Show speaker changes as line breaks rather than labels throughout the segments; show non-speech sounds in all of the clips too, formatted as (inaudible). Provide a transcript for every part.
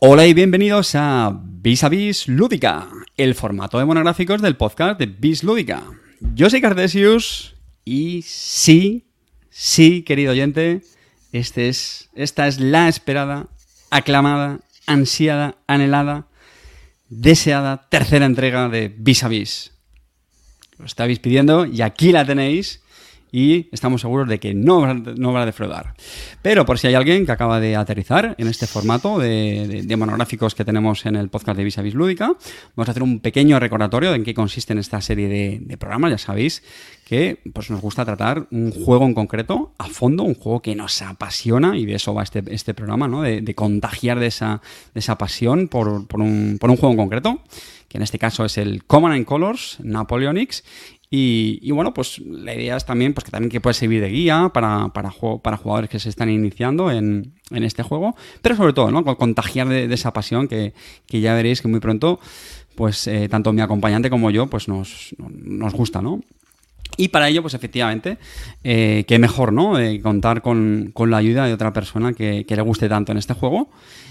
Hola y bienvenidos a Vis a Vis Lúdica, el formato de monográficos del podcast de Vis Lúdica. Yo soy Cartesius y sí, sí, querido oyente, este es, esta es la esperada, aclamada, ansiada, anhelada, deseada tercera entrega de Vis a Vis. Lo estabais pidiendo y aquí la tenéis y estamos seguros de que no, no va a defraudar. Pero por si hay alguien que acaba de aterrizar en este formato de, monográficos que tenemos en el podcast de Vis Vis Lúdica, vamos a hacer un pequeño recordatorio de en qué consiste en esta serie de, programas. Ya sabéis que pues, nos gusta tratar un juego en concreto a fondo, un juego que nos apasiona y de eso va este, este programa, ¿no? de, contagiar de esa, de esa pasión por, por, un, por un juego en concreto que en este caso es el Common and Colors Napoleonics y, bueno, pues la idea es también pues, que también que puede servir de guía para, para, para jugadores que se están iniciando en, en, este juego, pero sobre todo, ¿no? Contagiar de, esa pasión que, que, ya veréis que muy pronto, pues eh, tanto mi acompañante como yo, pues nos, nos gusta, ¿no? Y para ello, pues efectivamente, eh, qué mejor, ¿no? Eh, contar con, con, la ayuda de otra persona que, que, le guste tanto en este juego.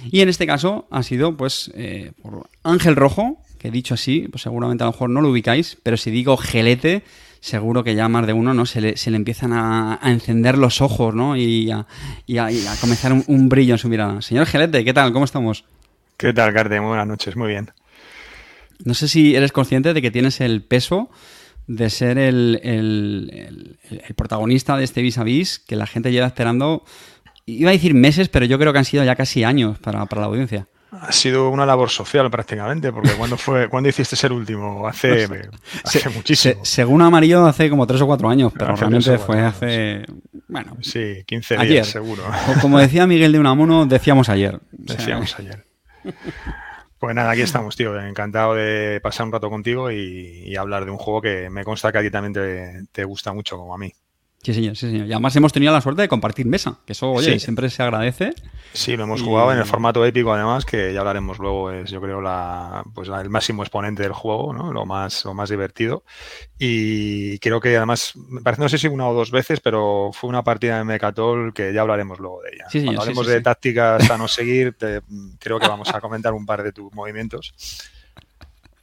Y en este caso ha sido, pues, eh, por Ángel Rojo, que dicho así, pues seguramente a lo mejor no lo ubicáis, pero si digo gelete, seguro que ya más de uno no se le, se le empiezan a, encender los ojos ¿no? y, a, y a, comenzar un, brillo en su mirada. Señor Gelete, ¿qué tal? ¿Cómo estamos?
¿Qué tal, Carte? Muy buenas noches, muy bien.
No sé si eres consciente de que tienes el peso de ser el, el, el, protagonista de este vis a vis que la gente lleva esperando, iba a decir meses, pero yo creo que han sido ya casi años para, para la audiencia.
Ha sido una labor social prácticamente, porque cuando fue, (laughs) cuando hiciste ser último? Hace, hace muchísimo.
según Amarillo, hace como tres o cuatro años, pero realmente fue hace. Bueno,
sí, 15 días seguro.
como decía Miguel de Unamuno, decíamos ayer.
Decíamos ayer. Pues nada, aquí estamos, tío. Encantado de pasar un rato contigo y, hablar de un juego que me consta que a ti también te gusta mucho, como a mí.
Sí, señor, sí, señor. Y además hemos tenido la suerte de compartir mesa, que eso, oye, siempre se agradece.
Sí, lo hemos jugado en el formato épico, además, que ya hablaremos luego, es yo creo la, pues el máximo exponente del juego, ¿no? Lo más, lo más divertido. Y creo que además, me parece, no sé si una o dos veces, pero fue una partida de Mecatol que ya hablaremos luego de ella.
Sí,
Cuando hablemos de tácticas a no seguir, creo que vamos a comentar un par de tus movimientos.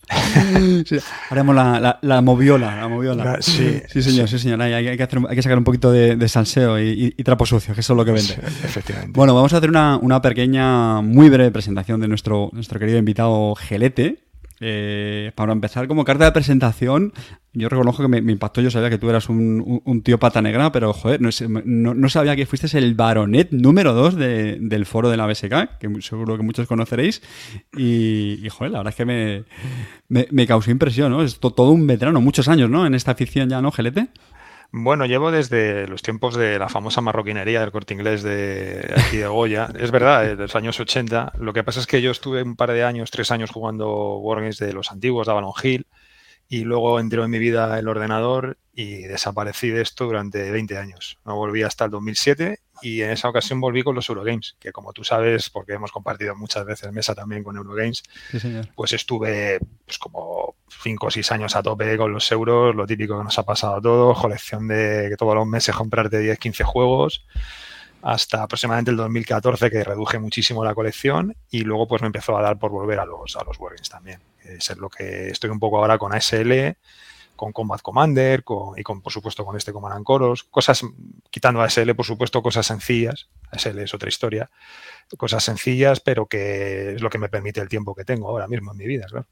(laughs)
haremos la, la, moviola, la moviola. sí, sí, señor, sí, señor. Hay, que hacer, hay, que sacar un poquito de, salseo y, trapo sucio, que eso es lo que vende.
efectivamente.
Bueno, vamos a hacer una, una, pequeña, muy breve presentación de nuestro, nuestro querido invitado Gelete. Eh, para empezar, como carta de presentación, yo reconozco que me, impactó. Yo sabía que tú eras un, tío pata negra, pero joder, no, sabía que fuiste el baronet número 2 del foro de la BSK, que seguro que muchos conoceréis. Y, joder, la verdad es que me, me, causó impresión, ¿no? Es todo un veterano, muchos años, ¿no? En esta afición ya, ¿no, Gelete?
Bueno, llevo desde los tiempos de la famosa marroquinería del corte inglés de aquí de Goya. (laughs) es verdad, de los años 80. Lo que pasa es que yo estuve un par de años, tres años jugando Wargames de los antiguos, de Avalon Hill y luego entró en mi vida el ordenador y desaparecí de esto durante 20 años. No volví hasta el 2007 y en esa ocasión volví con los Eurogames, que como tú sabes, porque hemos compartido muchas veces mesa también con Eurogames, pues estuve pues como 5 o 6 años a tope con los euros, lo típico que nos ha pasado a todos, colección de que todos los meses comprarte 10, 15 juegos hasta aproximadamente el 2014 que reduje muchísimo la colección y luego pues me empezó a dar por volver a los, a los Wargames también es lo que estoy un poco ahora con ASL, con Combat Commander y con, por supuesto, con este Command Coros. Cosas, quitando ASL, por supuesto, cosas sencillas. ASL es otra historia. Cosas sencillas, pero que es lo que me permite el tiempo que tengo ahora mismo en mi vida, claro.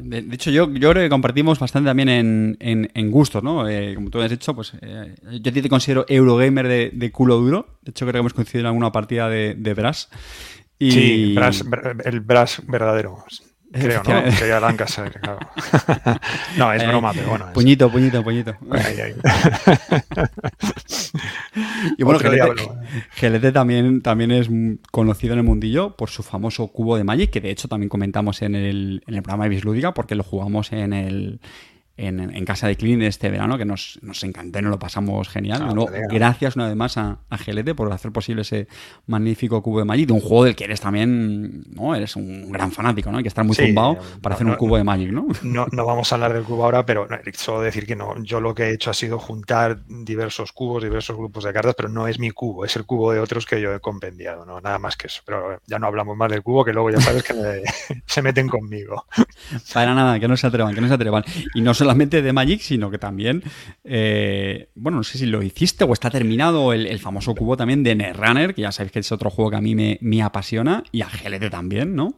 de, hecho, yo, yo creo que compartimos bastante también en, en, gustos, ¿no? Eh, como tú has dicho, pues eh, yo te considero Eurogamer de, de, culo duro. De hecho, creo que hemos coincidido en alguna partida de, de Brass.
Y... Sí, el Brass verdadero. Creo, ¿no? Que ya dan claro. (laughs) no, es broma, pero bueno.
Puñito, puñito, puñito. (laughs) y bueno, GLT, también, también es conocido en el mundillo por su famoso cubo de Magic, que de hecho también comentamos en el, en el programa de Bislúdica, porque lo jugamos en el, en, casa de Clean este verano, que nos, nos encantó nos lo pasamos genial.
Ah,
gracias una vez más a, a Gelete por hacer posible ese magnífico cubo de Magic, de un juego del que eres también, ¿no? Eres un gran fanático, ¿no? Hay que estar muy zumbado para hacer un cubo de Magic, ¿no?
¿no? No vamos a hablar del cubo ahora, pero solo decir que no, yo lo que he hecho ha sido juntar diversos cubos, diversos grupos de cartas, pero no es mi cubo, es el cubo de otros que yo he compendiado, ¿no? Nada más que eso. Pero ya no hablamos más del cubo, que luego ya sabes que (laughs) se meten conmigo.
Para nada, que no se atrevan, que no se atrevan. Y no solamente de Magic, sino que también, eh, bueno, no sé si lo hiciste o está terminado el, famoso cubo también de Netrunner, que ya sabéis que es otro juego que a mí me, me apasiona, y a GLD también, ¿no?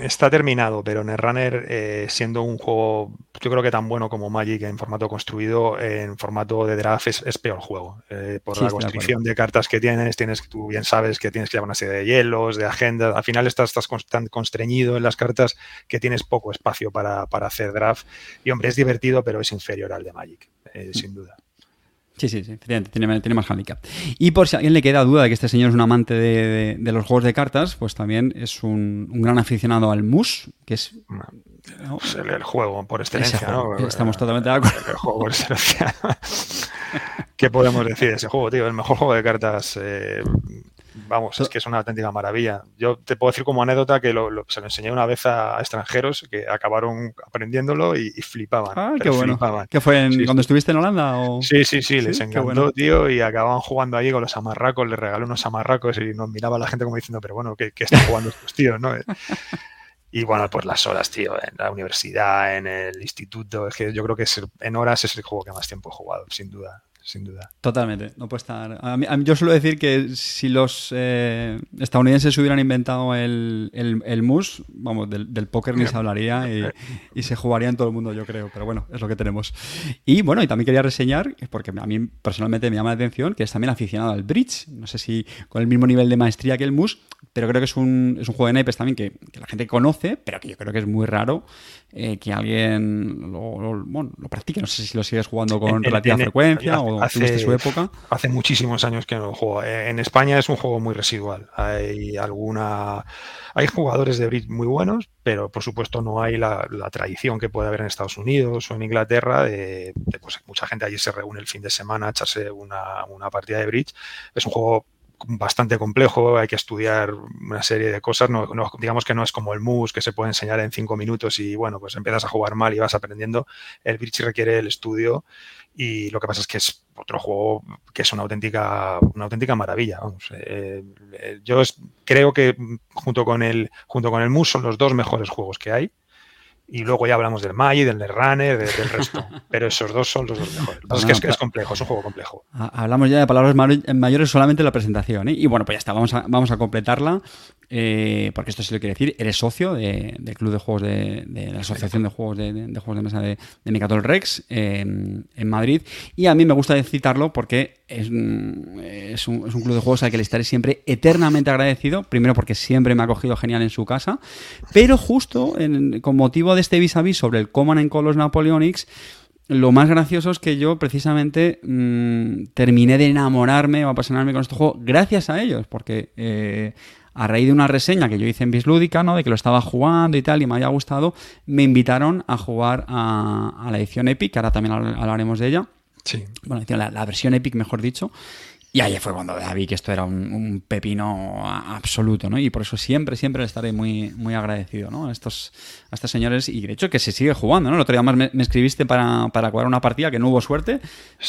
Está terminado, pero Netrunner, eh, siendo un juego, yo creo que tan bueno como Magic en formato construido, en formato de draft es, peor juego. Eh, por la constricción de, cartas que tienes, tienes tú bien sabes que tienes que llevar una serie de hielos, de agendas. Al final estás, estás tan constreñido en las cartas que tienes poco espacio para, hacer draft. Y hombre, es divertido, pero es inferior al de Magic, eh, sin duda.
Sí, sí, sí, tiene, tiene, más handicap. Y por si a alguien le queda duda de que este señor es un amante de, los juegos de cartas, pues también es un, gran aficionado al mus, que es...
Pues el, juego por excelencia, ¿no?
Estamos totalmente de acuerdo.
El juego por excelencia. (laughs) ¿Qué podemos decir de ese juego, tío? El mejor juego de cartas eh, vamos, es que es una auténtica maravilla. Yo te puedo decir como anécdota que se lo enseñé una vez a, extranjeros que acabaron aprendiéndolo y, flipaban.
Ah, qué bueno. ¿Qué fue cuando estuviste en Holanda?
Sí, sí, sí, les encantó, tío, y acababan jugando allí con los amarracos, les regaló unos amarracos y nos miraba la gente como diciendo, pero bueno, ¿qué, qué están jugando estos tíos, no? (laughs) Y bueno, pues las horas, tío, en la universidad, en el instituto, es que yo creo que en horas es el juego que más tiempo he jugado, sin duda sin duda.
Totalmente, no puede estar. yo suelo decir que si los eh, estadounidenses hubieran inventado el, el, mus, vamos, del, póker ni se hablaría y, se jugaría en todo el mundo, yo creo, pero bueno, es lo que tenemos. Y bueno, y también quería reseñar, porque a mí personalmente me llama la atención, que es también aficionado al bridge, no sé si con el mismo nivel de maestría que el mus, pero creo que es un, es un juego de naipes también que la gente conoce, pero que yo creo que es muy raro eh, que alguien lo, bueno, lo, practique. No sé si lo sigues jugando con relativa frecuencia o hace, su época.
Hace muchísimos años que no lo juego. Eh, en España es un juego muy residual. Hay alguna. Hay jugadores de bridge muy buenos, pero por supuesto no hay la, tradición que puede haber en Estados Unidos o en Inglaterra de, pues, mucha gente allí se reúne el fin de semana a echarse una, una partida de bridge. Es un juego bastante complejo, hay que estudiar una serie de cosas, no, digamos que no es como el mus que se puede enseñar en cinco minutos y bueno, pues empiezas a jugar mal y vas aprendiendo, el bridge requiere el estudio y lo que pasa es que es otro juego que es una auténtica, una auténtica maravilla. Eh, eh, yo creo que junto con el junto con el mus son los dos mejores juegos que hay y luego ya hablamos del Magic, del Runner, del resto. (laughs) Pero esos dos son los dos mejores. es que es, complejo, es un juego complejo.
Hablamos ya de palabras mayores solamente en la presentación. ¿eh? Y bueno, pues ya está, vamos a, vamos a completarla. Eh, porque esto sí lo quiere decir, eres socio del Club de Juegos de, la Asociación de Juegos de, Juegos de Mesa de, de Rex en Madrid. Y a mí me gusta citarlo porque es, es, un, club de juegos al que le estaré siempre eternamente agradecido. Primero porque siempre me ha cogido genial en su casa, pero justo con motivo de este vis a vis sobre el Common en los Napoleonics, lo más gracioso es que yo precisamente mm, terminé de enamorarme o apasionarme con este juego gracias a ellos, porque eh, a raíz de una reseña que yo hice en Bislúdica, ¿no? De que lo estaba jugando y tal, y me había gustado, me invitaron a jugar a, la edición Epic, que ahora también hablaremos de ella.
Sí.
Bueno, la, la versión Epic, mejor dicho. Y ahí fue cuando vi que esto era un, pepino absoluto, ¿no? Y por eso siempre, siempre le estaré muy, muy agradecido, ¿no? A estos, a estos señores. Y de hecho que se sigue jugando, ¿no? El otro día más me, escribiste para, para jugar una partida que no hubo suerte.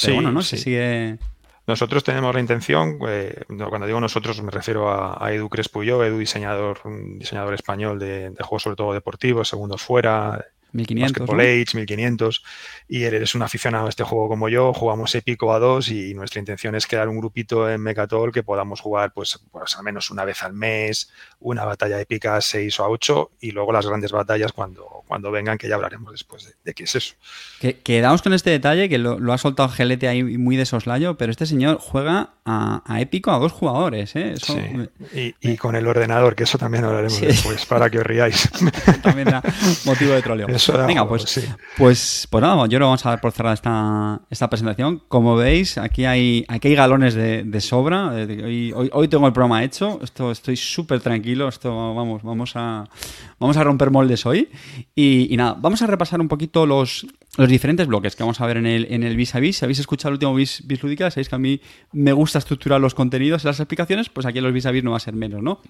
Pero bueno, ¿no? Se sigue
nosotros tenemos la intención, eh, cuando digo nosotros me refiero a, Edu Crespuyo, Edu diseñador, diseñador español de, de, juegos sobre todo deportivos, segundos fuera,
1500.
Basketball Age, 1500. Y eres un aficionado a este juego como yo. Jugamos épico a dos y nuestra intención es crear un grupito en Mecatol que podamos jugar pues, pues al menos una vez al mes, una batalla épica a 6 o a 8 y luego las grandes batallas cuando, cuando vengan, que ya hablaremos después de, qué es eso.
Que, quedamos con este detalle que lo, ha soltado Gelete ahí muy de soslayo, pero este señor juega a, épico a dos jugadores. ¿eh?
sí. y, con el ordenador, que eso también hablaremos después para que os riáis. (laughs)
también da motivo de troleo. (laughs) Venga, pues, pues, pues nada, yo lo vamos a dar por cerrada esta, esta presentación. Como veis, aquí hay, aquí hay galones de, sobra. Hoy, hoy, tengo el programa hecho. Esto, estoy súper tranquilo. Esto, vamos, vamos a, vamos a romper moldes hoy. Y, nada, vamos a repasar un poquito los, los diferentes bloques que vamos a ver en el, en el vis a vis. Si habéis escuchado el último vis, vis lúdica, sabéis que a mí me gusta estructurar los contenidos y las explicaciones, pues aquí en los vis a vis no va a ser menos, ¿no?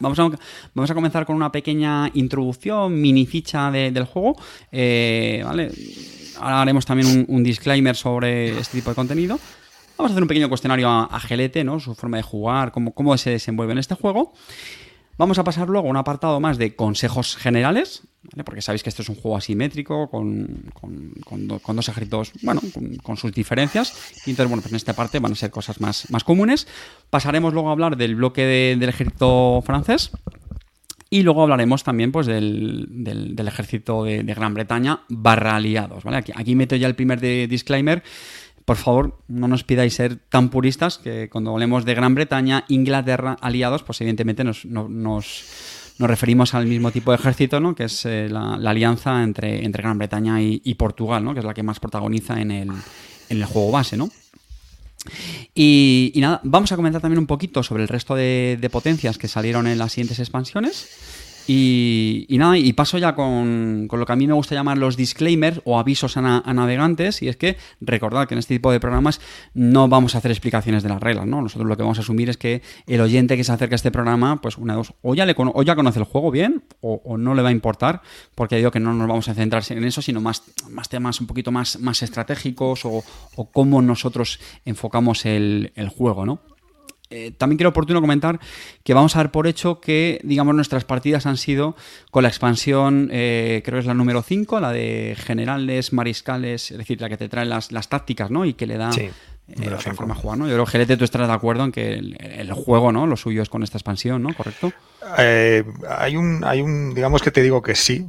Vamos a, vamos a comenzar con una pequeña introducción, mini ficha del juego. Eh, ¿vale? Ahora haremos también un, disclaimer sobre este tipo de contenido. Vamos a hacer un pequeño cuestionario a, a GLT, ¿no? Su forma de jugar, cómo, cómo se desenvuelve en este juego. Vamos a pasar luego a un apartado más de consejos generales, porque sabéis que esto es un juego asimétrico, con, dos ejércitos, bueno, con, sus diferencias. Y entonces, bueno, pues en esta parte van a ser cosas más, más comunes. Pasaremos luego a hablar del bloque del ejército francés. Y luego hablaremos también pues, del, ejército de, Gran Bretaña barra aliados. ¿vale? Aquí, aquí meto ya el primer disclaimer por favor, no nos pidáis ser tan puristas que cuando hablemos de Gran Bretaña, Inglaterra, aliados, pues evidentemente nos, referimos al mismo tipo de ejército, ¿no? que es eh, la, alianza entre, entre Gran Bretaña y, Portugal, ¿no? que es la que más protagoniza en el, en el juego base. ¿no? Y, nada, vamos a comentar también un poquito sobre el resto de potencias que salieron en las siguientes expansiones. Y, nada, y paso ya con, lo que a mí me gusta llamar los disclaimers o avisos a, navegantes, y es que recordad que en este tipo de programas no vamos a hacer explicaciones de las reglas, ¿no? Nosotros lo que vamos a asumir es que el oyente que se acerca a este programa, pues una de dos, o ya, le, o ya conoce el juego bien, o, no le va a importar, porque digo que no nos vamos a centrar en eso, sino más, más temas un poquito más, más estratégicos o, o cómo nosotros enfocamos el, el juego, ¿no? Eh, también quiero oportuno comentar que vamos a dar por hecho que, digamos, nuestras partidas han sido con la expansión, eh, creo que es la número 5, la de generales, mariscales, es decir, la que te trae las, tácticas, ¿no? Y que le da
eh,
la forma de jugar, ¿no? Yo creo, Gelete, tú estarás de acuerdo en que el, juego, ¿no? Lo suyo es con esta expansión, ¿no? ¿Correcto?
hay, un, hay un, digamos que te digo que sí,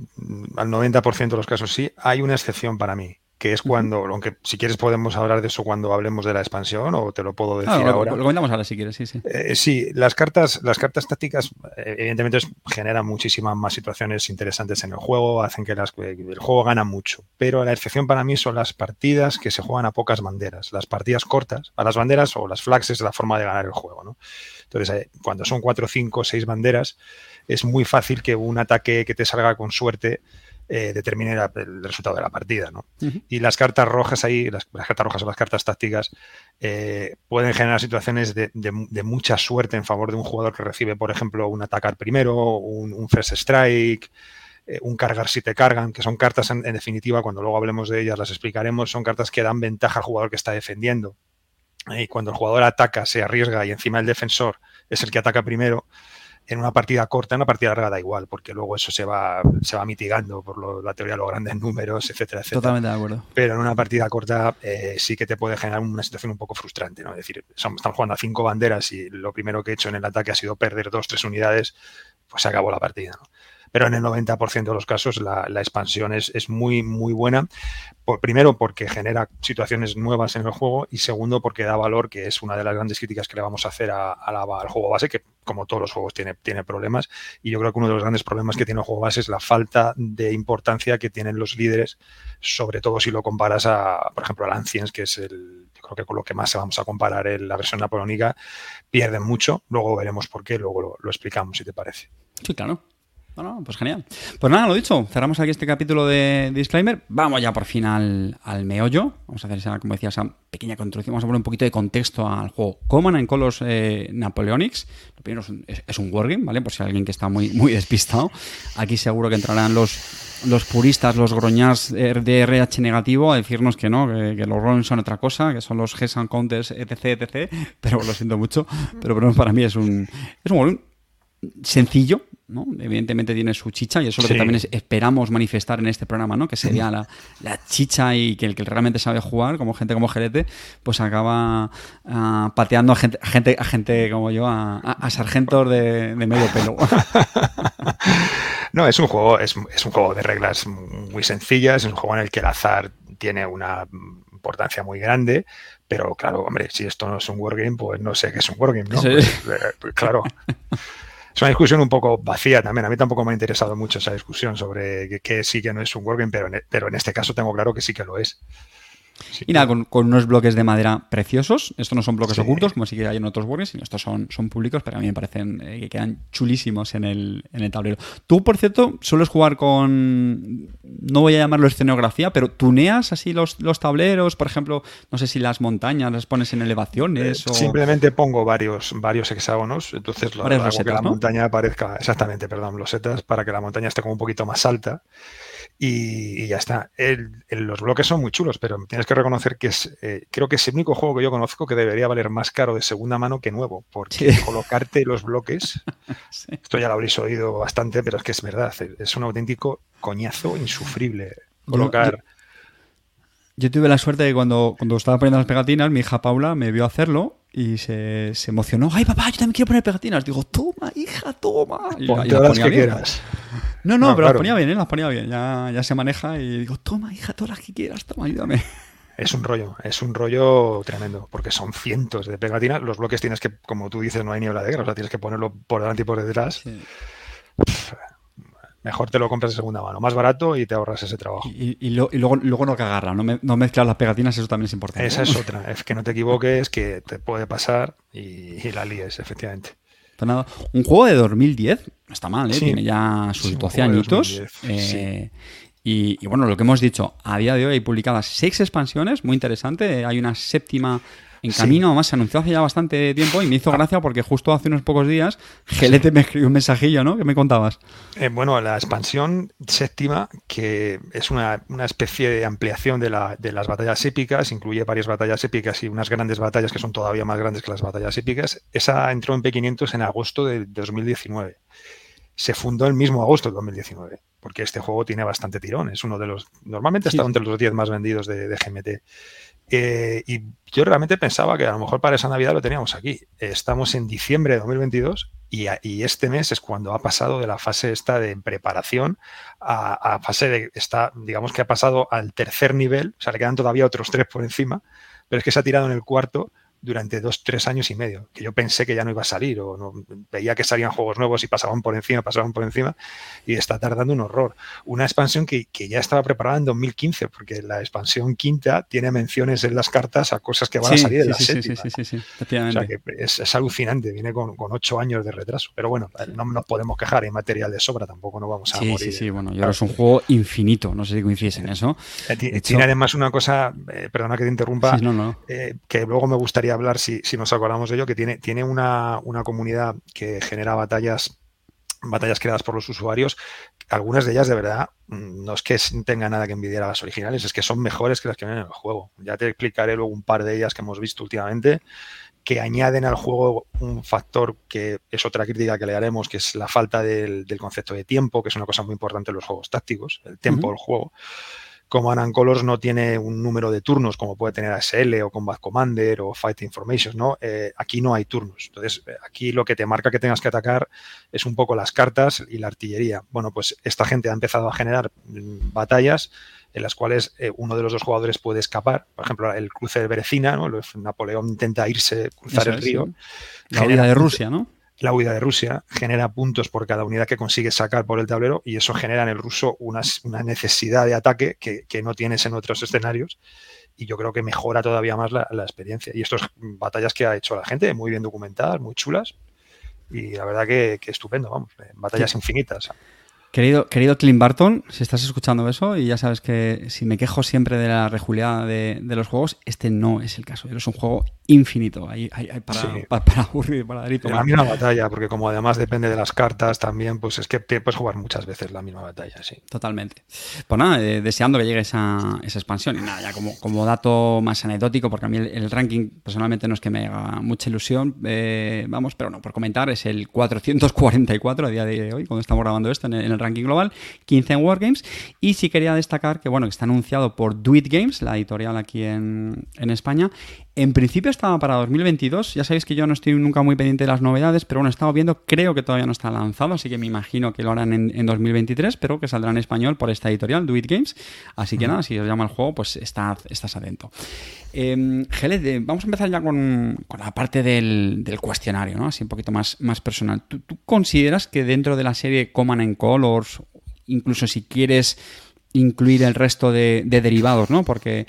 al 90% de los casos sí, hay una excepción para mí que es cuando, aunque si quieres podemos hablar de eso cuando hablemos de la expansión o te lo puedo decir ahora.
Lo, comentamos ahora si quieres, sí, sí.
Eh, sí, las cartas, las cartas tácticas eh, evidentemente generan muchísimas más situaciones interesantes en el juego, hacen que, las, el juego gana mucho, pero la excepción para mí son las partidas que se juegan a pocas banderas, las partidas cortas, a las banderas o las flags es la forma de ganar el juego, ¿no? Entonces, eh, cuando son cuatro, cinco, seis banderas, es muy fácil que un ataque que te salga con suerte eh, determine el resultado de la partida. ¿no? Y las cartas rojas ahí, las, cartas rojas o las cartas tácticas, eh, pueden generar situaciones de, mucha suerte en favor de un jugador que recibe, por ejemplo, un atacar primero, un, first strike, eh, un cargar si te cargan, que son cartas en, definitiva, cuando luego hablemos de ellas las explicaremos, son cartas que dan ventaja al jugador que está defendiendo. Y cuando el jugador ataca, se arriesga y encima el defensor es el que ataca primero, en una partida corta, en una partida larga da igual, porque luego eso se va, se va mitigando por la teoría de los grandes números, etcétera, etcétera.
Totalmente de acuerdo.
Pero en una partida corta eh, sí que te puede generar una situación un poco frustrante, ¿no? Es decir, estamos jugando a cinco banderas y lo primero que he hecho en el ataque ha sido perder dos, tres unidades, pues se acabó la partida, ¿no? Pero en el 90% de los casos la, expansión es, es, muy, muy buena. Por, primero, porque genera situaciones nuevas en el juego y segundo, porque da valor, que es una de las grandes críticas que le vamos a hacer al juego base, que como todos los juegos tiene, tiene problemas. Y yo creo que uno de los grandes problemas que tiene el juego base es la falta de importancia que tienen los líderes, sobre todo si lo comparas a, por ejemplo, al Ancients, que es el, creo que con lo que más vamos a comparar en la versión napoleónica, pierden mucho. Luego veremos por qué, luego lo, lo explicamos, si te parece.
Sí, claro. Bueno, pues genial. Pues nada, lo dicho, cerramos aquí este capítulo de disclaimer. Vamos ya por fin al, meollo. Vamos a hacer esa, como decía, esa pequeña construcción. Vamos a poner un poquito de contexto al juego. Common en Colos eh, Napoleonics. Lo primero es un, es, un, wargame, ¿vale? Por si alguien que está muy, muy despistado. Aquí seguro que entrarán los, los puristas, los groñars de RH negativo a decirnos que no, que, los roles son otra cosa, que son los Gs and Counters, etc, etc. Pero lo siento mucho. Pero, pero para mí es un, es un wargame sencillo, ¿no? Evidentemente tiene su chicha y eso es lo que también esperamos manifestar en este programa, ¿no? Que sería la, chicha y que el que realmente sabe jugar, como gente como Jerete, pues acaba ah, pateando a gente, a gente, como yo, a, sargentos de, medio pelo. (laughs)
No, es un juego, es, es un juego de reglas muy sencillas, es un juego en el que el azar tiene una importancia muy grande, pero claro, hombre, si esto no es un wargame, pues no sé qué es un wargame, ¿no? Pues, eh, pues, claro. (laughs) es una discusión un poco vacía también. A mí tampoco me ha interesado mucho esa discusión sobre qué sí que no es un pero en, pero en este caso tengo claro que sí que lo es.
Y nada, con, unos bloques de madera preciosos. Estos no son bloques ocultos, como sí que hay en otros Wargames, sino estos son, son públicos, pero a mí me parecen eh, que quedan chulísimos en el, en el tablero. Tú, por cierto, sueles jugar con. No voy a llamarlo escenografía, pero tuneas así los, los tableros, por ejemplo, no sé si las montañas las pones en elevaciones.
Eh, simplemente pongo varios, varios hexágonos, entonces lo hago que la montaña aparezca. Exactamente, perdón, losetas, para que la montaña esté como un poquito más alta y, ya está. los bloques son muy chulos, pero tienes que reconocer que es, eh, creo que es el único juego que yo conozco que debería valer más caro de segunda mano que nuevo, porque colocarte los bloques, (laughs) esto ya lo habréis oído bastante, pero es que es verdad, es un auténtico coñazo insufrible colocar.
Yo, tuve la suerte de que cuando, cuando estaba poniendo las pegatinas, mi hija Paula me vio hacerlo y se, emocionó. ¡Ay, papá, yo también quiero poner pegatinas! Digo, toma, hija, toma.
Y, las que quieras.
No, no, pero las ponía bien, ¿eh? las ponía bien. Ya, ya se maneja y digo, toma, hija, todas las que quieras, toma, ayúdame.
Es un rollo, es un rollo tremendo, porque son cientos de pegatinas. Los bloques tienes que, como tú dices, no hay niebla de guerra, o sea, tienes que ponerlo por delante y por detrás. Mejor te lo compras de segunda mano, más barato y te ahorras ese trabajo.
Y, luego, luego no cagarla, no, no mezclas las pegatinas, eso también es importante.
Esa es otra, (laughs) es que no te equivoques, que te puede pasar y, y la líes, efectivamente.
Pues nada, un juego de 2010, no está mal, ¿eh? tiene ya sus 12 añitos. Eh, y, bueno, lo que hemos dicho, a día de hoy hay publicadas seis expansiones, muy interesante. Hay una séptima en camino, además se anunció hace ya bastante tiempo y me hizo gracia porque justo hace unos pocos días Gelete me escribió un mensajillo, ¿no? ¿Qué me contabas?
Eh, bueno, la expansión séptima, que es una, especie de ampliación de, la, de, las batallas épicas, incluye varias batallas épicas y unas grandes batallas que son todavía más grandes que las batallas épicas, esa entró en P500 en agosto de 2019 se fundó el mismo agosto de 2019, porque este juego tiene bastante tirón, es uno de los, normalmente está entre los 10 más vendidos de, de GMT. Eh, y yo realmente pensaba que a lo mejor para esa Navidad lo teníamos aquí. Estamos en diciembre de 2022 y, y este mes es cuando ha pasado de la fase esta de preparación a, a, fase de, está, digamos que ha pasado al tercer nivel, o sea, le quedan todavía otros tres por encima, pero es que se ha tirado en el cuarto durante dos, tres años y medio, que yo pensé que ya no iba a salir, o no, veía que salían juegos nuevos y pasaban por encima, pasaban por encima, y está tardando un horror. Una expansión que, que ya estaba preparada en 2015, porque la expansión quinta tiene menciones en las cartas a cosas que van a salir en la séptima. Sí, sí, sí, O sea que es, alucinante, viene con, con, ocho años de retraso. Pero bueno, no nos podemos quejar, hay material de sobra, tampoco no vamos a morir.
Sí, sí, bueno, y ahora es un juego infinito, no sé si coincides en eso.
Eh, tiene además una cosa, eh, perdona que te interrumpa, eh, que luego me gustaría hablar, si, si, nos acordamos de ello, que tiene, tiene una, una comunidad que genera batallas batallas creadas por los usuarios, algunas de ellas de verdad no es que tengan nada que envidiar a las originales, es que son mejores que las que vienen en el juego. Ya te explicaré luego un par de ellas que hemos visto últimamente, que añaden al juego un factor que es otra crítica que le haremos, que es la falta del, concepto de tiempo, que es una cosa muy importante en los juegos tácticos, el tiempo del juego como Anan Colors no tiene un número de turnos como puede tener ASL o Combat Commander o Fight Information, ¿no? Eh, aquí no hay turnos. Entonces, eh, aquí lo que te marca que tengas que atacar es un poco las cartas y la artillería. Bueno, pues esta gente ha empezado a generar mm, batallas en las cuales eh, uno de los dos jugadores puede escapar. Por ejemplo, el cruce de Berecina, ¿no? Napoleón intenta irse, cruzar el río.
La de Rusia, ¿no?
La huida de Rusia genera puntos por cada unidad que consigue sacar por el tablero y eso genera en el ruso una, necesidad de ataque que, no tienes en otros escenarios y yo creo que mejora todavía más la, experiencia. Y estas batallas que ha hecho la gente, muy bien documentadas, muy chulas y la verdad que, que estupendo, vamos, batallas infinitas.
Querido, querido Clint Barton, si estás escuchando eso, y ya sabes que si me quejo siempre de la rejuliada de, los juegos, este no es el caso. Es un juego infinito. Hay, hay, para, para, aburrir, para dar y
La misma batalla, porque como además depende de las cartas también, pues es que puedes jugar muchas veces la misma batalla, sí.
Totalmente. Pues nada, eh, deseando que llegue esa, esa, expansión. Y nada, ya como, como dato más anecdótico, porque a mí el, ranking personalmente no es que me haga mucha ilusión, eh, vamos, pero no, por comentar, es el 444 a día de hoy, cuando estamos grabando esto en el, en el ranking global, 15 en Wargames. Y sí quería destacar que, bueno, que está anunciado por Do It Games, la editorial aquí en, en España, en principio estaba para 2022. Ya sabéis que yo no estoy nunca muy pendiente de las novedades, pero bueno, he estado viendo, creo que todavía no está lanzado, así que me imagino que lo harán en, 2023, pero que saldrá en español por esta editorial, Do It Games. Así que nada, si os llama el juego, pues estad, estás atento. Eh, vamos a empezar ya con, la parte del, cuestionario, ¿no? Así un poquito más, más personal. ¿Tú, consideras que dentro de la serie Command and Colors, incluso si quieres incluir el resto de, de derivados, ¿no? Porque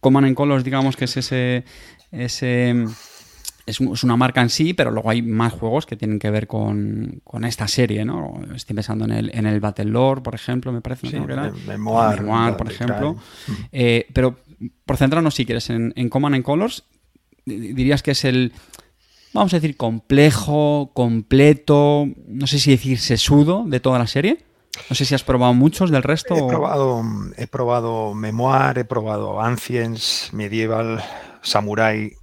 Command and Colors, digamos que es ese, ese es, una marca en sí, pero luego hay más juegos que tienen que ver con, esta serie, ¿no? Estoy pensando en el, en el Battle Lore, por ejemplo, me parece.
Sí, Memoir,
por ejemplo. Eh, pero por centrarnos, si quieres, en, en Command and Colors, dirías que es el, vamos a decir, complejo, completo, no sé si decir sesudo de toda la serie. No sé si has probado muchos del resto.
He probado, he probado Memoir, he probado Ancients, Medieval, Samurai,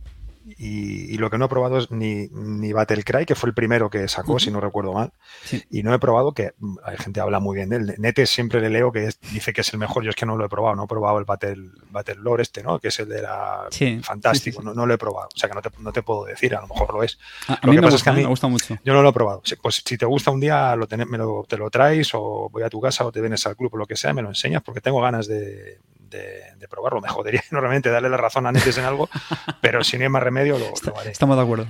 y, lo que no he probado es ni, ni Battlecry, que fue el primero que sacó, si no recuerdo mal. Y no he probado, que hay gente que habla muy bien de él. Nete siempre le leo que dice que es el mejor. Yo es que no lo he probado. No he probado el Battle, Battle Lore este, ¿no? Que es el de la... Fantástico. No, no, lo he probado. O sea que no te, no te puedo decir. A lo mejor lo es.
A, mí, me gusta, me gusta mucho.
Yo no lo he probado. Pues si te gusta un día, lo me lo, te lo traes o voy a tu casa o te vienes al club o lo que sea, me lo enseñas porque tengo ganas de, de, probarlo. Me jodería (laughs) enormemente darle la razón a Netes en algo, pero si no hay más remedio, lo, haré.
Estamos de acuerdo.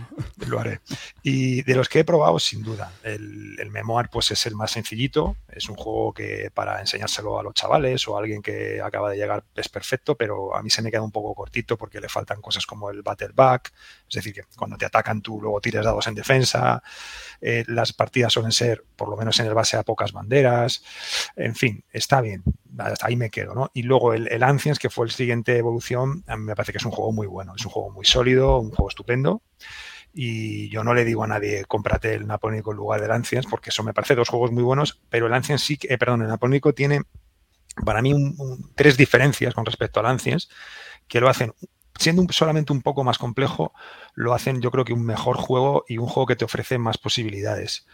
Lo haré. Y de los que he probado, sin duda, el, el, Memoir pues es el más sencillito. Es un juego que para enseñárselo a los chavales o a alguien que acaba de llegar es perfecto, pero a mí se me queda un poco cortito porque le faltan cosas como el Battle Back, es decir, que cuando te atacan tú luego tires dados en defensa. Eh, las partidas suelen ser, por lo menos en el base, a pocas banderas. En fin, está bien. Hasta ahí me quedo, ¿no? Y luego el, el Ancients, que fue el siguiente evolución, a mí me parece que es un juego muy bueno. Es un juego muy sólido, un juego estupendo. Y yo no le digo a nadie, cómprate el Napónico en lugar del Ancients, porque eso me parece dos juegos muy buenos, pero el Ancients sí, eh, perdón, el Napónico tiene para mí tres diferencias con respecto al Ancients que lo hacen siendo solamente un poco más complejo, lo hacen yo creo que un mejor juego y un juego que te ofrece más posibilidades.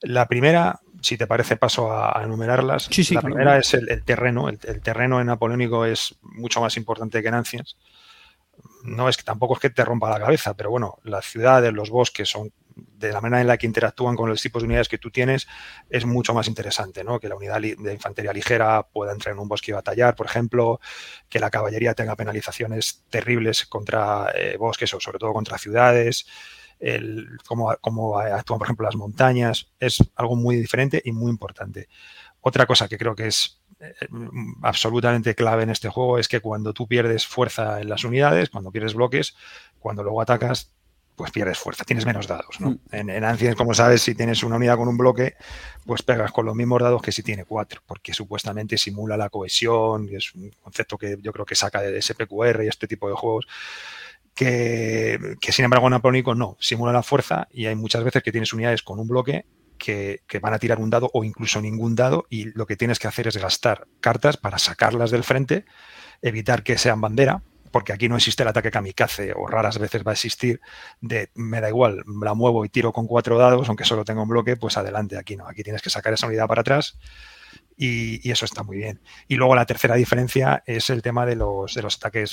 La primera, si te parece, paso a, enumerarlas. la primera es el, terreno. El, terreno en napoleónico es mucho más importante que en Anciens. No es que tampoco es que te rompa la cabeza, pero bueno, las ciudades, los bosques son de la manera en la que interactúan con los tipos de unidades que tú tienes es mucho más interesante, ¿no? Que la unidad de infantería ligera pueda entrar en un bosque y batallar, por ejemplo, que la caballería tenga penalizaciones terribles contra eh, bosques o sobre todo contra ciudades, el, cómo, cómo actúan, por ejemplo, las montañas, es algo muy diferente y muy importante. Otra cosa que creo que es eh, absolutamente clave en este juego es que cuando tú pierdes fuerza en las unidades, cuando pierdes bloques, cuando luego atacas, pues pierdes fuerza, tienes menos dados. ¿no? Mm. En, en como sabes, si tienes una unidad con un bloque, pues pegas con los mismos dados que si tiene cuatro, porque supuestamente simula la cohesión, y es un concepto que yo creo que saca de SPQR y este tipo de juegos. Que, sin embargo en Apónico no, simula la fuerza y hay muchas veces que tienes unidades con un bloque que, que, van a tirar un dado o incluso ningún dado y lo que tienes que hacer es gastar cartas para sacarlas del frente, evitar que sean bandera porque aquí no existe el ataque kamikaze, o raras veces va a existir, de me da igual, la muevo y tiro con cuatro dados, aunque solo tenga un bloque, pues adelante, aquí no, aquí tienes que sacar esa unidad para atrás y, eso está muy bien. Y luego la tercera diferencia es el tema de los, de los ataques,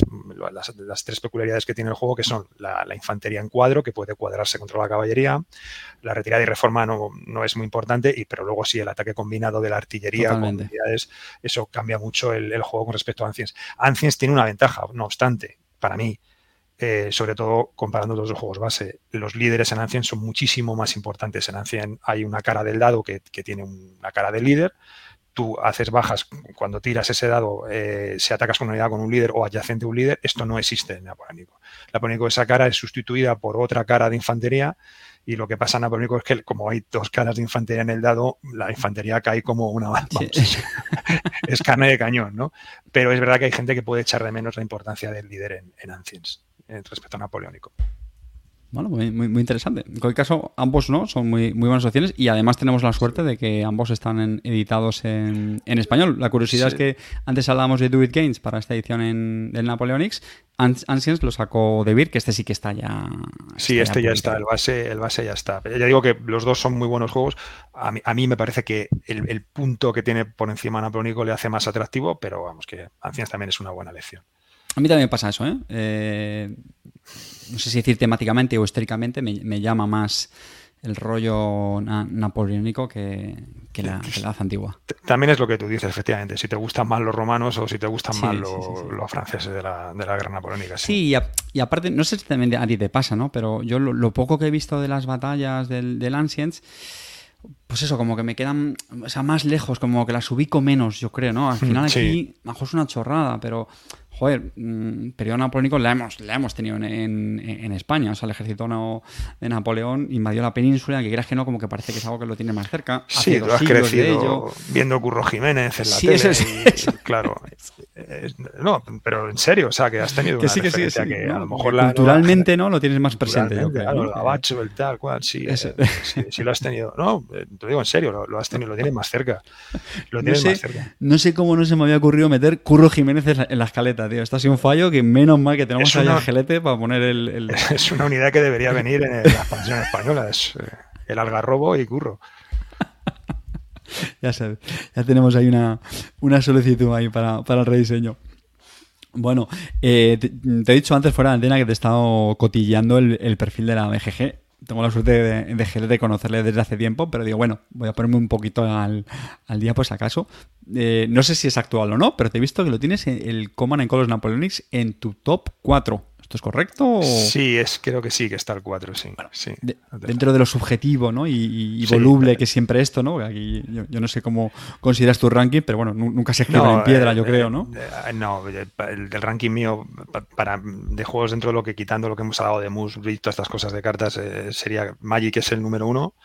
las, tres peculiaridades que tiene el juego, que son la, infantería en cuadro, que puede cuadrarse contra la caballería, la retirada y reforma no, no es muy importante, y, pero luego sí el ataque combinado de la artillería con unidades, eso cambia mucho el, juego con respecto a Ancients. Ancients tiene una ventaja, no obstante, para mí, eh, sobre todo comparando los dos juegos base. Los líderes en Ancient son muchísimo más importantes. En Ancient hay una cara del dado que, que tiene una cara del líder, tú haces bajas cuando tiras ese dado, eh, si atacas con una unidad con un líder o adyacente a un líder, esto no existe en Napoleónico. Napoleónico esa cara es sustituida por otra cara de infantería y lo que pasa en Napoleónico es que como hay dos caras de infantería en el dado, la infantería cae como una... (laughs) es carne de cañón, ¿no? Pero es verdad que hay gente que puede echar de menos la importancia del líder en, en Ancients respecto a Napoleónico.
Bueno, muy, muy, interesante. En cualquier caso, ambos no son muy, muy buenas opciones y además tenemos la suerte de que ambos están editados en, español. La curiosidad es que antes hablábamos de Do It Games para esta edición en, del Napoleonics. Ancients lo sacó de Vir, que este sí que está ya.
Sí, este ya, está, el base, el base ya está. Ya digo que los dos son muy buenos juegos. A mí, a mí me parece que el, punto que tiene por encima Napoleónico le hace más atractivo, pero vamos, que Ancients también es una buena lección.
A mí también pasa eso, ¿eh? eh no sé si decir temáticamente o históricamente, me, llama más el rollo napoleónico que, la, edad antigua.
También es lo que tú dices, efectivamente. Si te gustan más los romanos o si te gustan más los, franceses de la, de la guerra napoleónica.
Sí, y, aparte, no sé si también a ti te pasa, ¿no? Pero yo lo, poco que he visto de las batallas del, del Ancients pues eso, como que me quedan, o sea, más lejos, como que las ubico menos, yo creo, ¿no? Al final aquí, mejor es una chorrada, pero joder, mm, periodo napoleónico la hemos, la hemos tenido en, en, España. O sea, el ejército de Napoleón invadió la península, que creas que no, como que parece que es algo que lo tiene más cerca.
Sí, tú has crecido viendo Curro Jiménez en la sí, tele. Eso, claro. no, pero en serio, o sea, que has tenido (laughs) que una sí, que sí, que a lo mejor la,
culturalmente no lo tienes más presente. Yo creo,
claro, el abacho, el tal, cual, sí, (laughs) eh, sí, lo has tenido. No, eh, te digo en serio, lo, has tenido, lo tienes más cerca. Lo tienes
no
sé, más cerca.
No sé cómo no se me había ocurrido meter Curro Jiménez en la escaleta, tío. Esto ha sido un fallo que menos mal que tenemos ahí el gelete para poner el, (laughs)
Es una unidad que debería venir en la expansión española. Es eh, el algarrobo y curro. (laughs)
ya sabes, ya tenemos ahí una, solicitud ahí para, el rediseño. Bueno, eh, te, he dicho antes fuera de antena que te he estado cotilleando el, perfil de la BGG tengo la suerte de, de, conocerle desde hace tiempo, pero digo, bueno, voy a ponerme un poquito al, día por si acaso. Eh, no sé si es actual o no, pero te he visto que lo tienes en el Command and Colors Napoleonics en tu top 4. ¿Esto es correcto?
Sí, es, creo que sí, que está el 4, sí.
dentro de lo subjetivo ¿no? y, voluble que siempre esto, ¿no? Aquí, yo, no sé cómo consideras tu ranking, pero bueno, nunca se escribe en piedra, yo eh, creo, ¿no?
Eh, no, el, ranking mío para, de juegos dentro de lo que quitando lo que hemos hablado de Moose, todas estas cosas de cartas, eh, sería Magic es el número uno.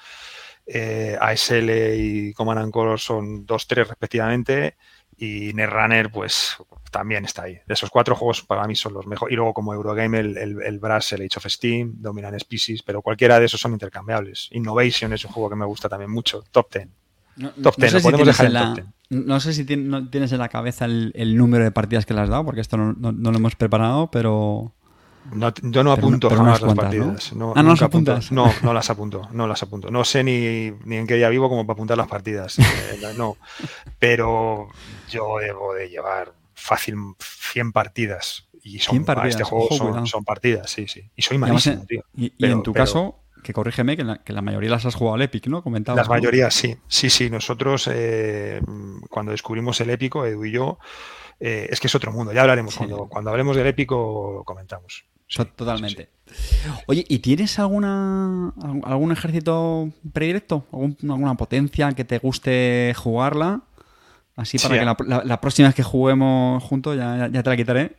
ASL y Command and Color son 2-3 respectivamente y Netrunner pues también está ahí. De esos cuatro juegos para mí son los mejores. Y luego como Eurogame el, el, el Brass, el Age of Steam, Dominant Species, pero cualquiera de esos son intercambiables. Innovation es un juego que me gusta también mucho. Top 10.
No, top 10, sé podemos dejar en la, top 10. No sé si tienes en la cabeza el, número de partidas que le has dado, porque esto no, lo hemos preparado, pero...
No, yo no apunto jamás las partidas.
¿no? ah, no las apuntas.
No, no las apunto, no las apunto. No sé ni, ni en qué día vivo como para apuntar las partidas. Eh, (laughs) no. Pero yo debo de llevar fácil 100 partidas. Y son, partidas. este juego son, partidas, sí, sí. Y soy malísimo, tío.
Y, en tu caso, que corrígeme, que la, mayoría las has jugado al Epic, ¿no? Comentaba.
Las mayorías, sí. Sí, sí. Nosotros, eh, cuando descubrimos el épico, Edu y yo, eh, es que es otro mundo. Ya hablaremos. Cuando, cuando hablemos del épico, comentamos.
Totalmente. Oye, ¿y tienes alguna algún ejército predilecto? ¿Alguna potencia que te guste jugarla? Así para que la, próxima vez que juguemos juntos ya, ya te la quitaré.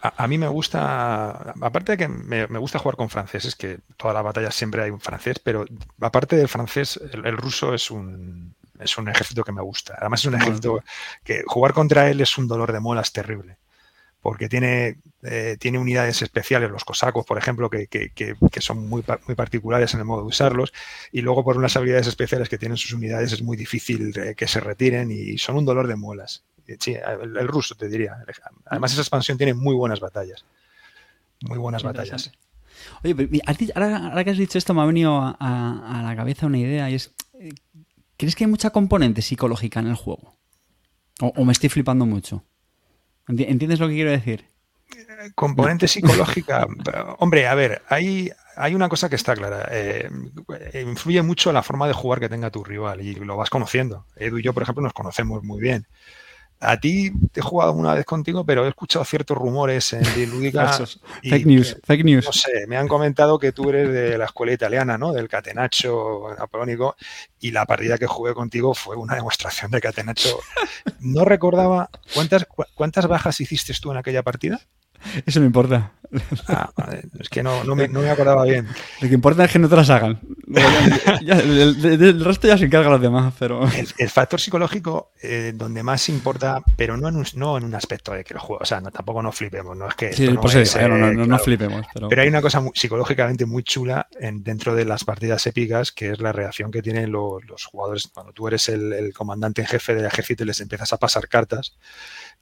A, mí me gusta, aparte de que me, gusta jugar con franceses, que todas las batallas siempre hay un francés, pero aparte del francés, el, ruso es un, es un ejército que me gusta. Además es un ejército que jugar contra él es un dolor de molas terrible porque tiene, eh, tiene unidades especiales, los cosacos, por ejemplo, que, que, que, son muy, muy, particulares en el modo de usarlos, y luego por unas habilidades especiales que tienen sus unidades es muy difícil que se retiren y son un dolor de muelas. Sí, el, ruso te diría. Además esa expansión tiene muy buenas batallas. Muy buenas batallas.
Oye, ahora, que has dicho esto me ha venido a, la cabeza una idea y es, eh, ¿crees que hay mucha componente psicológica en el juego? o me estoy flipando mucho? ¿Entiendes lo que quiero decir?
Componente psicológica. (laughs) Hombre, a ver, hay, hay una cosa que está clara. Eh, influye mucho la forma de jugar que tenga tu rival y lo vas conociendo. Edu y yo, por ejemplo, nos conocemos muy bien. A ti te he jugado una vez contigo, pero he escuchado ciertos rumores en (laughs) Dilúdica.
fake news, fake news.
No sé, me han comentado que tú eres de la escuela italiana, ¿no? Del catenacho napoleónico. Y la partida que jugué contigo fue una demostración de catenacho. (laughs) No recordaba. ¿Cuántas, cuántas bajas hiciste tú en aquella partida? (laughs)
Eso no importa.
Ah, es que no, me, acordaba bien.
Lo que importa es que no te las hagan. el, resto ya se encarga los demás, pero...
El, factor psicológico eh, donde más importa, pero no en un, no en un aspecto de que el juego... O sea, tampoco nos flipemos, no es que...
Sí, no, no, flipemos. Pero...
hay una cosa psicológicamente muy chula en, dentro de las partidas épicas, que es la reacción que tienen los, los jugadores cuando tú eres el, el comandante en jefe del ejército y les empiezas a pasar cartas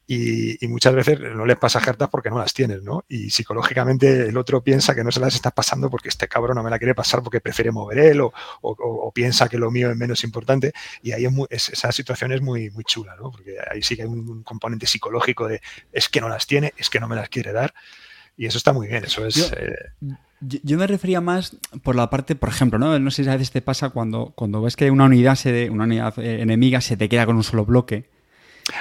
y, muchas veces no les pasa cartas porque no las tienes, ¿no? Y psicológicamente el otro piensa que no se las está pasando porque este cabrón no me la quiere pasar porque prefiere mover él o, piensa que lo mío es menos importante y ahí es esa situación es muy, muy chula, ¿no? Porque ahí sí que hay un, componente psicológico de es que no las tiene, es que no me las quiere dar y eso está muy bien, eso es...
Yo, eh, yo me refería más por la parte, por ejemplo, ¿no? No sé si a veces te pasa cuando, cuando ves que una unidad, se, una unidad eh, enemiga se te queda con un solo bloque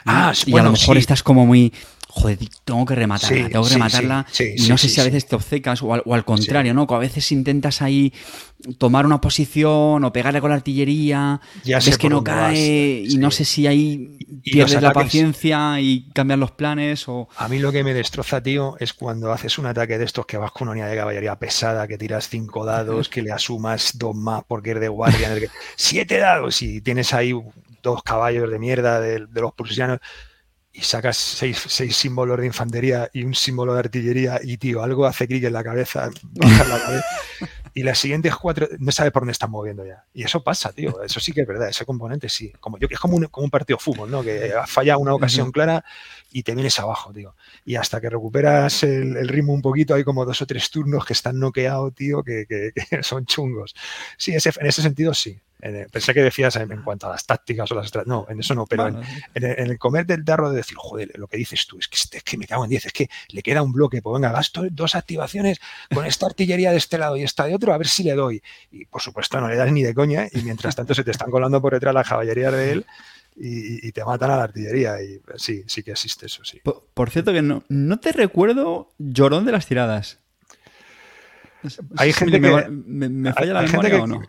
Ah,
y a lo mejor estás como muy. joder, tengo que rematarla, tengo que rematarla. y no sé si a veces te obcecas o al, contrario, ¿no? Que a veces intentas ahí tomar una posición o pegarle con la artillería, ya ves que no cae y no sé si ahí pierdes la paciencia y cambian los planes o...
A mí lo que me destroza, tío, es cuando haces un ataque de estos que vas con una unidad de caballería pesada, que tiras cinco dados, que le asumas dos más porque es de guardia, (laughs) siete dados y tienes ahí dos caballos de mierda de, de los prusianos y sacas seis, seis, símbolos de infantería y un símbolo de artillería y, tío, algo hace clic en (laughs) la cabeza, y las siguientes cuatro no sabes por dónde están moviendo ya. Y eso pasa, tío, eso sí que es verdad, ese componente sí. Como yo, es como un, como un partido de fútbol, ¿no? Que falla una ocasión clara y te vienes abajo, tío. Y hasta que recuperas el, ritmo un poquito, hay como dos o tres turnos que están noqueados, tío, que, que, son chungos. Sí, ese, en ese sentido sí pensé que decías en, cuanto a las tácticas o las No, en eso no, pero en, el comer del tarro de decir, joder, lo que dices tú, es que, es que me cago en 10, es que le queda un bloque, pues venga, gasto dos activaciones con esta artillería de este lado y esta de otro, a ver si le doy. Y por supuesto no le das ni de coña, y mientras tanto se te están colando por detrás las caballerías de él. Y, te matan a la artillería. Y sí, sí que existe eso, sí.
Por, cierto, que no, no te recuerdo llorón de las tiradas.
Hay gente que. ¿Me, falla la memoria o no?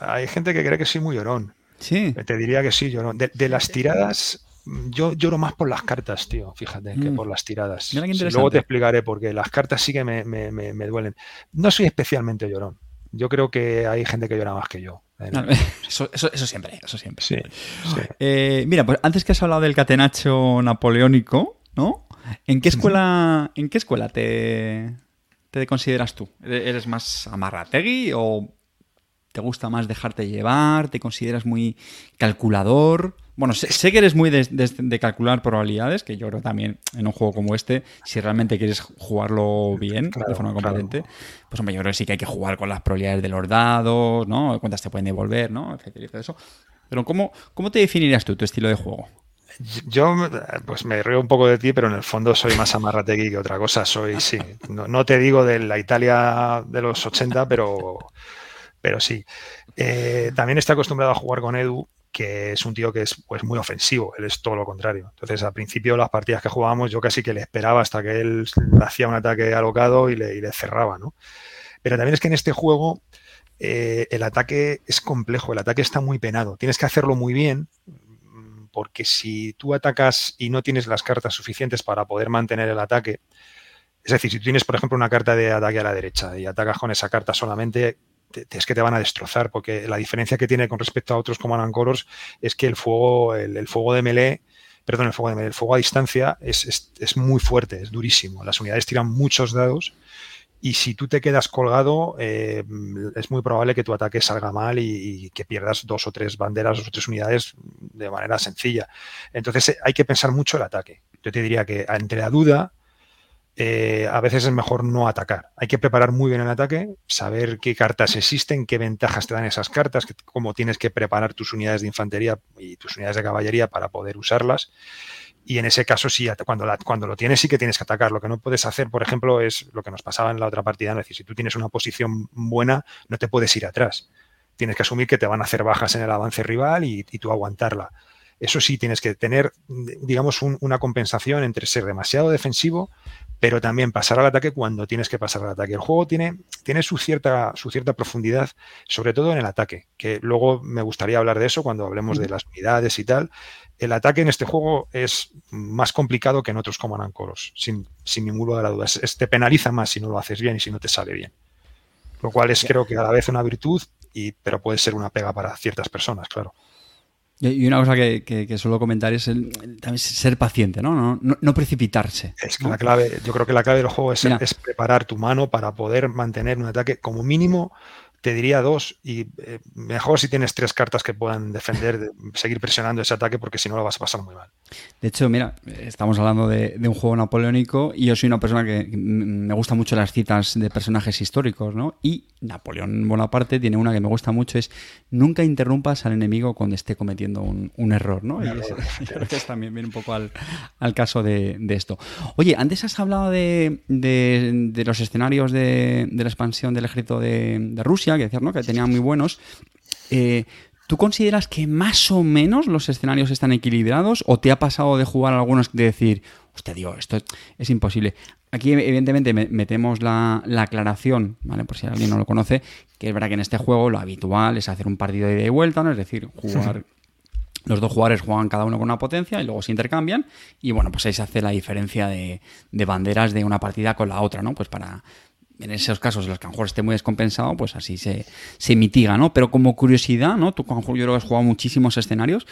Hay gente que cree que soy muy llorón.
Sí.
Te diría que sí, llorón. De, las tiradas, yo lloro más por las cartas, tío, fíjate, que mm. por las tiradas. luego te explicaré porque las cartas sí que me, duelen. No soy especialmente llorón. Yo creo que hay gente que llora más que yo. (laughs)
Eso, siempre, eso siempre. Sí, eh, mira, pues antes que has hablado del catenacho napoleónico, ¿no? ¿En qué escuela, ¿en qué escuela te, te consideras tú? ¿Eres más amarrategui o ¿Te gusta más dejarte llevar? ¿Te consideras muy calculador? Bueno, sé, que eres muy de, calcular probabilidades, que yo creo también en un juego como este, si realmente quieres jugarlo bien, de forma competente, pues hombre, yo creo que sí que hay que jugar con las probabilidades de los dados, ¿no? Cuántas te pueden devolver, ¿no? Etcétera, eso. Pero ¿cómo, ¿cómo te definirías tú tu estilo de juego?
Yo, pues me río un poco de ti, pero en el fondo soy más amarrategui que otra cosa. Soy, sí, no, no te digo de la Italia de los 80, pero pero sí. Eh, también está acostumbrado a jugar con Edu, que es un tío que es pues, muy ofensivo, él es todo lo contrario. Entonces, al principio, las partidas que jugábamos, yo casi que le esperaba hasta que él hacía un ataque alocado y le, cerraba, ¿no? Pero también es que en este juego eh, el ataque es complejo, el ataque está muy penado. Tienes que hacerlo muy bien, porque si tú atacas y no tienes las cartas suficientes para poder mantener el ataque, es decir, si tú tienes, por ejemplo, una carta de ataque a la derecha y atacas con esa carta solamente, es que te van a destrozar, porque la diferencia que tiene con respecto a otros como Anancoros es que el fuego, el, fuego de melee, perdón, el fuego de melee, el fuego a distancia es, muy fuerte, es durísimo. Las unidades tiran muchos dados y si tú te quedas colgado, eh, es muy probable que tu ataque salga mal y, que pierdas dos o tres banderas, dos o tres unidades de manera sencilla. Entonces eh, hay que pensar mucho el ataque. Yo te diría que entre la duda, eh, a veces es mejor no atacar. Hay que preparar muy bien el ataque, saber qué cartas existen, qué ventajas te dan esas cartas, cómo tienes que preparar tus unidades de infantería y tus unidades de caballería para poder usarlas. Y en ese caso, sí, cuando, cuando lo tienes, sí que tienes que atacar. Lo que no puedes hacer, por ejemplo, es lo que nos pasaba en la otra partida. Es decir, si tú tienes una posición buena, no te puedes ir atrás. Tienes que asumir que te van a hacer bajas en el avance rival y, y tú aguantarla. Eso sí, tienes que tener, digamos, una compensación entre ser demasiado defensivo pero también pasar al ataque cuando tienes que pasar al ataque. El juego tiene, tiene su, cierta, su cierta profundidad, sobre todo en el ataque, que luego me gustaría hablar de eso cuando hablemos de las unidades y tal. El ataque en este juego es más complicado que en otros como Anancoros, sin, sin ningún lugar a dudas. te penaliza más si no lo haces bien y si no te sale bien. Lo cual es creo que a la vez una virtud, y, pero puede ser una pega para ciertas personas, claro.
Y una cosa que, suelo comentar es el, también ser paciente, ¿no? No, precipitarse.
Es que la clave, yo creo que la clave del juego es, es, preparar tu mano para poder mantener un ataque como mínimo te diría dos y eh, mejor si tienes tres cartas que puedan defender, seguir presionando ese ataque porque si no lo vas a pasar muy mal.
De hecho, mira, estamos hablando de, un juego napoleónico y yo soy una persona que me gusta mucho las citas de personajes históricos, ¿no? Y Napoleón Bonaparte tiene una que me gusta mucho, es nunca interrumpas al enemigo cuando esté cometiendo un, error, ¿no? Y (laughs) creo que también viene un poco al, caso de, esto. Oye, antes has hablado de, los escenarios de, la expansión del ejército de Rusia, que decías, ¿no? Que tenían muy buenos. Eh, ¿Tú consideras que más o menos los escenarios están equilibrados o te ha pasado de jugar algunos de decir, usted digo, esto es imposible. Aquí, evidentemente, metemos la, aclaración, ¿vale? Por si alguien no lo conoce, que es verdad que en este juego lo habitual es hacer un partido de ida y vuelta, ¿no? Es decir, jugar. (laughs) Los dos jugadores juegan cada uno con una potencia y luego se intercambian. Y bueno, pues ahí se hace la diferencia de, de banderas de una partida con la otra, ¿no? Pues para, en esos casos en los que a lo mejor esté muy descompensado, pues así se, se mitiga, ¿no? Pero como curiosidad, ¿no? Tú, yo creo que has jugado muchísimos escenarios.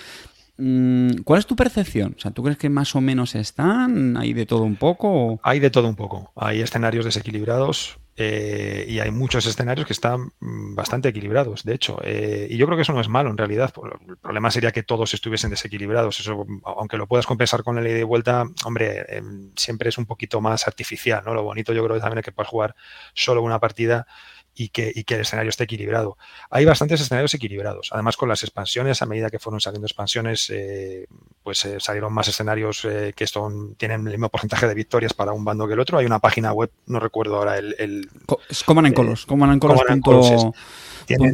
Mm, ¿Cuál es tu percepción? O sea, ¿tú crees que más o menos están? ¿Hay de todo un poco?
Hay de todo un poco. Hay escenarios desequilibrados eh, y hay muchos escenarios que están mm, bastante equilibrados, de hecho. Eh, y yo creo que eso no es malo en realidad. El problema sería que todos estuviesen desequilibrados. Eso, aunque lo puedas compensar con la ley de vuelta, hombre, em, siempre es un poquito más artificial, ¿no? Lo bonito yo creo también es que puedes jugar solo una partida y que, y que, el escenario esté equilibrado. Hay bastantes escenarios equilibrados. Además, con las expansiones, a medida que fueron saliendo expansiones, eh, pues eh, salieron más escenarios eh, que son, tienen el mismo porcentaje de victorias para un bando que el otro. Hay una página web, no recuerdo ahora el... el
es Command en Colos, Command
Tienen,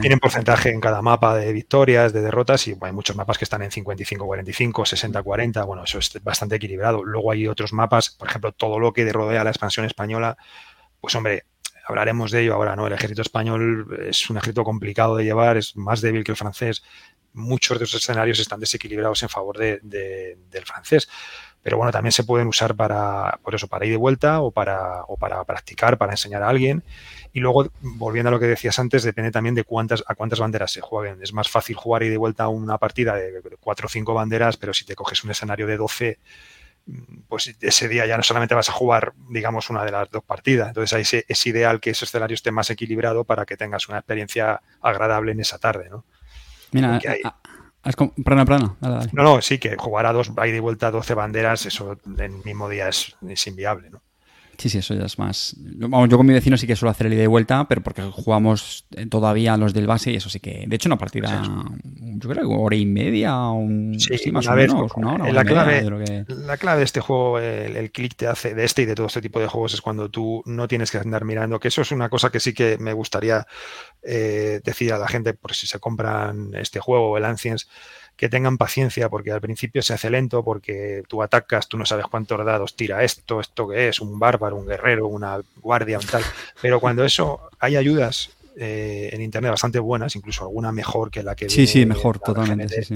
tienen, porcentaje en cada mapa de victorias, de derrotas, y hay muchos mapas que están en 55-45, 60-40. Bueno, eso es bastante equilibrado. Luego hay otros mapas, por ejemplo, todo lo que rodea la expansión española, pues hombre, hablaremos de ello ahora, ¿no? El ejército español es un ejército complicado de llevar, es más débil que el francés. Muchos de esos escenarios están desequilibrados en favor de, del francés. Pero bueno, también se pueden usar para, por eso, para ir de vuelta o para, practicar, para enseñar a alguien. Y luego, volviendo a lo que decías antes, depende también de cuántas, a cuántas banderas se jueguen. Es más fácil jugar y de vuelta una partida de cuatro o cinco banderas, pero si te coges un escenario de 12, pues ese día ya no solamente vas a jugar, digamos, una de las dos partidas. Entonces ahí es ideal que ese escenario esté más equilibrado para que tengas una experiencia agradable en esa tarde, ¿no?
Mira, No,
no, sí, que jugar a dos, ahí de vuelta 12 banderas, eso en el mismo día es, es inviable, ¿no?
Sí, sí, eso ya es más. Vamos, yo con mi vecino sí que suelo hacer el ida y vuelta, pero porque jugamos todavía los del base y eso sí que. De hecho, una partida, yo creo que hora y media o un,
sí, más o menos. la, clave, la clave de este juego, el, clic te hace, de este y de todo este tipo de juegos, es cuando tú no tienes que andar mirando, que eso es una cosa que sí que me gustaría eh, decir a la gente, por si se compran este juego o el Ancients que tengan paciencia, porque al principio se hace lento, porque tú atacas, tú no sabes cuántos dados tira esto, esto que es, un bárbaro, un guerrero, una guardia, un tal. Pero cuando eso hay ayudas eh, en internet bastante buenas, incluso alguna mejor que la que
Sí, sí, mejor, totalmente.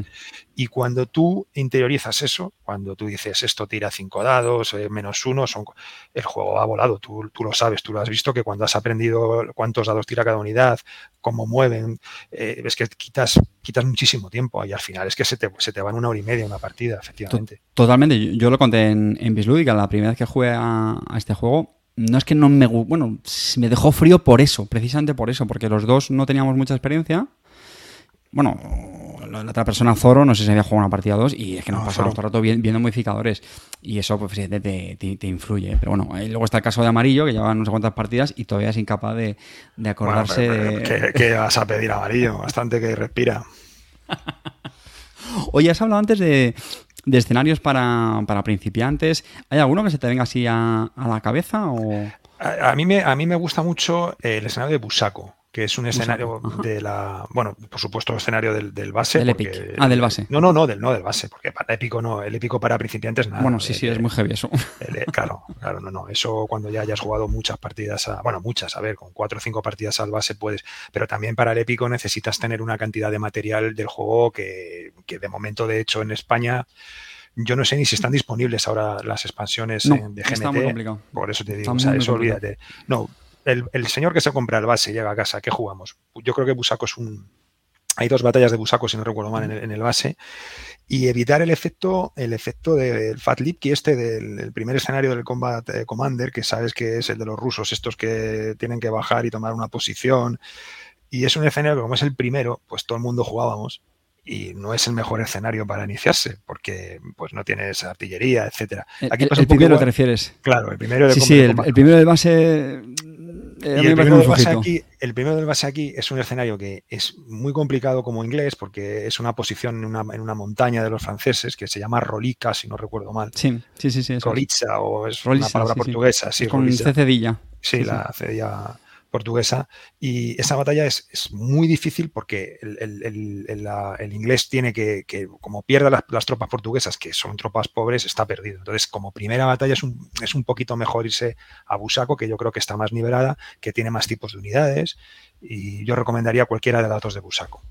Y cuando tú interiorizas eso, cuando tú dices esto tira cinco dados, eh, menos uno, son, el juego ha volado, tú, tú, lo sabes, tú lo has visto que cuando has aprendido cuántos dados tira cada unidad, cómo mueven, eh, ves que quitas, quitas muchísimo tiempo y al final es que se te, se te van una hora y media una partida, efectivamente.
Totalmente, yo, lo conté en, en Bislúdica, la primera vez que jugué a este juego, no es que no me... Bueno, me dejó frío por eso, precisamente por eso, porque los dos no teníamos mucha experiencia. Bueno, la, otra persona, Zoro, no sé si había jugado una partida 2 y es que nos pasamos todo el rato viendo modificadores y eso pues te, te, influye. Pero bueno, luego está el caso de Amarillo, que lleva no sé cuántas partidas y todavía es incapaz de, acordarse
de... ¿qué, vas a pedir Amarillo? Bastante que respira. (laughs)
Oye, has hablado antes de, de escenarios para, principiantes. ¿Hay alguno que se te venga así a, la cabeza? O...
A, mí me, a mí me gusta mucho el escenario de Busaco que es un escenario de la. Bueno, por supuesto, el escenario del, del base.
ah, del base.
No, no, no, del, no del base, porque para épico no. El épico para principiantes nada.
Bueno, sí, sí, es muy heavy eso.
claro, claro, no, no. Eso cuando ya hayas jugado muchas partidas, a, bueno, muchas, a ver, con cuatro o cinco partidas al base puedes. Pero también para el épico necesitas tener una cantidad de material del juego que, que de momento, de hecho, en España. Yo no sé ni si están disponibles ahora las expansiones de GMT. Está muy complicado. Por eso te digo, o sea, eso olvídate. No, el, señor que se compra el base llega a casa, ¿qué jugamos? Yo creo que Busaco es un. Hay dos batallas de Busaco, si no recuerdo mal, en el, base. Y evitar el efecto, el efecto del Fat Lipki, este del primer escenario del Combat eh, Commander, que sabes que es el de los rusos, estos que tienen que bajar y tomar una posición. Y es un escenario que, como es el primero, pues todo el mundo jugábamos y no es el mejor escenario para iniciarse porque pues no tienes artillería, etcétera.
Aquí el, primero te refieres.
Claro, el primero
de Sí, sí, el, primero de base
eh, el primero, del base aquí, el primero del base aquí es un escenario que es muy complicado como inglés porque es una posición en una, en una montaña de los franceses que se llama Rolica, si no recuerdo mal.
Sí, sí, sí. sí
Rolica o es una palabra portuguesa. Sí,
con C cedilla.
Sí, la cedilla portuguesa y esa batalla es, es muy difícil porque el, el, el, inglés tiene que, que como pierda las, las, tropas portuguesas, que son tropas pobres, está perdido. Entonces, como primera batalla es un, es un poquito mejor irse a Busaco, que yo creo que está más nivelada, que tiene más tipos de unidades y yo recomendaría cualquiera de datos de Busaco.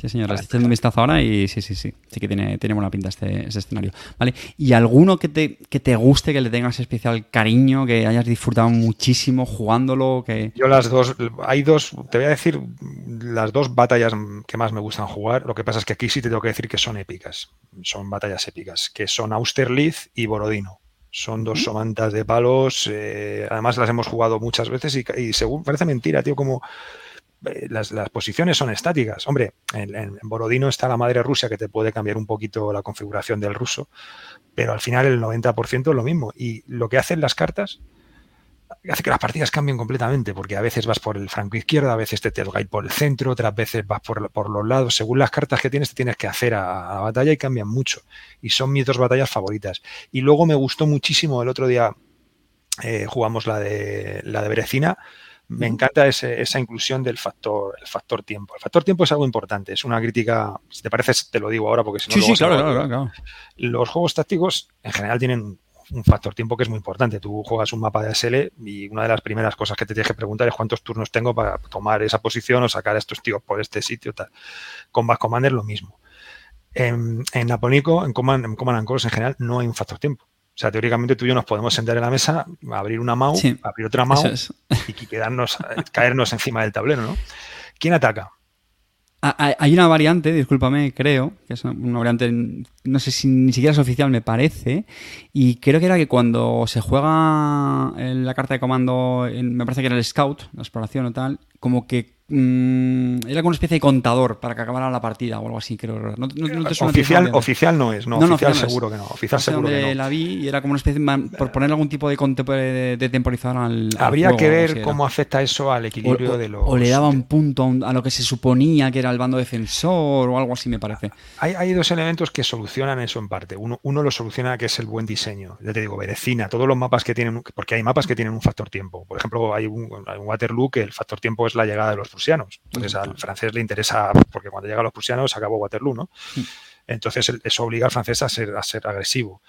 Sí, señor, estoy echando un vistazo ahora y sí, sí, sí. Sí que tiene, tiene buena pinta este, este escenario. ¿Vale? ¿Y alguno que te, que te guste, que le tengas especial cariño, que hayas disfrutado muchísimo jugándolo? Que...
Yo las dos, hay dos, te voy a decir las dos batallas que más me gustan jugar. Lo que pasa es que aquí sí te tengo que decir que son épicas. Son batallas épicas, que son Austerlitz y Borodino. Son dos somantas de palos. Eh, además las hemos jugado muchas veces y, y según parece mentira, tío, como las, las, posiciones son estáticas. Hombre, en, Borodino está la madre Rusia que te puede cambiar un poquito la configuración del ruso, pero al final el 90% es lo mismo. Y lo que hacen las cartas hace que las partidas cambien completamente, porque a veces vas por el franco izquierdo, a veces te telgai por el centro, otras veces vas por, por, los lados. Según las cartas que tienes, te tienes que hacer a, a, la batalla y cambian mucho. Y son mis dos batallas favoritas. Y luego me gustó muchísimo el otro día. Eh, jugamos la de la de Berecina, me encanta ese, esa inclusión del factor, el factor tiempo. El factor tiempo es algo importante, es una crítica, si te parece, te lo digo ahora porque si no...
Sí, sí, claro, claro, claro,
Los juegos tácticos en general tienen un factor tiempo que es muy importante. Tú juegas un mapa de ASL y una de las primeras cosas que te tienes que preguntar es cuántos turnos tengo para tomar esa posición o sacar a estos tíos por este sitio. Tal. Con Back Commander lo mismo. En, en en Command, en Command and Colors en general, no hay un factor tiempo. O sea, teóricamente tú y yo nos podemos sentar en la mesa, abrir una MAU, sí, abrir otra MAU es. (laughs) y quedarnos, caernos encima del tablero, ¿no? ¿Quién ataca?
Hay una variante, discúlpame, creo, que es una variante, no sé si ni siquiera es oficial, me parece, y creo que era que cuando se juega en la carta de comando, en, me parece que era el Scout, la exploración o tal, como que mmm, era como una especie de contador para que acabara la partida o algo así, creo. No, no, no te
oficial, oficial no es, no, oficial, oficial seguro es. que no. Oficial seguro que no.
la vi y era como una especie de, por poner algún tipo de, de, de temporizador al.
Habría
al juego,
que ver cómo afecta eso al equilibrio
o,
de los.
O le daba un punto a lo que se suponía que era el bando defensor o algo así, me parece.
Hay, hay dos elementos que solucionan eso en parte. Uno, uno lo soluciona que es el buen diseño. Ya te digo, Berecina, todos los mapas que tienen, porque hay mapas que tienen un factor tiempo. Por ejemplo, hay un, hay un Waterloo que el factor tiempo es la llegada de los prusianos. Entonces al francés le interesa, porque cuando llegan los prusianos acabó Waterloo, ¿no? Entonces eso obliga al francés a ser, a ser agresivo.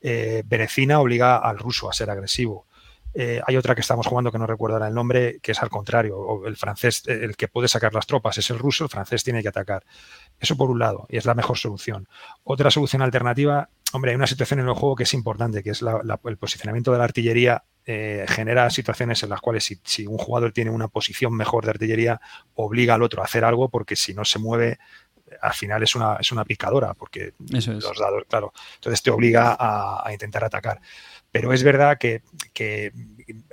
Eh, Berecina obliga al ruso a ser agresivo. Eh, hay otra que estamos jugando que no recuerdo ahora el nombre, que es al contrario. El francés, el que puede sacar las tropas es el ruso, el francés tiene que atacar. Eso por un lado, y es la mejor solución. Otra solución alternativa, hombre, hay una situación en el juego que es importante, que es la, la, el posicionamiento de la artillería eh, genera situaciones en las cuales si, si, un jugador tiene una posición mejor de artillería, obliga al otro a hacer algo porque si no se mueve, al final es una, es una picadora, porque
Eso es.
los dados, claro, entonces te obliga a, a intentar atacar. Pero es verdad que, que,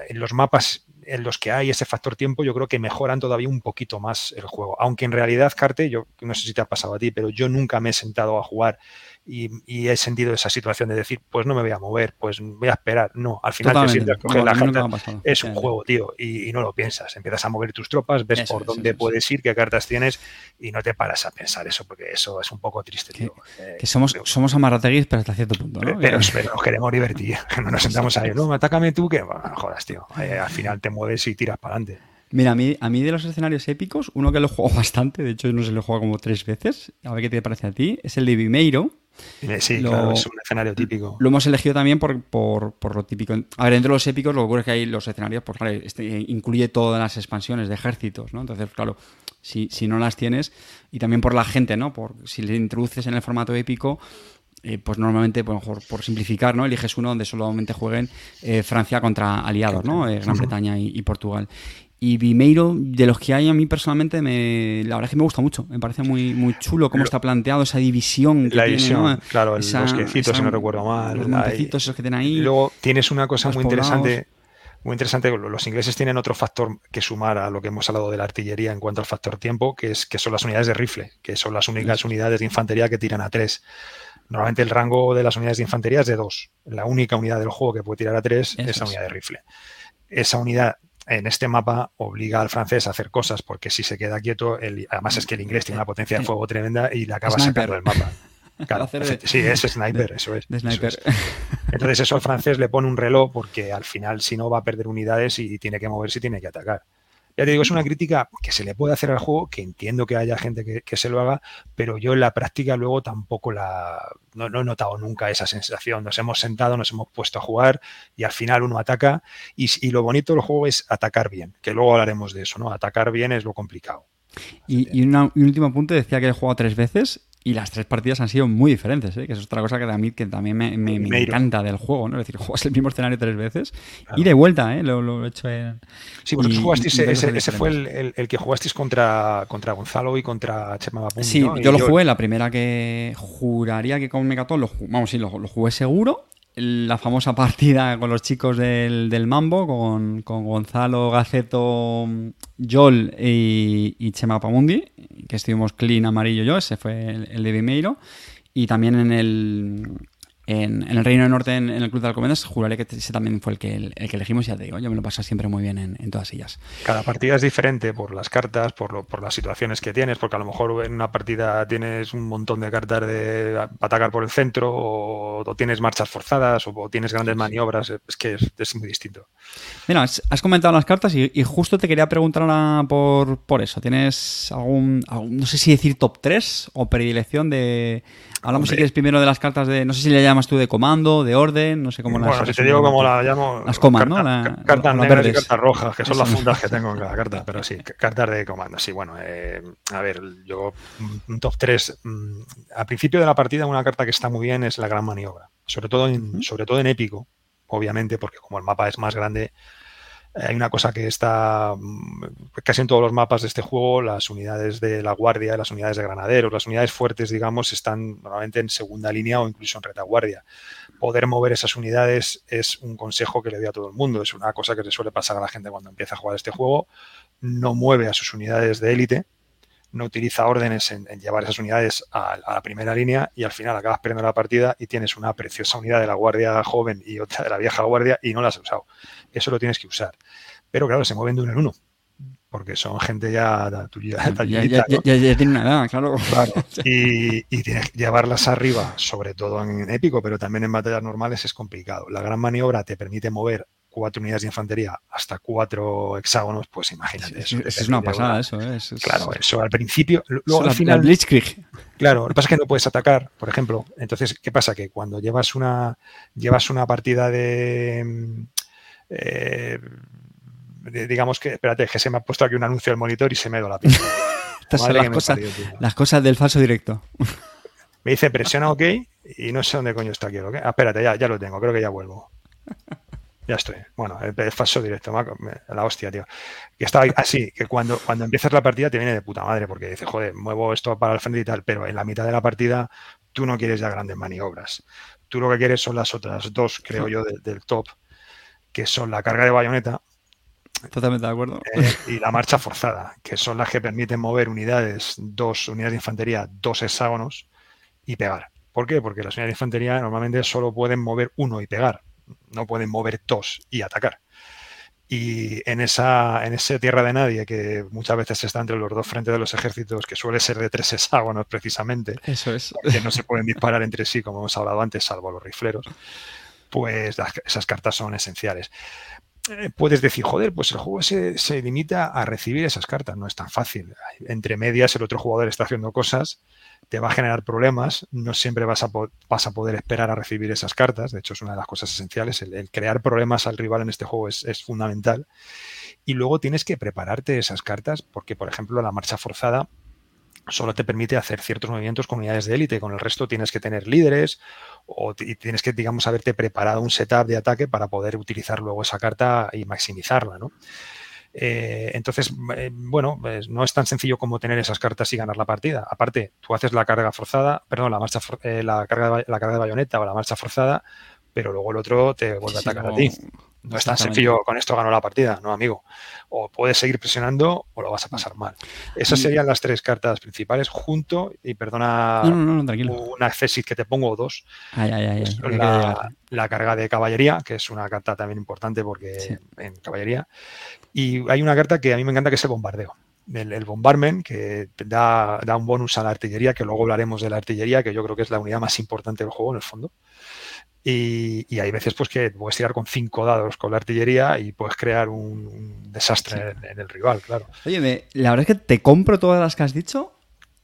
en los mapas en los que hay ese factor tiempo, yo creo que mejoran todavía un poquito más el juego. Aunque en realidad, Carte, yo no sé si te ha pasado a ti, pero yo nunca me he sentado a jugar y, y, he sentido esa situación de decir, pues no me voy a mover, pues voy a esperar. No, al final
Totalmente.
te la carta.
No
es un juego, tío, y, y, no lo piensas. Empiezas a mover tus tropas, ves eso, por dónde eso, puedes ir, qué cartas tienes y no te paras a pensar eso, porque eso es un poco triste,
que,
tío.
Eh, que somos, pero, somos amarrateguis, pero hasta cierto punto, ¿no?
Pero, pero nos queremos divertir, (laughs) no nos sentamos ahí, no, atácame tú, que bueno, jodas, tío. Eh, al final te mueves y tiras para adelante.
Mira, a mí, a mí de los escenarios épicos, uno que lo juego (laughs) bastante, de hecho no se lo he jugado como tres veces, a ver qué te parece a ti, es el de Vimeiro.
Sí, lo, claro, es un escenario típico.
Lo hemos elegido también por, por, por, lo típico. A ver, entre los épicos lo que ocurre es que hay los escenarios, pues claro, este, incluye todas las expansiones de ejércitos, ¿no? Entonces, claro, si, si no las tienes, y también por la gente, ¿no? Por si le introduces en el formato épico, eh, pues normalmente, por, por, por, simplificar, ¿no? Eliges uno donde solamente jueguen eh, Francia contra aliados, ¿no? Eh, Gran Bretaña y, y, Portugal. Y Vimeiro, de los que hay a mí personalmente, me, la verdad es que me gusta mucho. Me parece muy, muy chulo cómo está planteado esa división. Que
la
tiene,
división,
¿no?
claro, el bosquecito, si no recuerdo mal.
Los montecitos esos que tienen ahí.
Y luego tienes una cosa muy poblados. interesante. Muy interesante, los ingleses tienen otro factor que sumar a lo que hemos hablado de la artillería en cuanto al factor tiempo, que es que son las unidades de rifle, que son las únicas sí. unidades de infantería que tiran a tres. Normalmente el rango de las unidades de infantería es de dos. La única unidad del juego que puede tirar a tres es la unidad de rifle. Esa unidad en este mapa obliga al francés a hacer cosas porque si se queda quieto, el, además es que el inglés tiene una potencia de fuego tremenda y le acaba
sniper.
sacando del mapa. (laughs) Claro,
de,
sí, es sniper,
de,
eso es.
De sniper.
Eso es. (laughs) Entonces eso al francés le pone un reloj porque al final si no va a perder unidades y tiene que moverse y tiene que atacar. Ya te digo, es una crítica que se le puede hacer al juego, que entiendo que haya gente que, se lo haga, pero yo en la práctica luego tampoco la no, he notado nunca esa sensación. Nos hemos sentado, nos hemos puesto a jugar y al final uno ataca. Y, y lo bonito del juego es atacar bien, que luego hablaremos de eso, ¿no? Atacar bien es lo complicado.
Y, un último punto, decía que he jugado tres veces y las tres partidas han sido muy diferentes, ¿eh? que es otra cosa que a mí que también me, encanta del juego, ¿no? Es decir, (laughs) juegas el mismo escenario tres veces y de vuelta, ¿eh? Lo, he hecho en...
Sí, vosotros jugasteis, ese, fue el, que jugasteis contra, contra Gonzalo y contra Chema Bapundi,
Sí, yo lo jugué, la primera que juraría que con Megatón, lo, vamos, sí, lo jugué seguro la famosa partida con los chicos del, Mambo, con, Gonzalo, Gaceto, Joel y, Chema Pamundi, que estuvimos clean amarillo yo, ese fue el, el de Vimeiro. Y también en el, en, el Reino del Norte, en, el Club de Alcobendas, juraré que ese también fue el que, el, que elegimos. Ya te digo, yo me lo paso siempre muy bien en, todas ellas.
Cada partida es diferente por las cartas, por, lo, por las situaciones que tienes, porque a lo mejor en una partida tienes un montón de cartas de atacar por el centro, o, tienes marchas forzadas, o, tienes grandes maniobras. Es que es, muy distinto.
Mira, has comentado las cartas y, justo te quería preguntar ahora por, por eso. ¿Tienes algún, no sé si decir top 3 o predilección de Hablamos si quieres primero de las cartas de, no sé si le llamas tú de comando, de orden, no sé cómo
las... Bueno, si te digo cómo la llamo...
Las comas, ¿no?
cartas negras y cartas rojas, que son las fundas que tengo en cada carta, pero sí, cartas de comando, sí, bueno, eh, a ver, yo un top 3, mm, a principio de la partida una carta que está muy bien es la gran maniobra, sobre todo en, sobre todo en épico, obviamente, porque como el mapa es más grande, hay una cosa que está mm, casi en todos los mapas de este juego, las unidades de la guardia, las unidades de granaderos, las unidades fuertes, digamos, están normalmente en segunda línea o incluso en retaguardia. Poder mover esas unidades es un consejo que le doy a todo el mundo, es una cosa que le suele pasar a la gente cuando empieza a jugar este juego. No mueve a sus unidades de élite, no utiliza órdenes en, llevar esas unidades a, la primera línea y al final acabas perdiendo la partida y tienes una preciosa unidad de la guardia joven y otra de la vieja guardia y no las has usado. Eso lo tienes que usar. Pero claro, se mueven de uno en uno porque son gente ya
ya, ya, ya, tiene una edad, claro. (laughs)
Y, y tienes que llevarlas arriba, sobre todo en épico, pero también en batallas normales es complicado. La gran maniobra te permite mover cuatro unidades de infantería hasta cuatro hexágonos, pues imagínate. eso,
es una pasada eso, ¿eh?
claro, eso al principio, luego al final...
Blitzkrieg.
Claro, lo que pasa es que no puedes atacar, por ejemplo. Entonces, ¿qué pasa? Que cuando llevas una, llevas una partida de... Eh, digamos que, espérate, que se me ha puesto aquí un anuncio al monitor y se me ha ido la pista. (laughs)
Estas son las cosas, las cosas del falso directo.
Me dice presiona OK y no sé dónde coño está aquí. ¿okay? Ah, espérate, ya, ya lo tengo, creo que ya vuelvo. Ya estoy. Bueno, el, falso directo, la hostia, tío. Que estaba así, que cuando, cuando empiezas la partida te viene de puta madre, porque dices, joder, muevo esto para el frente y tal, pero en la mitad de la partida tú no quieres ya grandes maniobras. Tú lo que quieres son las otras dos, creo yo, del top, que son la carga de bayoneta.
Totalmente de acuerdo.
Eh, y la marcha forzada, que son las que permiten mover unidades, dos unidades de infantería, dos hexágonos y pegar. ¿Por qué? Porque las unidades de infantería normalmente solo pueden mover uno y pegar no pueden mover dos y atacar. Y en esa, en ese tierra de nadie, que muchas veces está entre los dos frentes de los ejércitos, que suele ser de tres hexágonos precisamente,
Eso es.
que no se pueden disparar entre sí, como hemos hablado antes, salvo los rifleros, pues esas cartas son esenciales. Eh, puedes decir, joder, pues el juego se, se limita a recibir esas cartas, no es tan fácil. Entre medias el otro jugador está haciendo cosas te va a generar problemas, no siempre vas a, vas a poder esperar a recibir esas cartas, de hecho es una de las cosas esenciales, el, crear problemas al rival en este juego es, fundamental. Y luego tienes que prepararte esas cartas porque, por ejemplo, la marcha forzada solo te permite hacer ciertos movimientos con unidades de élite, con el resto tienes que tener líderes o tienes que, digamos, haberte preparado un setup de ataque para poder utilizar luego esa carta y maximizarla, ¿no? Eh, entonces, eh, bueno, pues no es tan sencillo como tener esas cartas y ganar la partida. Aparte, tú haces la carga forzada, perdón, la marcha, eh, la, carga de, la carga de bayoneta o la marcha forzada, pero luego el otro te vuelve a atacar a ti. No es tan sencillo, con esto gano la partida, no, amigo. O puedes seguir presionando o lo vas a pasar mal. Esas serían las tres cartas principales, junto, y perdona un accesit que te pongo dos. la, carga de caballería, que es una carta también importante porque en caballería. Y hay una carta que a mí me encanta que es el bombardeo. El, el bombardment, que da, da un bonus a la artillería, que luego hablaremos de la artillería, que yo creo que es la unidad más importante del juego en el fondo Y, hay veces pues que puedes tirar con cinco dados con la artillería y puedes crear un, desastre en, el rival, claro.
Oye, la verdad es que te compro todas las que has dicho.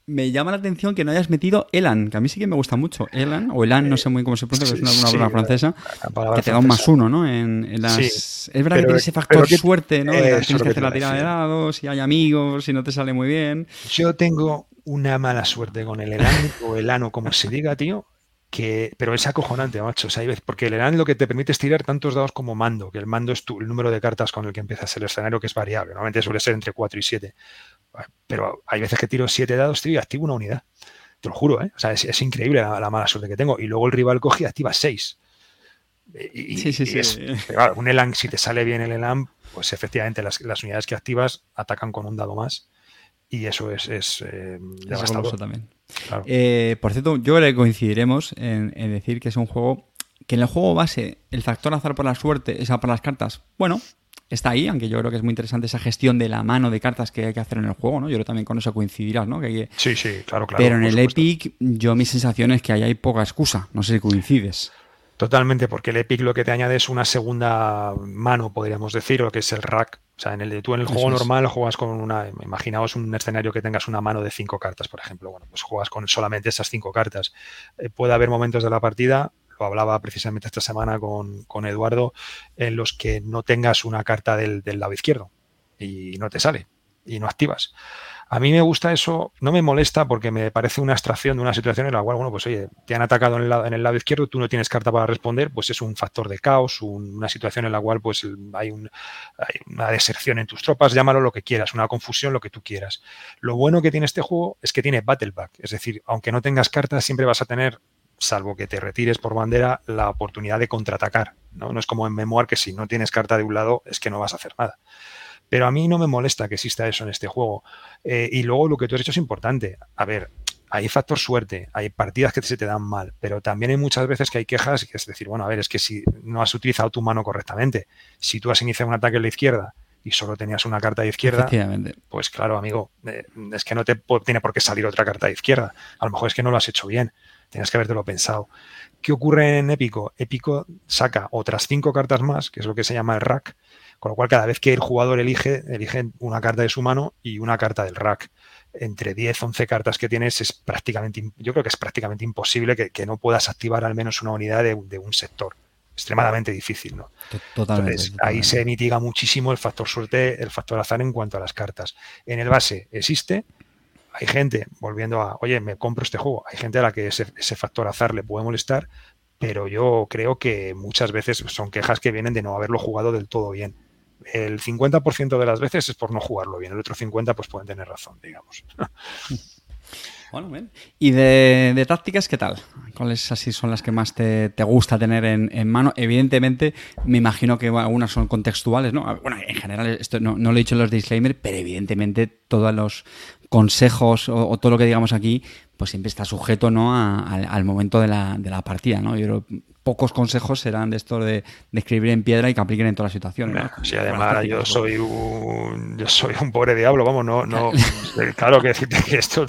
Me llama la atención que no hayas metido Elan, que a mí sí que me gusta mucho. Elan, o Elan, no sé muy cómo se pronuncia, pero es una, palabra francesa, que te da un más uno, ¿no? En, las... es verdad que tiene ese factor suerte, ¿no? tienes que hacer la tirada de dados, si hay amigos, si no te sale muy bien.
Yo tengo una mala suerte con el Elan, o Elano, como se diga, tío, que, pero es acojonante, macho. O sea, porque el Elan lo que te permite es tirar tantos dados como mando, que el mando es tu, el número de cartas con el que empiezas el escenario, que es variable. Normalmente suele ser entre 4 y 7. Pero hay veces que tiro 7 dados, tío, y activo una unidad. Te lo juro, ¿eh? O sea, es, increíble la, mala suerte que tengo. Y luego el rival coge y activa 6. Y, sí, sí, sí. un Elan, si te sale bien el Elan, pues efectivamente las, las unidades que activas atacan con un dado más y eso es, es eh,
también. Eh, por cierto, yo creo que coincidiremos en, decir que es un juego que en el juego base el factor azar por la suerte, esa por las cartas, bueno, está ahí, aunque yo creo que es muy interesante esa gestión de la mano de cartas que hay que hacer en el juego, ¿no? Yo creo también con eso coincidirás, ¿no?
Sí, sí, claro, claro.
Pero en el Epic, yo mi sensación es que ahí hay poca excusa, no sé si coincides.
Totalmente, porque el Epic lo que te añade es una segunda mano, podríamos decir, lo que es el rack. O sea, en el, tú en el juego normal juegas con una, imaginaos un escenario que tengas una mano de cinco cartas, por ejemplo. Bueno, pues juegas con solamente esas cinco cartas. Eh, puede haber momentos de la partida, lo hablaba precisamente esta semana con, con Eduardo, en los que no tengas una carta del, del lado izquierdo y no te sale y no activas. A mí me gusta eso, no me molesta porque me parece una abstracción de una situación en la cual, bueno, pues oye, te han atacado en el, lado, izquierdo, tú no tienes carta para responder, pues es un factor de caos, una situación en la cual pues hay, una deserción en tus tropas, llámalo lo que quieras, una confusión, lo que tú quieras. Lo bueno que tiene este juego es que tiene battle back, es decir, aunque no tengas cartas, siempre vas a tener salvo que te retires por bandera, la oportunidad de contraatacar. ¿no? no es como en Memoir que si no tienes carta de un lado es que no vas a hacer nada. Pero a mí no me molesta que exista eso en este juego. Eh, y luego lo que tú has dicho es importante. A ver, hay factor suerte, hay partidas que se te dan mal, pero también hay muchas veces que hay quejas, es decir, bueno, a ver, es que si no has utilizado tu mano correctamente, si tú has iniciado un ataque en la izquierda y solo tenías una carta de izquierda, pues claro, amigo, eh, es que no te tiene por qué salir otra carta de izquierda. A lo mejor es que no lo has hecho bien, tienes que habértelo pensado. ¿Qué ocurre en Épico? Épico saca otras cinco cartas más, que es lo que se llama el rack, con lo cual, cada vez que el jugador elige, elige una carta de su mano y una carta del rack. Entre 10, 11 cartas que tienes, es prácticamente, yo creo que es prácticamente imposible que, no puedas activar al menos una unidad de, un sector extremadamente difícil, ¿no?
Totalmente,
Entonces, ahí se mitiga muchísimo el factor suerte, el factor azar en cuanto a las cartas. En el base existe, hay gente, volviendo a, oye, me compro este juego, hay gente a la que ese, ese factor azar le puede molestar, pero yo creo que muchas veces son quejas que vienen de no haberlo jugado del todo bien el 50% de las veces es por no jugarlo bien, el otro 50% pues pueden tener razón, digamos. (laughs)
Bueno, bien. ¿Y de, tácticas qué tal? ¿Cuáles así son las que más te, gusta tener en, mano? Evidentemente, me imagino que algunas son contextuales, ¿no? Bueno, en general, esto no, lo he dicho en los disclaimers, pero evidentemente todos los consejos o, todo lo que digamos aquí, pues siempre está sujeto ¿no? al momento de la, de la partida, ¿no? Yo creo pocos consejos serán de esto de, escribir en piedra y que apliquen en todas las situaciones.
Sí, además yo soy un yo soy un pobre diablo, vamos, no, no (laughs) claro que decirte que esto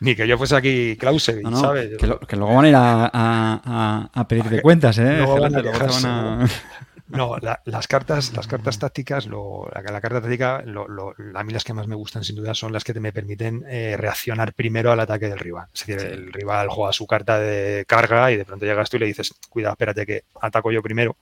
ni que yo fuese aquí Clausewitz, ¿sabes?
Que, luego van a ir a, a, pedirte cuentas, ¿eh? (laughs)
No, las cartas, las cartas tácticas, lo, la, carta táctica, lo, a mí las que más me gustan sin duda son las que te me permiten eh, reaccionar primero al ataque del rival. Es decir, el rival juega su carta de carga y de pronto llegas tú y le dices, cuidado, espérate que ataco yo primero.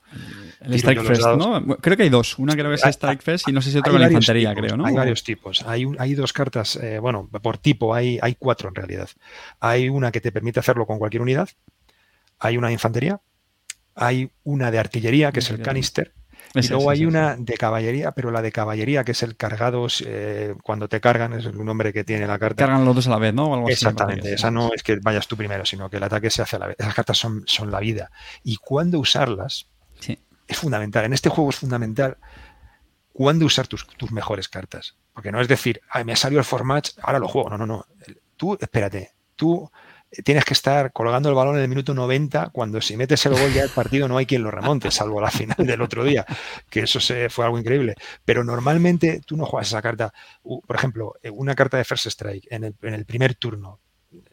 El Strike ¿no? Creo que hay dos. Una creo que es Strike First y no sé si otra con la infantería, creo, ¿no?
Hay varios tipos. Hay, hay dos cartas, eh, bueno, por tipo hay, hay cuatro en realidad. Hay una que te permite hacerlo con cualquier unidad. Hay una de infantería, hay una de artillería, que es el canister, y luego hay una de caballería, pero la de caballería, que es el cargados, eh, cuando te cargan, es el nombre que tiene la carta.
Cargan los dos a la vez, ¿no?
Exactamente, esa no es que vayas tú primero, sino que el ataque se hace a la vez. Esas cartas son, son la vida. Y cuándo usarlas es fundamental. En este juego es fundamental cuándo usar tus, tus mejores cartas. Porque no es decir, Ay, me ha salido el format, ahora lo juego. No, no, no. Tú, espérate, tú tienes que estar colgando el balón en el minuto 90 cuando si metes el gol ya el partido no hay quien lo remonte, salvo la final del otro día, que eso se, fue algo increíble. Pero normalmente tú no juegas esa carta, por ejemplo, una carta de First Strike en el, en el primer turno,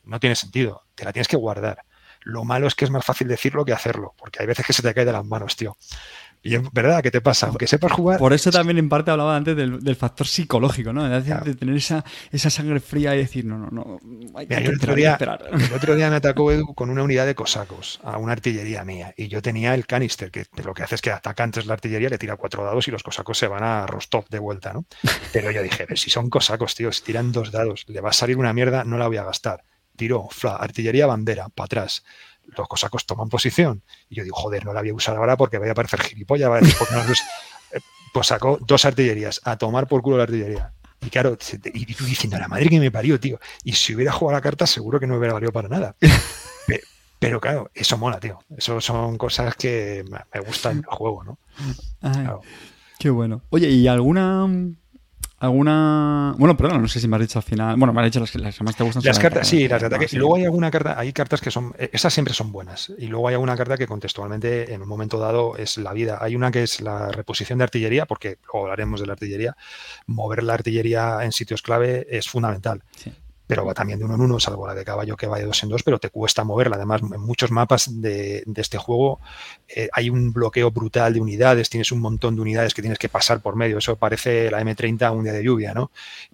no tiene sentido, te la tienes que guardar. Lo malo es que es más fácil decirlo que hacerlo, porque hay veces que se te cae de las manos, tío. Y es verdad, ¿qué te pasa? Aunque sepas jugar.
Por eso también en parte hablaba antes del, factor psicológico, ¿no? De, tener esa, esa, sangre fría y decir, no, no, no.
Hay que el, otro día, el otro día me (laughs) atacó Edu con una unidad de cosacos a una artillería mía. Y yo tenía el canister, que lo que hace es que ataca antes la artillería, le tira cuatro dados y los cosacos se van a Rostov de vuelta, ¿no? (laughs) Pero yo dije, si son cosacos, tío, si tiran dos dados, le va a salir una mierda, no la voy a gastar. Tiró, fla, artillería bandera, para atrás los cosacos toman posición. Y yo digo, joder, no la voy a usar ahora porque voy a parecer gilipollas. (laughs) Eh, pues sacó dos artillerías, a tomar por culo la artillería. Y claro, y tú diciendo, la madre que me parió, tío. Y si hubiera jugado la carta, seguro que no me hubiera valido para nada. (laughs) Pero, claro, eso mola, tío. Eso son cosas que me gustan en el juego, ¿no?
Qué bueno. Oye, ¿y alguna alguna. Bueno, perdón, no sé si me has dicho al final. Bueno, me has dicho las, las que más te gustan.
Las cartas, sí, las de ataque. Y luego hay alguna carta, hay cartas que son. Eh, esas siempre son buenas. Y luego hay alguna carta que contextualmente, en un momento dado, es la vida. Hay una que es la reposición de artillería, porque luego hablaremos de la artillería. Mover la artillería en sitios clave es fundamental. Sí pero va también de uno en uno, salvo la de caballo que va de dos en dos, pero te cuesta moverla. Además, en muchos mapas de, este juego eh, hay un bloqueo brutal de unidades, tienes un montón de unidades que tienes que pasar por medio. Eso parece la M30 un día de lluvia, ¿no?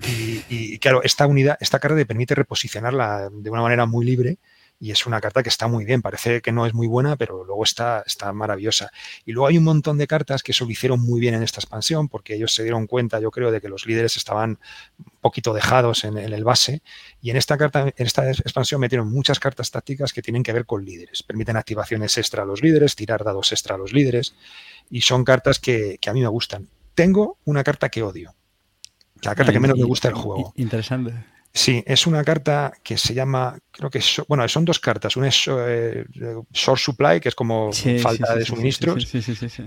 Y, y claro, esta unidad, esta carta te permite reposicionarla de una manera muy libre y es una carta que está muy bien, parece que no es muy buena, pero luego está, está maravillosa. Y luego hay un montón de cartas que eso lo hicieron muy bien en esta expansión, porque ellos se dieron cuenta, yo creo, de que los líderes estaban un poquito dejados en, el base, y en esta carta, en esta expansión metieron muchas cartas tácticas que tienen que ver con líderes. Permiten activaciones extra a los líderes, tirar dados extra a los líderes, y son cartas que, a mí me gustan. Tengo una carta que odio. La carta que menos me gusta del juego.
Interesante.
Sí, es una carta que se llama, creo que bueno, son dos cartas. Una es eh, Short Supply, que es como falta de suministros,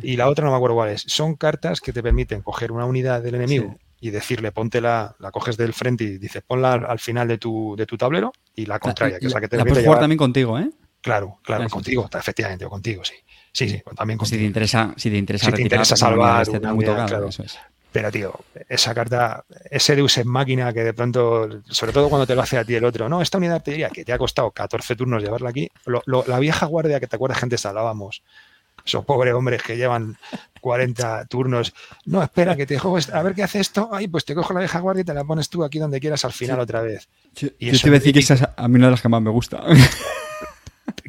y la otra no me acuerdo cuál es. Son cartas que te permiten coger una unidad del enemigo y decirle, ponte la, la coges del frente y dices, ponla al final de tu, de tu tablero y la contraria, que es la que te
la puedes jugar también contigo, ¿eh?
Claro, claro, contigo, efectivamente, o contigo, sí. Sí, sí, también contigo.
Si te interesa, si te interesa,
si te interesa salvar una unidad, claro. Eso es. Pero, tío, esa carta, ese Deus en máquina que de pronto, sobre todo cuando te lo hace a ti el otro, no, esta unidad de artillería que te ha costado 14 turnos llevarla aquí, la vieja guardia que te acuerdas, gente, hablábamos, esos pobres hombres que llevan 40 turnos, no, espera, que te juegues, a ver qué hace esto, ay, pues te cojo la vieja guardia y te la pones tú aquí donde quieras al final otra vez.
y yo te voy a decir que esa es a mí una de las que más me gusta.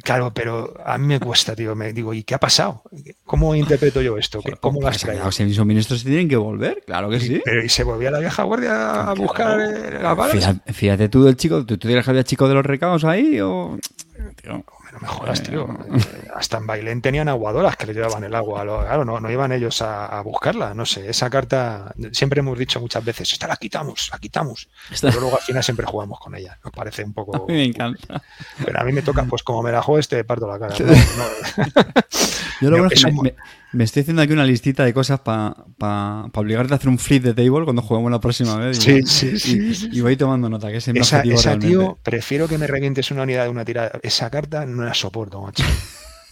Claro, pero a mí me cuesta, tío. Me digo, ¿y qué ha pasado? ¿Cómo interpreto yo esto? ¿Cómo lo has traído?
Los suministros se tienen que volver, claro que sí.
Pero ¿y se volvía la vieja guardia a buscar eh, las balas?
Fíjate, tú del chico, ¿tú, tú que había chico de los recados ahí o...?
No me jodas, tío. Eh, hasta en Bailén tenían aguadoras que le llevaban el agua. Claro, no, no iban ellos a, buscarla. No sé, esa carta, siempre hemos dicho muchas veces, esta la quitamos, la quitamos. Pero luego al final siempre jugamos con ella. Nos parece un poco. (laughs)
me encanta.
Pero a mí me toca, pues como me la juego este, parto la cara. (laughs)
Yo lo bueno me, estoy haciendo aquí una listita de cosas para obligarte a hacer un flip de table cuando juguemos la próxima vez.
Sí, y, sí, sí,
y, voy tomando nota, que es el
esa, esa tío, prefiero que me revientes una unidad de una tirada. Esa carta no la soporto, macho.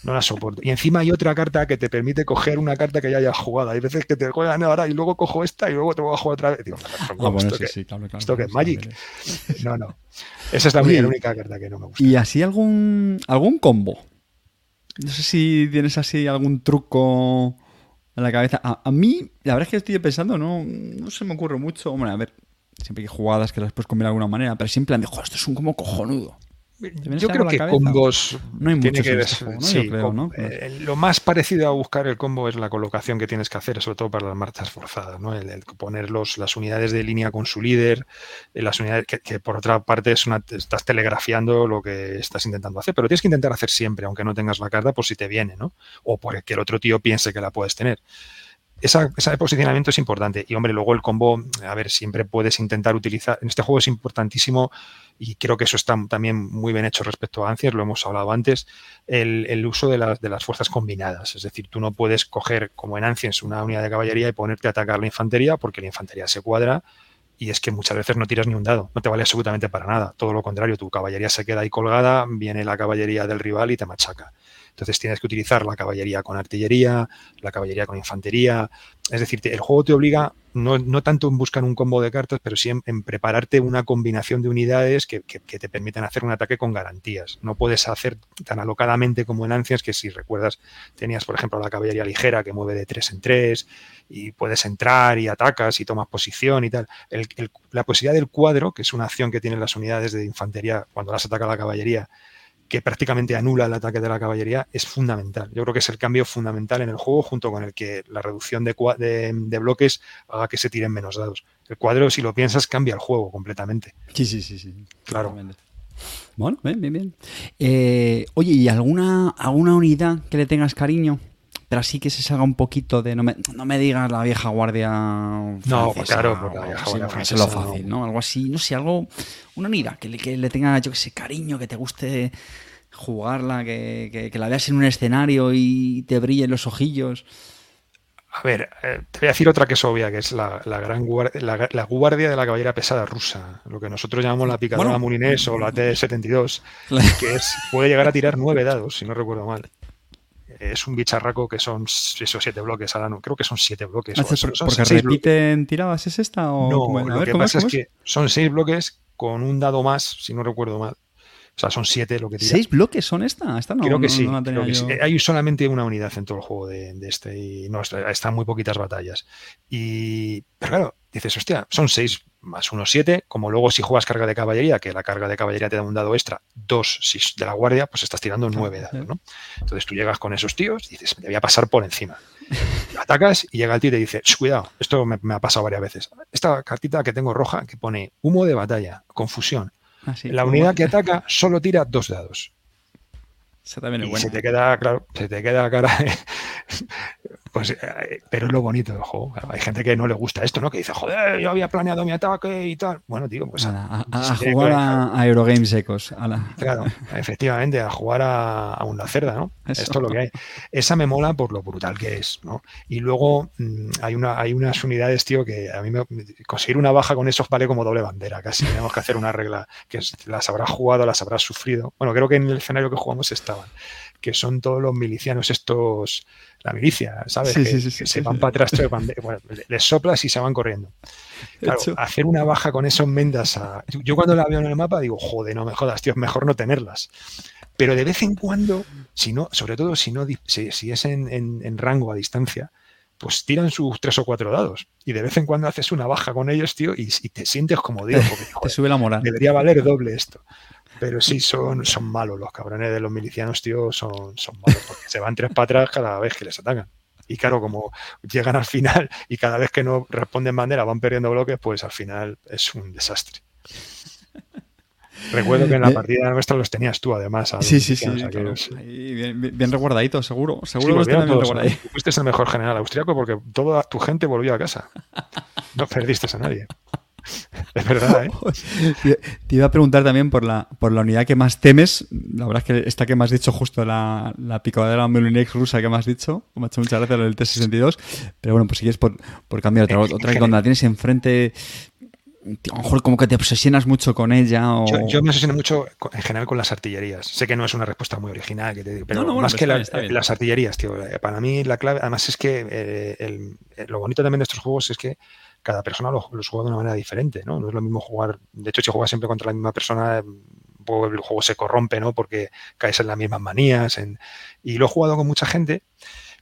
No la soporto. Y encima hay otra carta que te permite coger una carta que ya hayas jugado. Hay veces que te juegan ahora y luego cojo esta y luego te voy a jugar otra vez. Digo,
ah, esto, que, sí, claro,
esto que es Magic. No, no. Esa es la única carta que no me gusta.
¿Y así algún, algún combo? No sé si tienes así algún truco en la cabeza. A, mí, la verdad es que estoy pensando, no, no se me ocurre mucho. Hombre, a ver, siempre hay jugadas que las puedes comer de alguna manera, pero siempre han dicho, esto es un como cojonudo.
Yo creo que combos no hay tiene que ver, sí, eh, lo más parecido a buscar el combo es la colocación que tienes que hacer, sobre todo para las marchas forzadas, ¿no? El, poner las unidades de línea con su líder, eh, las unidades que, por otra parte es una, estás telegrafiando lo que estás intentando hacer, pero tienes que intentar hacer siempre, aunque no tengas la carta por si te viene, ¿no? O porque el otro tío piense que la puedes tener ese posicionamiento es importante. Y hombre, luego el combo, a ver, siempre puedes intentar utilizar. En este juego es importantísimo y creo que eso está también muy bien hecho respecto a Anciers, lo hemos hablado antes, el, uso de, las, de las fuerzas combinadas. Es decir, tú no puedes coger, como en Ancients, una unidad de caballería y ponerte a atacar la infantería porque la infantería se cuadra y es que muchas veces no tiras ni un dado, no te vale absolutamente para nada. Todo lo contrario, tu caballería se queda ahí colgada, viene la caballería del rival y te machaca. Entonces tienes que utilizar la caballería con artillería, la caballería con infantería. Es decir, el juego te obliga no, no tanto en buscar un combo de cartas, pero sí en, prepararte una combinación de unidades que, que, te permitan hacer un ataque con garantías. No puedes hacer tan alocadamente como en Ancias, que si recuerdas, tenías, por ejemplo, la caballería ligera que mueve de 3 en 3 y puedes entrar y atacas y tomas posición y tal. la posibilidad del cuadro, que es una acción que tienen las unidades de infantería cuando las ataca la caballería, que prácticamente anula el ataque de la caballería, es fundamental. Yo creo que es el cambio fundamental en el juego, junto con el que la reducción de, de, bloques haga que se tiren menos dados. El cuadro, si lo piensas, cambia el juego completamente.
Sí, sí, sí, sí.
Claro.
Bueno, bien, bien, bien. Eh, oye, ¿y alguna, alguna unidad que le tengas cariño? Pero así que se salga un poquito de no me, no me digas la vieja guardia
no claro porque la vieja guardia
es lo fácil no algo así no sé algo una unidad que le, que le tenga yo que sé cariño que te guste jugarla que, que, la veas en un escenario y te brillen los ojillos.
A ver, eh, te voy a decir otra que es obvia, que es la, gran guardia, la, guardia de la caballera pesada rusa, lo que nosotros llamamos la picadora bueno, o la T-72, (laughs) que es, puede llegar a tirar nueve dados, si no recuerdo mal es un bicharraco que son esos siete bloques, ahora no, creo que son siete bloques.
Ah, ¿Porque repiten tiradas es esta? O
no, lo que pasa es, que son seis bloques con un dado más, si no recuerdo mal. O sea, son siete lo que tira.
¿Seis bloques son esta? esta no,
creo, que, sí, Hay solamente una unidad en todo el juego de, este y no, están muy poquitas batallas. Y, pero claro, dices, hostia, son seis más unos siete. Como luego si juegas carga de caballería, que la carga de caballería te da un dado extra, dos si de la guardia, pues estás tirando nueve dados, ¿no? Entonces tú llegas con esos tíos y dices, me voy a pasar por encima. Atacas y llega el tío y te dice, cuidado, esto me, me ha pasado varias veces. Esta cartita que tengo roja que pone humo de batalla, confusión Ah, la unidad que ataca solo tira dos dados.
Eso también es
y Se te queda, claro, se te queda cara. Pues, eh, pero es lo bonito del juego. hay gente que no le gusta esto, ¿no? Que dice, joder, yo había planeado mi ataque y tal. Bueno, tío, pues.
a, jugar a, Eurogames Ecos.
Claro, efectivamente, a jugar a, una cerda, ¿no? Esto es lo que hay. Esa me mola por lo brutal que es, ¿no? Y luego mm, hay, una, hay unas unidades, tío, que a mí me, conseguir una baja con esos vale como doble bandera. Casi tenemos que hacer una regla que las habrás jugado, las habrás sufrido. Bueno, creo que en el escenario que jugamos estaban que son todos los milicianos estos, la milicia, ¿sabes? que, se van para atrás, bueno, les soplas y se van corriendo. Claro, hacer una baja con esos mendas a... Yo cuando la veo en el mapa digo, joder, no me jodas, tío, es mejor no tenerlas. Pero de vez en cuando, si no, sobre todo si no si, es en, rango a distancia, pues tiran sus tres o cuatro dados. Y de vez en cuando haces una baja con ellos, tío, y, te sientes como digo, (laughs) porque,
te sube la moral.
Debería valer doble esto. Pero sí, son, son malos los cabrones de los milicianos, tío, son, son malos, porque se van tres para atrás cada vez que les atacan. Y claro, como llegan al final y cada vez que no responden bandera van perdiendo bloques, pues al final es un desastre. Recuerdo que en la eh, partida nuestra los tenías tú, además.
Sí, sí, sí. bien, bien, seguro. Seguro los bien
reguardaditos. Fuiste el mejor general austriaco porque toda tu gente volvió a casa. No perdiste a nadie. (laughs) Es verdad, ¿eh? (laughs)
Te iba a preguntar también por la, por la unidad que más temes. La verdad es que esta que me has dicho, justo la, la picadera Molinex rusa que me has dicho, me ha hecho muchas gracias el T-62. Pero bueno, pues si quieres por, por cambiar otra. Otra que cuando la tienes enfrente, a lo mejor como que te obsesionas mucho con ella. O...
Yo, me obsesiono mucho en general con las artillerías. Sé que no es una respuesta muy original, que te digo, pero más que las artillerías, tío. Eh, para mí la clave, además es que eh, lo bonito también de estos juegos es que cada persona los, juega de una manera diferente, ¿no? No es lo mismo jugar, de hecho, si juegas siempre contra la misma persona, el juego se corrompe, ¿no? Porque caes en las mismas manías. Y lo he jugado con mucha gente,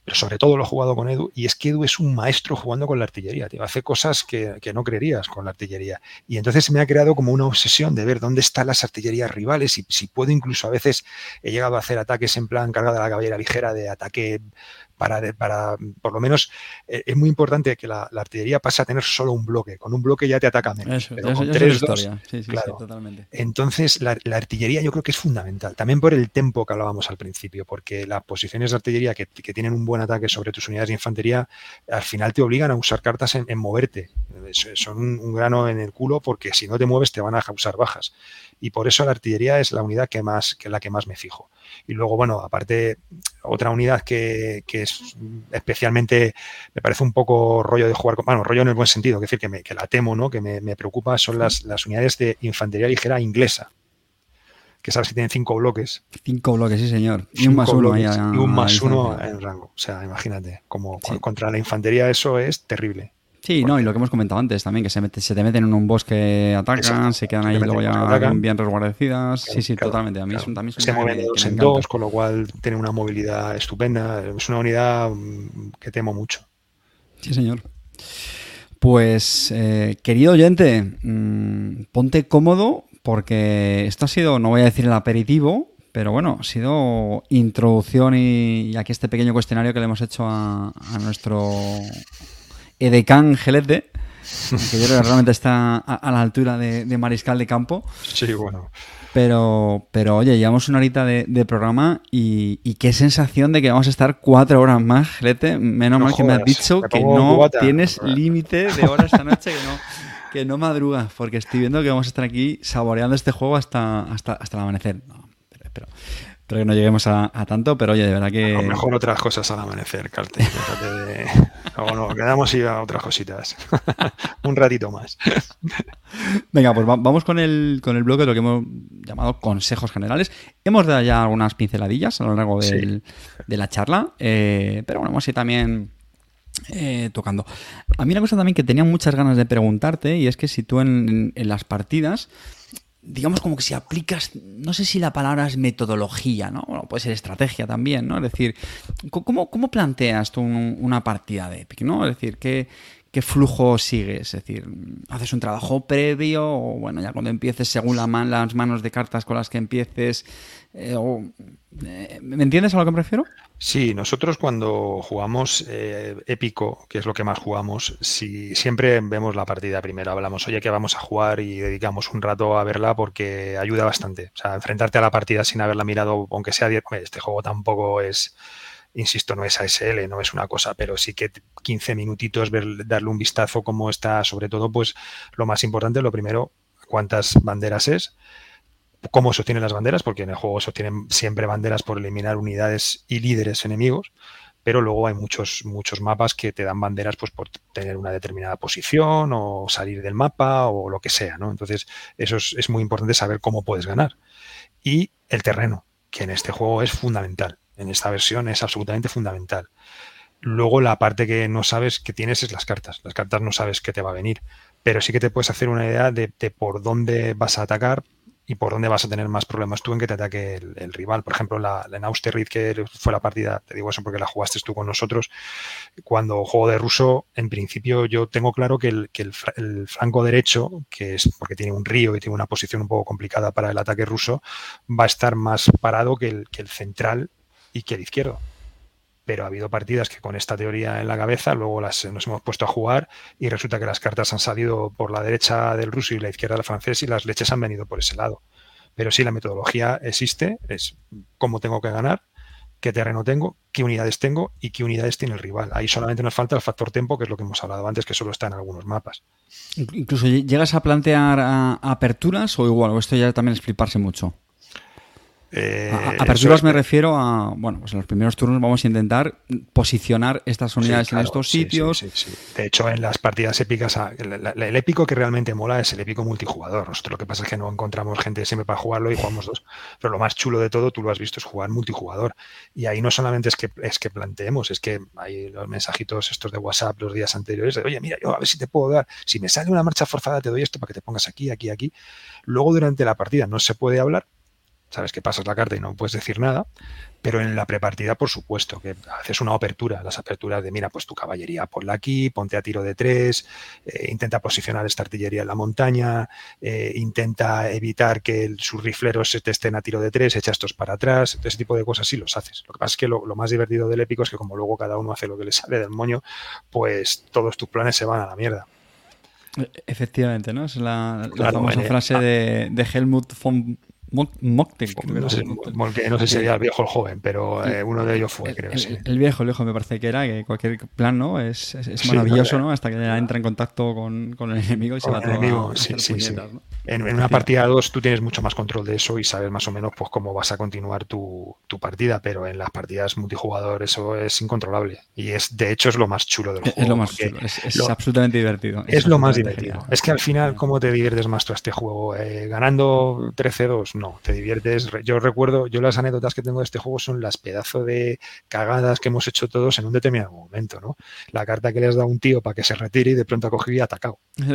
pero sobre todo lo he jugado con Edu, y es que Edu es un maestro jugando con la artillería, tío. Hace cosas que, no creerías con la artillería. Y entonces me ha creado como una obsesión de ver dónde están las artillerías rivales y si puedo incluso a veces he llegado a hacer ataques en plan cargada de la caballera ligera de ataque para, para por lo menos, eh, es muy importante que la, artillería pase a tener solo un bloque. Con un bloque ya te ataca menos. pero con tres, dos, claro. Entonces, la, artillería yo creo que es fundamental. También por el tempo que hablábamos al principio, porque las posiciones de artillería que, tienen un buen ataque sobre tus unidades de infantería, al final te obligan a usar cartas en, moverte. Son un, grano en el culo porque si no te mueves te van a causar bajas. Y por eso la artillería es la unidad que más, que la que más me fijo. Y luego, bueno, aparte, otra unidad que, es especialmente, me parece un poco rollo de jugar con, bueno, rollo en el buen sentido, que decir, que, me, que la temo, ¿no? Que me, preocupa son las, las unidades de infantería ligera inglesa que sabes que tienen cinco bloques.
Cinco bloques, sí, señor. Y un más uno. Ahí
y un más uno en rango. O sea, imagínate, como contra la infantería eso es terrible.
Sí, no, y lo que hemos comentado antes también, que se, se te meten en un bosque, atacan, se quedan ahí luego ya bien resguardecidas. sí, sí, totalmente. A mí también
se mueven dos en dos, con lo cual tiene una movilidad estupenda. Es una unidad mm, que temo mucho.
Sí, señor. Pues, eh, querido oyente, mm, ponte cómodo porque esto ha sido, no voy a decir el aperitivo, pero bueno, ha sido introducción y, aquí este pequeño cuestionario que le hemos hecho a, nuestro Edecán Gelete, (laughs) que yo creo que realmente está a, la altura de, de, Mariscal de Campo.
Sí, bueno.
Pero, pero oye, llevamos una horita de, programa y, qué sensación de que vamos a estar cuatro horas más, Gelete. Menos mal que me has dicho que no tienes límite de horas esta noche, que no, que no madrugas, porque estoy viendo que vamos a estar aquí saboreando este juego hasta, hasta, hasta el amanecer. No, pero, Espero que no lleguemos a, tanto, pero oye, de verdad que.
A lo mejor otras cosas al amanecer, Carte. De... (laughs) no, quedamos y a otras cositas. (laughs) Un ratito más.
Venga, pues vamos con el, con el bloque de lo que hemos llamado consejos generales. Hemos dado ya algunas pinceladillas a lo largo de la charla, eh, pero bueno, vamos a ir también. Eh, tocando. A mí una cosa también que tenía muchas ganas de preguntarte y es que si tú en las partidas digamos como que si aplicas, no sé si la palabra es metodología, ¿no? Bueno, puede ser estrategia también, ¿no? Es decir, ¿cómo, cómo planteas tú una partida de Epic, ¿no? Es decir, ¿qué, ¿qué flujo sigues? Es decir, ¿haces un trabajo previo o, bueno, ya cuando empieces según la las manos de cartas con las que empieces? Eh, eh, ¿Me entiendes a lo que me refiero?
Sí, nosotros cuando jugamos eh, épico, que es lo que más jugamos, si siempre vemos la partida primero, hablamos, oye, que vamos a jugar y dedicamos un rato a verla porque ayuda bastante. O sea, enfrentarte a la partida sin haberla mirado, aunque sea 10, este juego tampoco es, insisto, no es ASL, no es una cosa, pero sí que 15 minutitos ver, darle un vistazo cómo está, sobre todo, pues lo más importante, lo primero, cuántas banderas es cómo sostienen las banderas, porque en el juego sostienen siempre banderas por eliminar unidades y líderes enemigos, pero luego hay muchos, muchos mapas que te dan banderas pues por tener una determinada posición o salir del mapa o lo que sea, ¿no? Entonces, eso es, muy importante saber cómo puedes ganar. Y el terreno, que en este juego es fundamental. En esta versión es absolutamente fundamental. Luego la parte que no sabes que tienes es las cartas. Las cartas no sabes qué te va a venir, pero sí que te puedes hacer una idea de, de por dónde vas a atacar, y por dónde vas a tener más problemas tú en que te ataque el, rival. Por ejemplo, la, en Austerlitz, que fue la partida, te digo eso porque la jugaste tú con nosotros, cuando juego de ruso, en principio yo tengo claro que el, que el, flanco derecho, que es porque tiene un río y tiene una posición un poco complicada para el ataque ruso, va a estar más parado que el, que el central y que el izquierdo pero ha habido partidas que con esta teoría en la cabeza luego las nos hemos puesto a jugar y resulta que las cartas han salido por la derecha del ruso y la izquierda del francés y las leches han venido por ese lado. Pero sí, la metodología existe, es cómo tengo que ganar, qué terreno tengo, qué unidades tengo y qué unidades tiene el rival. Ahí solamente nos falta el factor tiempo, que es lo que hemos hablado antes, que solo está en algunos mapas.
Incluso llegas a plantear aperturas o igual, o esto ya también es fliparse mucho. Eh, a, aperturas me refiero a, bueno, pues en los primeros turnos vamos a intentar posicionar estas unidades en estos sitios.
de hecho, en las partidas épicas, el, épico que realmente mola es el épico multijugador. Nosotros lo que pasa es que no encontramos gente siempre para jugarlo y jugamos dos. Pero lo más chulo de todo, tú lo has visto, es jugar multijugador. Y ahí no solamente es que, es que planteemos, es que hay los mensajitos estos de WhatsApp los días anteriores de, oye, mira, yo a ver si te puedo dar, si me sale una marcha forzada, te doy esto para que te pongas aquí, aquí, aquí. Luego durante la partida no se puede hablar, sabes que pasas la carta y no puedes decir nada, pero en la prepartida, por supuesto, que haces una apertura, las aperturas de, mira, pues tu caballería ponla aquí, ponte a tiro de tres, eh, intenta posicionar esta artillería en la montaña, eh, intenta evitar que sus rifleros se te estén a tiro de tres, echa estos para atrás, ese tipo de cosas sí los haces. Lo que pasa es que lo, más divertido del épico es que como luego cada uno hace lo que le sale del moño, pues todos tus planes se van a la mierda.
E, efectivamente, ¿no? Es la, famosa frase de, de Helmut von Mocten.
No, sé, no sé si sería el viejo o el joven, pero eh, uno de ellos fue, creo.
El,
sí.
el, viejo, el viejo me parece que era, que cualquier plan no es, es, maravilloso, ¿no? Hasta que ya entra en contacto con, con el enemigo y se va
todo enemigo, sí, sí, En, una partida 2 tú tienes mucho más control de eso y sabes más o menos pues cómo vas a continuar tu, partida, pero en las partidas multijugador eso es incontrolable. Y es de hecho es lo más chulo del juego.
Es lo más chulo, es, absolutamente divertido.
Es, lo más divertido. Es que al final, ¿cómo te diviertes más tú a este juego? Eh, ¿Ganando 13-2? No, te diviertes. Yo recuerdo, yo las anécdotas que tengo de este juego son las pedazos de cagadas que hemos hecho todos en un determinado momento, ¿no? La carta que le has dado a un tío para que se retire y de pronto ha cogido y ha atacado. (laughs)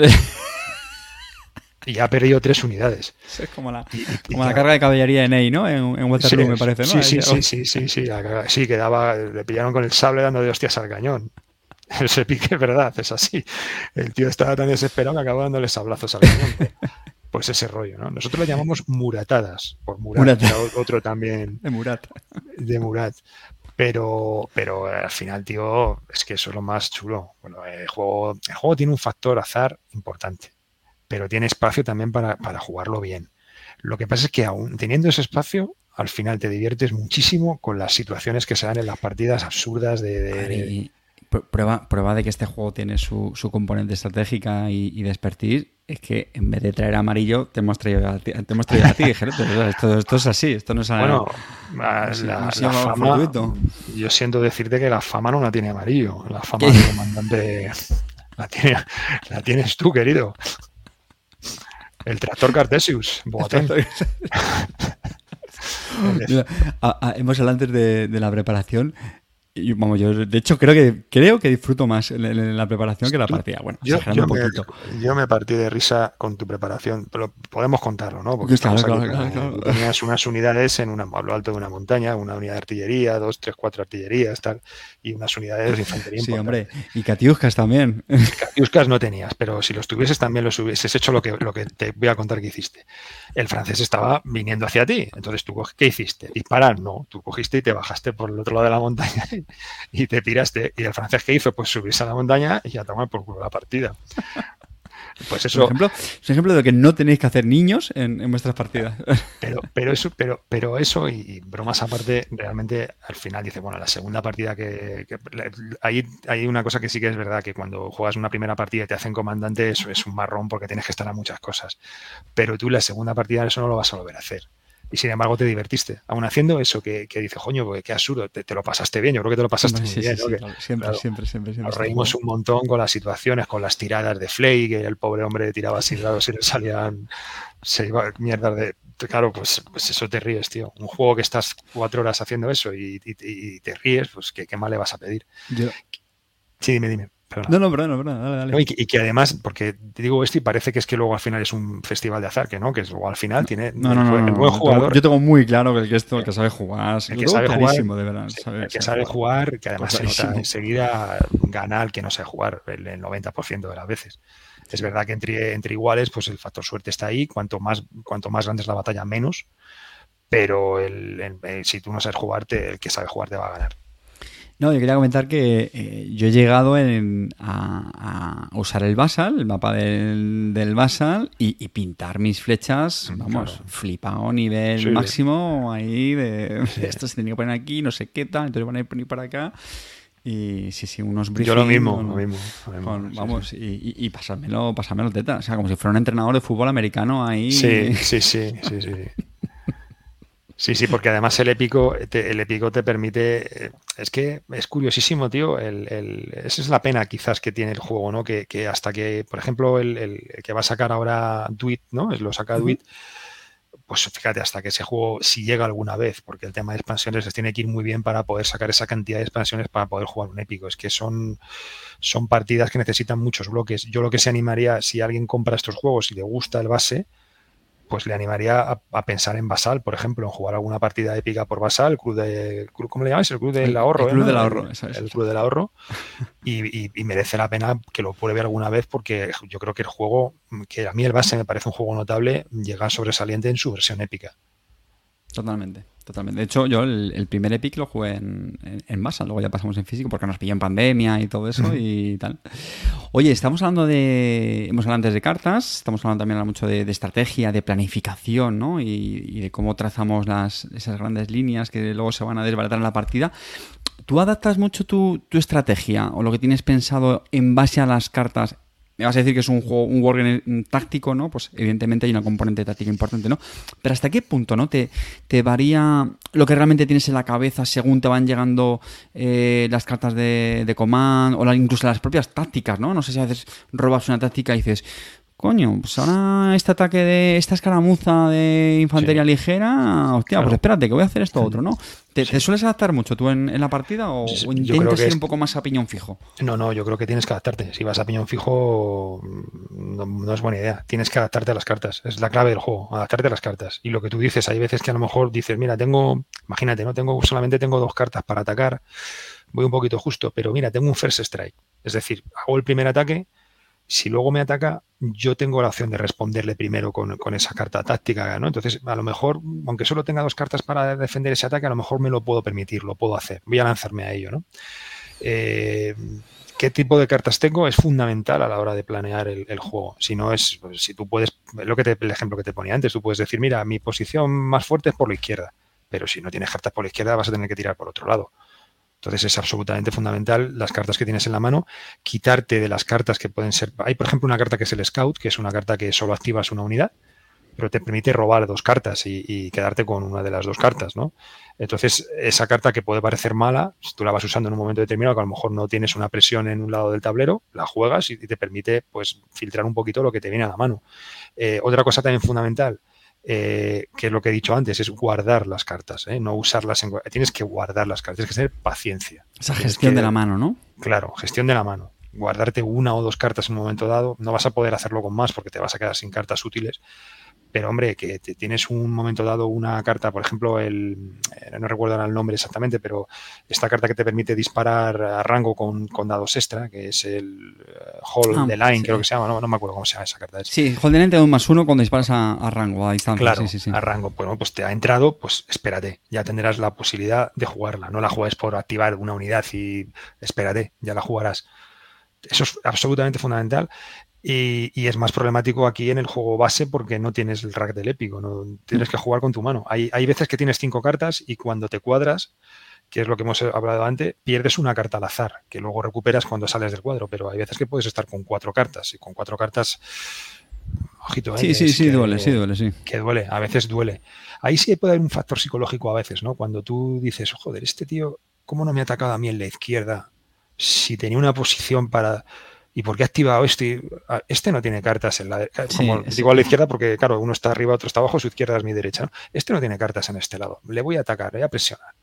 y ha perdido tres unidades.
Es como la, como la carga de caballería en A, ¿no? En, en Waterloo, me parece, ¿no?
Sí, sí, sí, sí, sí, sí, sí, que daba, le pillaron con el sable dando de hostias al cañón. (laughs) Ese pique es verdad, es así. El tío estaba tan desesperado que acabó dándole sablazos al cañón. (laughs) Pues ese rollo, ¿no? Nosotros lo llamamos muratadas, por Murat, otro también. (laughs)
De Murat.
De Murat. Pero, pero al final, tío, es que eso es lo más chulo. Bueno, el juego, el juego tiene un factor azar importante pero tiene espacio también para, jugarlo bien. Lo que pasa es que aún teniendo ese espacio, al final te diviertes muchísimo con las situaciones que se dan en las partidas absurdas de...
Prueba, prueba de que este juego tiene su, componente estratégica y, de expertise es que en vez de traer amarillo te hemos traído a ti, te hemos traído a ti (laughs) esto, esto, es así, esto no es
Bueno, la, fama, yo siento decirte que la fama no la tiene amarillo, la fama del comandante la, tiene, la tienes tú, querido. El tractor Cartesius, (laughs)
hemos hablado antes de, de, la preparación vamos, yo de hecho creo que creo que disfruto más en, la preparación que la partida. Bueno,
yo, un poquito. Me, yo me partí de risa con tu preparación, pero podemos contarlo, ¿no?
Porque tenías
unas unidades en una, a lo alto de una montaña, una unidad de artillería, dos, tres, cuatro artillerías, tal, y unas unidades de infantería.
Sí, hombre, y catiuscas también.
Catiuscas no tenías, pero si los tuvieses también los hubieses hecho lo que, lo que te voy a contar que hiciste. El francés estaba viniendo hacia ti, entonces tú, ¿qué hiciste? Disparar, no, tú cogiste y te bajaste por el otro lado de la montaña y te tiraste. Y el francés que hizo, pues subirse a la montaña y a tomar por culo la partida. Pues eso.
Por ejemplo, es un ejemplo de que no tenéis que hacer niños en, vuestras partidas.
Pero, pero eso, pero, pero eso, y bromas aparte, realmente al final dice, bueno, la segunda partida que, hay, hay una cosa que sí que es verdad, que cuando juegas una primera partida y te hacen comandante, eso es un marrón porque tienes que estar a muchas cosas. Pero tú la segunda partida eso no lo vas a volver a hacer y sin embargo te divertiste. Aún haciendo eso que, que dice, coño, pues, qué absurdo, te, lo pasaste bien, yo creo que te lo pasaste muy bien.
siempre, siempre, siempre,
Nos reímos un montón con las situaciones, con las tiradas de Flay, que el pobre hombre tiraba así lados y le salían, se iba mierdas de... Claro, pues, pues eso te ríes, tío. Un juego que estás cuatro horas haciendo eso y, te ríes, pues ¿qué, qué, más le vas a pedir. Sí, dime, dime.
No, no, perdón, perdón, dale, dale.
y, que, además, porque te digo esto y parece que es que luego al final es un festival de azar, que no, que luego al final tiene
no, no, no, el, buen jugador. Yo tengo muy claro que el que, esto, el que sabe jugar,
el que sabe jugar, de verdad, el que sabe jugar, que además se nota enseguida gana el que no sabe jugar el, 90% de las veces. Es verdad que entre, entre iguales, pues el factor suerte está ahí. Cuanto más, cuanto más grande es la batalla, menos. Pero el, si tú no sabes jugar, el que sabe jugar te va a ganar.
No, yo quería comentar que eh, yo he llegado a, usar el Basal, el mapa del, del Basal, y, pintar mis flechas, vamos, flipado, nivel máximo, ahí de (laughs) esto se tenía que poner aquí, no sé qué tal, entonces van a poner para acá. Y sí, sí, unos briefings.
Yo lo mismo, lo mismo.
vamos, Y, y, pasármelo, pasármelo teta. O sea, como si fuera un entrenador de fútbol americano ahí.
Sí, sí, sí, sí, sí. (laughs) Sí, sí, porque además el épico, te, el épico te permite. Eh, es que es curiosísimo, tío. El, esa es la pena quizás que tiene el juego, ¿no? Que, hasta que, por ejemplo, el, que va a sacar ahora Duit, ¿no? Lo saca Duit. Pues fíjate, hasta que ese juego, si llega alguna vez, porque el tema de expansiones les tiene que ir muy bien para poder sacar esa cantidad de expansiones para poder jugar un épico. Es que son, son partidas que necesitan muchos bloques. Yo lo que se animaría, si alguien compra estos juegos y le gusta el base, pues le animaría a, pensar en Basal, por ejemplo, en jugar alguna partida épica por Basal, el club de, ¿cómo le llamáis? El club del ahorro.
El club del ahorro,
el, club del ahorro. Y, merece la pena que lo pruebe alguna vez porque yo creo que el juego, que a mí el base me parece un juego notable, llega sobresaliente en su versión épica.
Totalmente. Totalmente. De hecho, yo el, primer Epic lo jugué en, en, masa, luego ya pasamos en físico porque nos pilló en pandemia y todo eso y tal. Oye, estamos hablando de. Hemos hablado antes de cartas, estamos hablando también mucho de, estrategia, de planificación, ¿no? Y, de cómo trazamos las, esas grandes líneas que luego se van a desbaratar en la partida. ¿Tú adaptas mucho tu, tu estrategia o lo que tienes pensado en base a las cartas me vas a decir que es un juego, un wargame táctico, ¿no? Pues evidentemente hay una componente táctica importante, ¿no? Pero ¿hasta qué punto, ¿no? Te, varía lo que realmente tienes en la cabeza según te van llegando eh, las cartas de, de command o incluso las propias tácticas, ¿no? No sé si a veces robas una táctica y dices, coño, pues ahora este ataque de esta escaramuza de infantería ligera, hostia, pues espérate, que voy a hacer esto otro, ¿no? ¿Te, sueles adaptar mucho tú en, la partida o, intentas ir un poco más a piñón fijo?
No, no, yo creo que tienes que adaptarte. Si vas a piñón fijo, no, es buena idea. Tienes que adaptarte a las cartas. Es la clave del juego, adaptarte a las cartas. Y lo que tú dices, hay veces que a lo mejor dices, mira, tengo, imagínate, no tengo solamente tengo dos cartas para atacar, voy un poquito justo, pero mira, tengo un first strike. Es decir, hago el primer ataque, si luego me ataca, yo tengo la opción de responderle primero con, esa carta táctica, ¿no? Entonces, a lo mejor, aunque solo tenga dos cartas para defender ese ataque, a lo mejor me lo puedo permitir, lo puedo hacer. Voy a lanzarme a ello, ¿no? Eh, ¿Qué tipo de cartas tengo? Es fundamental a la hora de planear el, juego. Si no es, pues, si tú puedes, lo que te, el ejemplo que te ponía antes, tú puedes decir, mira, mi posición más fuerte es por la izquierda, pero si no tienes cartas por la izquierda vas a tener que tirar por otro lado. Entonces es absolutamente fundamental las cartas que tienes en la mano, quitarte de las cartas que pueden ser... Hay, por ejemplo, una carta que es el Scout, que es una carta que solo activas una unidad, pero te permite robar dos cartas y, quedarte con una de las dos cartas, ¿no? Entonces, esa carta que puede parecer mala, si tú la vas usando en un momento determinado, que a lo mejor no tienes una presión en un lado del tablero, la juegas y te permite, pues, filtrar un poquito lo que te viene a la mano. Eh, otra cosa también fundamental, eh, que es lo que he dicho antes, es guardar las cartas, ¿eh? no usarlas en... Tienes que guardar las cartas, tienes que tener paciencia.
Esa gestión de la mano, ¿no?
Claro, gestión de la mano. Guardarte una o dos cartas en un momento dado, no vas a poder hacerlo con más porque te vas a quedar sin cartas útiles, pero hombre, que te tienes un momento dado una carta, por ejemplo, el eh, no recuerdo el nombre exactamente, pero esta carta que te permite disparar a rango con, dados extra, que es el Hold ah, the Line, creo que se llama, no, me acuerdo cómo se llama esa carta.
Sí, Hold the Line te da un más uno cuando disparas a, rango, a distancia.
Claro, a rango. Bueno, pues te ha entrado, pues espérate, ya tendrás la posibilidad de jugarla. No la juegues por activar una unidad y espérate, ya la jugarás. Eso es absolutamente fundamental. Y, es más problemático aquí en el juego base porque no tienes el rack del épico, no tienes que jugar con tu mano. Hay, hay veces que tienes cinco cartas y cuando te cuadras, que es lo que hemos hablado antes, pierdes una carta al azar, que luego recuperas cuando sales del cuadro, pero hay veces que puedes estar con cuatro cartas y con cuatro cartas... Ojito, ¿eh?
Sí, sí, sí, duele, sí, duele, sí.
Que duele, a veces duele. Ahí sí puede haber un factor psicológico a veces, ¿no? Cuando tú dices, joder, este tío, ¿cómo no me ha atacado a mí en la izquierda? Si tenía una posición para ¿Y por qué ha activado este? Este no tiene cartas en la como digo a la izquierda porque, claro, uno está arriba, otro está abajo, su izquierda es mi derecha. Este no tiene cartas en este lado. Le voy a atacar, le voy a presionar.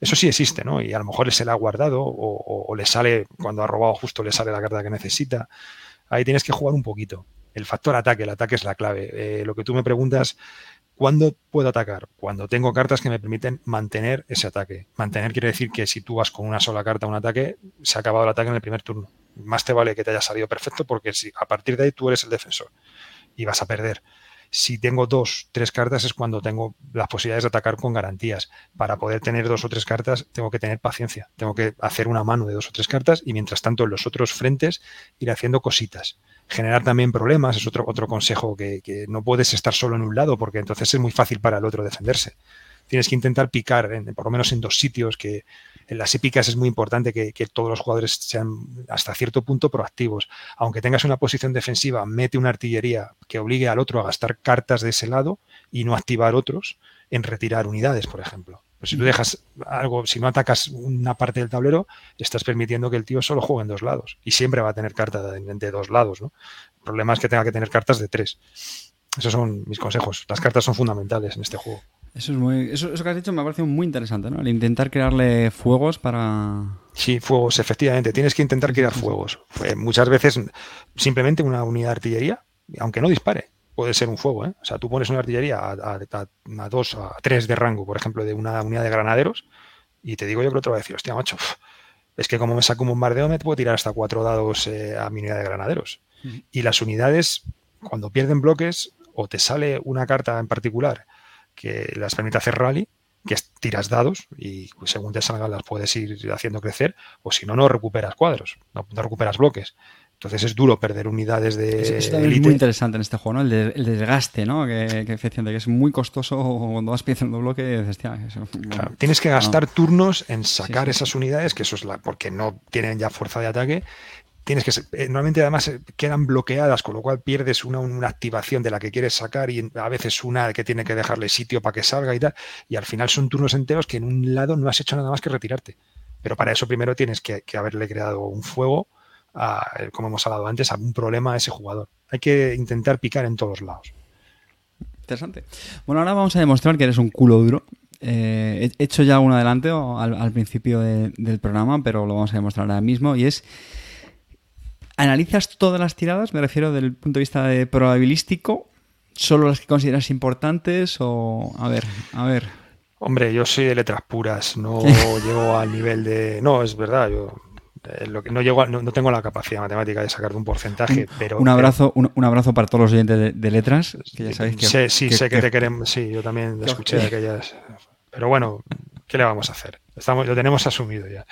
Eso sí existe, ¿no? Y a lo mejor se la ha guardado o, le sale, cuando ha robado justo, le sale la carta que necesita. Ahí tienes que jugar un poquito. El factor ataque, el ataque es la clave. Eh, lo que tú me preguntas, ¿cuándo puedo atacar? Cuando tengo cartas que me permiten mantener ese ataque. Mantener quiere decir que si tú vas con una sola carta a un ataque, se ha acabado el ataque en el primer turno más te vale que te haya salido perfecto porque si a partir de ahí tú eres el defensor y vas a perder. Si tengo dos, tres cartas es cuando tengo las posibilidades de atacar con garantías. Para poder tener dos o tres cartas tengo que tener paciencia, tengo que hacer una mano de dos o tres cartas y mientras tanto en los otros frentes ir haciendo cositas. Generar también problemas es otro, otro consejo que, que no puedes estar solo en un lado porque entonces es muy fácil para el otro defenderse. Tienes que intentar picar en, por lo menos en dos sitios que en las épicas es muy importante que, todos los jugadores sean hasta cierto punto proactivos. Aunque tengas una posición defensiva, mete una artillería que obligue al otro a gastar cartas de ese lado y no activar otros en retirar unidades, por ejemplo. Pues si tú dejas algo, si no atacas una parte del tablero, estás permitiendo que el tío solo juegue en dos lados. Y siempre va a tener cartas de, dos lados, ¿no? El problema es que tenga que tener cartas de tres. Esos son mis consejos. Las cartas son fundamentales en este juego.
Eso es muy, eso, que has dicho me ha parecido muy interesante, ¿no? El intentar crearle fuegos para.
Sí, fuegos, efectivamente. Tienes que intentar crear fuegos. muchas veces simplemente una unidad de artillería, aunque no dispare, puede ser un fuego, ¿eh? O sea, tú pones una artillería a, a, dos, a tres de rango, por ejemplo, de una unidad de granaderos, y te digo yo que el otro va a decir, hostia, macho, es que como me saco un bombardeo me puedo tirar hasta cuatro dados eh, a mi unidad de granaderos. Y las unidades, cuando pierden bloques, o te sale una carta en particular que las permite hacer rally, que tiras dados y según te salgan las puedes ir haciendo crecer, o si no, no recuperas cuadros, no, recuperas bloques. Entonces es duro perder unidades de.
Eso también es muy interesante en este juego, ¿no? El, desgaste, ¿no? Que, que, que, es muy costoso (laughs) cuando vas pidiendo bloque.
tienes que gastar turnos en sacar esas unidades, que eso es la. porque no tienen ya fuerza de ataque, tienes que eh, normalmente además eh, quedan bloqueadas, con lo cual pierdes una, una, activación de la que quieres sacar y a veces una que tiene que dejarle sitio para que salga y tal, y al final son turnos enteros que en un lado no has hecho nada más que retirarte. Pero para eso primero tienes que, haberle creado un fuego, como hemos hablado antes, algún problema a ese jugador. Hay que intentar picar en todos lados.
Interesante. Bueno, ahora vamos a demostrar que eres un culo duro. Eh, he hecho ya un adelanto al, principio del programa, pero lo vamos a demostrar ahora mismo, y es ¿Analizas todas las tiradas? Me refiero desde el punto de vista de probabilístico. ¿Solo las que consideras importantes? O. A ver, a ver.
Hombre, yo soy de letras puras, no (laughs) llego al nivel de. No, es verdad, yo. Eh, lo que no llego no, tengo la capacidad matemática de sacar un porcentaje, pero
un abrazo un, abrazo para todos los oyentes de, letras que ya sabéis que
sí, sé que, te queremos sí yo también escuché aquellas pero bueno ¿qué le vamos a hacer? Estamos, lo tenemos asumido ya.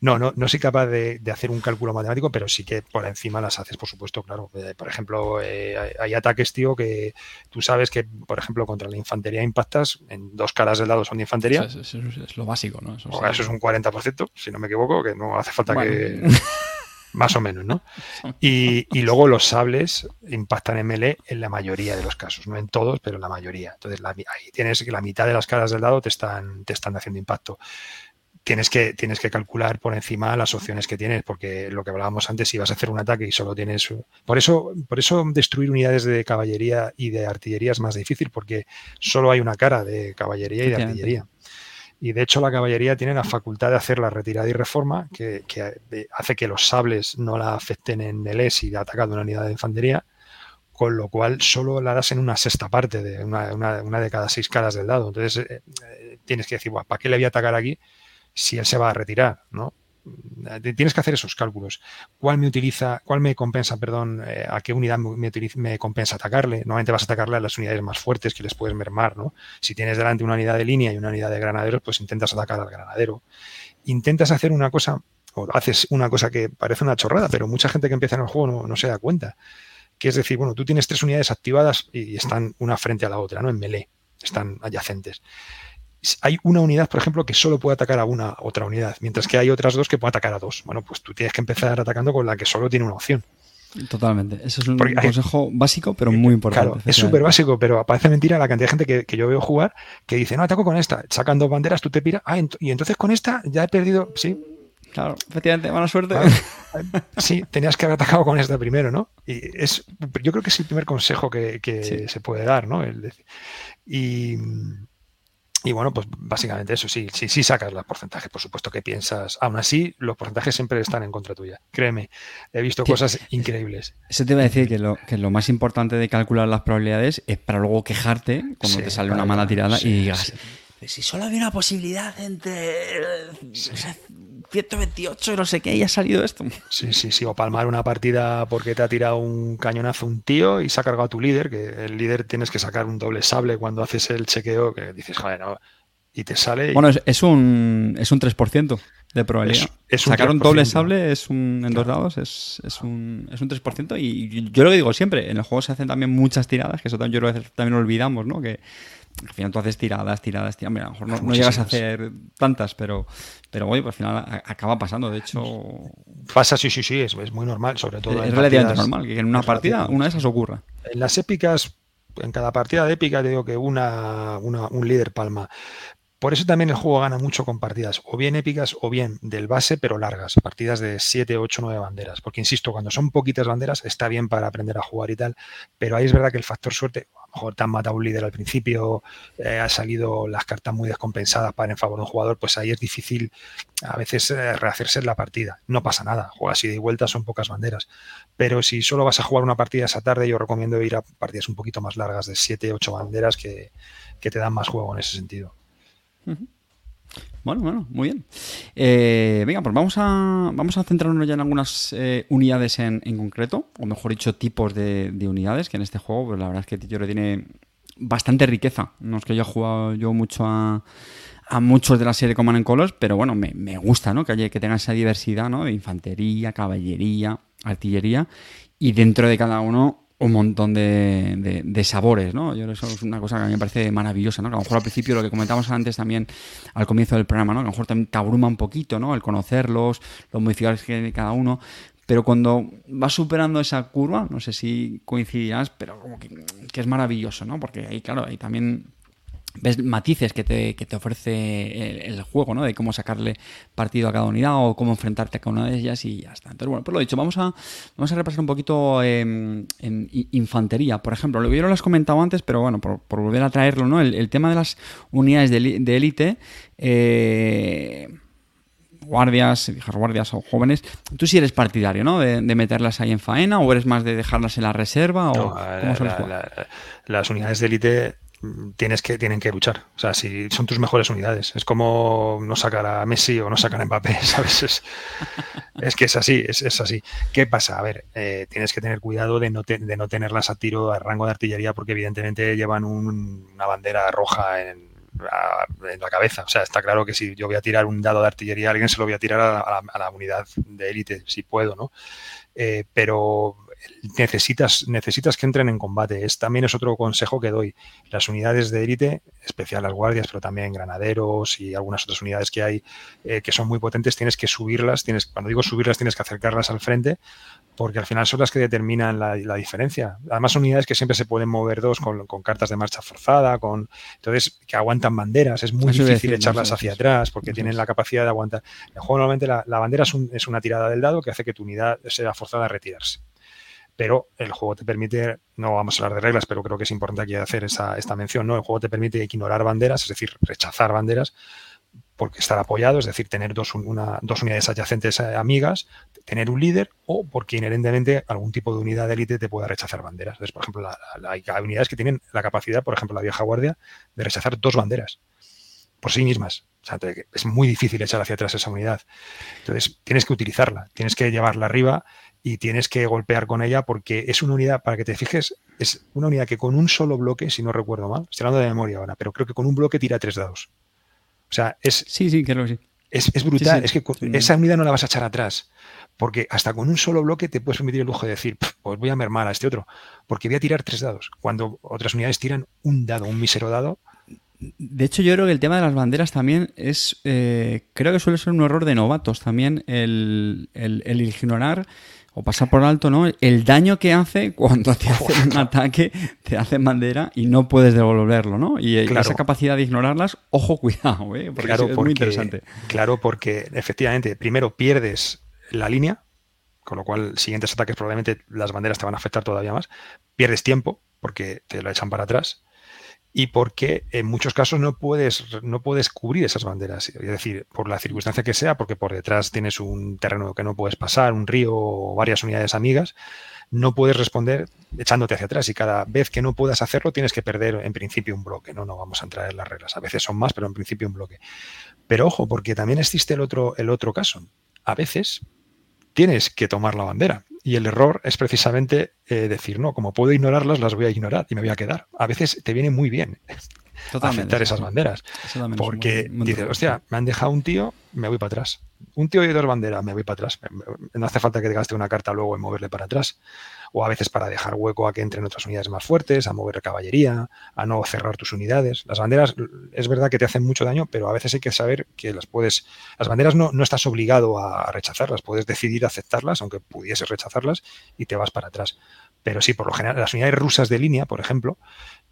No, no, no soy capaz de, hacer un cálculo matemático, pero sí que por encima las haces, por supuesto, claro. Eh, por ejemplo, eh, hay, ataques, tío, que tú sabes que, por ejemplo, contra la infantería impactas en dos caras del lado son de infantería.
Eso, es lo básico, ¿no?
Eso, es un 40%, si no me equivoco, que no hace falta que... (laughs) Más o menos, ¿no? Y, luego los sables impactan en melee en la mayoría de los casos, no en todos, pero en la mayoría. Entonces ahí tienes que la mitad de las caras del dado te están, te están haciendo impacto. Tienes que, tienes que calcular por encima las opciones que tienes, porque lo que hablábamos antes, si vas a hacer un ataque y solo tienes. Por eso, por eso destruir unidades de caballería y de artillería es más difícil, porque solo hay una cara de caballería y de artillería. Y de hecho la caballería tiene la facultad de hacer la retirada y reforma, que, hace que los sables no la afecten en el E si ha atacado una unidad de infantería, con lo cual solo la das en una sexta parte, de una, una, de cada seis caras del dado. Entonces eh, eh, tienes que decir, ¿para qué le voy a atacar aquí si él se va a retirar? ¿no? Tienes que hacer esos cálculos. ¿Cuál me utiliza, cuál me compensa, perdón, eh, a qué unidad me, compensa atacarle? Normalmente vas a atacarle a las unidades más fuertes que les puedes mermar, ¿no? Si tienes delante una unidad de línea y una unidad de granaderos, pues intentas atacar al granadero. Intentas hacer una cosa, o haces una cosa que parece una chorrada, pero mucha gente que empieza en el juego no, se da cuenta. Que es decir, bueno, tú tienes tres unidades activadas y están una frente a la otra, ¿no? En melee, están adyacentes hay una unidad, por ejemplo, que solo puede atacar a una otra unidad, mientras que hay otras dos que pueden atacar a dos. Bueno, pues tú tienes que empezar atacando con la que solo tiene una opción.
Totalmente. Eso es un consejo básico, pero muy importante.
Claro, es súper básico, pero parece mentira la cantidad de gente que, yo veo jugar que dice, no, ataco con esta. Sacan dos banderas, tú te piras. Ah, y entonces con esta ya he perdido. Sí.
Claro, efectivamente, mala suerte. (laughs)
Sí, tenías que haber atacado con esta primero, ¿no? Y es, yo creo que es el primer consejo que, se puede dar, ¿no? El y, y bueno, pues básicamente eso, sí, sí, sí sacas los porcentajes, por supuesto que piensas. Aún así, los porcentajes siempre están en contra tuya. Créeme, he visto cosas increíbles.
Eso te iba a decir que lo, que lo más importante de calcular las probabilidades es para luego quejarte cuando te sale una mala tirada y digas, si solo había una posibilidad entre 128 y no sé qué y ha salido esto.
Sí, sí, sí. O palmar una partida porque te ha tirado un cañonazo un tío y se ha cargado a tu líder, que el líder tienes que sacar un doble sable cuando haces el chequeo, que dices, joder, no. Y te sale.
Bueno, es, un, es un 3% de probabilidad. Es, Sacar un, doble sable es un, en dos dados es, es, un, es un 3%. Y yo lo que digo siempre, en el juego se hacen también muchas tiradas, que eso también, yo también olvidamos, ¿no? Que al final tú haces tiradas, tiradas, tiradas. a lo mejor no, llegas a hacer tantas, pero, pero pues al final acaba pasando. De hecho.
Pasa, sí, sí, sí, es, muy normal, sobre todo.
Es relativamente normal que en una partida una de esas ocurra.
En las épicas, en cada partida de épica, te digo que una, un líder palma. Por eso también el juego gana mucho con partidas o bien épicas o bien del base, pero largas, partidas de 7, 8, 9 banderas. Porque insisto, cuando son poquitas banderas está bien para aprender a jugar y tal, pero ahí es verdad que el factor suerte, mejor te han matado un líder al principio, eh, salido las cartas muy descompensadas para en favor de un jugador, pues ahí es difícil a veces eh, rehacerse la partida. No pasa nada, juegas y vuelta, son pocas banderas. Pero si solo vas a jugar una partida esa tarde, yo recomiendo ir a partidas un poquito más largas de 7, 8 banderas que te dan más juego en ese sentido.
Bueno, bueno, muy bien. Eh, venga, pues vamos a, vamos a centrarnos ya en algunas eh, unidades en, concreto, o mejor dicho, tipos de, unidades, que en este juego, pues la verdad es que Titio tiene bastante riqueza. No es que haya jugado yo mucho a, a muchos de la serie Command Colors, pero bueno, me, me gusta, ¿no? Que, haya, que tenga esa diversidad, ¿no? De infantería, caballería, artillería, y dentro de cada uno un montón de, de, sabores, ¿no? Yo eso es una cosa que a mí me parece maravillosa, ¿no? Que a lo mejor al principio lo que comentamos antes también al comienzo del programa, ¿no? Que a lo mejor también te abruma un poquito, ¿no? El conocerlos, los modificadores que tiene cada uno, pero cuando vas superando esa curva, no sé si coincidirás, pero como que, que es maravilloso, ¿no? Porque ahí, claro, ahí también ves matices que te, que te ofrece el, juego, ¿no? De cómo sacarle partido a cada unidad o cómo enfrentarte a cada una de ellas y ya está. Entonces, bueno, pues lo dicho, vamos a, vamos a repasar un poquito en infantería, por ejemplo. Lo, yo lo has comentado antes, pero bueno, por, volver a traerlo, ¿no? El, tema de las unidades de élite, eh, guardias, viejas guardias o jóvenes, tú sí eres partidario, ¿no? De, meterlas ahí en faena o eres más de dejarlas en la reserva o
las unidades de élite tienes que, tienen que luchar. O sea, si son tus mejores unidades. Es como no sacar a Messi o no sacar a Mbappé, (laughs) ¿sabes? Es, que es así, es, así. ¿Qué pasa? A ver, eh, tienes que tener cuidado de no, de no tenerlas a tiro a rango de artillería porque evidentemente llevan una bandera roja en, la cabeza. O sea, está claro que si yo voy a tirar un dado de artillería, alguien se lo voy a tirar a, la, unidad de élite, si puedo, ¿no? Eh, pero necesitas, necesitas que entren en combate. Es, también es otro consejo que doy. Las unidades de élite, especial las guardias, pero también granaderos y algunas otras unidades que hay eh, que son muy potentes, tienes que subirlas. Tienes, cuando digo subirlas, tienes que acercarlas al frente porque al final son las que determinan la, diferencia. Además, son unidades que siempre se pueden mover dos con, cartas de marcha forzada, con entonces que aguantan banderas. Es muy difícil echarlas hacia atrás porque tienen la capacidad de aguantar. En el juego normalmente la, bandera es, es, una tirada del dado que hace que tu unidad sea forzada a retirarse pero el juego te permite, no vamos a hablar de reglas, pero creo que es importante aquí hacer esta mención, ¿no? El juego te permite ignorar banderas, es decir, rechazar banderas, porque estar apoyado, es decir, tener dos, dos unidades adyacentes eh, amigas, tener un líder o porque inherentemente algún tipo de unidad de élite te pueda rechazar banderas. Entonces, por ejemplo, hay unidades que tienen la capacidad, por ejemplo, la vieja guardia, de rechazar dos banderas por sí mismas. O sea, es muy difícil echar hacia atrás esa unidad. Entonces, tienes que utilizarla, tienes que llevarla arriba y tienes que golpear con ella porque es una unidad, para que te fijes, es una unidad que con un solo bloque, si no recuerdo mal, estoy hablando de memoria ahora, pero creo que con un bloque tira tres dados. O sea, es...
Sí, sí, creo que sí.
Es, brutal, es que esa unidad no la vas a echar atrás, porque hasta con un solo bloque te puedes permitir el lujo de decir, pues voy a mermar a este otro, porque voy a tirar tres dados, cuando otras unidades tiran un dado, un mísero dado,
de hecho, yo creo que el tema de las banderas también es. Eh, creo que suele ser un error de novatos también el, el, ignorar o pasar por alto, ¿no? El daño que hace cuando te (laughs) hacen un ataque, te hacen bandera y no puedes devolverlo, ¿no? Y esa capacidad de ignorarlas, ojo, (laughs) cuidado, ¿eh? Porque es muy interesante.
Claro, porque efectivamente, primero pierdes la línea, con lo cual siguientes ataques probablemente las banderas te van a afectar todavía más. Pierdes tiempo, porque te lo echan para atrás y porque en muchos casos no puedes, no puedes cubrir esas banderas. Es decir, por la circunstancia que sea, porque por detrás tienes un terreno que no puedes pasar, un río o varias unidades amigas, no puedes responder echándote hacia atrás y cada vez que no puedas hacerlo tienes que perder en principio un bloque. No, no vamos a entrar en las reglas. A veces son más, pero en principio un bloque. Pero ojo, porque también existe el otro, el otro caso. A veces tienes que tomar la bandera. Y el error es precisamente eh, decir, no, como puedo ignorarlas, las voy a ignorar y me voy a quedar. A veces te viene muy bien (laughs) aceptar esas banderas. Porque dices, hostia, me han dejado un tío, me voy para atrás. Un tío y dos banderas, me voy para atrás. No hace falta que te gaste una carta luego en moverle para atrás o a veces para dejar hueco a que entren otras unidades más fuertes, a mover caballería, a no cerrar tus unidades. Las banderas es verdad que te hacen mucho daño, pero a veces hay que saber que las puedes... Las banderas no, no estás obligado a rechazarlas, puedes decidir aceptarlas, aunque pudieses rechazarlas, y te vas para atrás. Pero sí, por lo general, las unidades rusas de línea, por ejemplo,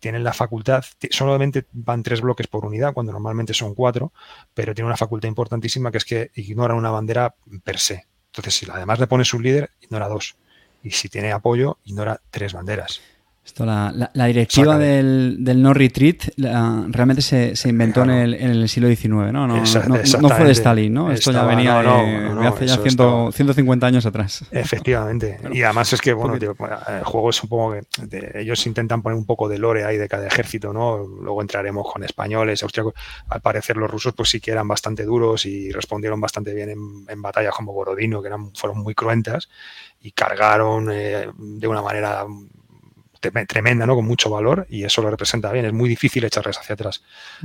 tienen la facultad, solamente van tres bloques por unidad, cuando normalmente son cuatro, pero tienen una facultad importantísima que es que ignoran una bandera per se. Entonces, si además le pones un líder, ignora dos y si tiene apoyo, ignora tres banderas.
Esto, la, la, directiva del, del, no retreat realmente se, se inventó en, el, en, el, siglo XIX, ¿no? No, no, fue de Stalin, ¿no? Esto ya venía de, hace ya 150 años atrás.
Efectivamente. Y además es que, bueno, el juego es un poco que ellos intentan poner un poco de lore ahí de cada ejército, ¿no? Luego entraremos con españoles, austriacos. Al parecer los rusos pues sí que eran bastante duros y respondieron bastante bien en, en batallas como Borodino, que eran, fueron muy cruentas y cargaron eh, de una manera tremenda, ¿no? Con mucho valor y eso lo representa bien. Es muy difícil echarles hacia atrás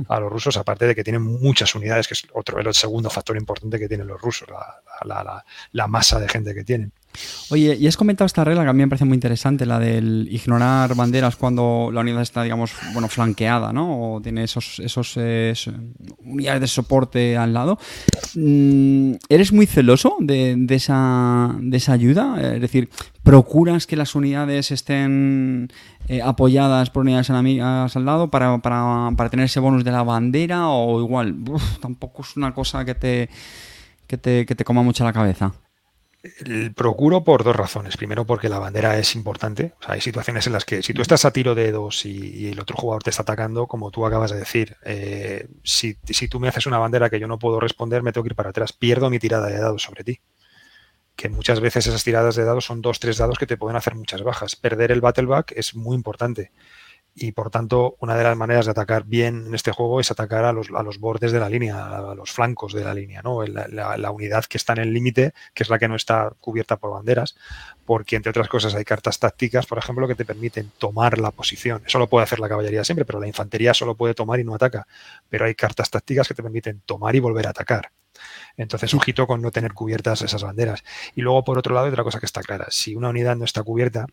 a los rusos, aparte de que tienen muchas unidades, que es otro, el segundo factor importante que tienen los rusos, la, la, la, masa de gente que tienen.
Oye, y has comentado esta regla que a mí me parece muy interesante, la del ignorar banderas cuando la unidad está, digamos, bueno, flanqueada, ¿no? O tiene esos, esos eh, unidades de soporte al lado. Mm, ¿Eres muy celoso de, esa, de esa ayuda? Es decir, ¿procuras que las unidades estén eh, apoyadas por unidades enemigas al lado para, para, tener ese bonus de la bandera? ¿O igual, tampoco es una cosa que te, que te, que te coma mucho la cabeza?
Procuro por dos razones. Primero, porque la bandera es importante. hay situaciones en las que si tú estás a tiro de dos y, el otro jugador te está atacando, como tú acabas de decir, eh, si, tú me haces una bandera que yo no puedo responder, me tengo que ir para atrás. Pierdo mi tirada de dados sobre ti. Que muchas veces esas tiradas de dados son dos, tres dados que te pueden hacer muchas bajas. Perder el battleback es muy importante y por tanto una de las maneras de atacar bien en este juego es atacar a los, a los bordes de la línea, a los flancos de la línea, ¿no? La, la, unidad que está en el límite, que es la que no está cubierta por banderas, porque entre otras cosas hay cartas tácticas, por ejemplo, que te permiten tomar la posición. Eso lo puede hacer la caballería siempre, pero la infantería solo puede tomar y no ataca. Pero hay cartas tácticas que te permiten tomar y volver a atacar. Entonces, ojito con no tener cubiertas esas banderas. Y luego, por otro lado, hay otra cosa que está clara. Si una unidad no está cubierta,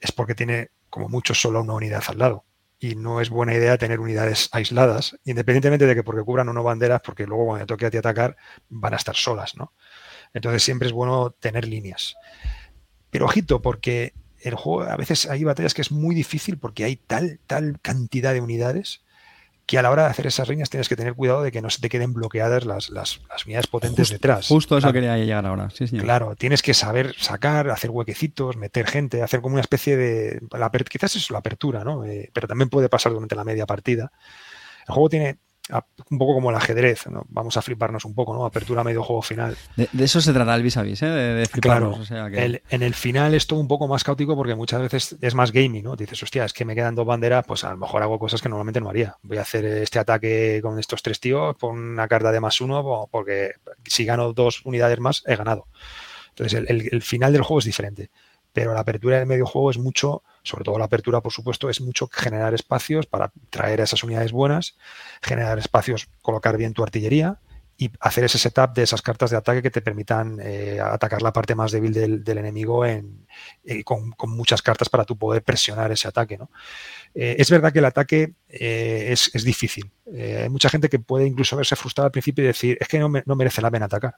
es porque tiene como mucho solo una unidad al lado. Y no es buena idea tener unidades aisladas, independientemente de que porque cubran o no banderas, porque luego cuando te toque a ti atacar van a estar solas, ¿no? Entonces siempre es bueno tener líneas. Pero ojito, porque el juego a veces hay batallas que es muy difícil porque hay tal, tal cantidad de unidades que a la hora de hacer esas líneas tienes que tener cuidado de que no se te queden bloqueadas las, las, unidades potentes detrás.
Justo eso quería llegar ahora, sí, señor.
Claro, tienes que saber sacar, hacer huequecitos, meter gente, hacer como una especie de... La, quizás es la apertura, ¿no? Eh, pero también puede pasar durante la media partida. El juego tiene un poco como el ajedrez, ¿no? vamos a fliparnos un poco, ¿no? Apertura medio juego final.
De, eso se trata el vis a vis, ¿eh? de, fliparnos.
en el final es todo un poco más caótico porque muchas veces es más gaming, ¿no? Dices, hostia, es que me quedan dos banderas, pues a lo mejor hago cosas que normalmente no haría. Voy a hacer este ataque con estos tres tíos, con una carta de más uno, porque si gano dos unidades más, he ganado. Entonces el final del juego es diferente pero la apertura del medio juego es mucho, sobre todo la apertura, por supuesto, es mucho generar espacios para traer a esas unidades buenas, generar espacios, colocar bien tu artillería y hacer ese setup de esas cartas de ataque que te permitan eh, atacar la parte más débil del, enemigo en, eh, con, muchas cartas para tú poder presionar ese ataque. ¿no? Eh, es verdad que el ataque es, difícil. hay mucha gente que puede incluso verse frustrada al principio y decir, es que no merece la pena atacar.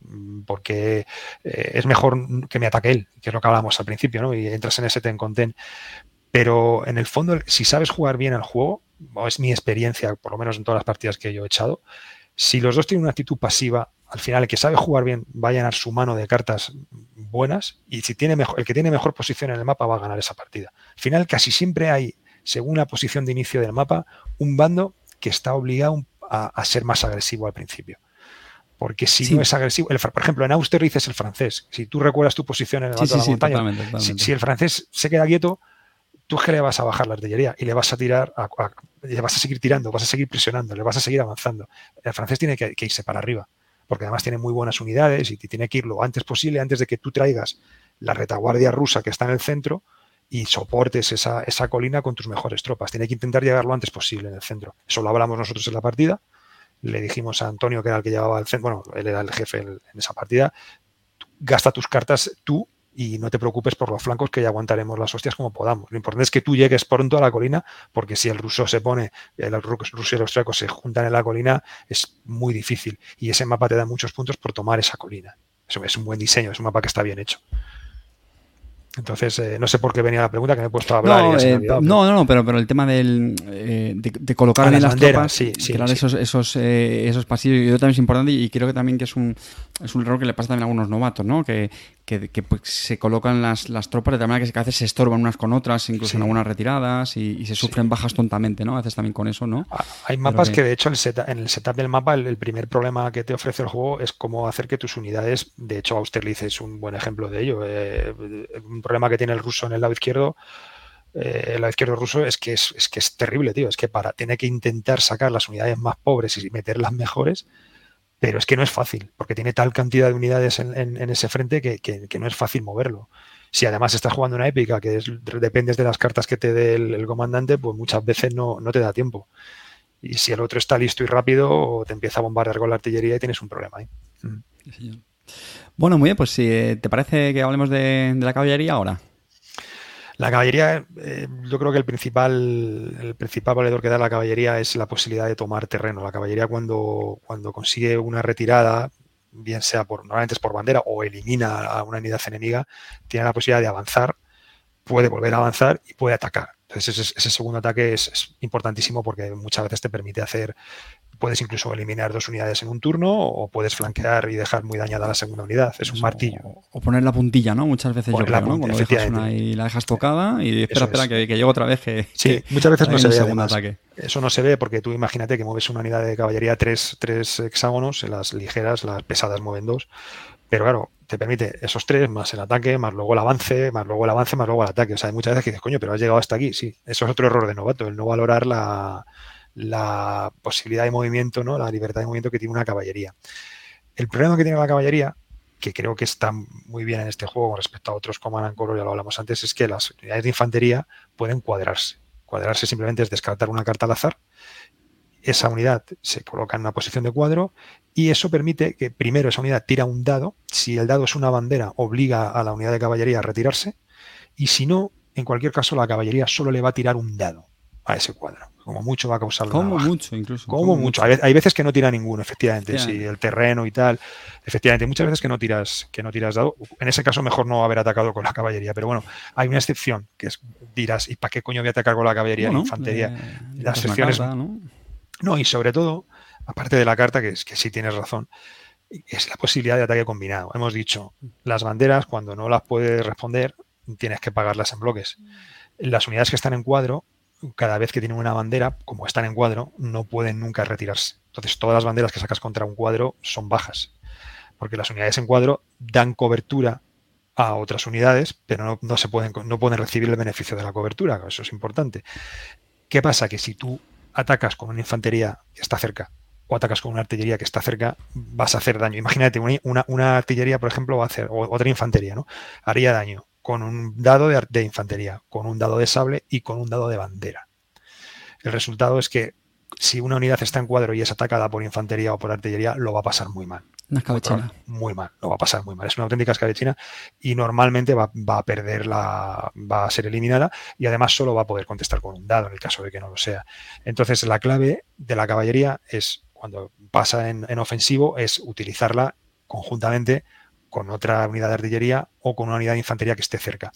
Mm, porque eh, es mejor que me ataque él, que es lo que hablábamos al principio, ¿no? Y entras en ese ten con ten. Pero en el fondo, si sabes jugar bien al juego, o es mi experiencia, por lo menos en todas las partidas que yo he echado, si los dos tienen una actitud pasiva, al final el que sabe jugar bien va a llenar su mano de cartas buenas y si tiene mejor, el que tiene mejor posición en el mapa va a ganar esa partida. Al final casi siempre hay, según la posición de inicio del mapa, un bando que está obligado a ser más agresivo al principio. Porque si no es agresivo, por ejemplo, en Austerlitz es el francés. Si tú recuerdas tu posición en el alto de la montaña, Si, el francés se queda quieto, tú es que le vas a bajar la artillería y le vas a tirar, le vas a seguir tirando, vas a seguir presionando, le vas a seguir avanzando. El francés tiene que, irse para arriba, porque además tiene muy buenas unidades y tiene que ir lo antes posible, antes de que tú traigas la retaguardia rusa que está en el centro y soportes esa, esa colina con tus mejores tropas. Tiene que intentar llegar lo antes posible en el centro. Eso lo hablamos nosotros en la partida le dijimos a Antonio, que era el que llevaba el centro, bueno, él era el jefe en, esa partida, gasta tus cartas tú y no te preocupes por los flancos que ya aguantaremos las hostias como podamos. Lo importante es que tú llegues pronto a la colina, porque si el ruso se pone, el ruso y los tracos se juntan en la colina, es muy difícil. Y ese mapa te da muchos puntos por tomar esa colina. Es un buen diseño, es un mapa que está bien hecho. Entonces, eh, no sé por qué venía la pregunta que me he puesto a hablar.
No, eh, no, no, pero, pero el tema del, eh, de, colocar ah, en las, tropas, sí, sí, esos, esos, esos pasillos, yo también es importante y creo que también que es un, es un error que le pasa también a algunos novatos, ¿no? Que, que, pues, se colocan las, las, tropas de tal manera que a veces se estorban unas con otras, incluso en algunas retiradas y, se sufren bajas tontamente, ¿no? A veces también con eso, ¿no?
Ah, hay mapas que... de hecho, en el setup del mapa, el, primer problema que te ofrece el juego es cómo hacer que tus unidades, de hecho, Austerlitz es un buen ejemplo de ello. Problema que tiene el ruso en el lado izquierdo eh, el lado izquierdo ruso es que es, que es terrible, tío. Es que para tiene que intentar sacar las unidades más pobres y meter las mejores, pero es que no es fácil, porque tiene tal cantidad de unidades en, ese frente que, no es fácil moverlo. Si además estás jugando una épica que dependes de las cartas que te dé el, comandante, pues muchas veces no, te da tiempo. Y si el otro está listo y rápido, te empieza a bombardear con la artillería y tienes un problema ahí.
Bueno, muy bien, pues si te parece que hablemos de, la caballería ahora.
La caballería, eh, yo creo que el principal, el principal valedor que da la caballería es la posibilidad de tomar terreno. La caballería cuando, cuando consigue una retirada, bien sea por, normalmente es por bandera o elimina a una unidad enemiga, tiene la posibilidad de avanzar, puede volver a avanzar y puede atacar. Entonces ese, segundo ataque es, importantísimo porque muchas veces te permite hacer, puedes incluso eliminar dos unidades en un turno o puedes flanquear y dejar muy dañada la segunda unidad. Es un martillo.
O, poner la puntilla, ¿no? Muchas veces yo creo, ¿no? Cuando dejas una y la dejas tocada y espera, espera, que, que llegue otra vez que...
Sí, muchas veces no se ve además. Ataque. Eso no se ve porque tú imagínate que mueves una unidad de caballería tres, tres hexágonos, las ligeras, las pesadas mueven dos, pero claro, te permite esos tres, más el ataque, más luego el avance, más luego el avance, más luego el ataque. O sea, hay muchas veces que dices, coño, pero has llegado hasta aquí. Sí, eso es otro error de novato, el no valorar la, posibilidad de movimiento, ¿no? La libertad de movimiento que tiene una caballería. El problema que tiene la caballería, que creo que está muy bien en este juego con respecto a otros como Anancoro, ya lo hablamos antes, es que las unidades de infantería pueden cuadrarse. Cuadrarse simplemente es descartar una carta al azar esa unidad se coloca en una posición de cuadro y eso permite que primero esa unidad tira un dado. Si el dado es una bandera, obliga a la unidad de caballería a retirarse. Y si no, en cualquier caso, la caballería solo le va a tirar un dado a ese cuadro. Como mucho va a causar
Como mucho, incluso.
Como, mucho. Hay, veces que no tira ninguno, efectivamente. Si el terreno y tal. Efectivamente, muchas veces que no tiras, que no tiras dado. En ese caso, mejor no haber atacado con la caballería. Pero bueno, hay una excepción, que es dirás, ¿y para qué coño voy a atacar con la caballería la infantería? la excepción es. No, y sobre todo, aparte de la carta, que, es, que sí tienes razón, es la posibilidad de ataque combinado. Hemos dicho, las banderas, cuando no las puedes responder, tienes que pagarlas en bloques. Las unidades que están en cuadro, cada vez que tienen una bandera, como están en cuadro, no pueden nunca retirarse. Entonces, todas las banderas que sacas contra un cuadro son bajas. Porque las unidades en cuadro dan cobertura a otras unidades, pero no, no se pueden, no pueden recibir el beneficio de la cobertura. Eso es importante. ¿Qué pasa? Que si tú atacas con una infantería que está cerca o atacas con una artillería que está cerca, vas a hacer daño. Imagínate, una, artillería, por ejemplo, va a hacer, o otra infantería, ¿no? Haría daño con un dado de, de, infantería, con un dado de sable y con un dado de bandera. El resultado es que si una unidad está en cuadro y es atacada por infantería o por artillería, lo va a pasar muy mal.
Una escabechina.
Muy mal, lo va a pasar muy mal. Es una auténtica escabechina y normalmente va, a perder la. va a ser eliminada y además solo va a poder contestar con un dado en el caso de que no lo sea. Entonces, la clave de la caballería es, cuando pasa en, en ofensivo, es utilizarla conjuntamente con otra unidad de artillería o con una unidad de infantería que esté cerca.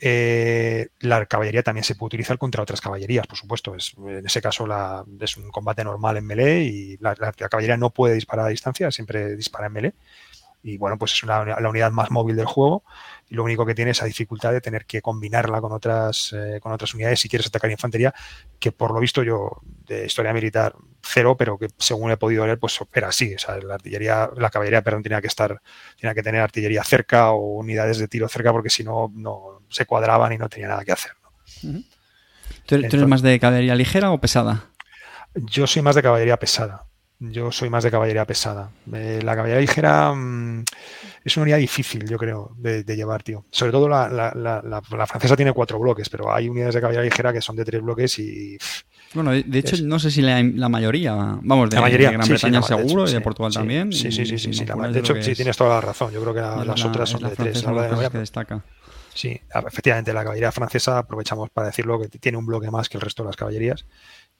Eh, la caballería también se puede utilizar contra otras caballerías, por supuesto. Es, en ese caso la, es un combate normal en melee y la, caballería no puede disparar a distancia, siempre dispara en melee. Y bueno, pues es la unidad más móvil del juego y lo único que tiene es la dificultad de tener que combinarla con otras, eh, con otras unidades si quieres atacar infantería, que por lo visto yo de historia militar cero, pero que según he podido leer, pues era así. O sea, la artillería, la caballería, perdón, tenía que estar, tenía que tener artillería cerca o unidades de tiro cerca, porque si no, no se cuadraban y no tenía nada que hacer.
¿Tú, eres más de caballería ligera o pesada?
Yo soy más de caballería pesada. Yo soy más de caballería pesada. Eh, la caballería ligera mm, es una unidad difícil, yo creo, de, llevar, tío. Sobre todo la, la, francesa tiene cuatro bloques, pero hay unidades de caballería ligera que son de tres bloques y.
Bueno, de, hecho, no sé si la, mayoría, vamos, de, la mayoría, Gran Bretaña seguro y de Portugal también.
Sí, sí, sí, sí. de hecho, sí, tienes toda la razón. Yo creo que las otras son de tres.
que destaca.
Sí, efectivamente, la caballería francesa, aprovechamos para decirlo, que tiene un bloque más que el resto de las caballerías.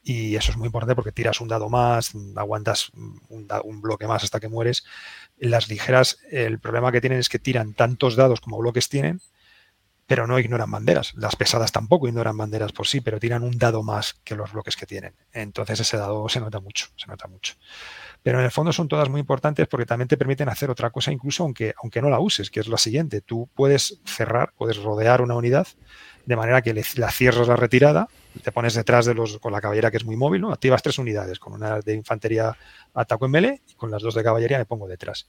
Y eso es muy importante porque tiras un dado más, aguantas un, bloque más hasta que mueres. Las ligeras, el problema que tienen es que tiran tantos dados como bloques tienen, pero no ignoran banderas. Las pesadas tampoco ignoran banderas por sí, pero tiran un dado más que los bloques que tienen. Entonces ese dado se nota mucho, se nota mucho. Pero en el fondo son todas muy importantes porque también te permiten hacer otra cosa, incluso aunque, aunque no la uses, que es la siguiente. Tú puedes cerrar, puedes rodear una unidad de manera que la cierras la retirada, te pones detrás de los, con la caballera que es muy móvil, ¿no? Activas tres unidades, con una de infantería ataco en melee y con las dos de caballería me pongo detrás.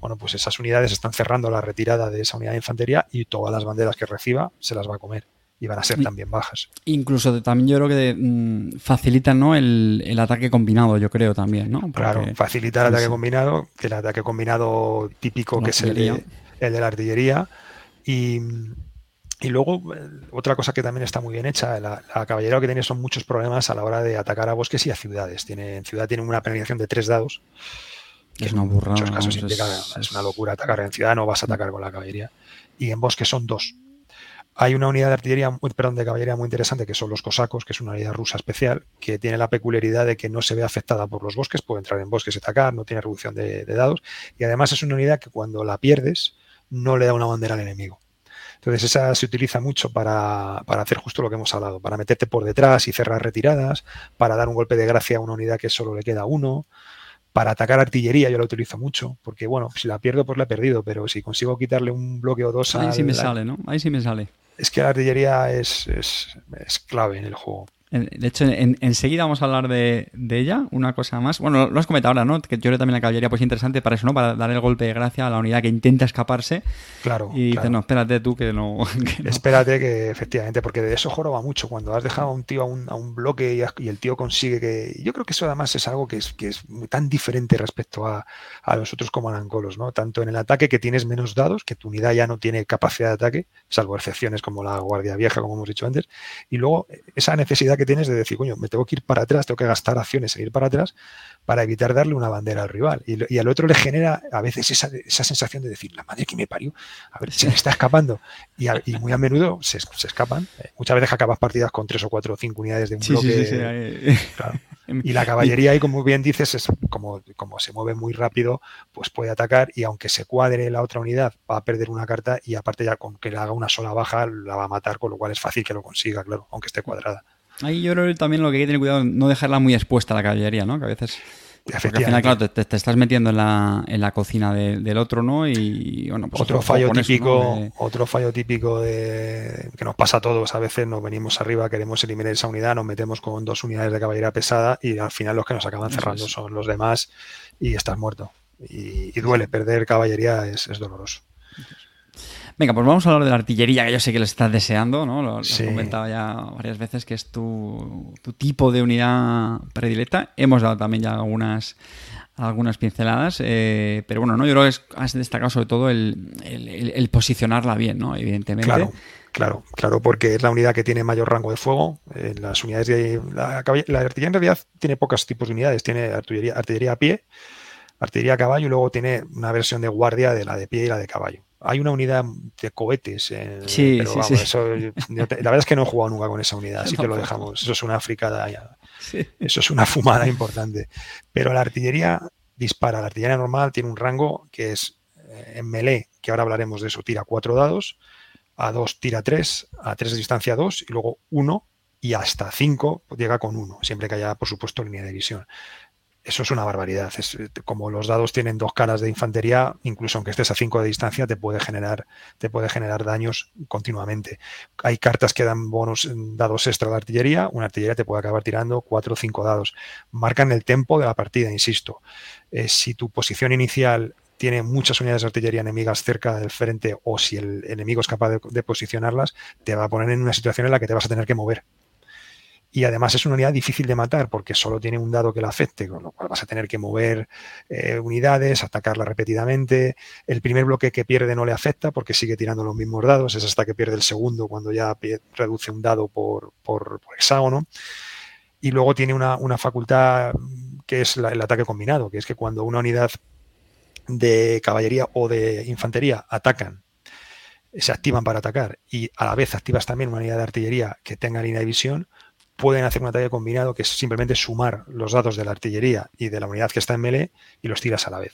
Bueno, pues esas unidades están cerrando la retirada de esa unidad de infantería y todas las banderas que reciba se las va a comer y van a ser también bajas.
Incluso también yo creo que mm, facilitan ¿no? el, ataque combinado, yo creo también, ¿no?
claro, facilita el ataque combinado, que el ataque combinado típico que es el de, el de la artillería. Y, y luego, eh, otra cosa que también está muy bien hecha, la, la caballería que tiene son muchos problemas a la hora de atacar a bosques y a ciudades. Tiene, en ciudad tiene una penalización de tres dados
Es una burrada.
En muchos casos implica, es, una locura atacar en ciudad, no vas a atacar con la caballería. Y en bosque son dos. Hay una unidad de artillería, perdón, de caballería muy interesante que son los cosacos, que es una unidad rusa especial, que tiene la peculiaridad de que no se ve afectada por los bosques, puede entrar en bosques y atacar, no tiene reducción de, dados, y además es una unidad que cuando la pierdes no le da una bandera al enemigo. Entonces esa se utiliza mucho para, para, hacer justo lo que hemos hablado, para meterte por detrás y cerrar retiradas, para dar un golpe de gracia a una unidad que solo le queda uno, para atacar artillería yo la utilizo mucho, porque bueno, si la pierdo pues la he perdido, pero si consigo quitarle un bloque o dos...
Ahí sí me sale, ¿no? Ahí sí me sale
es que la artillería es, es, es clave en el juego.
De hecho, enseguida vamos a hablar de, ella. Una cosa más. Bueno, lo has comentado ahora, ¿no? Que yo creo también la caballería pues interesante para eso, ¿no? Para dar el golpe de gracia a la unidad que intenta escaparse.
Claro.
Y dice, no, espérate tú (laughs) que no,
Espérate que efectivamente, porque de eso joroba mucho. Cuando has dejado a un tío a un, bloque y, el tío consigue que. Yo creo que eso además es algo que es, que es tan diferente respecto a, a los otros como Anancolos, ¿no? Tanto en el ataque que tienes menos dados, que tu unidad ya no tiene capacidad de ataque, salvo excepciones como la Guardia Vieja, como hemos dicho antes. Y luego esa necesidad que tienes de decir, coño, me tengo que ir para atrás, tengo que gastar acciones en ir para atrás para evitar darle una bandera al rival. Y, al otro le genera a veces esa, sensación de decir, la madre que me parió, a ver, se me está escapando. Y, muy a menudo se, escapan. Eh, muchas veces acabas partidas con tres o cuatro o cinco unidades de un bloque. (laughs) Y la caballería ahí, como bien dices, es como, como se mueve muy rápido, pues puede atacar y aunque se cuadre la otra unidad, va a perder una carta y aparte ya con que le haga una sola baja, la va a matar, con lo cual es fácil que lo consiga, claro, aunque esté cuadrada.
Ahí yo creo que también lo que hay que tener cuidado es no dejarla muy expuesta a la caballería, ¿no? Que a veces... Porque al final, claro, te, estás metiendo en la, en la cocina del otro, ¿no? Y bueno,
pues otro fallo típico, otro fallo típico de que nos pasa a todos. A veces nos venimos arriba, queremos eliminar esa unidad, nos metemos con dos unidades de caballería pesada y al final los que nos acaban cerrando son los demás y estás muerto. Y, duele, perder caballería es doloroso.
Venga, pues vamos a hablar de la artillería, que yo sé que lo estás deseando, ¿no? Lo, he comentado ya varias veces, que es tu, tipo de unidad predilecta. Hemos dado también ya algunas algunas pinceladas, eh, pero bueno, no yo creo que has destacado sobre todo el, posicionarla bien, ¿no? Evidentemente.
Claro, claro, claro, porque es la unidad que tiene mayor rango de fuego. Eh, las unidades de la, artillería en realidad tiene pocos tipos de unidades, tiene artillería, artillería a pie, artillería a caballo y luego tiene una versión de guardia de la de pie y la de caballo. Hay una unidad de cohetes. sí, pero sí, la verdad es que no he jugado nunca con esa unidad, (laughs) así que lo dejamos. Eso es una fricada ya. Eso es una (laughs) fumada importante. Pero la artillería dispara. La artillería normal tiene un rango que es eh, en melee, que ahora hablaremos de eso, tira cuatro dados, a dos tira tres, a tres de distancia dos, y luego uno, y hasta cinco llega con uno, siempre que haya, por supuesto, línea de visión eso es una barbaridad. Es, eh, como los dados tienen dos caras de infantería, incluso aunque estés a 5 de distancia, te puede generar, te puede generar daños continuamente. Hay cartas que dan bonos dados extra de artillería. Una artillería te puede acabar tirando 4 o 5 dados. Marcan el tempo de la partida, insisto. Eh, si tu posición inicial tiene muchas unidades de artillería enemigas cerca del frente o si el enemigo es capaz de posicionarlas, te va a poner en una situación en la que te vas a tener que mover y además es una unidad difícil de matar porque solo tiene un dado que la afecte, con lo cual vas a tener que mover eh, unidades, atacarla repetidamente. El primer bloque que pierde no le afecta porque sigue tirando los mismos dados, es hasta que pierde el segundo cuando ya reduce un dado por, por, hexágono. Y luego tiene una, facultad que es el ataque combinado, que es que cuando una unidad de caballería o de infantería atacan se activan para atacar y a la vez activas también una unidad de artillería que tenga línea de visión, pueden hacer un ataque combinado que es simplemente sumar los dados de la artillería y de la unidad que está en melee y los tiras a la vez.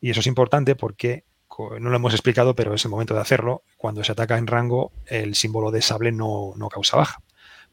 Y eso es importante porque, no lo hemos explicado, pero es el momento de hacerlo. Cuando se ataca en rango, el símbolo de sable no, no causa baja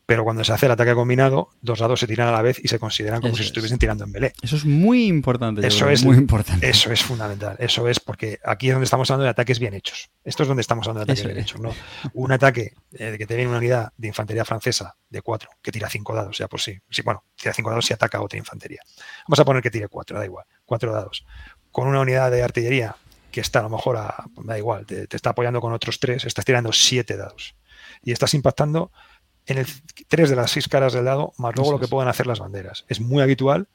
pero cuando se hace el ataque combinado, dos dados se tiran a la vez y se consideran como si estuviesen tirando en melee.
Eso es muy importante.
Eso es
muy importante.
Eso es fundamental. Eso es porque aquí es donde estamos hablando de ataques bien hechos. Esto es donde estamos hablando de ataques bien hechos. ¿no? Un ataque eh, que tiene una unidad de infantería francesa de cuatro que tira cinco dados, ya por sí. sí. Bueno, tira cinco dados si ataca a otra infantería. Vamos a poner que tire cuatro, da igual. Cuatro dados. Con una unidad de artillería que está a lo mejor a, da igual, te, te está apoyando con otros tres, estás tirando siete dados. Y estás impactando en el tres de las seis caras del dado, más luego lo que puedan hacer las banderas. Es muy habitual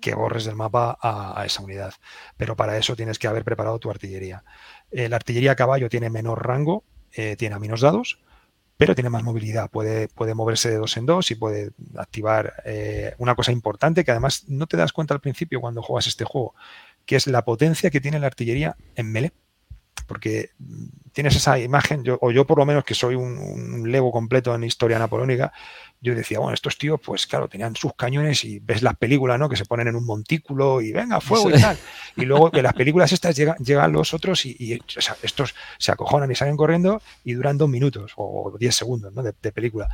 que borres del mapa a, esa unidad, pero para eso tienes que haber preparado tu artillería. Eh, la artillería a caballo tiene menor rango, eh, tiene menos dados, pero tiene más movilidad, puede, puede moverse de dos en dos y puede activar eh, una cosa importante que además no te das cuenta al principio cuando juegas este juego, que es la potencia que tiene la artillería en melee. Porque tienes esa imagen, yo, o yo por lo menos que soy un, un lego completo en historia napoleónica, yo decía, bueno, estos tíos, pues claro, tenían sus cañones y ves las películas, ¿no? Que se ponen en un montículo y venga, fuego y tal. Y luego que las películas estas llegan, llegan los otros y, estos se acojonan y salen corriendo y duran dos minutos o diez segundos, ¿no? de, película.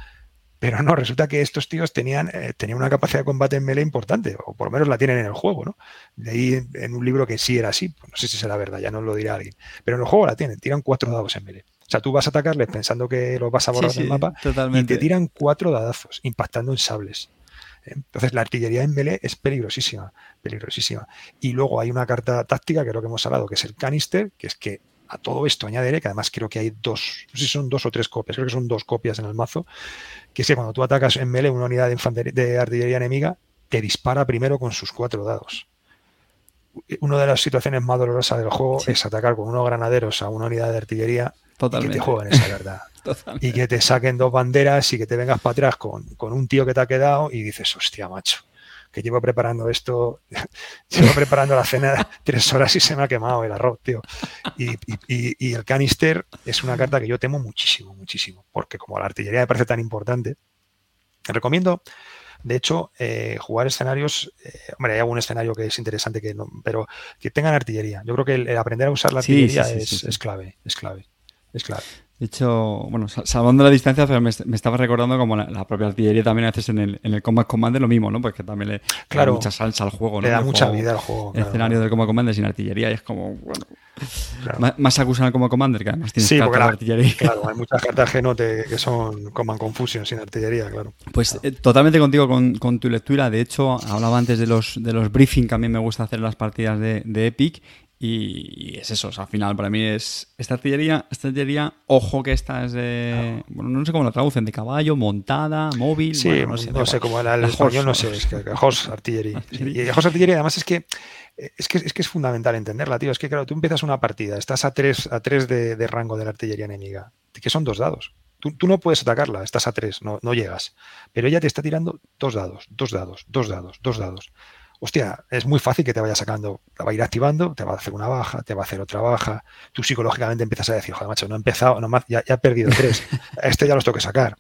Pero no, resulta que estos tíos tenían, eh, tenían una capacidad de combate en melee importante, o por lo menos la tienen en el juego, ¿no? De ahí en un libro que sí era así, pues no sé si será verdad, ya no lo dirá alguien. Pero en el juego la tienen, tiran cuatro dados en melee. O sea, tú vas a atacarles pensando que los vas a borrar del mapa y te tiran cuatro dadazos, impactando en sables. ¿eh? Entonces, la artillería en melee es peligrosísima, peligrosísima. Y luego hay una carta táctica, que es lo que hemos hablado, que es el canister, que es que a todo esto añadiré, que además creo que hay dos, no sé si son dos o tres copias, creo que son dos copias en el mazo, que es que cuando tú atacas en melee una unidad de, de artillería enemiga, te dispara primero con sus cuatro dados. Una de las situaciones más dolorosas del juego es atacar con unos granaderos a una unidad de artillería y que te jueguen esa verdad. (laughs) y que te saquen dos banderas y que te vengas para atrás con, un tío que te ha quedado y dices, hostia, macho, que llevo preparando esto, (laughs) llevo preparando la cena (laughs) tres horas y se me ha quemado el arroz, tío. Y, y, el canister es una carta que yo temo muchísimo, muchísimo, porque como la artillería me parece tan importante, te recomiendo de hecho, eh, jugar escenarios, eh, hombre, hay algún escenario que es interesante, que no, pero que tengan artillería. Yo creo que el, aprender a usar la artillería es, clave, es clave, es clave.
Hecho, bueno, salvando la distancia, pero me, estaba recordando como la, propia artillería también a veces en el, en el Combat Commander lo mismo, ¿no? Porque también le, da mucha salsa al juego, ¿no?
Le da mucha vida al juego.
El escenario del Combat Commander sin artillería y es como, bueno, más, acusan al Combat Commander que además tiene sí,
cartas de artillería. Claro, hay muchas (laughs) cartas que, que son Command Confusion sin artillería, claro.
Pues eh, totalmente contigo con, con, tu lectura. De hecho, hablaba antes de los, de los briefing que a mí me gusta hacer en las partidas de, de Epic y, es eso, al final para mí es esta artillería, esta artillería, ojo que esta es de, bueno, no sé cómo la traducen, de caballo, montada, móvil.
Sí, no sé, no sé cómo era el español, no sé, es que, horse artillery. (laughs) Y horse artillery además es que es que, es que es fundamental entenderla, tío. Es que, claro, tú empiezas una partida, estás a tres, a tres de, rango de la artillería enemiga, que son dos dados. Tú, tú, no puedes atacarla, estás a tres, no, no llegas. Pero ella te está tirando dos dados, dos dados, dos dados, dos dados hostia, es muy fácil que te vaya sacando, te va a ir activando, te va a hacer una baja, te va a hacer otra baja. Tú psicológicamente empiezas a decir, joder, macho, no he empezado, ya, ya he perdido tres, (laughs) este ya los tengo que sacar.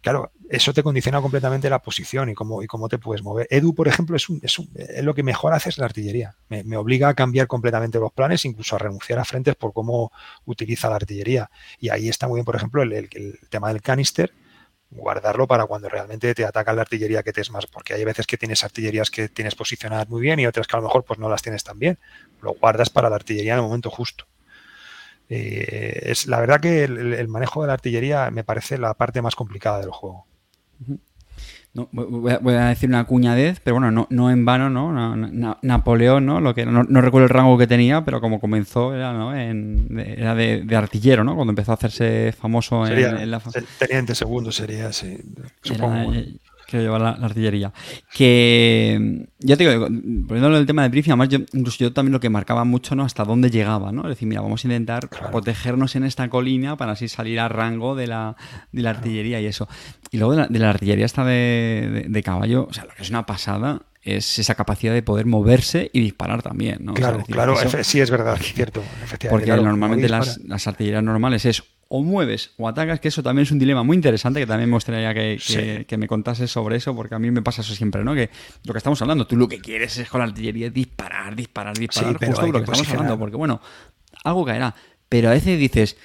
Claro, eso te condiciona completamente la posición y cómo, y cómo te puedes mover. Edu, por ejemplo, es, un, es, lo que mejor hace es la artillería. Me, obliga a cambiar completamente los planes, incluso a renunciar a frentes por cómo utiliza la artillería. Y ahí está muy bien, por ejemplo, el, el tema del canister, guardarlo para cuando realmente te ataca la artillería que te es más, porque hay veces que tienes artillerías que tienes posicionadas muy bien y otras que a lo mejor pues no las tienes tan bien. Lo guardas para la artillería en el momento justo. Eh, es la verdad que el, manejo de la artillería me parece la parte más complicada del juego.
No, voy, a, decir una cuñadez, pero bueno, no, no en vano, ¿no? Napoleón, ¿no? Lo que, no, recuerdo el rango que tenía, pero como comenzó era, ¿no? era de, artillero, ¿no? Cuando empezó a hacerse famoso en, la...
Teniente segundo sería, sí.
Supongo. Que llevar la, artillería. Que ya te digo, poniéndolo el tema de briefing, además yo, incluso yo también lo que marcaba mucho, ¿no? Hasta dónde llegaba, ¿no? Es decir, mira, vamos a intentar protegernos en esta colina para así salir a rango de la, de la artillería y eso. Y luego de la, artillería esta de, caballo, o sea, lo que es una pasada es esa capacidad de poder moverse y disparar también, ¿no?
Claro, claro, sí es verdad, (laughs) cierto,
Porque normalmente las, las, artillerías normales es o mueves o atacas, que eso también es un dilema muy interesante, que también me gustaría que, que, me contases sobre eso, porque a mí me pasa eso siempre, ¿no? Que lo que estamos hablando, tú lo que quieres es con la artillería disparar, disparar, disparar, sí, justo lo que estamos hablando, porque bueno, algo caerá, pero a veces dices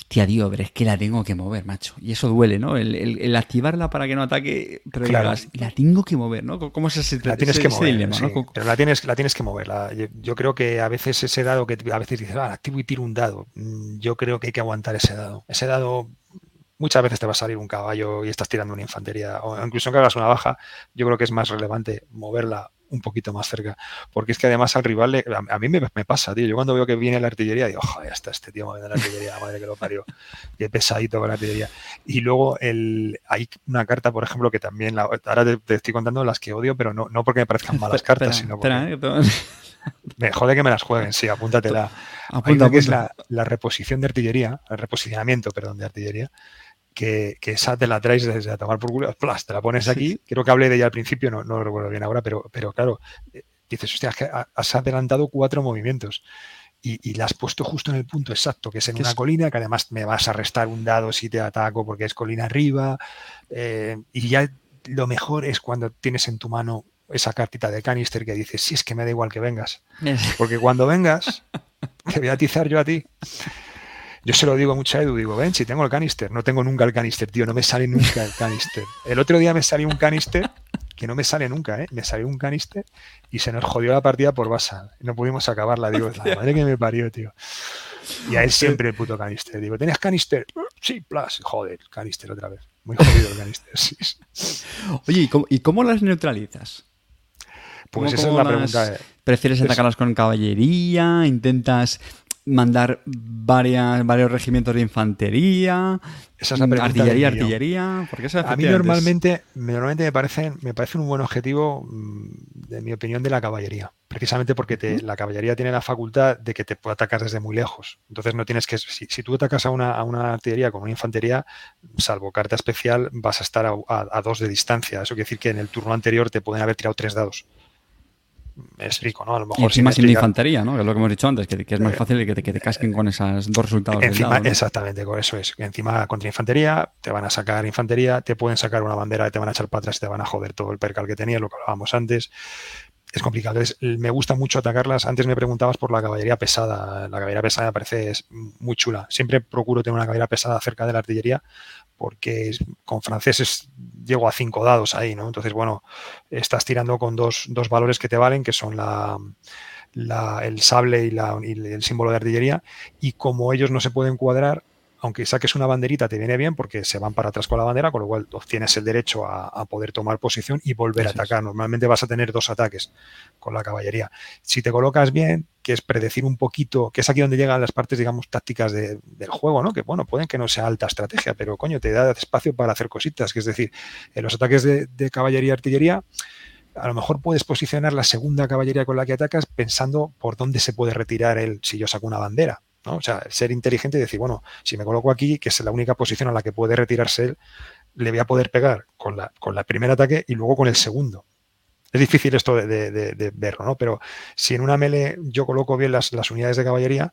Hostia, tío, pero es que la tengo que mover, macho. Y eso duele, ¿no? El, activarla para que no ataque, pero la tengo que mover, ¿no? ¿Cómo es ese,
la tienes que mover, Pero la tienes, la tienes que mover. yo, creo que a veces ese dado que a veces dices, ah, activo y tiro un dado. Mm, yo creo que hay que aguantar ese dado. Ese dado muchas veces te va a salir un caballo y estás tirando una infantería, o incluso que hagas una baja, yo creo que es más relevante moverla un poquito más cerca. Porque es que además al rival, le, a, mí me, pasa, tío. Yo cuando veo que viene la artillería, digo, joder, está este tío moviendo la artillería, madre que lo parió. Y pesadito con la artillería. Y luego el, hay una carta, por ejemplo, que también, la, ahora te, estoy contando las que odio, pero no, no porque me parezcan malas cartas, sino porque... Eh, me jode que me las jueguen, sí, apúntatela. Apunta, que es la, la, reposición de artillería, el reposicionamiento, perdón, de artillería, que, esa te la traes desde a tomar por culo, te la pones aquí, creo que hablé de ella al principio, no, no lo recuerdo bien ahora, pero, pero claro, dices, hostia, que has adelantado cuatro movimientos. Y, y la has puesto justo en el punto exacto, que es en una colina, que además me vas a restar un dado si te ataco porque es colina arriba. Eh, y ya lo mejor es cuando tienes en tu mano esa cartita de canister que dices, sí, es que me da igual que vengas. (laughs) Porque cuando vengas, te voy a atizar yo a ti. Yo se lo digo mucho a Edu, digo, ven, si tengo el canister, no tengo nunca el canister, tío, no me sale nunca el canister. El otro día me salió un canister, que no me sale nunca, ¿eh? Me salió un canister y se nos jodió la partida por Basal. No pudimos acabarla, digo, la madre que me parió, tío. Y a él siempre el puto canister. Digo, ¿tenías canister? Sí, plus. Joder, canister otra vez. Muy jodido el canister.
Oye, ¿y cómo, ¿y cómo las neutralizas?
Pues esa es la pregunta.
¿Prefieres atacarlas con caballería? ¿Intentas mandar varias, varios regimientos de infantería, Esa es la artillería, artillería.
a mí normalmente, normalmente me parecen, me parece un buen objetivo, mm, de mi opinión, de la caballería. Precisamente porque la caballería tiene la facultad de que te puede atacar desde muy lejos. Entonces no tienes que. Si, tú atacas a una, a una, artillería con una infantería, salvo carta especial, vas a estar a, a dos de distancia. Eso quiere decir que en el turno anterior te pueden haber tirado tres dados es rico, ¿no? A lo mejor.
Y encima sin infantería, ¿no? Que es lo que hemos dicho antes, que, es más eh, fácil que te, que te casquen con esos dos resultados.
Encima, Exactamente, con eso es. Encima contra infantería, te van a sacar infantería, te pueden sacar una bandera, te van a echar para atrás y te van a joder todo el percal que tenías, lo que hablábamos antes. Es complicado. Entonces, me gusta mucho atacarlas. Antes me preguntabas por la caballería pesada. La caballería pesada me parece muy chula. Siempre procuro tener una caballería pesada cerca de la artillería porque con franceses llego a cinco dados ahí, ¿no? Entonces, bueno, estás tirando con dos, dos valores que te valen, que son la, el sable y, la, y, el símbolo de artillería, y como ellos no se pueden cuadrar, aunque saques una banderita te viene bien porque se van para atrás con la bandera, con lo cual obtienes el derecho a, poder tomar posición y volver a atacar. Normalmente vas a tener dos ataques con la caballería. Si te colocas bien, que es predecir un poquito, que es aquí donde llegan las partes, digamos, tácticas del juego, ¿no? Que bueno, pueden que no sea alta estrategia, pero coño, te da espacio para hacer cositas. Que es decir, en los ataques de, de caballería y artillería, a lo mejor puedes posicionar la segunda caballería con la que atacas pensando por dónde se puede retirar el si yo saco una bandera o sea, ser inteligente y decir, bueno, si me coloco aquí, que es la única posición a la que puede retirarse él, le voy a poder pegar con la, con el primer ataque y luego con el segundo. Es difícil esto de, verlo, ¿no? Pero si en una melee yo coloco bien las, las unidades de caballería,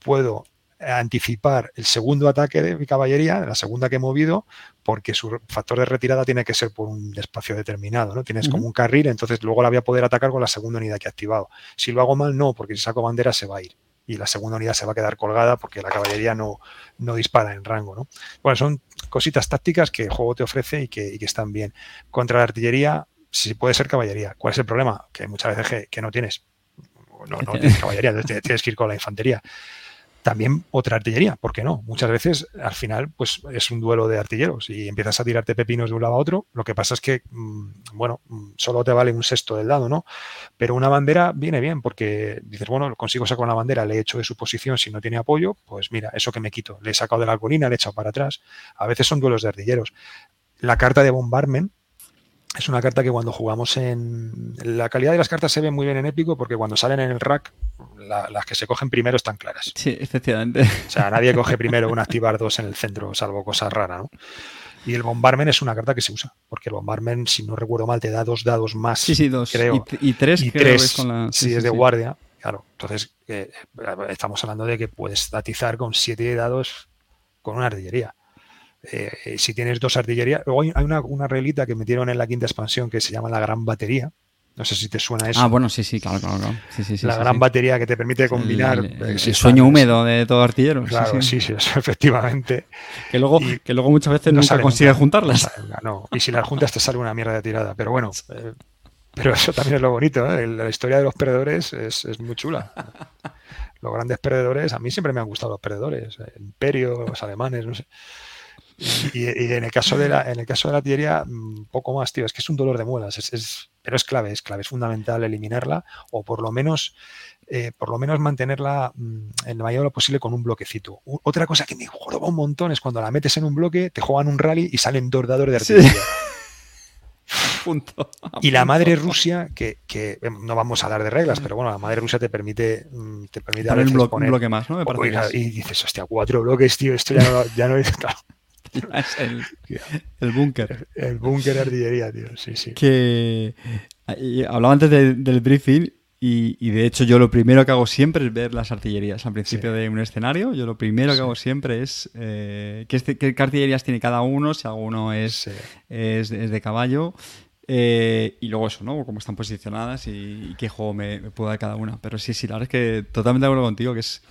puedo anticipar el segundo ataque de mi caballería, la segunda que he movido, porque su factor de retirada tiene que ser por un espacio determinado, ¿no? Tienes como un carril, entonces luego la voy a poder atacar con la segunda unidad que he activado. Si lo hago mal, no, porque si saco bandera se va a ir y la segunda unidad se va a quedar colgada porque la caballería no, no dispara en rango. ¿no? Bueno, son cositas tácticas que el juego te ofrece y que, están bien. Contra la artillería, si puede ser caballería. ¿Cuál es el problema? Que muchas veces que, no tienes. No, no tienes caballería, (laughs) tienes que ir con la infantería también otra artillería, ¿por qué no? Muchas veces al final pues es un duelo de artilleros y empiezas a tirarte pepinos de un lado a otro, lo que pasa es que, mm, bueno, mm, solo te vale un sexto del dado, ¿no? Pero una bandera viene bien porque dices, bueno, consigo sacar una bandera, le he hecho de su posición si no tiene apoyo, pues mira, eso que me quito, le he sacado de la colina, le he echado para atrás, a veces son duelos de artilleros. La carta de Bombardment, es una carta que cuando jugamos en... La calidad de las cartas se ve muy bien en épico porque cuando salen en el rack, las que se cogen primero están claras.
Sí, efectivamente.
O sea, nadie coge primero un activar dos en el centro, salvo cosas raras, ¿no? Y el Bombarmen es una carta que se usa, porque el Bombarmen, si no recuerdo mal, te da dos dados más.
Sí, sí, dos.
Creo.
Y, tres,
y tres con la... si es de guardia. Claro, entonces eh, estamos hablando de que puedes atizar con siete dados con una artillería. Eh, si tienes dos artillerías, luego hay una, una reglita que metieron en la quinta expansión que se llama la gran batería. No sé si te suena eso.
Ah, bueno, sí, sí, claro, claro.
la gran batería que te permite combinar.
El, eh, sueño húmedo de todo artillero.
Claro, sí, sí, (laughs) efectivamente.
Que luego, que luego muchas veces no nunca consigues juntarlas.
No, y si las juntas te sale una mierda de tirada. Pero bueno, eh, pero eso también es lo bonito. La historia de los perdedores es, es muy chula. Los grandes perdedores, a mí siempre me han gustado los perdedores. El imperio, los alemanes, no sé. Y, en el caso de la, en el caso de la mm, poco más, tío, es que es un dolor de muelas, es, pero es clave, es clave, es fundamental eliminarla, o por lo menos, eh, por lo menos mantenerla mm, en la mayor lo posible con un bloquecito. otra cosa que me joroba un montón es cuando la metes en un bloque, te juegan un rally y salen dos dados de artillería. (laughs)
Punto,
y la madre (laughs) Rusia, que, que, em, no vamos a hablar de reglas, pero bueno, la madre Rusia te permite, mm, te permite
poner un, bloque más, ¿no?
y, dices, hostia, cuatro bloques, tío, esto ya no, ya no es. (laughs) (laughs)
el, el búnker.
El búnker de artillería, tío. Sí, sí.
Que hablaba antes del briefing y, de hecho yo lo primero que hago siempre es ver las artillerías al principio de un escenario. Yo lo primero que hago siempre es eh, qué, qué, artillerías tiene cada uno, si alguno es, es, de caballo. Eh, y luego eso, ¿no? Cómo están posicionadas y, qué juego me, me, puedo dar cada una. Pero sí, sí, la verdad es que totalmente de acuerdo contigo, que es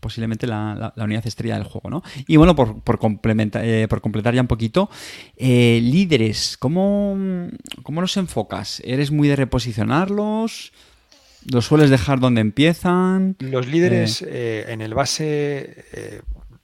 posiblemente la, unidad estrella del juego, ¿no? Y bueno, por, por, eh, por completar ya un poquito, líderes, ¿cómo, ¿cómo los enfocas? ¿Eres muy de reposicionarlos? ¿Los sueles dejar donde empiezan?
Los líderes eh. Eh, en el base, eh,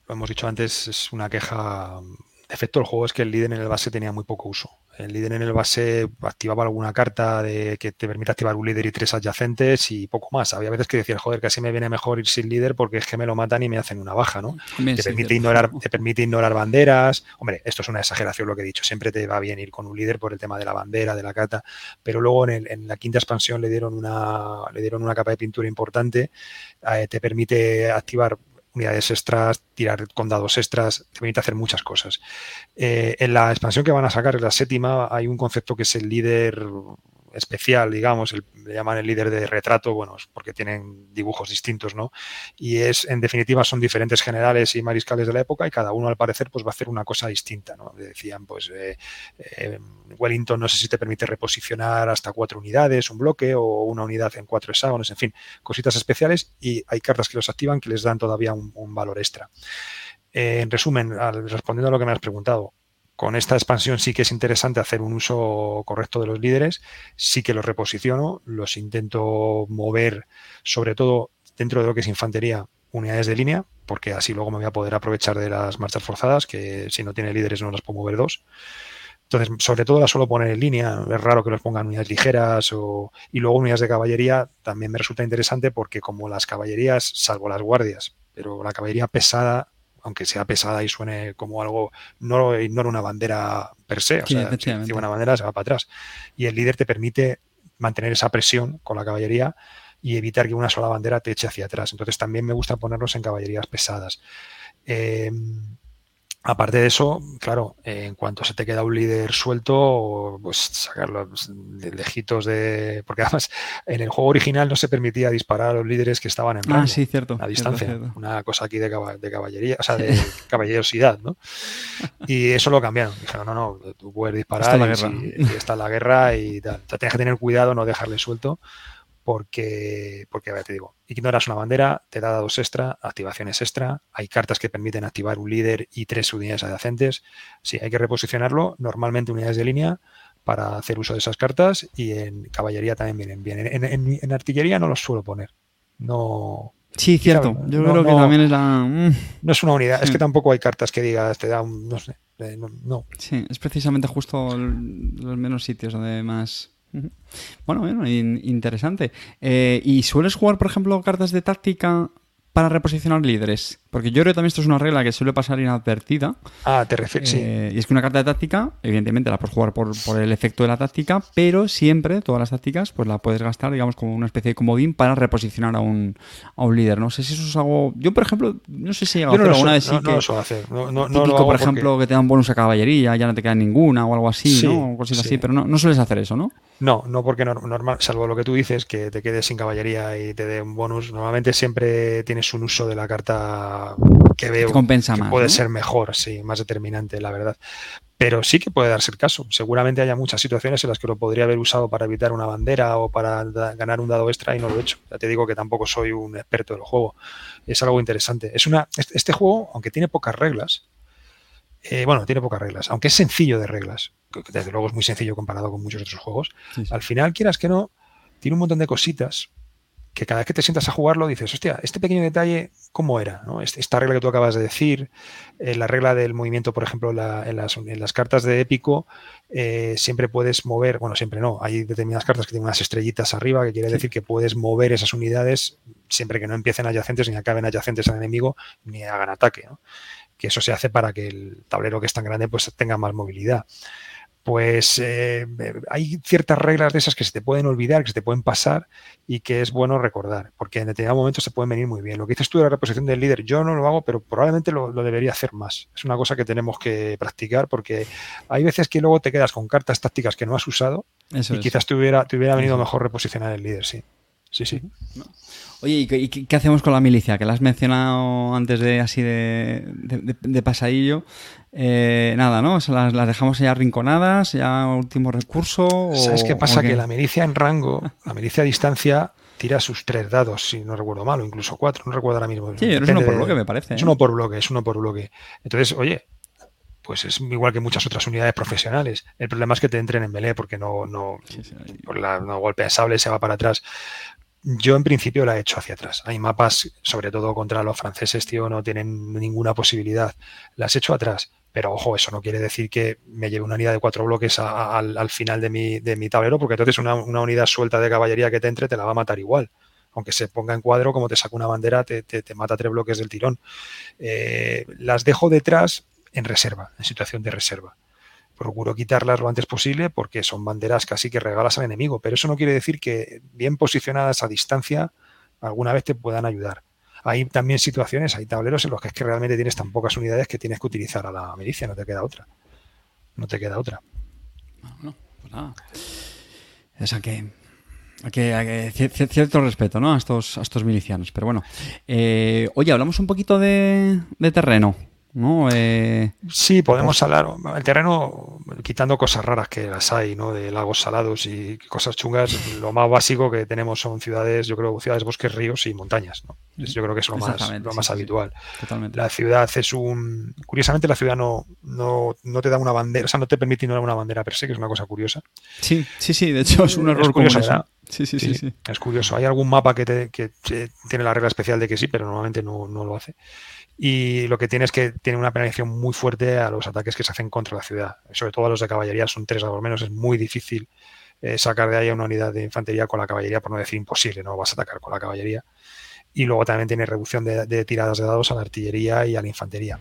lo hemos dicho antes, es una queja. Efecto del juego es que el líder en el base tenía muy poco uso. El líder en el base activaba alguna carta de que te permite activar un líder y tres adyacentes y poco más. Había veces que decías, joder, casi me viene mejor ir sin líder porque es que me lo matan y me hacen una baja, ¿no? te, permite ignorar, te permite ignorar banderas. Hombre, esto es una exageración lo que he dicho. Siempre te va bien ir con un líder por el tema de la bandera, de la carta. Pero luego en, la quinta expansión le dieron una, le dieron una capa de pintura importante. Eh, te permite activar unidades extras, tirar con dados extras, te permite hacer muchas cosas. Eh, en la expansión que van a sacar, en la séptima, hay un concepto que es el líder especial, digamos, le llaman el líder de retrato, bueno, porque tienen dibujos distintos, ¿no? Y es, en definitiva, son diferentes generales y mariscales de la época y cada uno, al parecer, pues va a hacer una cosa distinta, ¿no? Decían, pues, eh, eh, Wellington no sé si te permite reposicionar hasta cuatro unidades, un bloque o una unidad en cuatro hexágonos, en fin, cositas especiales y hay cartas que los activan que les dan todavía un, valor extra. Eh, en resumen, respondiendo a lo que me has preguntado, con esta expansión sí que es interesante hacer un uso correcto de los líderes, sí que los reposiciono, los intento mover, sobre todo dentro de lo que es infantería, unidades de línea, porque así luego me voy a poder aprovechar de las marchas forzadas, que si no tiene líderes no las puedo mover dos. Entonces, sobre todo las suelo poner en línea, es raro que los pongan unidades ligeras o... y luego unidades de caballería también me resulta interesante porque como las caballerías, salvo las guardias, pero la caballería pesada aunque sea pesada y suene como algo, no ignora una bandera per se, o sea, si una bandera se va para atrás. Y el líder te permite mantener esa presión con la caballería y evitar que una sola bandera te eche hacia atrás. Entonces también me gusta ponerlos en caballerías pesadas. Eh, Aparte de eso, claro, en cuanto se te queda un líder suelto, pues sacarlo de lejitos de. Porque además en el juego original no se permitía disparar a los líderes que estaban en
ah, sí, cierto,
a distancia. Una cosa aquí de, caballería, o sea, de (laughs) caballerosidad, ¿no? Y eso lo cambiaron. Dijeron, no, no, tú puedes disparar y, está la guerra y tal. O sea, tienes que tener cuidado, no dejarle suelto porque, porque a ver, te digo, ignoras una bandera, te da dados extra, activaciones extra, hay cartas que permiten activar un líder y tres unidades adyacentes. Sí, hay que reposicionarlo, normalmente unidades de línea para hacer uso de esas cartas y en caballería también vienen bien. En, artillería no los suelo poner. No.
Sí, cierto. Yo creo que también es la.
Mm. No es una unidad. Es que tampoco hay cartas que digas, te da un. No sé. No.
Sí, es precisamente justo los menos sitios donde más bueno, bueno, interesante. Eh, ¿Y sueles jugar, por ejemplo, cartas de táctica para reposicionar líderes? Porque yo creo que también esto es una regla que suele pasar inadvertida.
Ah, te refieres, sí.
Eh, y es que una carta de táctica, evidentemente la puedes jugar por, el efecto de la táctica, pero siempre, todas las tácticas, pues la puedes gastar, digamos, como una especie de comodín para reposicionar a un, a un líder. No sé si eso es algo... Yo, por ejemplo, no sé si he llegado
a
alguna
vez
sí
que... No hacer. No,
típico, por ejemplo, que te dan bonus a caballería, ya no te queda ninguna o algo así, ¿no? O cosas así, pero no, no sueles hacer eso, ¿no?
No, no porque normal, salvo lo que tú dices, que te quedes sin caballería y te dé un bonus. Normalmente siempre tienes un uso de la carta que veo que, puede ser mejor, sí, más determinante, la verdad. Pero sí que puede darse el caso. Seguramente haya muchas situaciones en las que lo podría haber usado para evitar una bandera o para ganar un dado extra y no lo he hecho. Ya te digo que tampoco soy un experto del juego. Es algo interesante. Es una, este juego, aunque tiene pocas reglas, eh, bueno, tiene pocas reglas, aunque es sencillo de reglas, desde luego es muy sencillo comparado con muchos otros juegos, al final, quieras que no, tiene un montón de cositas que cada vez que te sientas a jugarlo dices, hostia, este pequeño detalle, ¿cómo era? ¿no? Esta regla que tú acabas de decir, eh, la regla del movimiento, por ejemplo, en, las, cartas de épico, eh, siempre puedes mover, bueno, siempre no, hay determinadas cartas que tienen unas estrellitas arriba, que quiere decir que puedes mover esas unidades siempre que no empiecen adyacentes ni acaben adyacentes al enemigo ni hagan ataque. ¿no? que eso se hace para que el tablero que es tan grande pues tenga más movilidad. Pues eh, hay ciertas reglas de esas que se te pueden olvidar, que se te pueden pasar y que es bueno recordar, porque en determinado momento se pueden venir muy bien. Lo que dices tú de la reposición del líder, yo no lo hago, pero probablemente lo, debería hacer más. Es una cosa que tenemos que practicar porque hay veces que luego te quedas con cartas tácticas que no has usado y quizás te hubiera, te hubiera venido mejor reposicionar el líder, sí. Sí, sí.
Oye, ¿y qué, hacemos con la milicia? Que la has mencionado antes de así de, de, pasadillo. Eh, nada, ¿no? las, las, dejamos ya rinconadas, ya último recurso.
¿Sabes qué pasa? Que la milicia en rango, la milicia a distancia, tira sus tres dados, si no recuerdo mal, o incluso cuatro, no recuerdo ahora mismo.
Sí, es uno por bloque, me parece.
Es uno ¿eh? por bloque, es uno por bloque. Entonces, oye, pues es igual que muchas otras unidades profesionales. El problema es que te entren en melee porque no, no, por la, no golpea sable se va para atrás. Yo en principio la he hecho hacia atrás. Hay mapas, sobre todo contra los franceses, tío, no tienen ninguna posibilidad. Las he hecho atrás. Pero ojo, eso no quiere decir que me lleve una unidad de cuatro bloques al, final de mi, de mi, tablero, porque entonces una, unidad suelta de caballería que te entre te la va a matar igual. Aunque se ponga en cuadro, como te saca una bandera, te, te, mata tres bloques del tirón. Eh, las dejo detrás en reserva, en situación de reserva procuro quitarlas lo antes posible porque son banderas casi que regalas al enemigo, pero eso no quiere decir que bien posicionadas a distancia alguna vez te puedan ayudar. Hay también situaciones, hay tableros en los que es que realmente tienes tan pocas unidades que tienes que utilizar a la milicia, no te queda otra. No te queda otra.
No, pues nada. Que, que, cierto respeto ¿no? a, estos, a estos milicianos. Pero bueno, eh, oye, hablamos un poquito de terreno. ¿No? Eh,
sí, podemos hablar. El terreno, quitando cosas raras que las hay, ¿no? De lagos salados y cosas chungas, lo más básico que tenemos son ciudades, yo creo, ciudades, bosques, ríos y montañas, ¿no? Yo creo que es lo más, lo más habitual. la ciudad es un. Curiosamente, la ciudad no, no, te da una bandera, o sea, no te permite dar una bandera per se, que es una cosa curiosa.
Sí, sí, sí, de hecho es un error
curioso, Sí sí, sí, Es curioso. Hay algún mapa que, te, que tiene la regla especial de que sí, pero normalmente no, no lo hace y lo que tiene es que tiene una penalización muy fuerte a los ataques que se hacen contra la ciudad. Sobre todo a los de caballería, son tres a lo menos, es muy difícil eh, sacar de ahí a una unidad de infantería con la caballería, por no decir imposible, no vas a atacar con la caballería. Y luego también tiene reducción de tiradas de dados a la artillería y a la infantería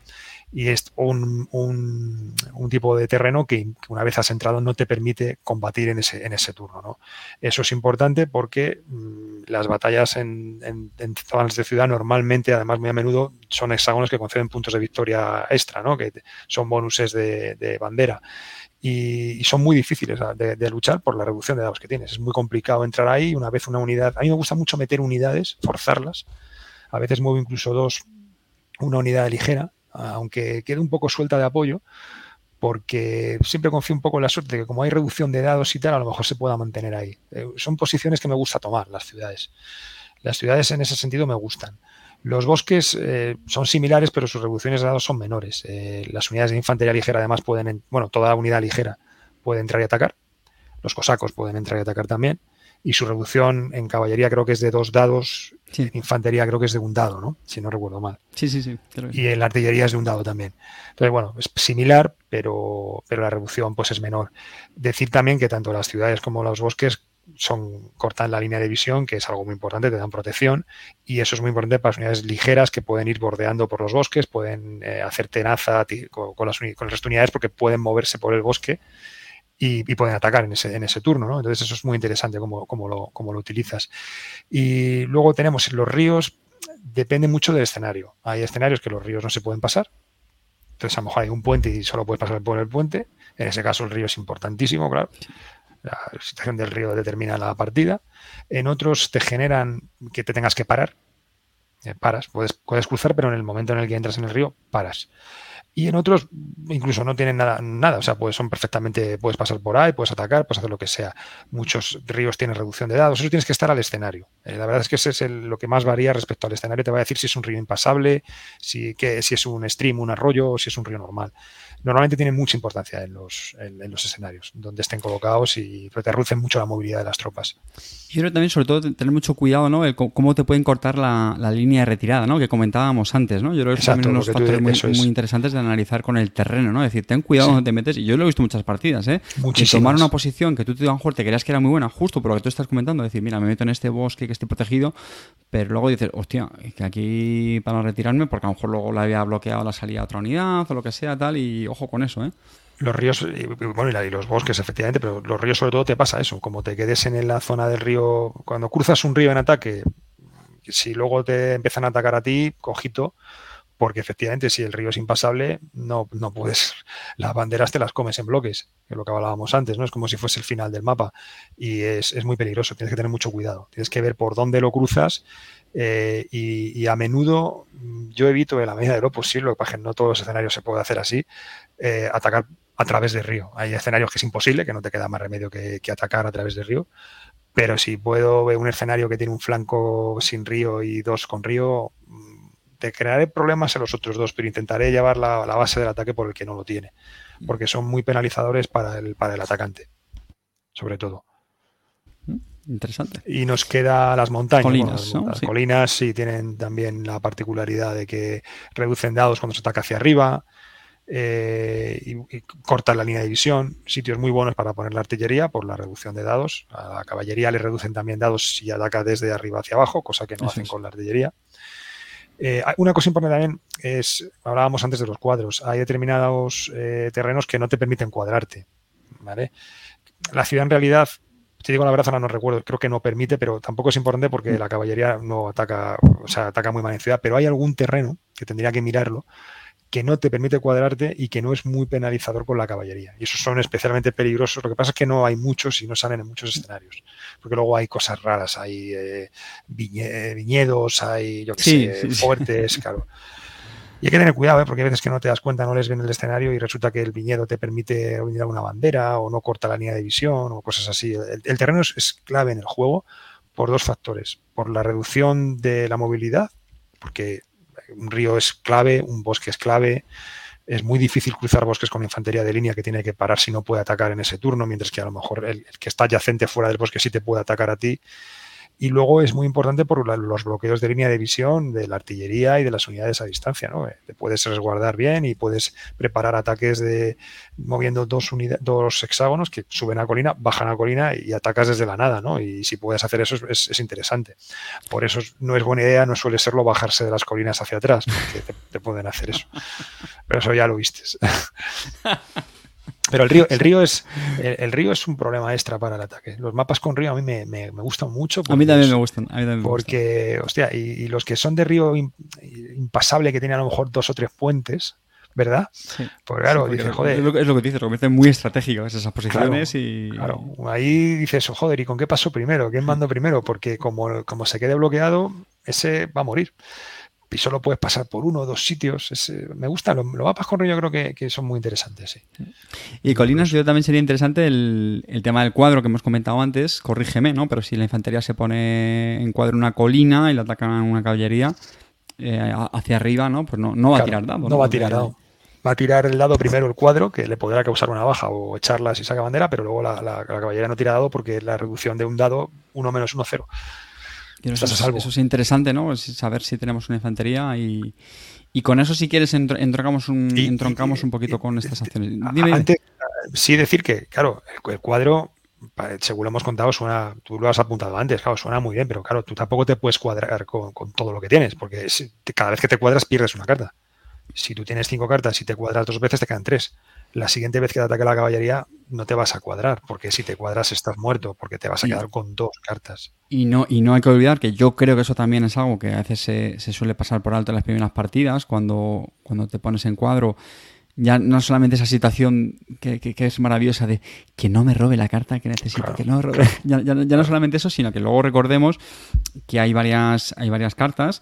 y es un, un, tipo de terreno que, una vez has entrado no te permite combatir en ese, en ese turno. ¿no? Eso es importante porque mm, las batallas en, en, zonas de ciudad normalmente, además muy a menudo, son hexágonos que conceden puntos de victoria extra, ¿no? que son bonuses de, bandera. Y, son muy difíciles de, de, luchar por la reducción de dados que tienes. Es muy complicado entrar ahí. Una vez una unidad, a mí me gusta mucho meter unidades, forzarlas. A veces muevo incluso dos, una unidad ligera aunque quede un poco suelta de apoyo, porque siempre confío un poco en la suerte que como hay reducción de dados y tal, a lo mejor se pueda mantener ahí. Eh, son posiciones que me gusta tomar, las ciudades. Las ciudades en ese sentido me gustan. Los bosques eh, son similares, pero sus reducciones de dados son menores. Eh, las unidades de infantería ligera, además, pueden, bueno, toda unidad ligera puede entrar y atacar. Los cosacos pueden entrar y atacar también y su reducción en caballería creo que es de dos dados, en infantería creo que es de un dado, ¿no? Si no recuerdo mal.
Sí, sí, sí.
Y en la artillería es de un dado también. Entonces, bueno, es similar, pero, pero la reducción pues es menor. Decir también que tanto las ciudades como los bosques son cortan la línea de visión, que es algo muy importante, te dan protección, y eso es muy importante para las unidades ligeras que pueden ir bordeando por los bosques, pueden eh, hacer tenaza con, las, con las unidades porque pueden moverse por el bosque y, pueden atacar en ese, en ese turno, ¿no? Entonces eso es muy interesante cómo, cómo, lo, cómo lo utilizas. Y luego tenemos los ríos, depende mucho del escenario. Hay escenarios que los ríos no se pueden pasar, entonces a lo mejor hay un puente y solo puedes pasar por el puente. En ese caso el río es importantísimo, claro. La situación del río determina la partida. En otros te generan que te tengas que parar. Eh, paras, puedes, puedes cruzar, pero en el momento en el que entras en el río, paras y en otros incluso no tienen nada, nada, o sea, pues son perfectamente, puedes pasar por ahí, puedes atacar, puedes hacer lo que sea. Muchos ríos tienen reducción de dados, eso tienes que estar al escenario. Eh, la verdad es que ese es lo que más varía respecto al escenario, te va a decir si es un río impasable, si, que, si es un stream, un arroyo o si es un río normal normalmente tienen mucha importancia en los, en, los escenarios, donde estén colocados y te reducen mucho la movilidad de las tropas.
Yo creo también, sobre todo, tener mucho cuidado, ¿no? cómo te pueden cortar la, línea de retirada, ¿no? Que comentábamos antes, ¿no? Yo creo que son unos factores muy, interesantes de analizar con el terreno, ¿no? Es decir, ten cuidado donde te metes. Y yo lo he visto en muchas partidas, ¿eh? Y tomar una posición que tú te a lo mejor te creías que era muy buena, justo por lo que tú estás comentando, decir, mira, me meto en este bosque que esté protegido, pero luego dices, hostia, que aquí para retirarme, porque a lo mejor luego le había bloqueado la salida a otra unidad o lo que sea, tal, y ojo con eso, ¿eh?
Los ríos, y, bueno, y los bosques, efectivamente, pero los ríos sobre todo te pasa eso, como te quedes en la zona del río, cuando cruzas un río en ataque, si luego te empiezan a atacar a ti, cojito, porque efectivamente si el río es impasable, no, no puedes, las banderas te las comes en bloques, que es lo que hablábamos antes, ¿no? Es como si fuese el final del mapa y es, es muy peligroso, tienes que tener mucho cuidado, tienes que ver por dónde lo cruzas eh, y, a menudo yo evito en la medida de lo posible, porque no todos los escenarios se puede hacer así, eh, atacar a través del río. Hay escenarios que es imposible, que no te queda más remedio que, que atacar a través del río, pero si puedo ver un escenario que tiene un flanco sin río y dos con río, mm, te crearé problemas en los otros dos, pero intentaré llevar la, base del ataque por el que no lo tiene, mm. porque son muy penalizadores para el, para el atacante, sobre todo.
Interesante.
Y nos queda las montañas.
Colinas,
las colinas sí tienen también la particularidad de que reducen dados cuando se ataca hacia arriba, eh, y, cortan la línea de visión. Sitios muy buenos para poner la artillería por la reducción de dados. A la caballería le reducen también dados si ataca desde arriba hacia abajo, cosa que no hacen con la artillería. Eh, una cosa importante también es, hablábamos antes de los cuadros, hay determinados eh, terrenos que no te permiten cuadrarte. ¿vale? La ciudad en realidad, te digo la verdad, ahora no recuerdo, creo que no permite, pero tampoco es importante porque mm. la caballería no ataca, o sea, ataca muy mal en ciudad, pero hay algún terreno que tendría que mirarlo que no te permite cuadrarte y que no es muy penalizador con la caballería. Y esos son especialmente peligrosos. Lo que pasa es que no hay muchos y no salen en muchos escenarios. Porque luego hay cosas raras, hay eh, viñedos, hay, yo qué sé, fuertes, (laughs) claro. Y hay que tener cuidado, ¿eh? porque hay veces que no te das cuenta, no les ven el escenario y resulta que el viñedo te permite unir una bandera o no corta la línea de visión o cosas así. el terreno es clave en el juego por dos factores. Por la reducción de la movilidad, porque un río es clave, un bosque es clave. Es muy difícil cruzar bosques con infantería de línea que tiene que parar si no puede atacar en ese turno, mientras que a lo mejor el, el que está adyacente fuera del bosque sí te puede atacar a ti. Y luego es muy importante por los bloqueos de línea de visión de la artillería y de las unidades a distancia. ¿no? Eh, te puedes resguardar bien y puedes preparar ataques de moviendo dos, dos hexágonos que suben a colina, bajan a colina y atacas desde la nada. ¿no? Y si puedes hacer eso es, interesante. Por eso no es buena idea, no suele serlo bajarse de las colinas hacia atrás, porque te pueden hacer eso. Pero eso ya lo vistes. (laughs) Pero el río, el río es el, río es un problema extra para el ataque. Los mapas con río a mí me, me, gustan mucho.
A mí también me gustan.
porque, hostia, y, los que son de río impasable, que tienen a lo mejor dos o tres puentes, ¿verdad? Sí. Pues claro, dices, joder.
Es lo, es lo, que dices, lo muy estratégicas esas posiciones y.
Claro, ahí dices, oh, joder, ¿y con qué pasó primero? ¿Quién mandó primero? Porque como, como se quede bloqueado, ese va a morir y solo puedes pasar por uno o dos sitios. Eh, me gusta, los, mapas con río creo que, son muy interesantes. Sí.
Y Colinas, yo también sería interesante el, tema del cuadro que hemos comentado antes, corrígeme, ¿no? Pero si la infantería se pone en cuadro una colina y la atacan una caballería eh, hacia arriba, ¿no? Pues no, no va a tirar dado.
No, va a tirar dado. Va a tirar el dado primero el cuadro, que le podrá causar una baja o echarla si saca bandera, pero luego la, la caballería no tira dado porque la reducción de un dado, uno menos uno, cero.
Eso, es interesante, ¿no? Saber si tenemos una infantería y, con eso, si quieres, entroncamos un, entroncamos un poquito con estas acciones.
Antes, sí decir que, claro, el, cuadro, según lo hemos contado, suena, tú lo has apuntado antes, claro, suena muy bien, pero claro, tú tampoco te puedes cuadrar con, todo lo que tienes, porque cada vez que te cuadras pierdes una carta. Si tú tienes cinco cartas y te cuadras dos veces, te quedan tres la siguiente vez que te ataque la caballería no te vas a cuadrar, porque si te cuadras estás muerto, porque te vas a quedar con dos cartas.
Y no, y no hay que olvidar que yo creo que eso también es algo que a veces se, suele pasar por alto en las primeras partidas, cuando, cuando te pones en cuadro, ya no solamente esa situación que, es maravillosa de que no me robe la carta que necesito, que no robe. (laughs) Ya, ya, no solamente eso, sino que luego recordemos que hay varias, hay varias cartas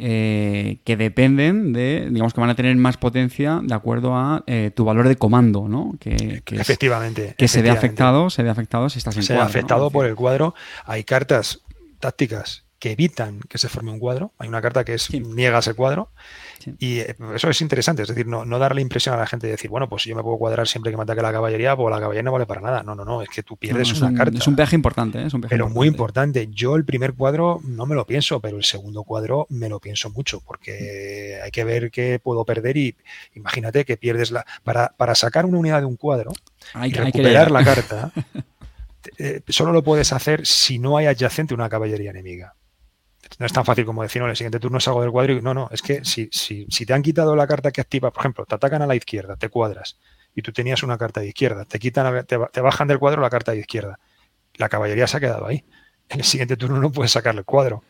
eh, que dependen de, digamos que van a tener más potencia de acuerdo a eh, tu valor de comando, ¿no? Que,
efectivamente.
que se ve afectado, se ve afectado si estás en
se
cuadro.
Se ve afectado por el cuadro. Hay cartas tácticas que evitan que se forme un cuadro. Hay una carta que es niegas el cuadro y eh, eso es interesante, es decir, no, no dar la impresión a la gente de decir, bueno, pues yo me puedo cuadrar siempre que me ataque la caballería, pues la caballería no vale para nada. No, no, no, es que tú pierdes una carta.
Es un peaje importante, ¿eh? es un
Pero muy importante. Yo el primer cuadro no me lo pienso, pero el segundo cuadro me lo pienso mucho, porque hay que ver qué puedo perder y imagínate que pierdes la. Para, para sacar una unidad de un cuadro hay, y recuperar la carta, (laughs) eh, solo lo puedes hacer si no hay adyacente una caballería enemiga no es tan fácil como decir, no, en el siguiente turno salgo del cuadro y no, no, es que si, si, si te han quitado la carta que activa, por ejemplo, te atacan a la izquierda, te cuadras y tú tenías una carta de izquierda. Te quitan, te, te bajan del cuadro la carta de izquierda. La caballería se ha quedado ahí. En el siguiente turno no puedes sacarle el cuadro.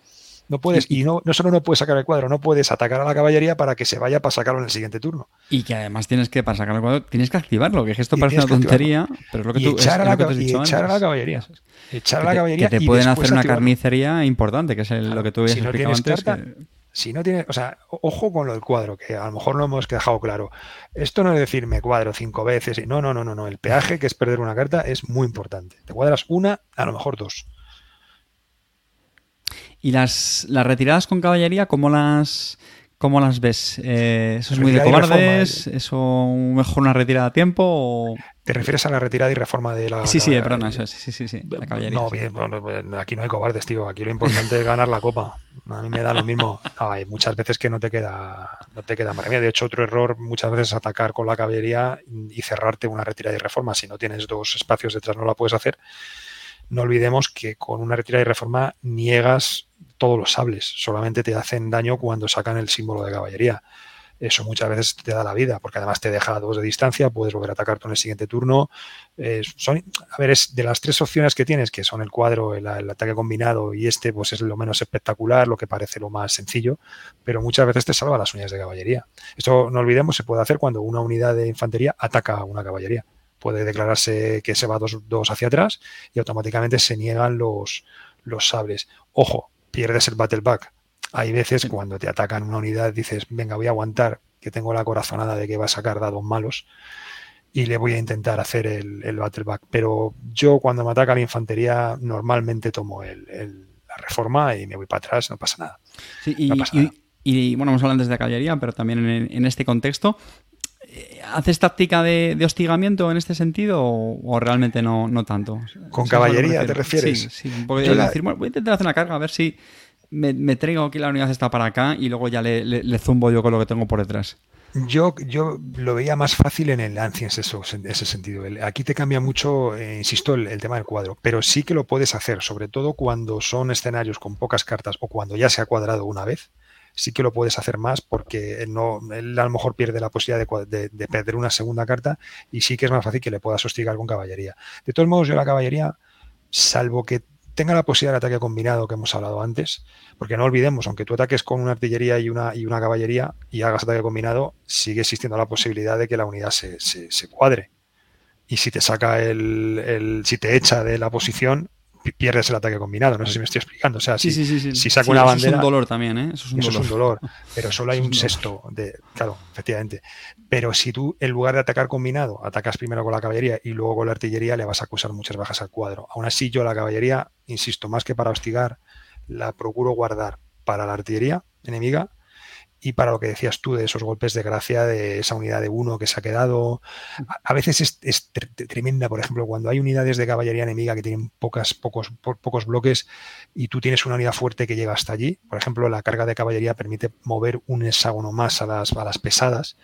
No puedes, y no, no solo no puedes sacar el cuadro, no puedes atacar a la caballería para que se vaya para sacarlo en el siguiente turno.
Y que además tienes que, para sacar el cuadro, tienes que activarlo, que esto parece una tontería, pero es lo que tú
echar,
es,
a, la,
lo que
y echar a la caballería. Echar a la caballería.
Que te, pueden hacer una carnicería importante, que es el,
claro,
lo que tú habías
si no tienes
antes.
carta,
que-
si no tienes, o sea, ojo con lo del cuadro, que a lo mejor no hemos dejado claro. Esto no es decir me cuadro cinco veces. y- No, no, no, no, no. El peaje, que es perder una carta, es muy importante. Te cuadras una, a lo mejor dos.
Y las, las retiradas con caballería, ¿cómo las, cómo las ves? Eh, ¿Eso es muy de cobardes? ¿Eso mejor una retirada a tiempo? O...
¿Te refieres a la retirada y reforma de la.
Sí, sí,
la-
perdona, eso es, sí, sí, sí, la caballería.
No, bien, bueno, bueno, aquí no hay cobardes, tío. Aquí lo importante es ganar la copa. A mí me da lo mismo. No, hay muchas veces que no te queda, no te queda remedio. De hecho, otro error muchas veces es atacar con la caballería y cerrarte una retirada y reforma. Si no tienes dos espacios detrás, no la puedes hacer. No olvidemos que con una retirada y reforma niegas todos los sables. Solamente te hacen daño cuando sacan el símbolo de caballería. Eso muchas veces te da la vida, porque además te deja dos de distancia, puedes volver a atacar tú en el siguiente turno. Eh, son, a ver, es de las tres opciones que tienes, que son el cuadro, el, el ataque combinado y este, pues es lo menos espectacular, lo que parece lo más sencillo, pero muchas veces te salva las unidades de caballería. Esto no olvidemos, se puede hacer cuando una unidad de infantería ataca a una caballería. Puede declararse que se va dos, dos hacia atrás y automáticamente se niegan los, los sables. Ojo, pierdes el battle back. Hay veces cuando te atacan una unidad, dices, venga, voy a aguantar, que tengo la corazonada de que va a sacar dados malos y le voy a intentar hacer el, el battle back. Pero yo cuando me ataca la infantería normalmente tomo el, el- la reforma y me voy para atrás, no pasa nada.
Sí, y,
no pasa
y-
nada.
y, bueno, hemos hablado antes de caballería, pero también en, en este contexto. Eh, ¿Haces táctica de, de hostigamiento en este sentido o, o realmente no, no tanto?
¿Con
¿Sabes a lo que me
caballería te refieres?
Sí, sí.
la-
decir, bueno, voy a intentar hacer una carga a ver si me, me traigo aquí la unidad está para acá y luego ya le, le- le zumbo yo con lo que tengo por detrás.
Yo, yo lo veía más fácil en el Ancients, eso, en ese sentido. El- Aquí te cambia mucho, eh, insisto, el, el tema del cuadro, pero sí que lo puedes hacer, sobre todo cuando son escenarios con pocas cartas o cuando ya se ha cuadrado una vez. Sí que lo puedes hacer más porque él, no, a lo mejor pierde la posibilidad de, de- de perder una segunda carta y sí que es más fácil que le puedas hostigar con caballería. De todos modos, yo la caballería, salvo que tenga la posibilidad de ataque combinado que hemos hablado antes, porque no olvidemos, aunque tú ataques con una artillería y una, y una caballería y hagas ataque combinado, sigue existiendo la posibilidad de que la unidad se, cuadre. Y si te saca el, si te echa de la posición, pierdes el ataque combinado. No sé si me estoy explicando. O sea,
Sí,
si,
sí,
si saco una
eso
bandera.
es un dolor también, ¿eh? Eso es un
eso
dolor.
es un dolor, pero solo hay
Eso
un
un
sexto de, claro, efectivamente. Pero si tú, en lugar de atacar combinado, atacas primero con la caballería y luego con la artillería, le vas a acusar muchas bajas al cuadro. Aún así, yo la caballería, insisto, más que para hostigar, la procuro guardar para la artillería enemiga y para lo que decías tú de esos golpes de gracia de esa unidad de uno que se ha quedado. A, veces es, es tre- tre- tremenda, por ejemplo, cuando hay unidades de caballería enemiga que tienen pocas, pocos, po- pocos bloques y tú tienes una unidad fuerte que llega hasta allí. Por ejemplo, la carga de caballería permite mover un hexágono más a las, a las pesadas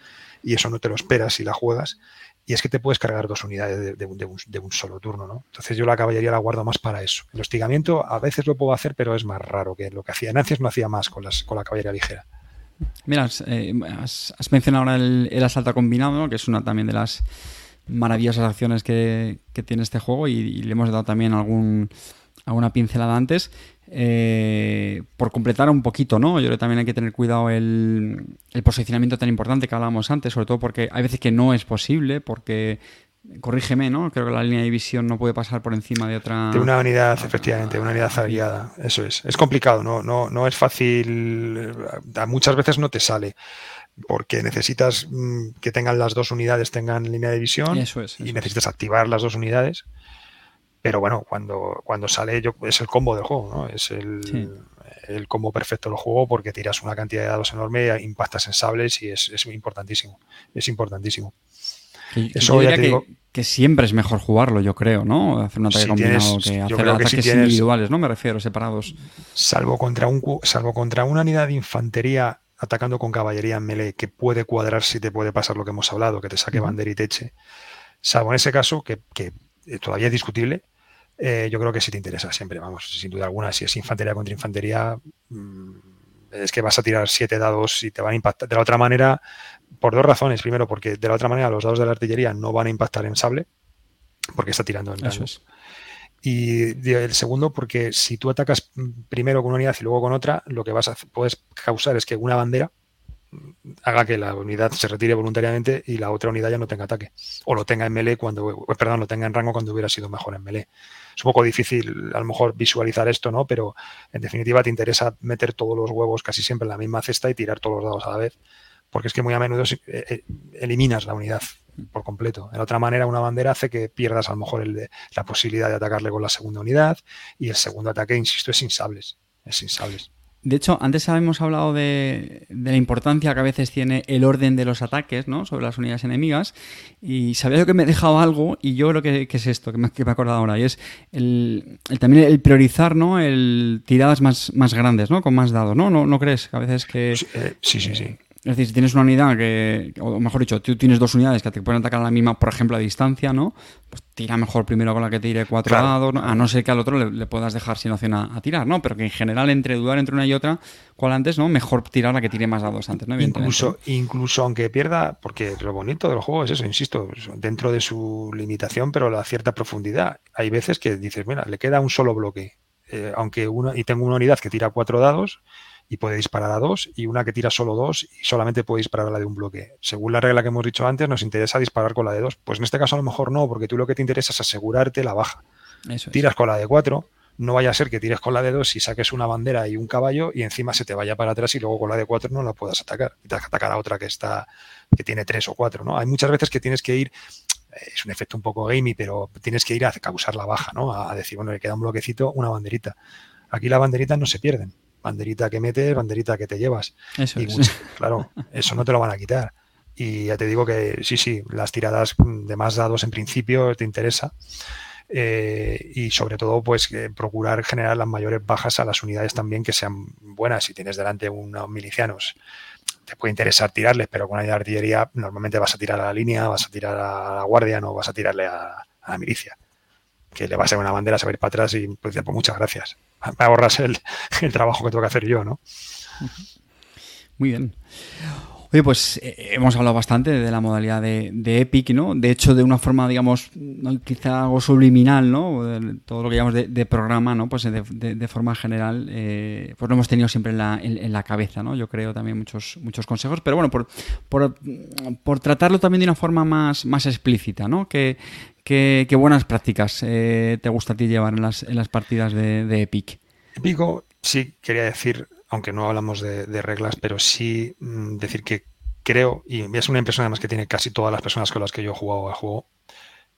y eso no te lo esperas si la juegas. Y es que te puedes cargar dos unidades de, de un, de un- de un solo turno, ¿no? Entonces yo la caballería la guardo más para eso. El hostigamiento a veces lo puedo hacer, pero es más raro que lo que hacía. Nancies no hacía más con, las, con la caballería ligera.
Mira, has, eh, has- mencionado ahora el, asalto combinado, ¿no? que es una también de las maravillosas acciones que, tiene este juego y, y le hemos dado también algún, alguna pincelada antes. Eh, por completar un poquito, ¿no? Yo creo que también hay que tener cuidado el, el posicionamiento tan importante que hablábamos antes, sobre todo porque hay veces que no es posible, porque, corrígeme, ¿no? Creo que la línea de visión no puede pasar por encima de otra...
De una unidad, efectivamente, una unidad aliada. Eso es. Es complicado, no, no, no es fácil. eh, Muchas veces no te sale. Porque necesitas mm, que tengan las dos unidades, tengan línea de visión.
Eso es.
y
es.
necesitas activar las dos unidades. Pero bueno, cuando, cuando sale yo, es el combo del juego, ¿no? Es el,
Sí.
el combo perfecto del juego porque tiras una cantidad de dados enorme, impactas en sables y es, es importantísimo. Es importantísimo.
Que-
Eso
yo
ya te
que,
digo-
que siempre es mejor jugarlo, yo creo, ¿no? Hacer un ataque
Si
combinado
tienes-
que hacer
creo que si
ataques
tienes-
individuales, ¿no? Me refiero, separados.
Salvo contra, un, salvo contra una unidad de infantería atacando con caballería en melee que puede cuadrar si te puede pasar lo que hemos hablado, que te saque
Ujú.
bandera y te eche. Salvo en ese caso, que, que, todavía es discutible, eh, yo creo que sí te interesa siempre, vamos, sin duda alguna. Si es infantería contra infantería, mm, es que vas a tirar siete dados y te van a impactar. De la otra manera, por dos razones. Primero, porque de la otra manera los dados de la artillería no van a impactar en sable, porque está tirando en dados. Y el segundo, porque si tú atacas primero con una unidad y luego con otra, lo que vas a puedes causar es que una bandera haga que la unidad se retire voluntariamente y la otra unidad ya no tenga ataque. O lo tenga en melee cuando, perdón, lo tenga en rango cuando hubiera sido mejor en melee. Es un poco difícil a lo mejor visualizar esto, ¿no? Pero en definitiva te interesa meter todos los huevos casi siempre en la misma cesta y tirar todos los dados a la vez. Porque es que muy a menudo eh, eh, eliminas la unidad por completo. De otra manera, una bandera hace que pierdas a lo mejor el de, la posibilidad de atacarle con la segunda unidad y el segundo ataque, insisto, es sin sables. Es sin sables.
De hecho, antes habíamos hablado de, la importancia que a veces tiene el orden de los ataques ¿no? sobre las unidades enemigas y sabía yo que me he dejado algo y yo creo que, es esto, que me, que me, he acordado ahora, y es el, también el priorizar ¿no? el tiradas más, más grandes, ¿no? con más dados, ¿no? ¿No, no crees que a veces que...
sí, eh, sí. sí.
Es decir, si tienes una unidad que, o mejor dicho, tú tienes dos unidades que te pueden atacar a la misma, por ejemplo, a distancia, ¿no? Pues tira mejor primero con la que tire cuatro dados, a no ser que al otro le, puedas dejar sin opción a, tirar, ¿no? Pero que en general, entre dudar entre una y otra, ¿cuál antes, no? Mejor tirar la que tire más dados antes, ¿no?
Incluso, incluso aunque pierda, porque lo bonito del juego es eso, insisto, dentro de su limitación, pero la cierta profundidad. Hay veces que dices, mira, le queda un solo bloque, eh, aunque uno, y tengo una unidad que tira cuatro dados, y puede disparar a dos y una que tira solo dos y solamente puede disparar a la de un bloque. Según la regla que hemos dicho antes, nos interesa disparar con la de dos. Pues en este caso a lo mejor no, porque tú lo que te interesa es asegurarte la baja. Tiras con la de cuatro, no vaya a ser que tires con la de dos y saques una bandera y un caballo y encima se te vaya para atrás y luego con la de cuatro no la puedas atacar. Y te que atacar a otra que está que tiene tres o cuatro, ¿no? Hay muchas veces que tienes que ir es un efecto un poco gamey, pero tienes que ir a causar la baja, ¿no? A decir, bueno, le queda un bloquecito, una banderita. Aquí las banderitas no se pierden banderita que metes, banderita que te llevas.
Eso (laughs)
Claro, eso no te lo van a quitar. Y ya te digo que sí, sí, las tiradas de más dados en principio te interesa. Eh, y sobre todo, pues procurar generar las mayores bajas a las unidades también que sean buenas. Si tienes delante unos milicianos, te puede interesar tirarles, pero con una de artillería normalmente vas a tirar a la línea, vas a tirar a la guardia, no vas a tirarle a, la milicia. Que le va a ser una bandera, a ir para atrás y pues, pues muchas gracias me ahorras el, el, trabajo que tengo que hacer yo, ¿no?
Muy bien. Oye, pues eh, hemos hablado bastante de la modalidad de, Epic, ¿no? De hecho, de una forma, digamos, quizá algo subliminal, ¿no? todo lo que llamamos de, programa, ¿no? Pues de, forma general, eh, pues lo hemos tenido siempre en la, en, la, cabeza, ¿no? Yo creo también muchos, muchos consejos, pero bueno, por, por, por tratarlo también de una forma más, más explícita, ¿no? Que, ¿Qué, buenas prácticas eh, te gusta a ti llevar en las, en las partidas de, Epic?
Epico, sí, quería decir, aunque no hablamos de, reglas, pero sí mm, decir que creo, y es una impresión además que tiene casi todas las personas con las que yo he jugado al juego,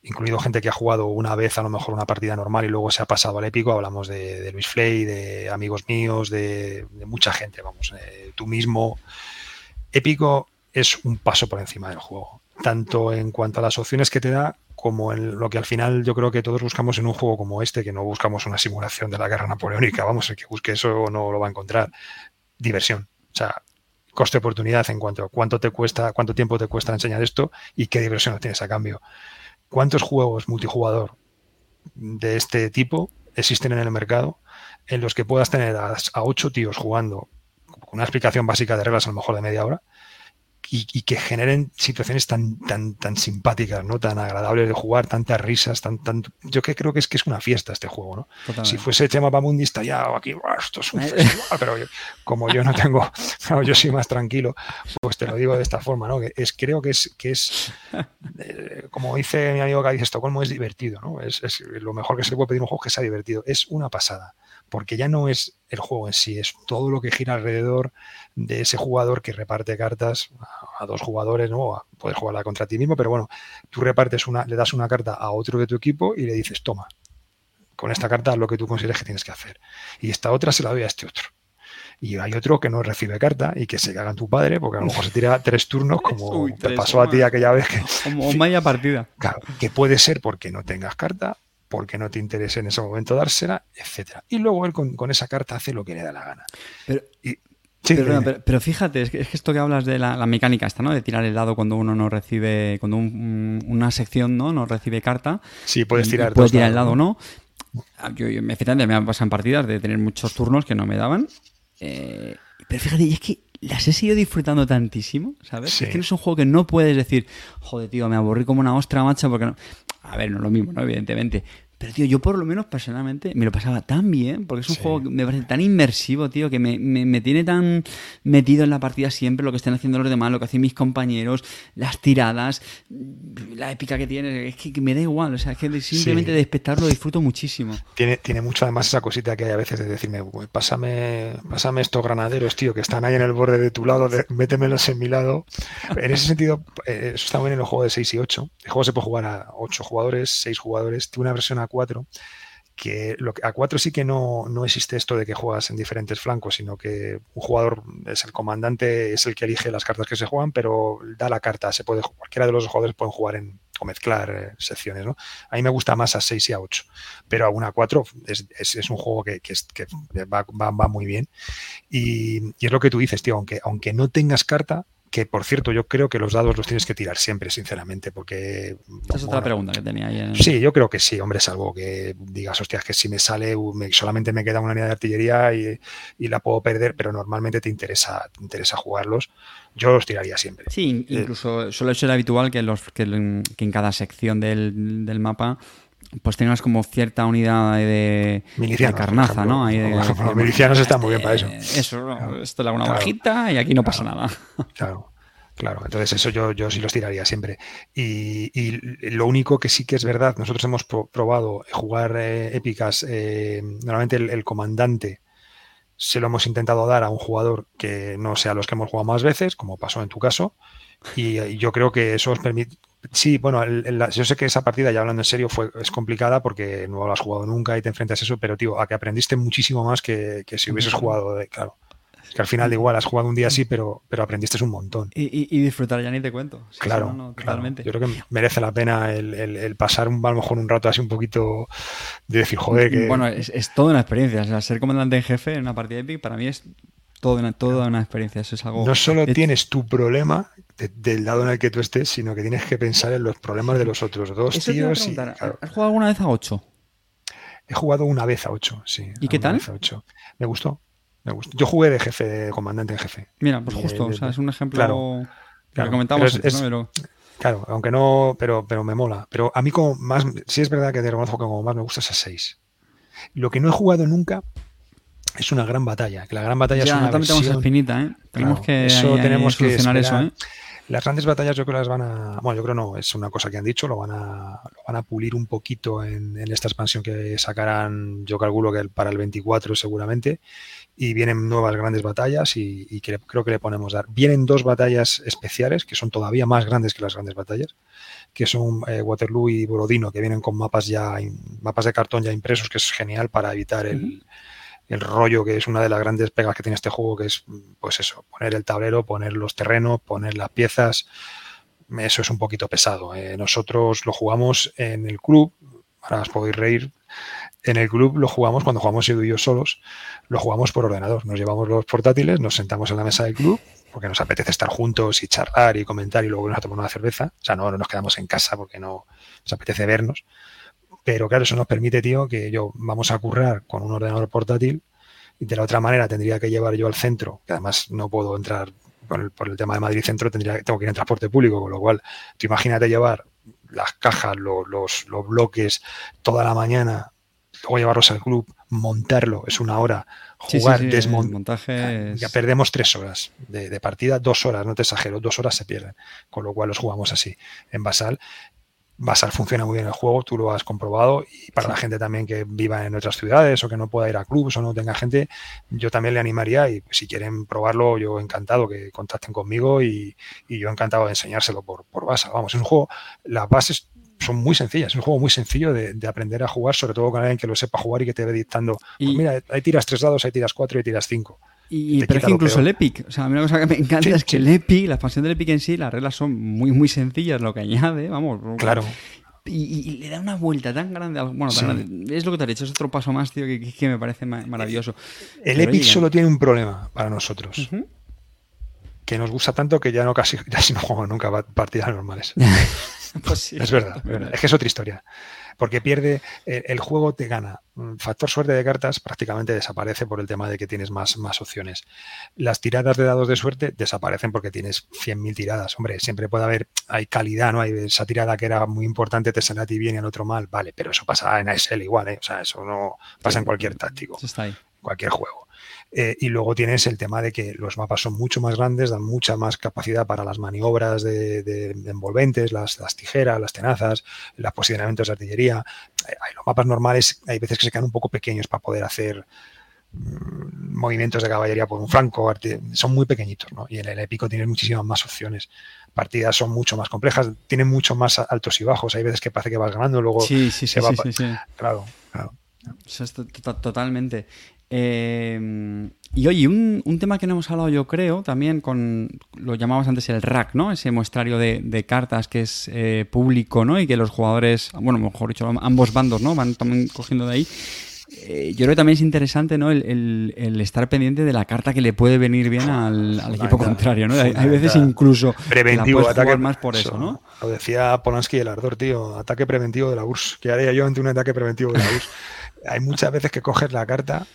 incluido gente que ha jugado una vez a lo mejor una partida normal y luego se ha pasado al épico, hablamos de, Luis Flay, de amigos míos, de, mucha gente, vamos, eh, tú mismo. Épico es un paso por encima del juego, tanto en cuanto a las opciones que te da como en lo que al final yo creo que todos buscamos en un juego como este, que no buscamos una simulación de la guerra napoleónica, vamos, el que busque eso no lo va a encontrar. Diversión. O sea, coste-oportunidad en cuanto a cuánto te cuesta, cuánto tiempo te cuesta enseñar esto y qué diversión tienes a cambio. ¿Cuántos juegos multijugador de este tipo existen en el mercado en los que puedas tener a, a ocho tíos jugando con una explicación básica de reglas a lo mejor de media hora y, que generen situaciones tan, tan, tan simpáticas, ¿no? Tan agradables de jugar, tantas risas, tan, tan... Yo que creo que es que es una fiesta este juego, ¿no? Si fuese Chema Pamundi estaría aquí, esto es un festival, pero como yo no tengo, (laughs) yo soy más tranquilo, pues te lo digo de esta forma, ¿no? Que es, creo que es, que es eh, como dice mi amigo que dice Estocolmo, es divertido, ¿no? Es, es, lo mejor que se le puede pedir un juego que sea divertido. Es una pasada porque ya no es el juego en sí, es todo lo que gira alrededor de ese jugador que reparte cartas a, dos jugadores, ¿no? Puedes jugarla contra ti mismo, pero bueno, tú repartes una, le das una carta a otro de tu equipo y le dices, toma, con esta carta lo que tú consideres que tienes que hacer. Y esta otra se la doy a este otro. Y hay otro que no recibe carta y que se caga en tu padre, porque a lo mejor se tira tres turnos, como (laughs) te pasó a ti aquella vez que.
Como vaya partida.
Claro, que puede ser porque no tengas carta, porque no te interese en ese momento dársela, etcétera. Y luego él con, esa carta hace lo que le da la gana.
Pero, pero, fíjate, es que, esto que hablas de la, mecánica esta, ¿no? De tirar el dado cuando uno no recibe, cuando una sección no, no recibe carta.
Sí, puedes tirar.
Puedes tirar el dado, ¿no? Ah, yo, yo, efectivamente me han pasado en partidas de tener muchos turnos que no me daban. Eh, pero fíjate, es que las he seguido disfrutando tantísimo, ¿sabes? Es que no es un juego que no puedes decir, joder, tío, me aburrí como una ostra macha porque no... A ver, no es lo mismo, ¿no? Evidentemente. Pero, tío, yo por lo menos personalmente me lo pasaba tan bien, porque es un juego que me parece tan inmersivo, tío, que me, me, tiene tan metido en la partida siempre lo que están haciendo los demás, lo que hacen mis compañeros, las tiradas, la épica que tiene, es que me da igual, o sea, es que simplemente de espectarlo disfruto muchísimo.
Tiene, tiene mucho además esa cosita que hay a veces de decirme, pásame, pásame estos granaderos, tío, que están ahí en el borde de tu lado, métemelos en mi lado. En ese sentido, eh, eso está bien en los juegos de 6 y 8. El juego se puede jugar a 8 jugadores, 6 jugadores, tiene una versión a 4, que, lo a 4 sí que no, no existe esto de que juegas en diferentes flancos, sino que un jugador es el comandante, es el que elige las cartas que se juegan, pero da la carta, se puede cualquiera de los jugadores pueden jugar en o mezclar eh, secciones, ¿no? A mí me gusta más a 6 y a 8, pero a 1 a 4 es, es, un juego que, que, que va, va, va, muy bien. Y, y, es lo que tú dices, tío, aunque, aunque no tengas carta, que por cierto yo creo que los dados los tienes que tirar siempre, sinceramente, porque...
Esa es otra pregunta que tenía ahí. En...
Sí, yo creo que sí, hombre, salvo que digas, hostias, que si me sale, solamente me queda una unidad de artillería y, la puedo perder, pero normalmente te interesa, te interesa jugarlos, yo los tiraría siempre.
Sí, eh, incluso suele ser habitual que, los, que, en cada sección del, del mapa pues tengas como cierta unidad de, carnaza, ¿no?
los milicianos están muy bien para eso.
Eso, esto le hago una bajita y aquí no pasa nada.
Claro. Claro, entonces eso yo, yo sí los tiraría siempre. Y, lo único que sí que es verdad, nosotros hemos probado jugar eh, épicas, eh, normalmente el, comandante se lo hemos intentado dar a un jugador que no sea los que hemos jugado más veces, como pasó en tu caso, y, yo creo que eso os permite, Sí, bueno, yo sé que esa partida, ya hablando en serio, fue, es complicada porque no lo has jugado nunca y te enfrentas a eso, pero tío, a que aprendiste muchísimo más que, si hubieses jugado, de, claro. Es que al final igual has jugado un día así, pero, pero aprendiste un montón.
Y, disfrutar ya ni te cuento.
claro, totalmente. Yo creo que merece la pena el, pasar un, a lo mejor un rato así un poquito de decir, joder, que...
Bueno, es, es toda una experiencia. O sea, ser comandante en jefe en una partida Epic para mí es toda una, toda una experiencia. Eso es algo...
No solo tienes tu problema del lado en el que tú estés, sino que tienes que pensar en los problemas de los otros dos tíos. Y,
¿Has jugado alguna vez a 8?
He jugado una vez a 8, sí.
¿Y qué tal?
Me gustó. Me gustó. Yo jugué de jefe, de comandante en jefe.
Mira, pues justo, o sea, es un ejemplo claro, que comentamos
Claro, aunque no, pero, pero me mola. Pero a mí como más, sí es verdad que te reconozco que como más me gusta es a 6. Lo que no he jugado nunca es una gran batalla. Que la gran batalla es una versión...
espinita, ¿eh? Tenemos que eso tenemos solucionar eso, ¿eh?
Las grandes batallas yo creo que las van a... Bueno, yo creo no, es una cosa que han dicho, lo van a, lo van a pulir un poquito en, esta expansión que sacarán, yo calculo que para el 24 seguramente, y vienen nuevas grandes batallas y, creo que le ponemos dar. Vienen dos batallas especiales que son todavía más grandes que las grandes batallas, que son eh, Waterloo y Borodino, que vienen con mapas ya mapas de cartón ya impresos, que es genial para evitar el el rollo que es una de las grandes pegas que tiene este juego, que es, pues eso, poner el tablero, poner los terrenos, poner las piezas. Eso es un poquito pesado. Eh, nosotros lo jugamos en el club, ahora os podéis reír. En el club lo jugamos cuando jugamos Edu y yo solos, lo jugamos por ordenador. Nos llevamos los portátiles, nos sentamos en la mesa del club, porque nos apetece estar juntos y charlar y comentar y luego nos tomamos una cerveza. O sea, no, no nos quedamos en casa porque no nos apetece vernos pero claro, eso nos permite, tío, que yo vamos a currar con un ordenador portátil y de la otra manera tendría que llevar yo al centro, que además no puedo entrar por el, por el tema de Madrid Centro, tendría, tengo que ir en transporte público, con lo cual, tú imagínate llevar las cajas, los, los, los bloques toda la mañana, luego llevarlos al club, montarlo, es una hora, jugar, desmontar. Ya perdemos tres horas de, de, partida, dos horas, no te exagero, dos horas se pierden, con lo cual los jugamos así en Basal Basal funciona muy bien el juego, tú lo has comprobado y para la gente también que viva en otras ciudades o que no pueda ir a clubs o no tenga gente, yo también le animaría y si quieren probarlo, yo encantado que contacten conmigo y, yo encantado de enseñárselo por, por. Vamos, es un juego, las bases son muy sencillas, es un juego muy sencillo de, aprender a jugar, sobre todo con alguien que lo sepa jugar y que te ve dictando, pues mira, ahí tiras tres dados, ahí tiras cuatro y tiras cinco.
Y, pero es que incluso el Epic, o sea, a mí una cosa que me encanta es que el Epic, la expansión del Epic en sí, las reglas son muy, muy sencillas, lo que añade, vamos.
Claro.
Y, le da una vuelta tan grande. Bueno, es lo que te has dicho, es otro paso más, tío, que, me parece maravilloso.
El Epic solo tiene un problema para nosotros. Que nos gusta tanto que ya no casi, (laughs) casi no jugamos nunca partidas normales. (laughs) Pues es, verdad, es que es otra historia. Porque pierde, el, juego te gana. Factor suerte de cartas prácticamente desaparece por el tema de que tienes más, más opciones. Las tiradas de dados de suerte desaparecen porque tienes 100.000 tiradas. Hombre, siempre puede haber, hay calidad, ¿no? Hay esa tirada que era muy importante, te sale a ti bien y al otro mal. Vale, pero eso pasa en ASL igual, ¿eh? O sea, eso no pasa en cualquier táctico.
Está ahí.
Cualquier juego. Eh, y luego tienes el tema de que los mapas son mucho más grandes, dan mucha más capacidad para las maniobras de, envolventes, las, tijeras, las tenazas, los posicionamientos de artillería. Eh, los mapas normales hay veces que se quedan un poco pequeños para poder hacer mm, movimientos de caballería por un flanco, son muy pequeñitos, ¿no? Y en el épico tienes muchísimas más opciones. Partidas son mucho más complejas, tienen mucho más altos y bajos. Hay veces que parece que vas ganando, luego
sí, sí,
se
sí,
va.
Sí,
claro, claro.
Totalmente. Eh, y oye, un, tema que no hemos hablado yo creo también con, lo llamabas antes el rack, ¿no? Ese muestrario de, cartas que es eh, público, ¿no? Y que los jugadores, bueno, mejor dicho, ambos bandos, ¿no? Van también cogiendo de ahí. Eh, yo creo que también es interesante, ¿no? El, estar pendiente de la carta que le puede venir bien al, equipo contrario, ¿no? Hay, veces incluso
preventivo,
que
ataque
más por eso, ¿no?
Lo decía Polanski el ardor, tío, ataque preventivo de la URSS. ¿Qué haría yo ante un ataque preventivo de la URSS? (laughs) Hay muchas veces que coges la carta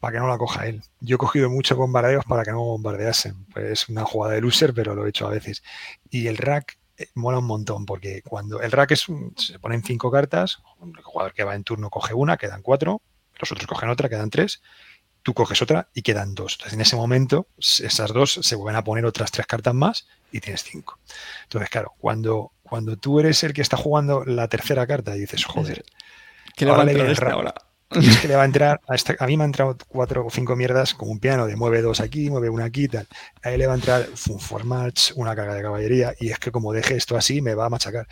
para que no la coja él. Yo he cogido muchos bombardeos para que no bombardeasen. Pues es una jugada de loser, pero lo he hecho a veces. Y el rack eh, mola un montón, porque cuando el rack es un, se ponen cinco cartas, el jugador que va en turno coge una, quedan cuatro, los otros cogen otra, quedan tres, tú coges otra y quedan dos. Entonces en ese momento esas dos se vuelven a poner otras tres cartas más y tienes cinco. Entonces, claro, cuando, cuando tú eres el que está jugando la tercera carta y dices, joder,
¿qué le va a este ahora?
Es (laughs) que le va a entrar, a, a, mí me han entrado cuatro o cinco mierdas como un piano de mueve dos aquí, mueve una aquí, tal. A él le va a entrar un formatch, una carga de caballería, y es que como deje esto así, me va a machacar.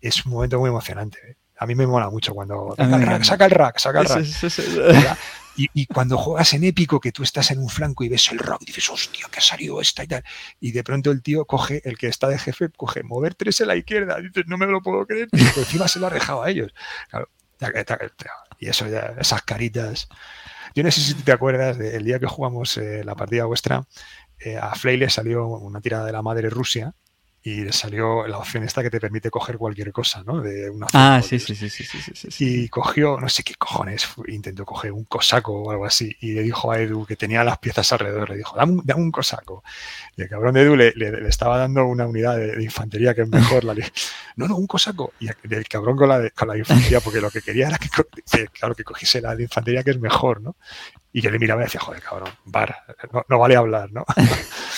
Es un momento muy emocionante. ¿eh? A mí me mola mucho cuando saca el rack, saca el rack, saca el rack. Y, y, cuando juegas en épico, que tú estás en un flanco y ves el rack, y dices, hostia, que ha salido esta y tal. Y de pronto el tío coge, el que está de jefe, coge mover tres en la izquierda. Y dices, no me lo puedo creer. Y encima se lo ha dejado a ellos. Claro, y eso ya, esas caritas. Yo no sé si te acuerdas del día que jugamos eh, la partida vuestra, eh, a Flay le salió una tirada de la madre Rusia y le salió la opción esta que te permite coger cualquier cosa, ¿no? De una
ah, sí sí sí, sí, sí, sí,
Y cogió, no sé qué cojones, intentó coger un cosaco o algo así y le dijo a Edu que tenía las piezas alrededor, le dijo, dame, un cosaco. Y el cabrón de Edu le, le, estaba dando una unidad de, infantería que es mejor. La (laughs) (laughs) no, no, un cosaco. Y el cabrón con la, con la infantería, porque lo que quería era que, claro, que cogiese la de infantería que es mejor, ¿no? Y que le miraba y decía, joder, cabrón, bar, no, no vale hablar, ¿no? (laughs)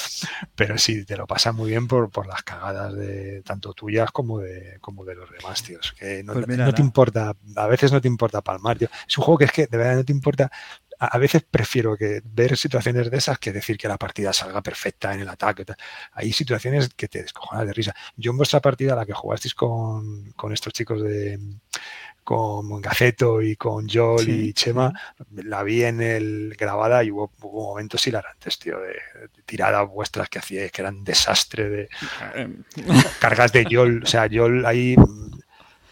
Pero sí, te lo pasas muy bien por, por las cagadas de tanto tuyas como de, como de los demás, tíos. Que no, pues te importa, a veces no te importa palmar, tío. Es un juego que es que de verdad no te importa. A, veces prefiero que ver situaciones de esas que decir que la partida salga perfecta en el ataque. Hay situaciones que te descojonas de risa. Yo en vuestra partida, la que jugasteis con, con estos chicos de con Gaceto y con Joel y Chema, la vi en el grabada y hubo, momentos hilarantes, tío, de, tiradas vuestras que hacíais, que eran desastre de cargas de Joel. O sea, Joel ahí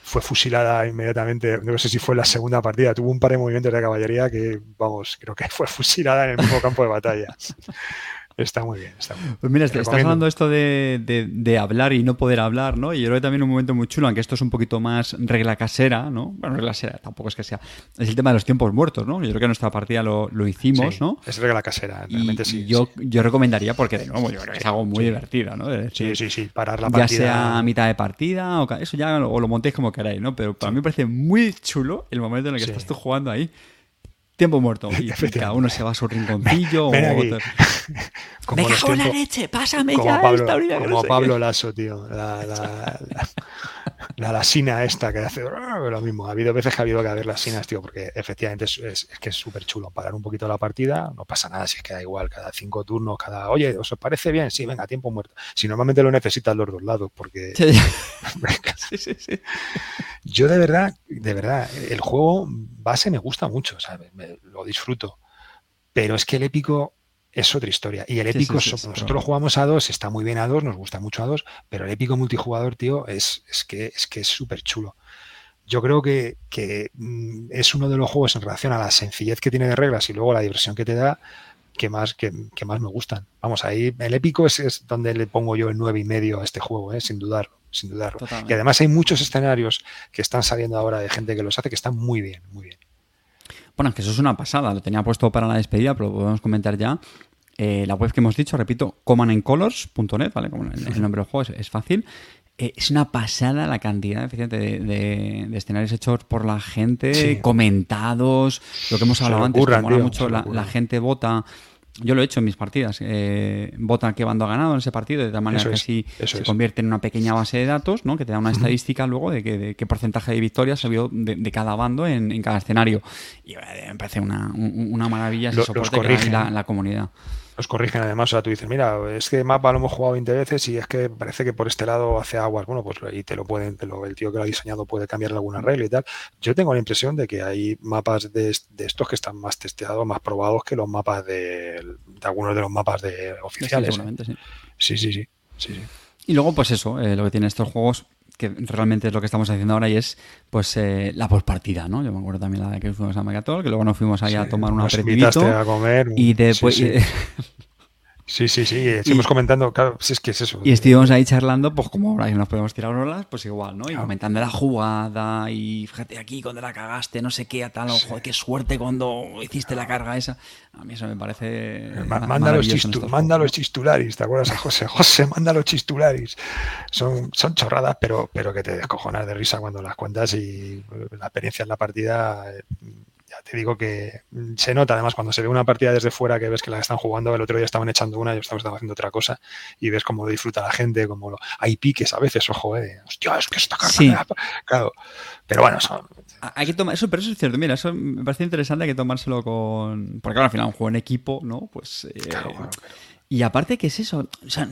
fue fusilada inmediatamente, no sé si fue la segunda partida, tuvo un par de movimientos de caballería que, vamos, creo que fue fusilada en el mismo campo de batalla. (laughs) Está muy bien, está muy bien.
Pues mira, estás hablando esto de, hablar y no poder hablar, ¿no? Y yo creo que también un momento muy chulo, aunque esto es un poquito más regla casera, ¿no? Bueno, regla casera, tampoco es que sea. Es el tema de los tiempos muertos, ¿no? Yo creo que en nuestra partida lo, hicimos, ¿no?
Es regla casera, realmente sí.
Yo, yo recomendaría, porque de nuevo, yo creo que es algo muy divertido, ¿no?
sí, sí, sí, parar la partida.
Ya sea a mitad de partida o eso ya o lo montéis como queráis, ¿no? Pero para mí me parece muy chulo el momento en el que estás tú jugando ahí tiempo muerto. (laughs) Y, cada uno se va a su rinconcillo.
Ven,
o (laughs)
como
Me cago en la leche, pásame
como
ya
Pablo,
esta
Como no Pablo Lasso, tío. La, la, la, lasina esta que hace lo mismo. Ha habido veces que ha habido que haber lasinas, tío, porque efectivamente es, es, que es súper chulo. Parar un poquito la partida, no pasa nada si es que da igual. Cada cinco turnos, cada. Oye, ¿os parece bien? Sí, venga, tiempo muerto. Si normalmente lo necesitas los dos lados, porque. (laughs) sí, sí, sí. Yo de verdad, de verdad, el juego base me gusta mucho, ¿sabes? lo disfruto. Pero es que el épico es otra historia. Y el épico, nosotros lo jugamos a dos, está muy bien a dos, nos gusta mucho a dos, pero el épico multijugador, tío, es, es que es que es súper chulo. Yo creo que, que, mm, es uno de los juegos en relación a la sencillez que tiene de reglas y luego la diversión que te da, que más, que, más me gustan. Vamos, ahí el épico es, donde le pongo yo el nueve y medio a este juego, ¿eh? sin dudarlo, sin dudarlo. Y además hay muchos escenarios que están saliendo ahora de gente que los hace que están muy bien, muy bien.
Bueno, es que eso es una pasada, lo tenía puesto para la despedida, pero lo podemos comentar ya. Eh, la web que hemos dicho, repito, commandandcolors.net, ¿vale? Como el, nombre del juego es, fácil. Eh, es una pasada la cantidad de, de, escenarios hechos por la gente, comentados, lo que hemos hablado antes, que mola mucho, la, gente vota yo lo he hecho en mis partidas. Eh, vota qué bando ha ganado en ese partido, de tal manera que así se convierte en una pequeña base de datos, ¿no? Que te da una estadística luego de, que, qué porcentaje de victorias se vio de, cada bando en, cada escenario. Y me parece una, maravilla ese soporte que la comunidad
los corrigen además, o sea, tú dices, mira, es que mapa lo hemos jugado 20 veces y es que parece que por este lado hace aguas, bueno, pues y te lo pueden, el tío que lo ha diseñado puede cambiar alguna regla y tal. Yo tengo la impresión de que hay mapas de, estos que están más testeados, más probados que los mapas de, algunos de los mapas de oficiales. ¿eh? Sí, sí, sí, sí, sí,
Y luego, pues eso, eh, lo que tienen estos juegos que realmente es lo que estamos haciendo ahora y es pues eh, la postpartida, ¿no? Yo me acuerdo también la de que fuimos a Megatol, que luego nos fuimos ahí a tomar un aperitivo
a comer
y después
Sí, sí, sí, estuvimos comentando, claro, si es que es eso.
Y estuvimos ahí charlando, pues como ahora nos podemos tirar olas, pues igual, ¿no? Y comentando la jugada y fíjate aquí cuando la cagaste, no sé qué, a tal, joder, qué suerte cuando hiciste la carga esa. A mí eso me parece.
manda, los manda los chistularis, ¿te acuerdas a José? José, manda los chistularis. Son, son chorradas, pero, pero que te descojonas de risa cuando las cuentas y la experiencia en la partida eh, ya te digo que se nota además cuando se ve una partida desde fuera que ves que la están jugando, el otro día estaban echando una y estamos haciendo otra cosa y ves cómo disfruta la gente, como hay piques a veces, ojo, eh, hostia, es que está cargada, (laughs) claro, pero bueno,
hay que tomar eso, pero eso es cierto, mira, eso me parece interesante hay que tomárselo con, porque claro, al final un juego en equipo, ¿no? Pues eh, y aparte, ¿qué es eso? O sea,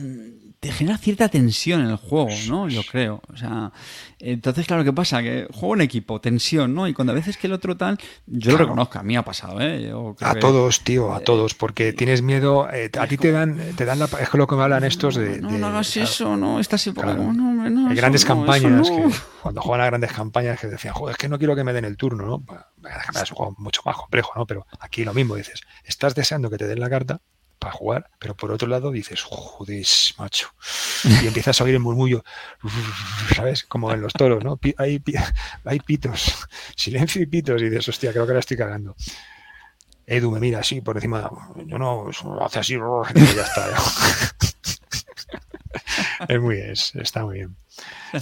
te genera cierta tensión en el juego, ¿no? Yo creo. O sea, entonces, claro, ¿qué pasa? Que juego en equipo, tensión, ¿no? Y cuando a veces que el otro tal, yo lo reconozco, a mí ha pasado, ¿eh?
a todos, tío, a eh, todos, porque tienes miedo, eh, a ti te dan, te dan la, es que lo que me hablan estos de...
No, no, hagas eso, no, estás
claro, no, no, Hay grandes campañas, que, cuando juegan a grandes campañas que decían, joder, es que no quiero que me den el turno, ¿no? Es un juego mucho más complejo, ¿no? Pero aquí lo mismo, dices, estás deseando que te den la carta, para jugar, pero por otro lado dices, joder, macho. (laughs) Y empiezas a oír el murmullo, ¿sabes? Como en los toros, ¿no? Hay, hay pitos, silencio y pitos, y dices, hostia, creo que la estoy cagando. Edu me mira así por encima, yo no, hace así, y ya está. (laughs) es muy, es, está muy bien.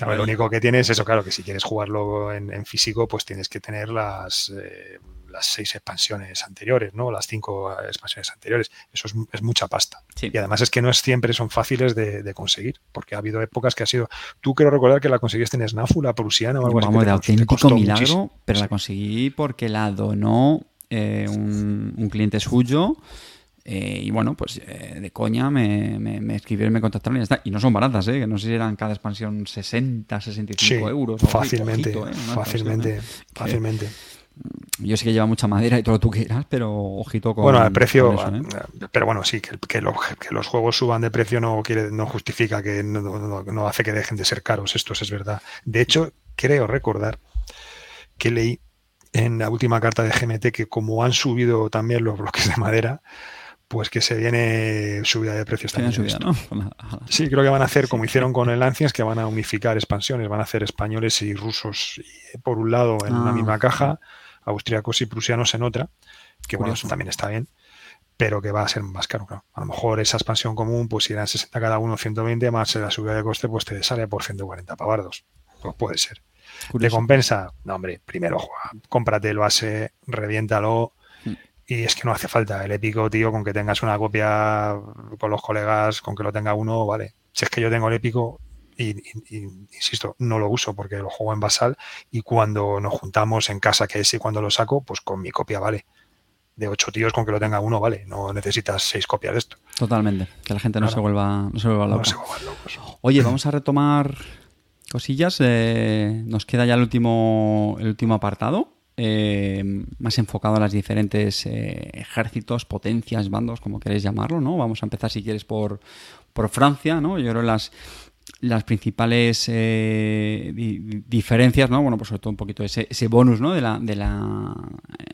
lo único que tienes es eso, claro, que si quieres jugarlo en, físico, pues tienes que tener las, eh, las seis expansiones anteriores, ¿no? Las cinco expansiones anteriores. Eso es, mucha pasta. Y además es que no es siempre son fáciles de, conseguir, porque ha habido épocas que ha sido. Tú quiero recordar que la conseguiste en Snafu, la prusiana o algo
Vamos, de auténtico milagro, pero la conseguí porque la donó eh, un, cliente suyo. Eh, y bueno, pues eh, de coña me, me, escribieron, me contactaron y ya está. Y no son baratas, ¿eh? que no sé si eran cada expansión 60, 65 euros.
Fácilmente, fácilmente, fácilmente.
Yo sé que lleva mucha madera y todo lo que tú quieras, pero ojito con.
Bueno, el precio. ¿eh? Pero bueno, sí, que, que, los juegos suban de precio no quiere, no justifica que no, hace que dejen de ser caros. Esto es verdad. De hecho, creo recordar que leí en la última carta de GMT que como han subido también los bloques de madera, pues que se viene subida de precios también. (laughs) Sí, creo que van a hacer como hicieron con el Ancients, que van a unificar expansiones, van a hacer españoles y rusos por un lado en la misma ah, caja austriacos y prusianos en otra, que bueno, eso también está bien, pero que va a ser más caro, claro. A lo mejor esa expansión común, pues si eran 60 cada uno, 120, más la subida de coste, pues te sale por 140 pavardos. Pues puede ser. ¿Te compensa? No, hombre, primero juega, cómprate el base, reviéntalo. Mm. Y es que no hace falta el épico, tío, con que tengas una copia con los colegas, con que lo tenga uno, vale. Si es que yo tengo el épico, y, insisto, no lo uso porque lo juego en basal y cuando nos juntamos en casa, que es y cuando lo saco, pues con mi copia vale. De ocho tíos con que lo tenga uno, vale. No necesitas seis copias de esto.
Totalmente. Que la gente no, se vuelva, no se vuelva loca. Oye, vamos a retomar cosillas. Eh, nos queda ya el último, el último apartado. Eh, más enfocado a las diferentes eh, ejércitos, potencias, bandos, como queréis llamarlo, ¿no? Vamos a empezar, si quieres, por, por Francia, ¿no? Yo creo las, las principales eh, diferencias, ¿no? Bueno, pues sobre todo un poquito ese, ese bonus, ¿no? De la, de la,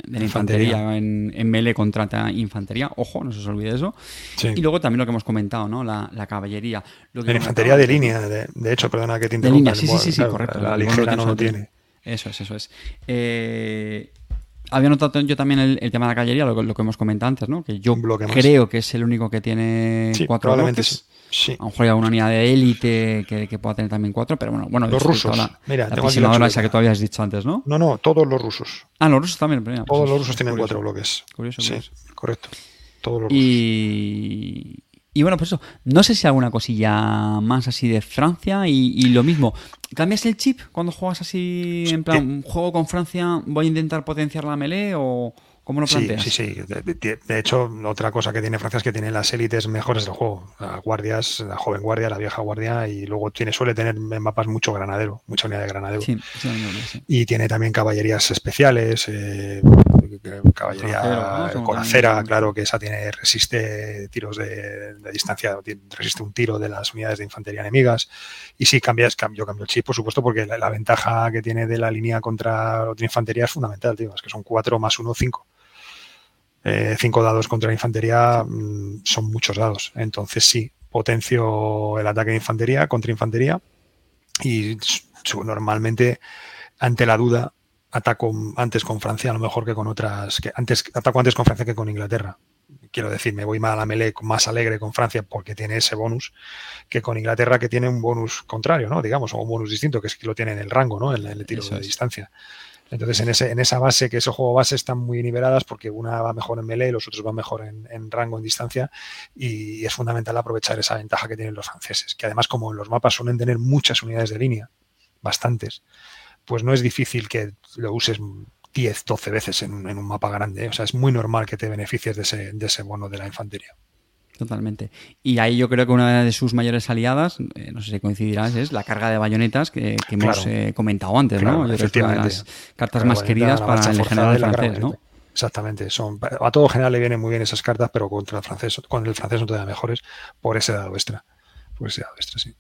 de la infantería, en, en melee contra infantería. Ojo, no se os olvide eso. Y luego también lo que hemos comentado, ¿no? La, la caballería.
la infantería de línea, de, hecho, perdona que te interrumpa.
De línea, sí, sí, sí, correcto.
La, ligera no lo tiene.
Eso es, eso es. Eh, había notado yo también el, tema de la caballería, lo, que hemos comentado antes, ¿no? Que yo creo que es el único que tiene cuatro bloques. Sí. A lo mejor hay una unidad de élite que, pueda tener también cuatro, pero bueno, bueno
los rusos.
La,
Mira,
la tengo esa que tú habías dicho antes, ¿no?
No, no, todos los rusos.
Ah, los rusos también.
Pues todos los rusos tienen cuatro bloques.
Curioso,
sí, correcto. Todos los
rusos. Y, y bueno, pues eso, no sé si alguna cosilla más así de Francia y, lo mismo. ¿Cambias el chip cuando juegas así, en plan, juego con Francia, voy a intentar potenciar la melee o cómo lo planteas?
Sí, sí, sí. De, hecho, otra cosa que tiene Francia es que tiene las élites mejores del juego. Las guardias, la joven guardia, la vieja guardia y luego tiene suele tener en mapas mucho granadero, mucha unidad de granadero. Sí, sí, y tiene también caballerías especiales, eh, caballería con acera, claro que esa tiene resiste tiros de, distancia, resiste un tiro de las unidades de infantería enemigas. Y sí, cambias, cambio, cambio el chip, por supuesto, porque la, ventaja que tiene de la línea contra otra infantería es fundamental, tío, es que son 4 más 1, 5. 5 dados contra la infantería mm, son muchos dados. Entonces sí, potencio el ataque de infantería contra infantería y normalmente ante la duda ataco antes con Francia a lo mejor que con otras, que antes ataco antes con Francia que con Inglaterra. Quiero decir, me voy más a la melee más alegre con Francia porque tiene ese bonus que con Inglaterra que tiene un bonus contrario, ¿no? Digamos, o un bonus distinto, que es que lo tiene en el rango, ¿no? En el tiro de distancia. Entonces, en, ese, en esa base, que ese juego base están muy niveladas porque una va mejor en melee, los otros van mejor en, en, rango, en distancia, y es fundamental aprovechar esa ventaja que tienen los franceses, que además, como en los mapas suelen tener muchas unidades de línea, bastantes, pues no es difícil que lo uses 10, 12 veces en, un mapa grande. ¿eh? O sea, es muy normal que te beneficies de ese, de ese bono de la infantería.
Totalmente. Y ahí yo creo que una de sus mayores aliadas, eh, no sé si coincidirás, es la carga de bayonetas que, hemos eh, comentado antes, ¿no? Yo creo que una de las cartas más queridas para el general francés, ¿no?
Exactamente. Son, a todo general le vienen muy bien esas cartas, pero contra el francés, con el francés son todavía mejores por ese dado extra. Ese dado extra, sí.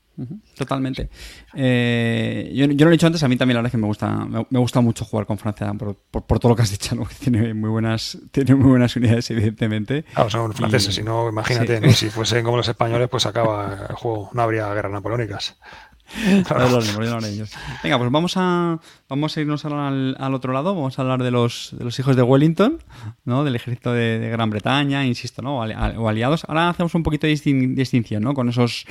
Totalmente. Eh, yo, yo, lo he dicho antes, a mí también la verdad es que me gusta, me, gusta mucho jugar con Francia por, por, todo lo que has dicho, ¿no? (laughs) tiene muy buenas, tiene muy buenas unidades, evidentemente.
Claro, son franceses, si no, imagínate, si (laughs) fuesen como los españoles, pues acaba el juego, no habría guerras napoleónicas. (laughs)
Venga, pues vamos a, vamos a irnos al, al, otro lado, vamos a hablar de los, de los hijos de Wellington, ¿no? del ejército de, Gran Bretaña, insisto, ¿no? o aliados. Ahora hacemos un poquito de distinción ¿no? con esos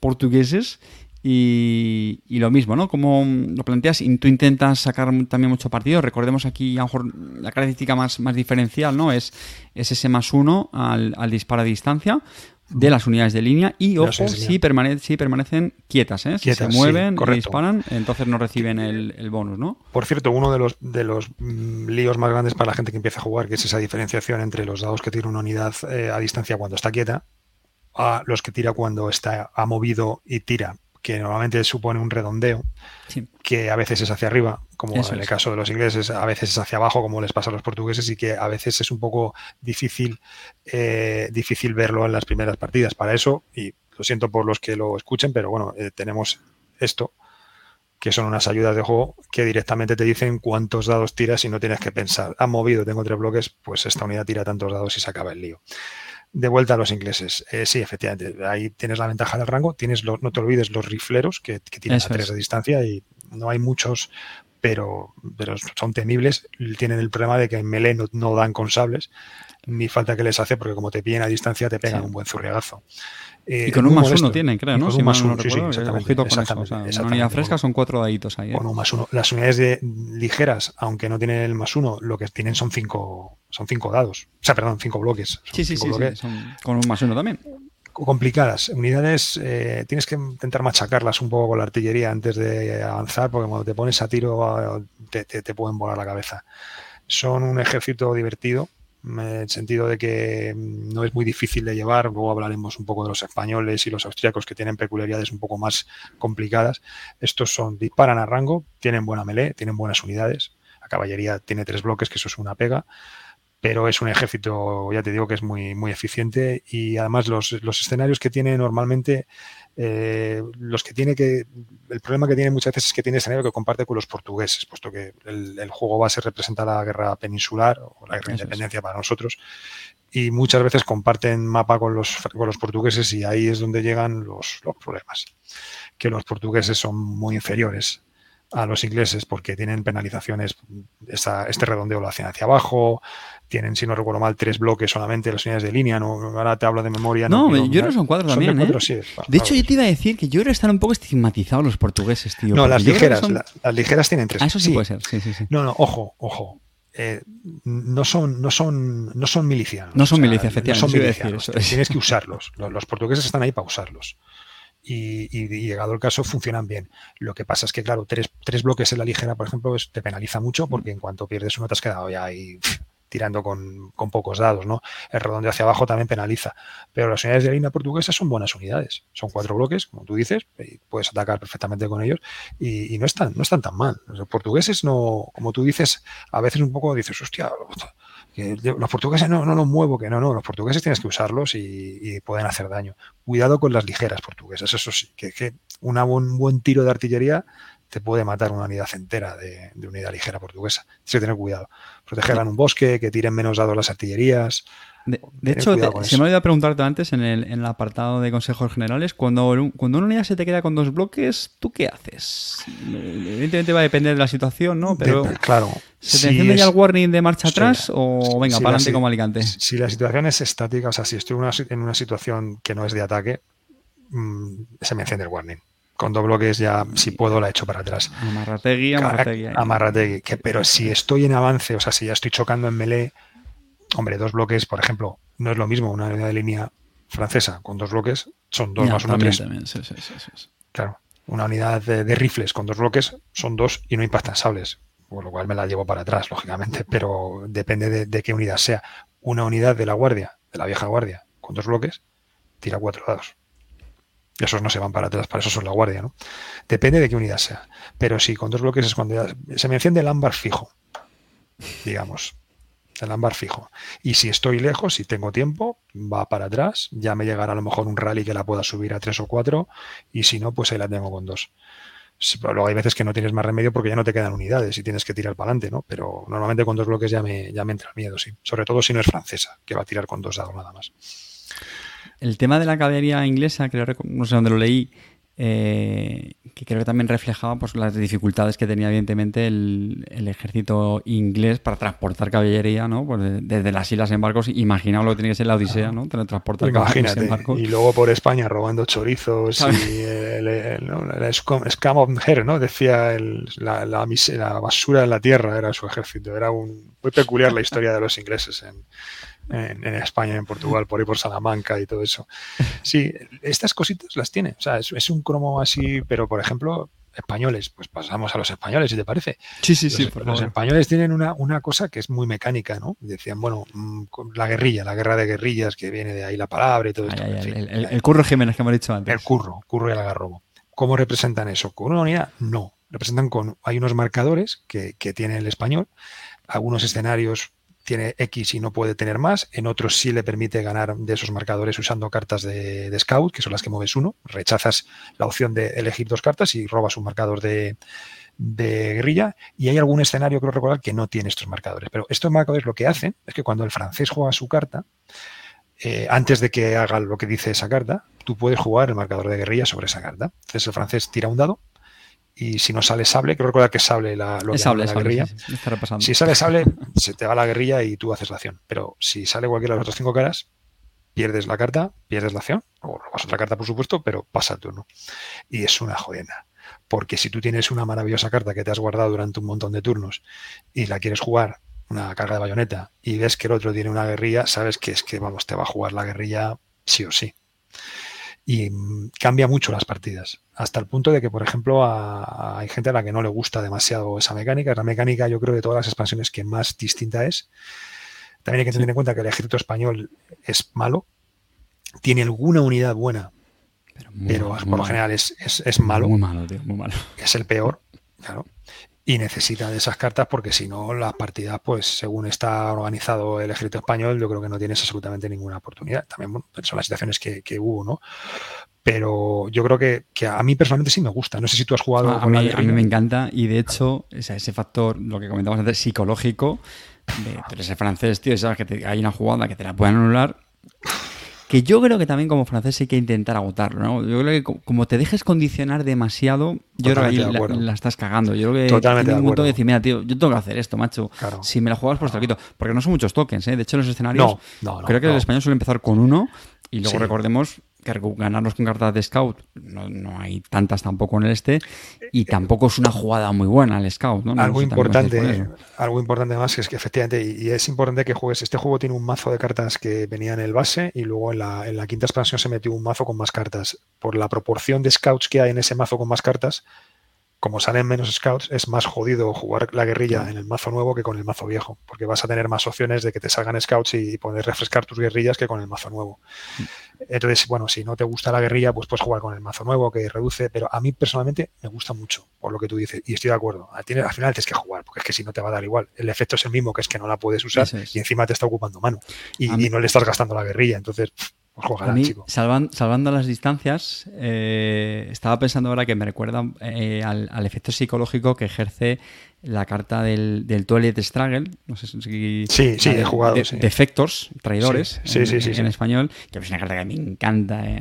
portugueses y, y, lo mismo, ¿no? Como lo planteas, y tú intentas sacar también mucho partido. Recordemos aquí, a lo mejor, la característica más, más diferencial, ¿no? Es, es ese más uno al, al disparo a distancia de las unidades de línea y, ojo, si, permanecen quietas, ¿eh? si se mueven y disparan, entonces no reciben el, bonus, ¿no?
Por cierto, uno de los, de los mm, líos más grandes para la gente que empieza a jugar, que es esa diferenciación entre los dados que tira una unidad eh, a distancia cuando está quieta, a los que tira cuando está ha movido y tira que normalmente supone un redondeo, que a veces es hacia arriba, como en el caso de los ingleses, a veces es hacia abajo, como les pasa a los portugueses, y que a veces es un poco difícil, eh, difícil verlo en las primeras partidas. Para eso, y lo siento por los que lo escuchen, pero bueno, eh, tenemos esto, que son unas ayudas de juego que directamente te dicen cuántos dados tiras y no tienes que pensar, ha movido, tengo tres bloques, pues esta unidad tira tantos dados y se acaba el lío de vuelta a los ingleses. Eh, sí, efectivamente, ahí tienes la ventaja del rango, tienes los, no te olvides los rifleros que, tienen a tres de distancia y no hay muchos, pero, pero son temibles. Tienen el problema de que en melee no, dan con sables, ni falta que les hace, porque como te pillen a distancia te pegan un buen zurriagazo.
Eh, y con un más uno tienen, creo, ¿no? Si más uno, sí, sí, exactamente, con una unidad fresca son cuatro daditos ahí. ¿eh?
Con un más uno. Las unidades de, ligeras, aunque no tienen el más uno, lo que tienen son cinco, son cinco dados. O sea, perdón, cinco bloques.
sí, sí, sí, con un más uno también.
Complicadas. Unidades, eh, tienes que intentar machacarlas un poco con la artillería antes de avanzar, porque cuando te pones a tiro te, te pueden volar la cabeza. Son un ejército divertido, en el sentido de que mm, no es muy difícil de llevar. Luego hablaremos un poco de los españoles y los austríacos que tienen peculiaridades un poco más complicadas. Estos son disparan a rango, tienen buena melee, tienen buenas unidades. La caballería tiene tres bloques, que eso es una pega. pero es un ejército, ya te digo, que es muy, muy eficiente y además los, los escenarios que tiene normalmente eh, los que tiene que el problema que tiene muchas veces es que tiene escenario que comparte con los portugueses, puesto que el, juego base representa la guerra peninsular o la guerra de independencia para nosotros. Y muchas veces comparten mapa con los, con los portugueses y ahí es donde llegan los, los problemas, que los portugueses son muy inferiores a los ingleses porque tienen penalizaciones, este redondeo lo hacen hacia abajo, tienen, si no recuerdo mal, tres bloques solamente las unidades de línea, no, ahora te hablo de memoria.
No, yo creo que son cuatro también. ¿eh? de hecho, yo te iba a decir que yo creo que están un poco estigmatizados los portugueses, tío.
No, las ligeras, las ligeras tienen tres.
Ah, eso sí, puede ser, sí, sí, sí.
No, no, ojo, ojo. Eh, no son no son no son milicianos.
No son milicias, efectivamente.
No son milicianos. Tienes que usarlos. los portugueses están ahí para usarlos y, llegado el caso funcionan bien. Lo que pasa es que, claro, tres, tres bloques en la ligera, por ejemplo, te penaliza mucho porque en cuanto pierdes uno te has quedado ya ahí tirando con, pocos dados, ¿no? El redondeo hacia abajo también penaliza. Pero las unidades de línea portuguesa son buenas unidades. Son cuatro bloques, como tú dices, y puedes atacar perfectamente con ellos y, no, están, no están tan mal. Los portugueses no, como tú dices, a veces un poco dices, hostia, los portugueses no, no los muevo, que no, no, los portugueses tienes que usarlos y, pueden hacer daño. Cuidado con las ligeras portuguesas, eso sí, que, que un buen tiro de artillería te puede matar una unidad entera de, unidad ligera portuguesa. Tienes que tener cuidado. Protegerla en un bosque, que tiren menos dados las artillerías.
De, hecho, se me olvidado preguntarte antes en el, apartado de consejos generales, cuando, cuando una unidad se te queda con dos bloques, ¿tú qué haces? Evidentemente va a depender de la situación, ¿no? Pero
claro.
¿Se te enciende ya el warning de marcha atrás o venga, para adelante como Alicante?
Si la situación es estática, o sea, si estoy en una situación que no es de ataque, mm, se me enciende el warning con dos bloques ya, si puedo, la echo para atrás.
Amarrategui, amarrategui.
Amarrategui. Que, pero si estoy en avance, o sea, si ya estoy chocando en melee, hombre, dos bloques, por ejemplo, no es lo mismo una unidad de línea francesa con dos bloques, son dos más uno, tres. claro, una unidad de, rifles con dos bloques son dos y no impactan sables, por lo cual me la llevo para atrás, (laughs) lógicamente, pero depende de, de qué unidad sea. Una unidad de la guardia, de la vieja guardia, con dos bloques, tira cuatro dados esos no se van para atrás, para eso son la guardia, ¿no? Depende de qué unidad sea. Pero sí, con dos bloques es cuando ya se me enciende el ámbar fijo, digamos. El ámbar fijo. Y si estoy lejos, si tengo tiempo, va para atrás. Ya me llegará a lo mejor un rally que la pueda subir a tres o cuatro. Y si no, pues ahí la tengo con dos. luego hay veces que no tienes más remedio porque ya no te quedan unidades y tienes que tirar para adelante, ¿no? Pero normalmente con dos bloques ya me, ya me entra el miedo, sí. Sobre todo si no es francesa, que va a tirar con dos dados nada más.
El tema de la caballería inglesa, creo, no sé dónde lo leí, eh, que creo que también reflejaba pues, las dificultades que tenía evidentemente el, ejército inglés para transportar caballería, ¿no? Pues desde las islas en barcos, imaginaos lo que tenía que ser la Odisea, ¿no? Transportar
Imagínate. en barcos. Y luego por España robando chorizos y el, ¿no? scam of her, ¿no? Decía la, la, la, basura en la tierra era su ejército. Era un, muy peculiar la historia de los ingleses en, en, España, en Portugal, por ahí por Salamanca y todo eso. Sí, estas cositas las tiene. O sea, es, un cromo así, pero por ejemplo, españoles, pues pasamos a los españoles, si te parece.
Sí, sí, sí.
Los, españoles tienen una, una, cosa que es muy mecánica, ¿no? Decían, bueno, mm, la guerrilla, la guerra de guerrillas, que viene de ahí la palabra y todo esto.
el, curro Jiménez que hemos dicho antes.
El curro, curro y el agarrobo. ¿Cómo representan eso? ¿Con una unidad? No. Representan con. Hay unos marcadores que, que tiene el español, algunos escenarios tiene X y no puede tener más, en otros sí le permite ganar de esos marcadores usando cartas de, scout, que son las que mueves uno, rechazas la opción de elegir dos cartas y robas un marcador de, guerrilla y hay algún escenario, creo recordar, que no tiene estos marcadores. Pero estos marcadores lo que hacen es que cuando el francés juega su carta, eh, antes de que haga lo que dice esa carta, tú puedes jugar el marcador de guerrilla sobre esa carta. Entonces el francés tira un dado, y si no sale sable, creo recordar que sable la, lo
sable,
la
guerrilla.
si sale sable, se te va la guerrilla y tú haces la acción. Pero si sale cualquiera de las otras cinco caras, pierdes la carta, pierdes la acción, o robas otra carta, por supuesto, pero pasa el turno. Y es una jodena. Porque si tú tienes una maravillosa carta que te has guardado durante un montón de turnos y la quieres jugar, una carga de bayoneta, y ves que el otro tiene una guerrilla, sabes que es que, vamos, te va a jugar la guerrilla sí o sí y cambia mucho las partidas. Hasta el punto de que, por ejemplo, hay gente a la que no le gusta demasiado esa mecánica. La mecánica, yo creo, de todas las expansiones que más distinta es. También hay que tener en cuenta que el ejército español es malo. Tiene alguna unidad buena, pero, por lo general es, es, malo.
Muy malo, tío, muy malo.
Es el peor, claro. Y necesita de esas cartas porque si no las partidas pues según está organizado el ejército español yo creo que no tienes absolutamente ninguna oportunidad. También bueno, son las situaciones que, que, hubo no pero yo creo que, que, a mí personalmente sí me gusta. No sé si tú has jugado
a, mí, a mí, me encanta y de hecho ese factor lo que comentamos antes psicológico de, pero ese francés tío sabes que te, hay una jugada que te la pueden anular que yo creo que también como francés hay que intentar agotarlo, ¿no? Yo creo que como te dejes condicionar demasiado, yo creo que ahí la, estás cagando. Yo creo que
Totalmente
un momento de decir, mira, tío, yo tengo que hacer esto, macho. Si me la juegas, pues te lo quito. Porque no son muchos tokens, ¿eh? De hecho, los escenarios, creo que el español suele empezar con uno y luego recordemos que ganarlos con cartas de scout no, no, hay tantas tampoco en el este y tampoco es una jugada muy buena el scout ¿no?
algo importante algo importante más es que efectivamente y es importante que juegues este juego tiene un mazo de cartas que venía en el base y luego en la, en la quinta expansión se metió un mazo con más cartas por la proporción de scouts que hay en ese mazo con más cartas como salen menos scouts, es más jodido jugar la guerrilla en el mazo nuevo que con el mazo viejo, porque vas a tener más opciones de que te salgan scouts y poder refrescar tus guerrillas que con el mazo nuevo. Mm. Entonces, bueno, si no te gusta la guerrilla, pues puedes jugar con el mazo nuevo que reduce, pero a mí personalmente me gusta mucho, por lo que tú dices, y estoy de acuerdo. Al final tienes que jugar, porque es que si no te va a dar igual. El efecto es el mismo, que es que no la puedes usar y encima te está ocupando mano y, no le estás gastando la guerrilla. Entonces, a mí,
salvando las distancias, eh, estaba pensando ahora que me recuerda eh, al, efecto psicológico que ejerce la carta del, del Toilet Struggle. No sé si.
Sí, sí, he jugado.
De,
sí.
Defectors, traidores,
sí, sí,
en, en, español. Que es una carta que me encanta. Eh,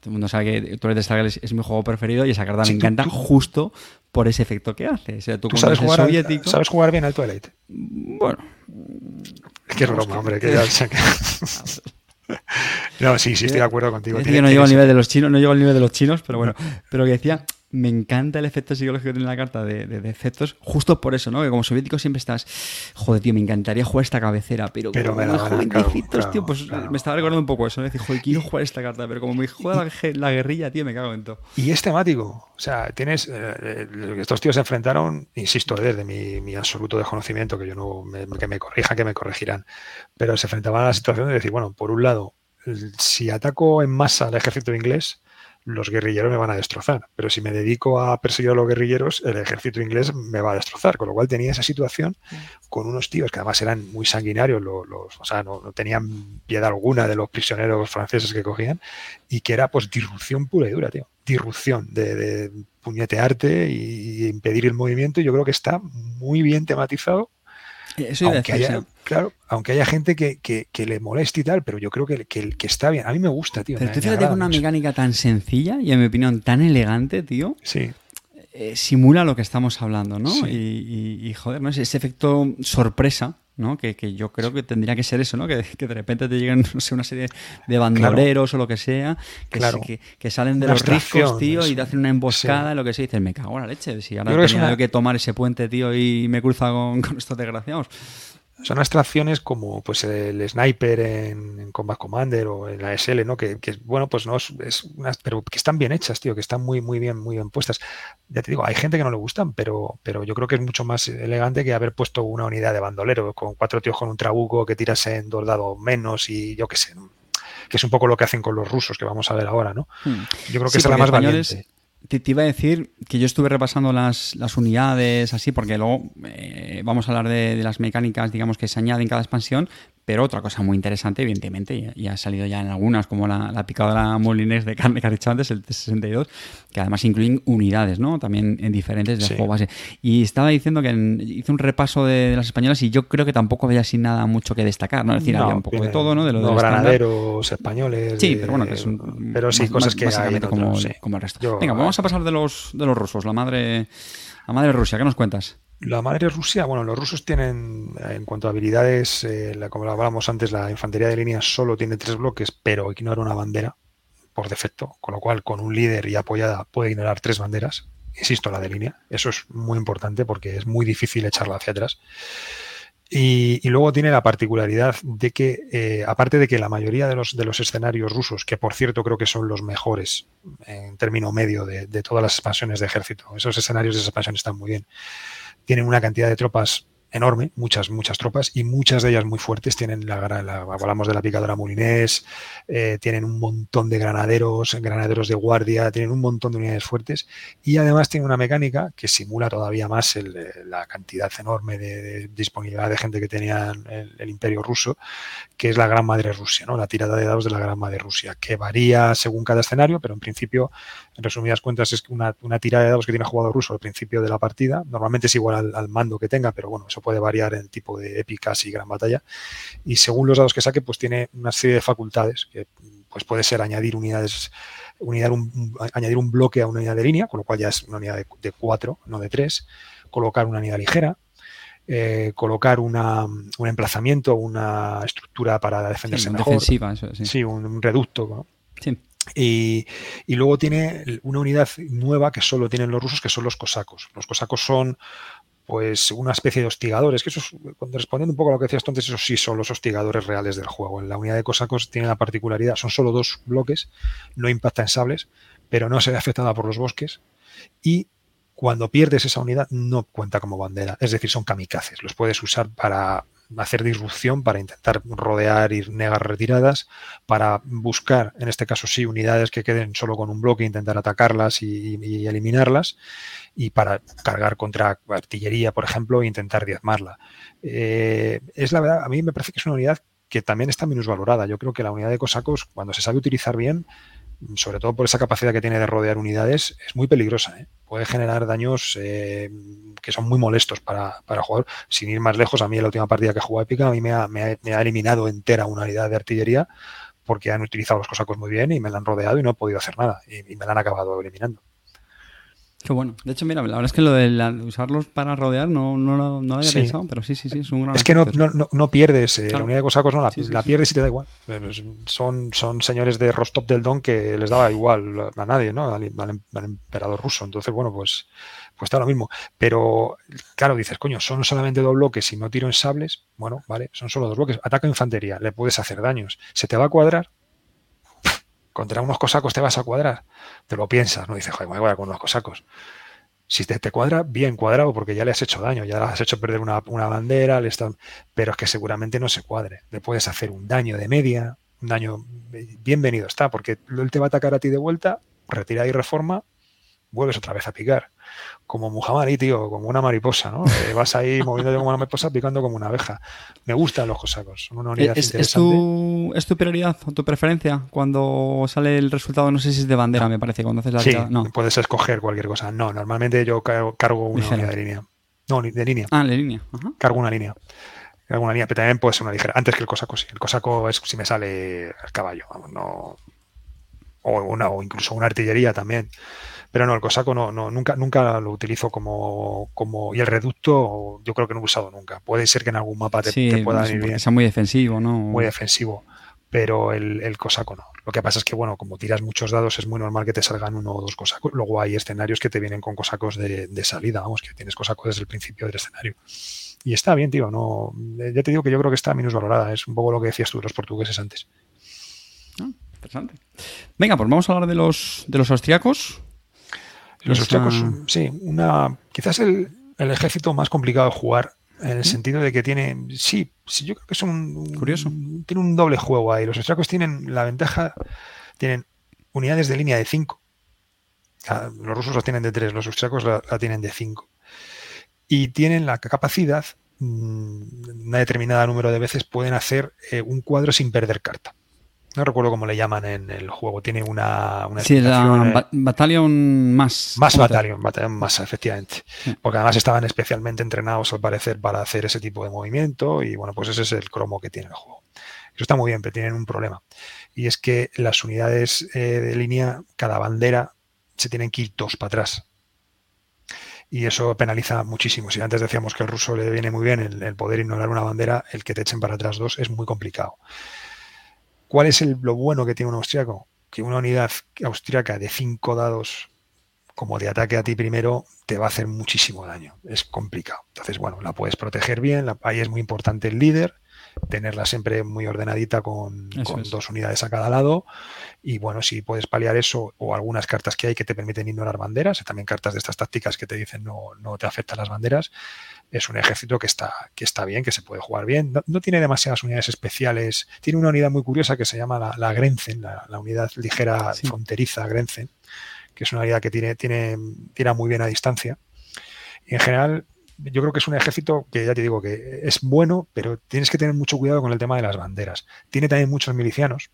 todo el mundo sabe que Toilet Struggle es, mi juego preferido y esa carta me encanta justo por ese efecto que hace. O sea, tú,
sabes, jugar soviético, ¿Sabes jugar bien al Twilight?
Bueno.
Qué broma, hombre. Que ya, (laughs) No, sí, sí, estoy de acuerdo contigo.
Yo no llego al nivel de los chinos, no llego al nivel de los chinos, pero bueno, pero que decía, me encanta el efecto psicológico que tiene la carta de, de, efectos, justo por eso, ¿no? Que como soviético siempre estás, joder, tío, me encantaría jugar esta cabecera, pero,
pero
como
me jovencitos,
tío, pues me estaba recordando un poco eso, ¿no? Decir, joder, quiero jugar esta carta, pero como me juega la, la, guerrilla, tío, me cago en todo.
Y es temático, o sea, tienes, eh, estos tíos se enfrentaron, insisto, desde mi, mi, absoluto desconocimiento, que yo no, me, que me corrija, que me corregirán, pero se enfrentaban a la situación de decir, bueno, por un lado, si ataco en masa al ejército inglés, los guerrilleros me van a destrozar. Pero si me dedico a perseguir a los guerrilleros, el ejército inglés me va a destrozar. Con lo cual tenía esa situación con unos tíos que además eran muy sanguinarios, los, o sea, no, tenían piedad alguna de los prisioneros franceses que cogían, y que era pues disrupción pura y dura, tío. Disrupción de, de puñetearte y impedir el movimiento. Y yo creo que está muy bien tematizado
eso aunque
haya, claro, aunque haya gente que, que, le moleste y tal, pero yo creo que, que, que está bien. A mí me gusta, tío.
Pero tú fíjate con una mecánica tan sencilla y en mi opinión tan elegante, tío.
Sí.
Eh, simula lo que estamos hablando, ¿no? Y, y, y, joder, ¿no? Ese efecto sorpresa ¿no? Que, que, yo creo que tendría que ser eso, ¿no? Que, que de repente te lleguen, no sé, una serie de bandoleros o lo que sea, que,
claro.
que, salen de los riscos, tío, y te hacen una emboscada, sí. lo que sea, y dices, me cago en la leche, si ahora tenido una... que tomar ese puente, tío, y me cruza con, (laughs) con estos desgraciados.
Son abstracciones como pues el sniper en, en, Combat Commander o en la SL, ¿no? Que, que bueno, pues no es, es unas, pero que están bien hechas, tío, que están muy, muy bien, muy bien puestas. Ya te digo, hay gente que no le gustan, pero, pero yo creo que es mucho más elegante que haber puesto una unidad de bandolero con cuatro tíos con un trabuco que tiras en dos dados menos y yo qué sé, que es un poco lo que hacen con los rusos que vamos a ver ahora, ¿no?
Hmm.
Yo creo que sí, es la más valiente.
Te, iba a decir que yo estuve repasando las, las unidades así, porque luego eh, vamos a hablar de, de, las mecánicas, digamos, que se añaden en cada expansión, pero otra cosa muy interesante, evidentemente, y ha salido ya en algunas, como la, la picadora Molinés de carne que has dicho antes, el T62, que además incluyen unidades, ¿no? También en diferentes del sí. juego base. Y estaba diciendo que en, hice un repaso de, de, las españolas y yo creo que tampoco había así nada mucho que destacar, ¿no? Es decir,
no,
había un poco de todo, ¿no? De lo
no, granaderos españoles.
Sí, pero bueno, que es un,
Pero sí, cosas que hay
como,
otros, sí.
como el resto. Yo, Venga, vamos a pasar de los, de los rusos, la madre, la madre Rusia, ¿qué nos cuentas?
La madre Rusia, bueno, los rusos tienen, en cuanto a habilidades, eh, la, como hablábamos antes, la infantería de línea solo tiene tres bloques, pero ignora una bandera por defecto, con lo cual con un líder y apoyada puede ignorar tres banderas, insisto, la de línea. Eso es muy importante porque es muy difícil echarla hacia atrás. Y, luego tiene la particularidad de que, eh, aparte de que la mayoría de los, de los escenarios rusos, que por cierto creo que son los mejores en término medio de, de todas las expansiones de ejército, esos escenarios de expansión están muy bien, tienen una cantidad de tropas enorme, muchas, muchas tropas y muchas de ellas muy fuertes. Tienen la, hablamos de la picadora Molinés, eh, tienen un montón de granaderos, granaderos de guardia, tienen un montón de unidades fuertes y además tienen una mecánica que simula todavía más la cantidad enorme de, disponibilidad de gente que tenía el, imperio ruso, que es la Gran Madre Rusia, ¿no? la tirada de dados de la Gran Madre Rusia, que varía según cada escenario, pero en principio, en resumidas cuentas, es una, una tirada de dados que tiene el jugador ruso al principio de la partida. Normalmente es igual al, al mando que tenga, pero bueno, eso puede variar en el tipo de épicas y gran batalla. Y según los dados que saque, pues tiene una serie de facultades que pues puede ser añadir unidades, unidad un, añadir un bloque a una unidad de línea, con lo cual ya es una unidad de, cuatro, no de tres, colocar una unidad ligera, eh, colocar una, un emplazamiento, una estructura para defenderse mejor.
Defensiva,
sí. un, reducto. Y, luego tiene una unidad nueva que solo tienen los rusos, que son los cosacos. Los cosacos son pues una especie de hostigadores, que eso respondiendo un poco a lo que decías tú antes, esos sí son los hostigadores reales del juego. La unidad de cosacos tiene la particularidad, son solo dos bloques, no impacta en sables, pero no se ve afectada por los bosques y cuando pierdes esa unidad no cuenta como bandera, es decir, son kamikazes, los puedes usar para hacer disrupción, para intentar rodear y negar retiradas, para buscar, en este caso sí, unidades que queden solo con un bloque, intentar atacarlas y, eliminarlas, y para cargar contra artillería, por ejemplo, e intentar diezmarla. Eh, es la verdad, a mí me parece que es una unidad que también está menos valorada. Yo creo que la unidad de cosacos, cuando se sabe utilizar bien, sobre todo por esa capacidad que tiene de rodear unidades, es muy peligrosa. ¿eh? Puede generar daños eh, que son muy molestos para, para el jugador. Sin ir más lejos, a mí la última partida que jugado épica, a mí me ha, me ha, eliminado entera una unidad de artillería porque han utilizado los cosacos muy bien y me la han rodeado y no he podido hacer nada y me la han acabado eliminando.
Qué bueno. De hecho, mira, la verdad es que lo de usarlos para rodear no, no, no lo había pensado, pero sí, sí, sí, es un gran.
Es que no, no, no pierdes, eh, la unidad de cosacos no, la, la pierdes y te da igual. Pues, son, son señores de Rostov del Don que les daba igual a nadie, ¿no? Al, emperador ruso. Entonces, bueno, pues, pues está lo mismo. Pero, claro, dices, coño, son solamente dos bloques y no tiro en sables. Bueno, vale, son solo dos bloques. Ataca infantería, le puedes hacer daños. ¿Se te va a cuadrar? Contra unos cosacos te vas a cuadrar. Te lo piensas, ¿no? Dices, joder, voy a con unos cosacos. Si te, te, cuadra, bien cuadrado, porque ya le has hecho daño, ya le has hecho perder una, bandera, le pero es que seguramente no se cuadre. Le puedes hacer un daño de media, un daño bienvenido está, porque él te va a atacar a ti de vuelta, retira y reforma, vuelves otra vez a picar como Muhammad tío, como una mariposa, ¿no? Eh, vas ahí (laughs) moviéndote como una mariposa, picando como una abeja. Me gustan los cosacos, son una unidad
¿Es, ¿Es tu, ¿Es tu prioridad o tu preferencia cuando sale el resultado? No sé si es de bandera, me parece, cuando haces la
sí, No. puedes escoger cualquier cosa. No, normalmente yo cargo una unidad de línea. No, de línea.
Ah, de línea.
Cargo una línea. Cargo una línea, pero también puede ser una ligera. Antes que el cosaco, sí. El cosaco es si me sale el caballo, vamos, no... O, una, o incluso una artillería también. Pero no, el cosaco no, no, nunca, nunca lo utilizo como, como. Y el reducto, yo creo que no he usado nunca. Puede ser que en algún mapa te, pueda ir bien.
sea muy defensivo, ¿no?
Muy defensivo. Pero el, el, cosaco no. Lo que pasa es que, bueno, como tiras muchos dados, es muy normal que te salgan uno o dos cosacos. Luego hay escenarios que te vienen con cosacos de, de salida, vamos, que tienes cosacos desde el principio del escenario. Y está bien, tío. No, ya te digo que yo creo que está menos valorada. Es un poco lo que decías tú, los portugueses antes.
Ah, interesante. Venga, pues vamos a hablar de los, de los austriacos.
Los austriacos, sí, una, quizás el, ejército más complicado de jugar en el ¿Mm? sentido de que tiene, sí, sí, yo creo que es un,
curioso,
tiene un doble juego ahí. Los austriacos tienen la ventaja, tienen unidades de línea de 5. Los rusos la tienen de 3, los austriacos la, tienen de 5. Y tienen la capacidad, mm, una determinada número de veces, pueden hacer eh, un cuadro sin perder carta. No recuerdo cómo le llaman en el juego. Tiene una. una
sí, la Battalion más.
Más Battalion, Battalion más, efectivamente. Porque además estaban especialmente entrenados, al parecer, para hacer ese tipo de movimiento. Y bueno, pues ese es el cromo que tiene el juego. Eso está muy bien, pero tienen un problema. Y es que las unidades eh, de línea, cada bandera, se tienen que ir dos para atrás. Y eso penaliza muchísimo. Si antes decíamos que al ruso le viene muy bien el, el poder ignorar una bandera, el que te echen para atrás dos es muy complicado. ¿Cuál es el, lo bueno que tiene un austriaco? Que una unidad austriaca de cinco dados como de ataque a ti primero te va a hacer muchísimo daño. Es complicado. Entonces, bueno, la puedes proteger bien. ahí es muy importante el líder, tenerla siempre muy ordenadita con, dos unidades a cada lado. Y bueno, si puedes paliar eso o algunas cartas que hay que te permiten ignorar banderas, también cartas de estas tácticas que te dicen no, no te afectan las banderas, es un ejército que está, que está bien, que se puede jugar bien. No, tiene demasiadas unidades especiales. Tiene una unidad muy curiosa que se llama la, la Grenzen, la, unidad ligera fronteriza Grenzen, que es una unidad que tiene, tiene, tira muy bien a distancia. Y en general, yo creo que es un ejército que ya te digo que es bueno, pero tienes que tener mucho cuidado con el tema de las banderas. Tiene también muchos milicianos,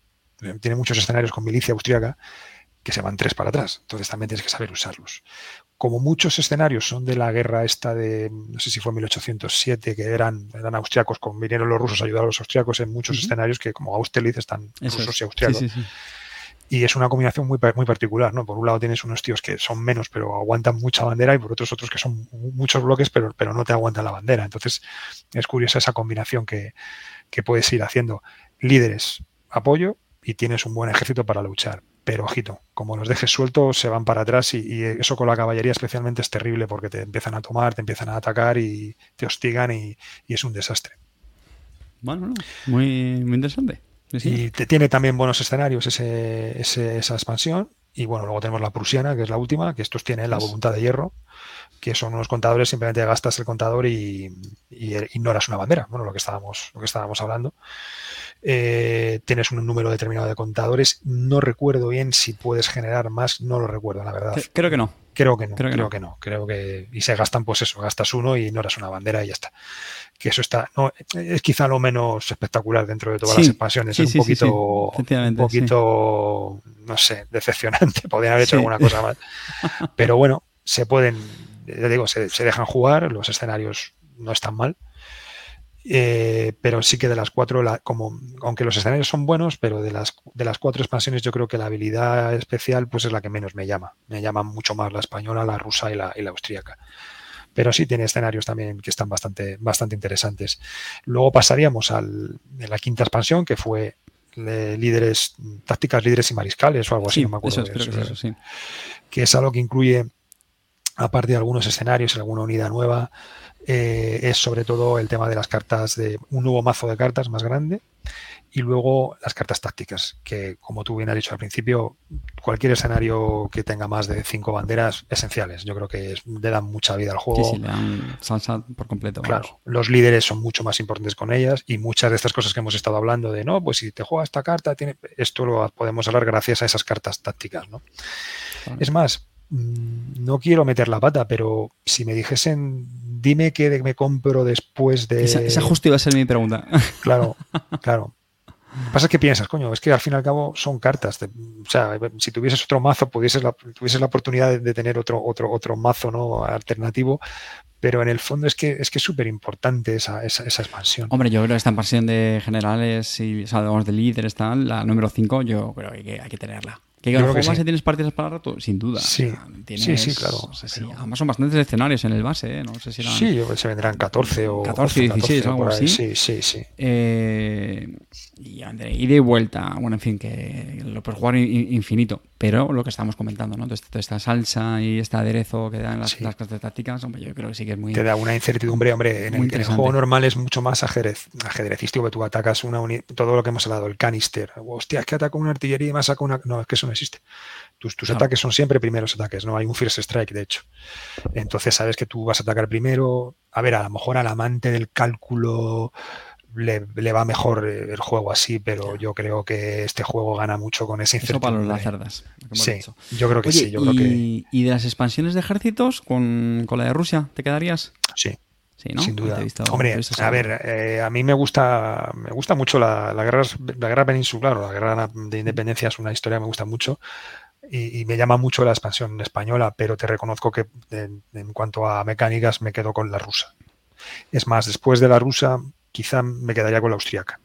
tiene muchos escenarios con milicia austríaca que se van tres para atrás. Entonces también tienes que saber usarlos. Como muchos escenarios son de la guerra esta de, no sé si fue 1807, que eran, eran austriacos, con, vinieron los rusos a ayudar a los austriacos en muchos escenarios que como Austerlitz están rusos y austriacos. Y es una combinación muy, muy particular, ¿no? Por un lado tienes unos tíos que son menos pero aguantan mucha bandera y por otros otros que son muchos bloques pero, pero no te aguantan la bandera. Entonces es curiosa esa combinación que, que puedes ir haciendo. Líderes, apoyo y tienes un buen ejército para luchar pero ojito, como los dejes sueltos se van para atrás y, eso con la caballería especialmente es terrible porque te empiezan a tomar, te empiezan a atacar y te hostigan y, es un desastre.
Bueno, muy, muy interesante.
Y te tiene también buenos escenarios ese, esa expansión. Y bueno, luego tenemos la prusiana, que es la última, que estos tienen la voluntad de hierro, que son unos contadores, simplemente gastas el contador y, y ignoras una bandera, bueno, lo que estábamos, lo que estábamos hablando. Eh, tienes un número determinado de contadores. No recuerdo bien si puedes generar más, no lo recuerdo, la verdad.
Creo que no.
Creo que no, creo, que, no. Creo que. Y se gastan, pues eso, gastas uno y no eras una bandera y ya está. Que eso está. No, es quizá lo menos espectacular dentro de todas las expansiones. es un poquito. un poquito. No sé, decepcionante. (laughs) Podrían haber hecho alguna cosa más. Pero bueno, se pueden. Ya digo, se, se dejan jugar, los escenarios no están mal. Eh, pero sí que de las cuatro, como, aunque los escenarios son buenos, pero de las, de las cuatro expansiones yo creo que la habilidad especial pues es la que menos me llama. Me llama mucho más la española, la rusa y la, y la austríaca. Pero sí tiene escenarios también que están bastante, bastante interesantes. Luego pasaríamos a la quinta expansión, que fue líderes, tácticas líderes y mariscales o algo así, no me acuerdo.
Eso, que, eso, sí.
que es algo que incluye, aparte de algunos escenarios, alguna unidad nueva, eh, es sobre todo el tema de las cartas, de un nuevo mazo de cartas más grande y luego las cartas tácticas, que como tú bien has dicho al principio, cualquier escenario que tenga más de cinco banderas esenciales. Yo creo que le dan mucha vida al juego.
Sí, le dan salsa por completo.
Claro, los líderes son mucho más importantes con ellas y muchas de estas cosas que hemos estado hablando de, no, pues si te juega esta carta, tiene... esto lo podemos hablar gracias a esas cartas tácticas, ¿no? Es más, mm, no quiero meter la pata, pero si me dijesen dime qué me compro después de.
Esa, justo iba a ser mi pregunta. (laughs)
Claro, claro. Lo que pasa es que piensas, coño, es que al fin y al cabo son cartas. o sea, si tuvieses otro mazo, pudieses la, tuvieses la oportunidad de, tener otro, otro, otro mazo ¿no? alternativo, pero en el fondo es que es que es súper importante esa, esa, expansión.
Hombre, yo creo que esta expansión de generales y o de líderes, tal, la número 5, yo creo que hay que tenerla. ¿Que el juego base tienes partidas para rato? Sin duda.
Sí, sí, sí, claro.
Además son bastantes escenarios en el base, ¿eh? No sé si
Sí, se vendrán 14 o
14, 16, algo así.
Sí, sí, sí.
Eh, y ida y vuelta, bueno, en fin, que lo puedes jugar infinito. Pero lo que estamos comentando, ¿no? Toda esta salsa y este aderezo que dan las, las de tácticas, hombre, yo creo que sí que es muy.
Te da una incertidumbre, hombre. En, el, juego normal es mucho más ajedrez, ajedrecístico que tú atacas una todo lo que hemos hablado, el canister. Hostia, es que ataca una artillería y me saca una. No, es que eso no existe. Tus, tus ataques son siempre primeros ataques, no hay un first strike, de hecho. Entonces sabes que tú vas a atacar primero. A ver, a lo mejor al amante del cálculo le, va mejor el juego así, pero yo creo que este juego gana mucho con esa incertidumbre.
Eso para los
Sí, yo creo que sí. Yo creo
y, ¿Y de las expansiones de ejércitos con, con la de Rusia, te quedarías?
Sí, sin duda. Hombre, a ver, eh, a mí me gusta, me gusta mucho la, guerra, la guerra peninsular o la guerra de independencia es una historia que me gusta mucho y, me llama mucho la expansión española, pero te reconozco que en, cuanto a mecánicas me quedo con la rusa. Es más, después de la rusa, quizá me quedaría con la austriaca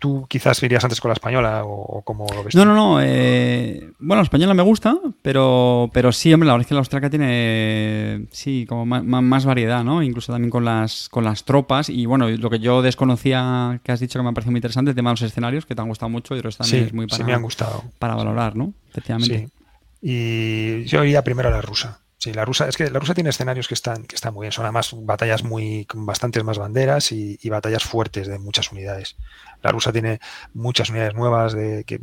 tú quizás irías antes con la española o, como lo ves.
No, no, no. Eh, bueno, la española me gusta, pero, pero sí, hombre, la verdad es que la austriaca tiene, sí, como más, variedad, ¿no? Incluso también con las, con las tropas. Y bueno, lo que yo desconocía, que has dicho que me ha parecido muy interesante, el tema de los escenarios, que te han gustado mucho y otros también es muy para,
sí me han gustado.
para valorar, ¿no? Efectivamente.
Sí. Y yo iría primero a la rusa. Sí, la rusa, es que la rusa tiene escenarios que están, que están muy bien. Son además batallas muy, con bastantes más banderas y, batallas fuertes de muchas unidades. La rusa tiene muchas unidades nuevas de, que,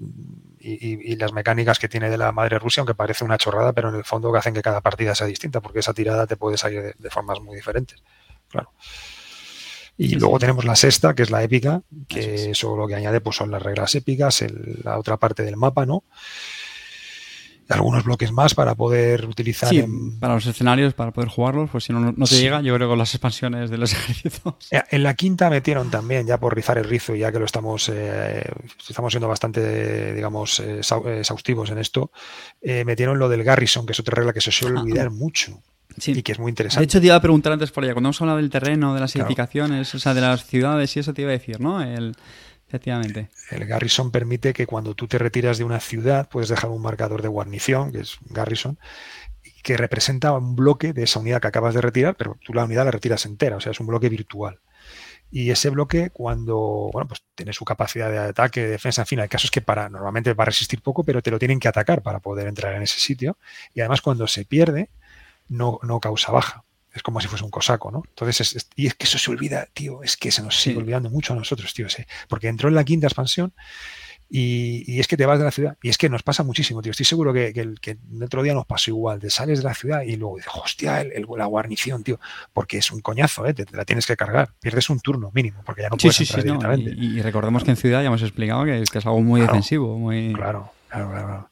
y, las mecánicas que tiene de la madre Rusia, aunque parece una chorrada, pero en el fondo que hacen que cada partida sea distinta, porque esa tirada te puede salir de, formas muy diferentes. Claro. Y luego tenemos la sexta, que es la épica, que eso lo que añade pues son las reglas épicas, la otra parte del mapa, ¿no? Algunos bloques más para poder utilizar
para los escenarios, para poder jugarlos, pues si no, no te llega, yo creo con las expansiones de los (laughs) ejércitos.
Eh, en la quinta metieron también, ya por rizar el rizo, ya que lo estamos, eh, estamos siendo bastante, digamos, eh, exhaustivos en esto, metieron lo del Garrison, que es otra regla que se suele ah, olvidar mucho. Y que es muy interesante.
De hecho, te iba a preguntar antes por allá, cuando hemos hablado del terreno, de las edificaciones, o sea, de las ciudades y eso te iba a decir, ¿no? El, Efectivamente.
El Garrison permite que cuando tú te retiras de una ciudad puedes dejar un marcador de guarnición, que es Garrison, que representa un bloque de esa unidad que acabas de retirar, pero tú la unidad la retiras entera, o sea, es un bloque virtual. Y ese bloque, cuando, bueno, pues tiene su capacidad de ataque, de defensa, en fin, hay casos que para, normalmente va a resistir poco, pero te lo tienen que atacar para poder entrar en ese sitio. Y además, cuando se pierde, no, no causa baja es como si fuese un cosaco, ¿no? Entonces, y es que eso se olvida, tío, es que se nos sigue olvidando mucho a nosotros, tío, ese, porque entró en la quinta expansión y, es que te vas de la ciudad. Y es que nos pasa muchísimo, tío. Estoy seguro que, el, que el otro día nos pasó igual. Te sales de la ciudad y luego dices, hostia, el, la guarnición, tío. Porque es un coñazo, ¿eh? Te, la tienes que cargar. Pierdes un turno mínimo, porque ya no puedes entrar directamente.
y, recordemos que en ciudad ya hemos explicado que, es algo muy defensivo. Muy...
Claro, claro, claro.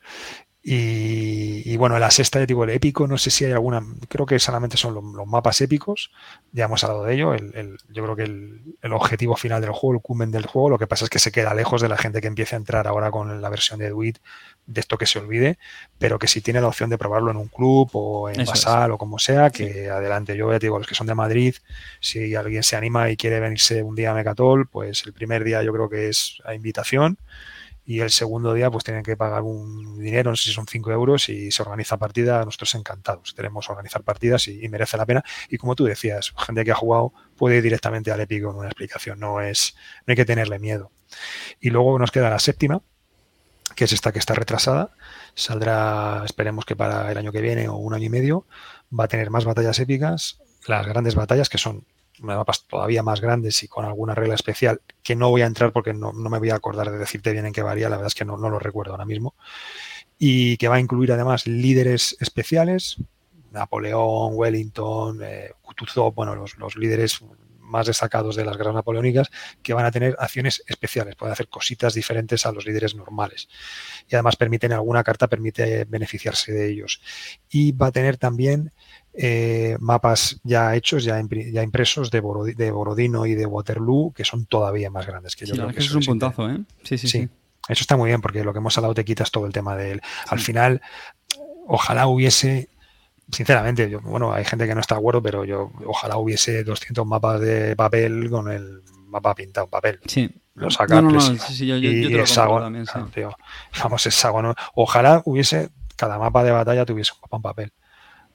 Y, bueno, la sexta, ya digo, el épico, no sé si hay alguna, creo que solamente son los, mapas épicos, ya hemos hablado de ello, el, yo creo que el, objetivo final del juego, el cumen del juego, lo que pasa es que se queda lejos de la gente que empiece a entrar ahora con la versión de Duit, de esto que se olvide, pero que si tiene la opción de probarlo en un club o en Basal o como sea, que adelante. Yo ya digo, los que son de Madrid, si alguien se anima y quiere venirse un día a Mecatol, pues el primer día yo creo que es a invitación y el segundo día pues tienen que pagar un dinero, no sé si son 5 euros y se organiza partida, nosotros encantados, queremos organizar partidas y, merece la pena. Y como tú decías, gente que ha jugado puede ir directamente al épico con una explicación, no es no hay que tenerle miedo. Y luego nos queda la séptima, que es esta que está retrasada, saldrá esperemos que para el año que viene o un año y medio, va a tener más batallas épicas, las grandes batallas que son mapas todavía más grandes y con alguna regla especial que no voy a entrar porque no, me voy a acordar de decirte bien en qué varía, la verdad es que no, lo recuerdo ahora mismo. Y que va a incluir además líderes especiales, Napoleón, Wellington, eh, Kutuzov, bueno, los, los líderes más destacados de las guerras napoleónicas que van a tener acciones especiales, pueden hacer cositas diferentes a los líderes normales. Y además permiten, alguna carta permite beneficiarse de ellos. Y va a tener también eh, mapas ya hechos, ya, ya impresos de, Borodino y de Waterloo, que son todavía más grandes que yo.
creo que, eso es un puntazo, ¿eh? Sí, sí, sí,
Eso está muy bien porque lo que hemos hablado te quitas todo el tema de él. Al final, ojalá hubiese sinceramente, yo, bueno, hay gente que no está de acuerdo, pero yo ojalá hubiese 200 mapas de papel con el mapa pintado en papel.
Sí.
Lo saca
no, sí, sí, yo, y yo también,
vamos, hexágono. Ojalá hubiese, cada mapa de batalla tuviese un mapa en papel.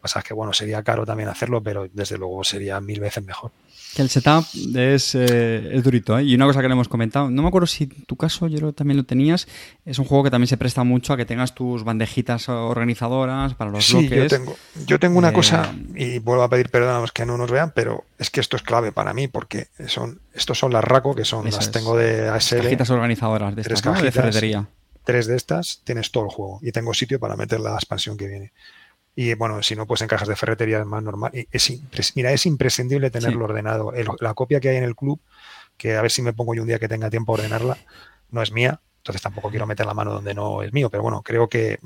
Pasa que, bueno, sería caro también hacerlo, pero desde luego sería mil veces mejor.
Que el setup es, eh, es durito, ¿eh? Y una cosa que le hemos comentado, no me acuerdo si en tu caso yo también lo tenías, es un juego que también se presta mucho a que tengas tus bandejitas organizadoras para los sí,
Yo tengo, yo tengo una cosa, eh, y vuelvo a pedir perdón a los que no nos vean, pero es que esto es clave para mí, porque son, estos son las RACO, que son, las tengo de ASL.
Cajitas organizadoras de estas, de ferretería.
Tres de estas, tienes todo el juego, y tengo sitio para meter la expansión que viene. Y bueno, si no, pues en cajas de ferretería más normal. Es, mira, es imprescindible tenerlo ordenado. la copia que hay en el club, que a ver si me pongo yo un día que tenga tiempo a ordenarla, no es mía. Entonces tampoco quiero meter la mano donde no es mío, pero bueno, creo que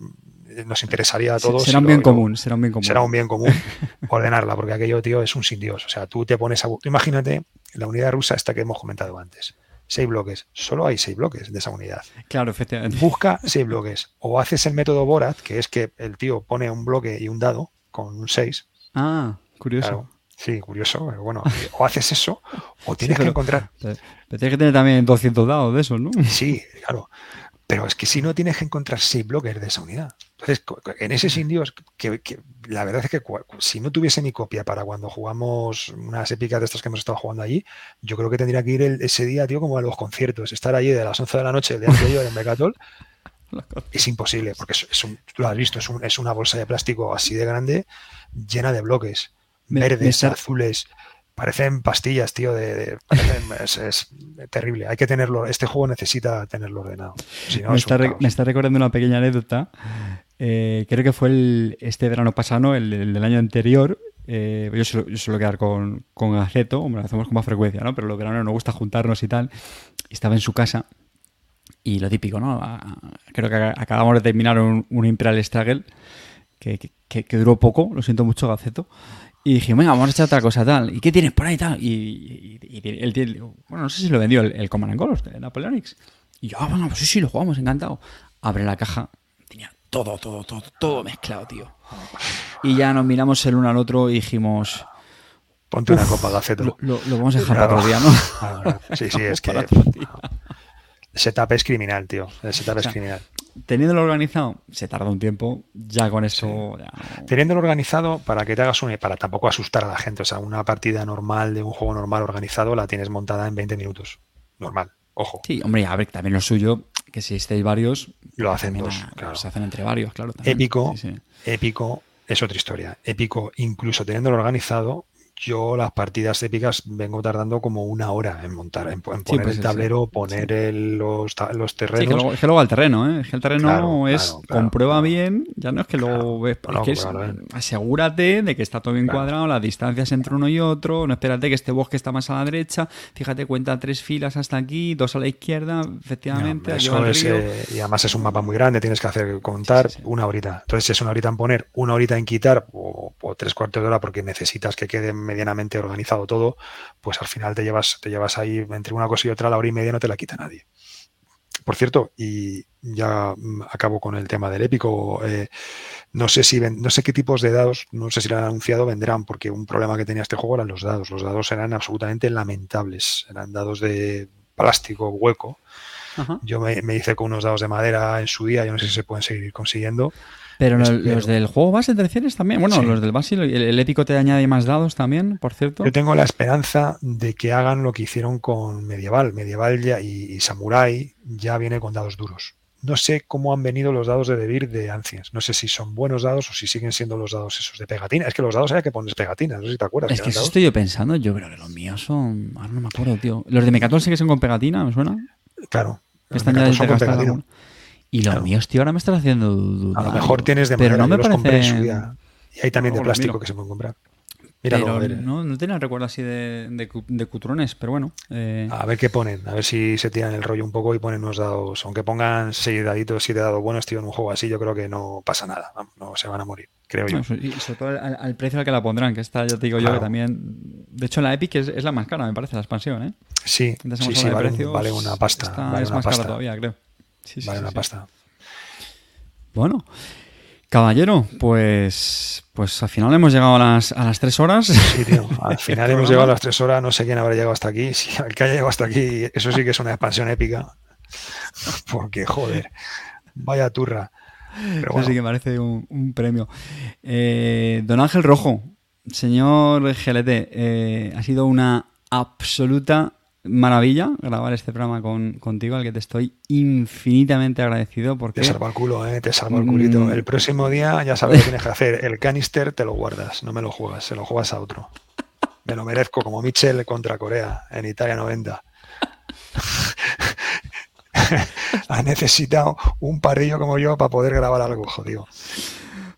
nos interesaría a todos.
Será un bien común, será un bien común.
Será un bien común (laughs) ordenarla, porque aquello, tío, es un sin Dios. O sea, tú te pones a. Imagínate la unidad rusa esta que hemos comentado antes seis bloques. Solo hay seis bloques de esa unidad.
Claro, efectivamente.
Busca (laughs) seis bloques. O haces el método Borat, que es que el tío pone un bloque y un dado con un 6.
Ah, curioso.
sí, curioso. Pero bueno, o haces eso, o (laughs) tienes que encontrar.
Pero, tienes que tener también 200 dados de esos, ¿no?
Sí, claro. Pero es que si no tienes que encontrar seis bloques de esa unidad. Entonces, en ese sin Dios, que, la verdad es que si no tuviese mi copia para cuando jugamos unas épicas de estas que hemos estado jugando allí, yo creo que tendría que ir ese día, tío, como a los conciertos, estar allí de las 11 de la noche el día anterior en Mecatol Es imposible, porque es, un, tú lo has visto, es, una bolsa de plástico así de grande, llena de bloques, verdes, azules, parecen pastillas, tío, de, es, terrible. Hay que tenerlo, este juego necesita tenerlo ordenado.
me, está recordando una pequeña anécdota. Eh, creo que fue el, este verano pasado, el, el, del año anterior. Eh, yo, suelo, quedar con, con hombre, lo hacemos con más frecuencia, ¿no? Pero los veranos nos gusta juntarnos y tal. estaba en su casa y lo típico, ¿no? Creo que acabamos de terminar un, un Imperial Struggle que, que, que, duró poco, lo siento mucho, Gaceto. Y dije, venga, vamos a echar otra cosa tal. ¿Y qué tienes por ahí tal? Y, él tiene, bueno, no sé si lo vendió el, el Command Colors de Napoleonics. Y yo, ah, bueno, pues sí, sí, lo jugamos, encantado. Abre la caja, tenía todo, todo, todo, todo mezclado, tío. Y ya nos miramos el uno al otro y dijimos...
Ponte una copa de aceto.
Lo, vamos a dejar para otro día, ¿no? (laughs)
Sí, sí, (laughs) es que... setup es criminal, tío. El setup es criminal
teniéndolo organizado, se tarda un tiempo, ya con eso...
Teniéndolo organizado, para que te hagas una... Para tampoco asustar a la gente, o sea, una partida normal de un juego normal organizado la tienes montada en 20 minutos. Normal, ojo.
Sí, hombre, a ver, también lo suyo, que si estáis varios...
Lo hacen dos, claro.
Se hacen entre varios, claro.
Épico, épico es otra historia. Épico, incluso teniéndolo organizado, yo las partidas épicas vengo tardando como una hora en montar, en, poner pues el tablero, poner los, los, terrenos.
es que luego al terreno, ¿eh? Es que el terreno es comprueba bien, ya no es que luego ves, es asegúrate de que está todo bien cuadrado, las distancias entre uno y otro, no espérate que este bosque está más a la derecha, fíjate, cuenta tres filas hasta aquí, dos a la izquierda, efectivamente.
Eh, y además es un mapa muy grande, tienes que hacer contar una horita. Entonces, si es una horita en poner, una horita en quitar o, o tres cuartos de hora porque necesitas que queden medianamente organizado todo, pues al final te llevas, te llevas ahí entre una cosa y otra, la hora y media no te la quita nadie. Por cierto, y ya mm, acabo con el tema del épico. Eh, no sé si no sé qué tipos de dados, no sé si lo han anunciado, vendrán, porque un problema que tenía este juego eran los dados. Los dados eran absolutamente lamentables. Eran dados de plástico hueco. Yo me, me, hice con unos dados de madera en su día, yo no sé si se pueden seguir consiguiendo.
Pero los, del juego base te refieres también. Bueno, los del base, el, el, épico te añade más dados también, por cierto.
Yo tengo la esperanza de que hagan lo que hicieron con Medieval. Medieval ya, y, Samurai ya viene con dados duros. No sé cómo han venido los dados de Debir de Ancients. No sé si son buenos dados o si siguen siendo los dados esos de pegatina. Es que los dados hay que poner pegatinas, no sé si te acuerdas.
Es que eso estoy yo pensando. Yo creo que los míos son. Ahora no me acuerdo, tío. Los de Mecatol sí que son con pegatina, ¿me suena?
Claro.
Están ya pegatina. Y los míos, tío, ahora me estás haciendo dudar.
A lo mejor tienes de
pero no me
los
compré
en su día. Y hay también de plástico que se pueden comprar. Míralo,
pero no, no tenía recuerdo así de, de, cutrones, pero bueno. Eh...
A ver qué ponen, a ver si se tiran el rollo un poco y ponen unos dados. Aunque pongan seis daditos, siete dados buenos, tío, en un juego así, yo creo que no pasa nada. No se van a morir, creo yo.
y sobre todo al, precio al que la pondrán, que está, yo te digo yo, que también. De hecho, la Epic es, es, la más cara, me parece, la expansión, ¿eh?
Sí, sí, sí vale, vale, una pasta. vale
es
una
más
pasta.
cara todavía, creo.
Sí, vale una pasta.
Bueno, caballero, pues, pues al final hemos llegado a las, a las tres horas.
Sí, tío, (laughs) al final hemos llegado a las tres horas. No sé quién habrá llegado hasta aquí. Si el que haya llegado hasta aquí, eso sí que es una expansión épica. (laughs) Porque, joder, vaya turra.
Pero bueno. Eso sí que parece un, premio. Eh, don Ángel Rojo, señor GLT, eh, ha sido una absoluta maravilla grabar este programa con, contigo, al que te estoy infinitamente agradecido. Porque,
te salva el culo, ¿eh? te salva el culito. Mm. El próximo día ya sabes lo que tienes que hacer. El canister te lo guardas, no me lo juegas, se lo juegas a otro. Me lo merezco, como Mitchell contra Corea en Italia 90. ha necesitado un parrillo como yo para poder grabar algo, jodido.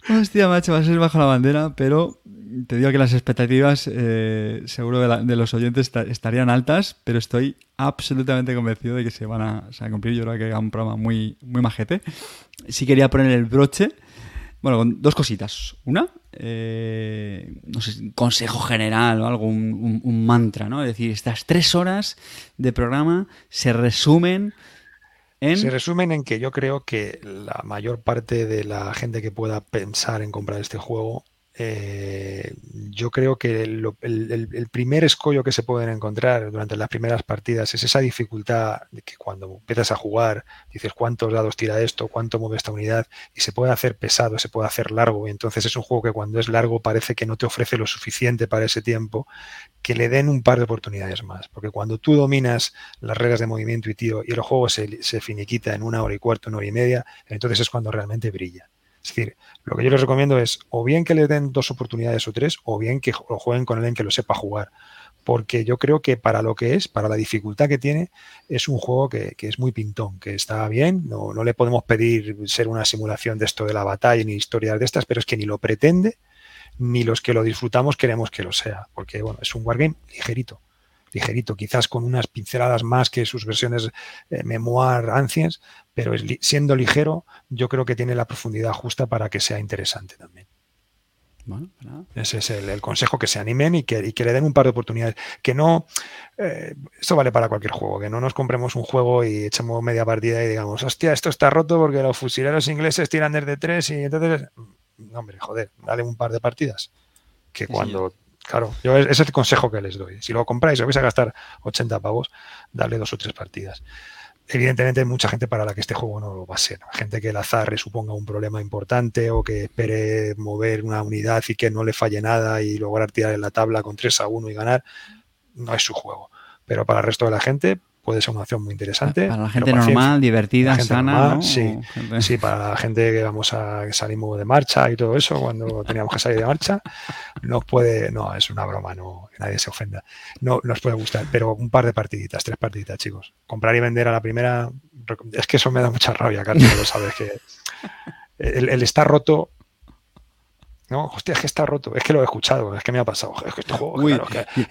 Hostia, macho, va a ser bajo la bandera, pero te digo que las expectativas eh, seguro de, los oyentes estarían altas, pero estoy absolutamente convencido de que se van a, cumplir. Yo creo que es un programa muy, muy majete. Sí quería poner el broche, bueno, con dos cositas. Una, eh, no sé, consejo general o algo, un, mantra, ¿no? Es decir, estas tres horas de programa se resumen en...
Se resumen en que yo creo que la mayor parte de la gente que pueda pensar en comprar este juego eh, yo creo que el, primer escollo que se pueden encontrar durante las primeras partidas es esa dificultad de que cuando empiezas a jugar dices cuántos dados tira esto, cuánto mueve esta unidad y se puede hacer pesado, se puede hacer largo. Y entonces es un juego que cuando es largo parece que no te ofrece lo suficiente para ese tiempo, que le den un par de oportunidades más, porque cuando tú dominas las reglas de movimiento y tiro y el juego se, se finiquita en una hora y cuarto, una hora y media, entonces es cuando realmente brilla. Es decir, lo que yo les recomiendo es o bien que le den dos oportunidades o tres, o bien que lo jueguen con alguien que lo sepa jugar. Porque yo creo que para lo que es, para la dificultad que tiene, es un juego que, es muy pintón, que está bien. No, no, le podemos pedir ser una simulación de esto de la batalla ni historias de estas, pero es que ni lo pretende, ni los que lo disfrutamos queremos que lo sea. Porque bueno, es un wargame ligerito ligerito, quizás con unas pinceladas más que sus versiones eh, Memoir Ancients, pero siendo ligero, yo creo que tiene la profundidad justa para que sea interesante también. Bueno, Ese es el, consejo, que se animen y que, le den un par de oportunidades. Que no, eh, esto vale para cualquier juego, que no nos compremos un juego y echemos media partida y digamos, hostia, esto está roto porque los fusileros ingleses tiran desde tres y entonces, no, hombre, joder, dale un par de partidas. Que cuando Claro, yo es, el consejo que les doy. Si lo compráis lo vais a gastar 80 pavos, dale dos o tres partidas. Evidentemente hay mucha gente para la que este juego no lo va a ser. Gente que el azar le suponga un problema importante o que espere mover una unidad y que no le falle nada y lograr tirar en la tabla con 3 a 1 y ganar, no es su juego. Pero para el resto de la gente, puede ser una opción muy interesante.
Para la gente normal, divertida, sana.
Sí, sí, para la gente que vamos a salimos de marcha y todo eso, cuando (laughs) teníamos que salir de marcha, nos puede, no, es una broma, no, que nadie se ofenda. No nos puede gustar, pero un par de partiditas, tres partiditas, chicos. Comprar y vender a la primera, es que eso me da mucha rabia, Carlos, lo sabes que (laughs) el, el estar roto no, hostia, es que está roto. Es que lo he escuchado, es que me ha pasado. Es que este juego, es,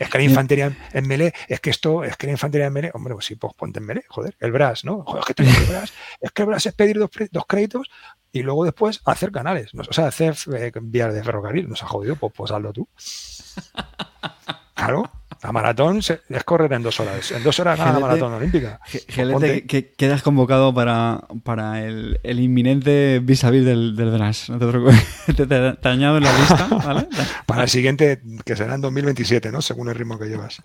que, la infantería en melee, es que esto, es que la infantería en melee, hombre, pues sí, pues ponte en melee, joder, el brass, ¿no? Joder, es que tengo el brass, (laughs) es que el brass es pedir dos, dos créditos y luego después hacer canales, o sea, hacer eh, vías de ferrocarril, nos ha jodido, pues, pues hazlo tú. (laughs) Claro. La maratón es correr en dos horas. En dos horas gana la maratón olímpica.
Gelete, que quedas convocado para, para el, el, inminente vis a vis del, del DRAS. No te preocupes. (laughs) te, te, añado en la lista, (laughs) ¿vale?
para el siguiente, que será en 2027, ¿no? Según el ritmo que llevas.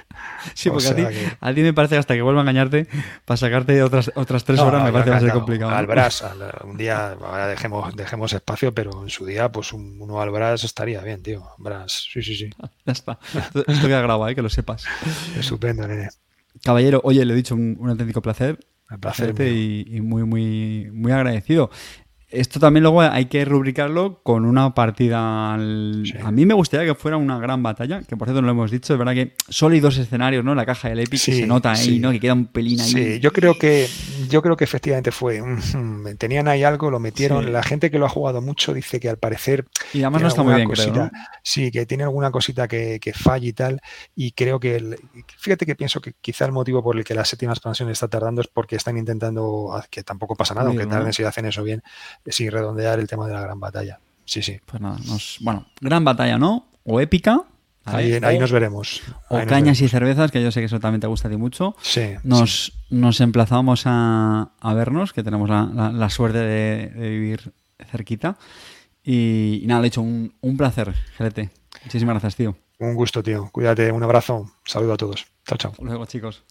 (laughs)
sí, porque a ti, a ti, me parece que hasta que vuelva a engañarte, para sacarte otras, otras tres horas, me parece va a ser complicado.
Al Bras, un día, ahora dejemos, dejemos espacio, pero en su día, pues uno al estaría bien, tío. Bras, sí, sí, sí.
Ya está. Esto queda grabado que lo sepas.
Estupendo, nene.
Caballero, oye, le he dicho un, auténtico placer. Un placer. Y, y, muy, muy, muy agradecido. Esto también luego hay que rubricarlo con una partida. A mí me gustaría que fuera una gran batalla, que por cierto no lo hemos dicho. Es verdad que solo hay dos escenarios, ¿no? La caja del Epic se nota ahí, ¿no? Que queda un pelín ahí.
Sí, yo creo que, yo creo que efectivamente fue. tenían ahí algo, lo metieron. La gente que lo ha jugado mucho dice que al parecer.
Y además no está muy bien, cosita,
Sí, que tiene alguna cosita que, que falla y tal. Y creo que. fíjate que pienso que quizá el motivo por el que la séptima expansión está tardando es porque están intentando. Que tampoco pasa nada, aunque tarden si hacen eso bien sin redondear el tema de la gran batalla. Sí, sí.
Pues nada, bueno, gran batalla, ¿no? O épica.
Ahí, nos veremos.
o cañas y cervezas, que yo sé que eso también te gusta a ti mucho.
Sí.
Nos, nos emplazamos a, vernos, que tenemos la, suerte de, vivir cerquita. Y, nada, de hecho, un, un placer, Gelete. Muchísimas gracias, tío.
Un gusto, tío. Cuídate, un abrazo. Saludo a todos. Chao, chao.
luego, chicos.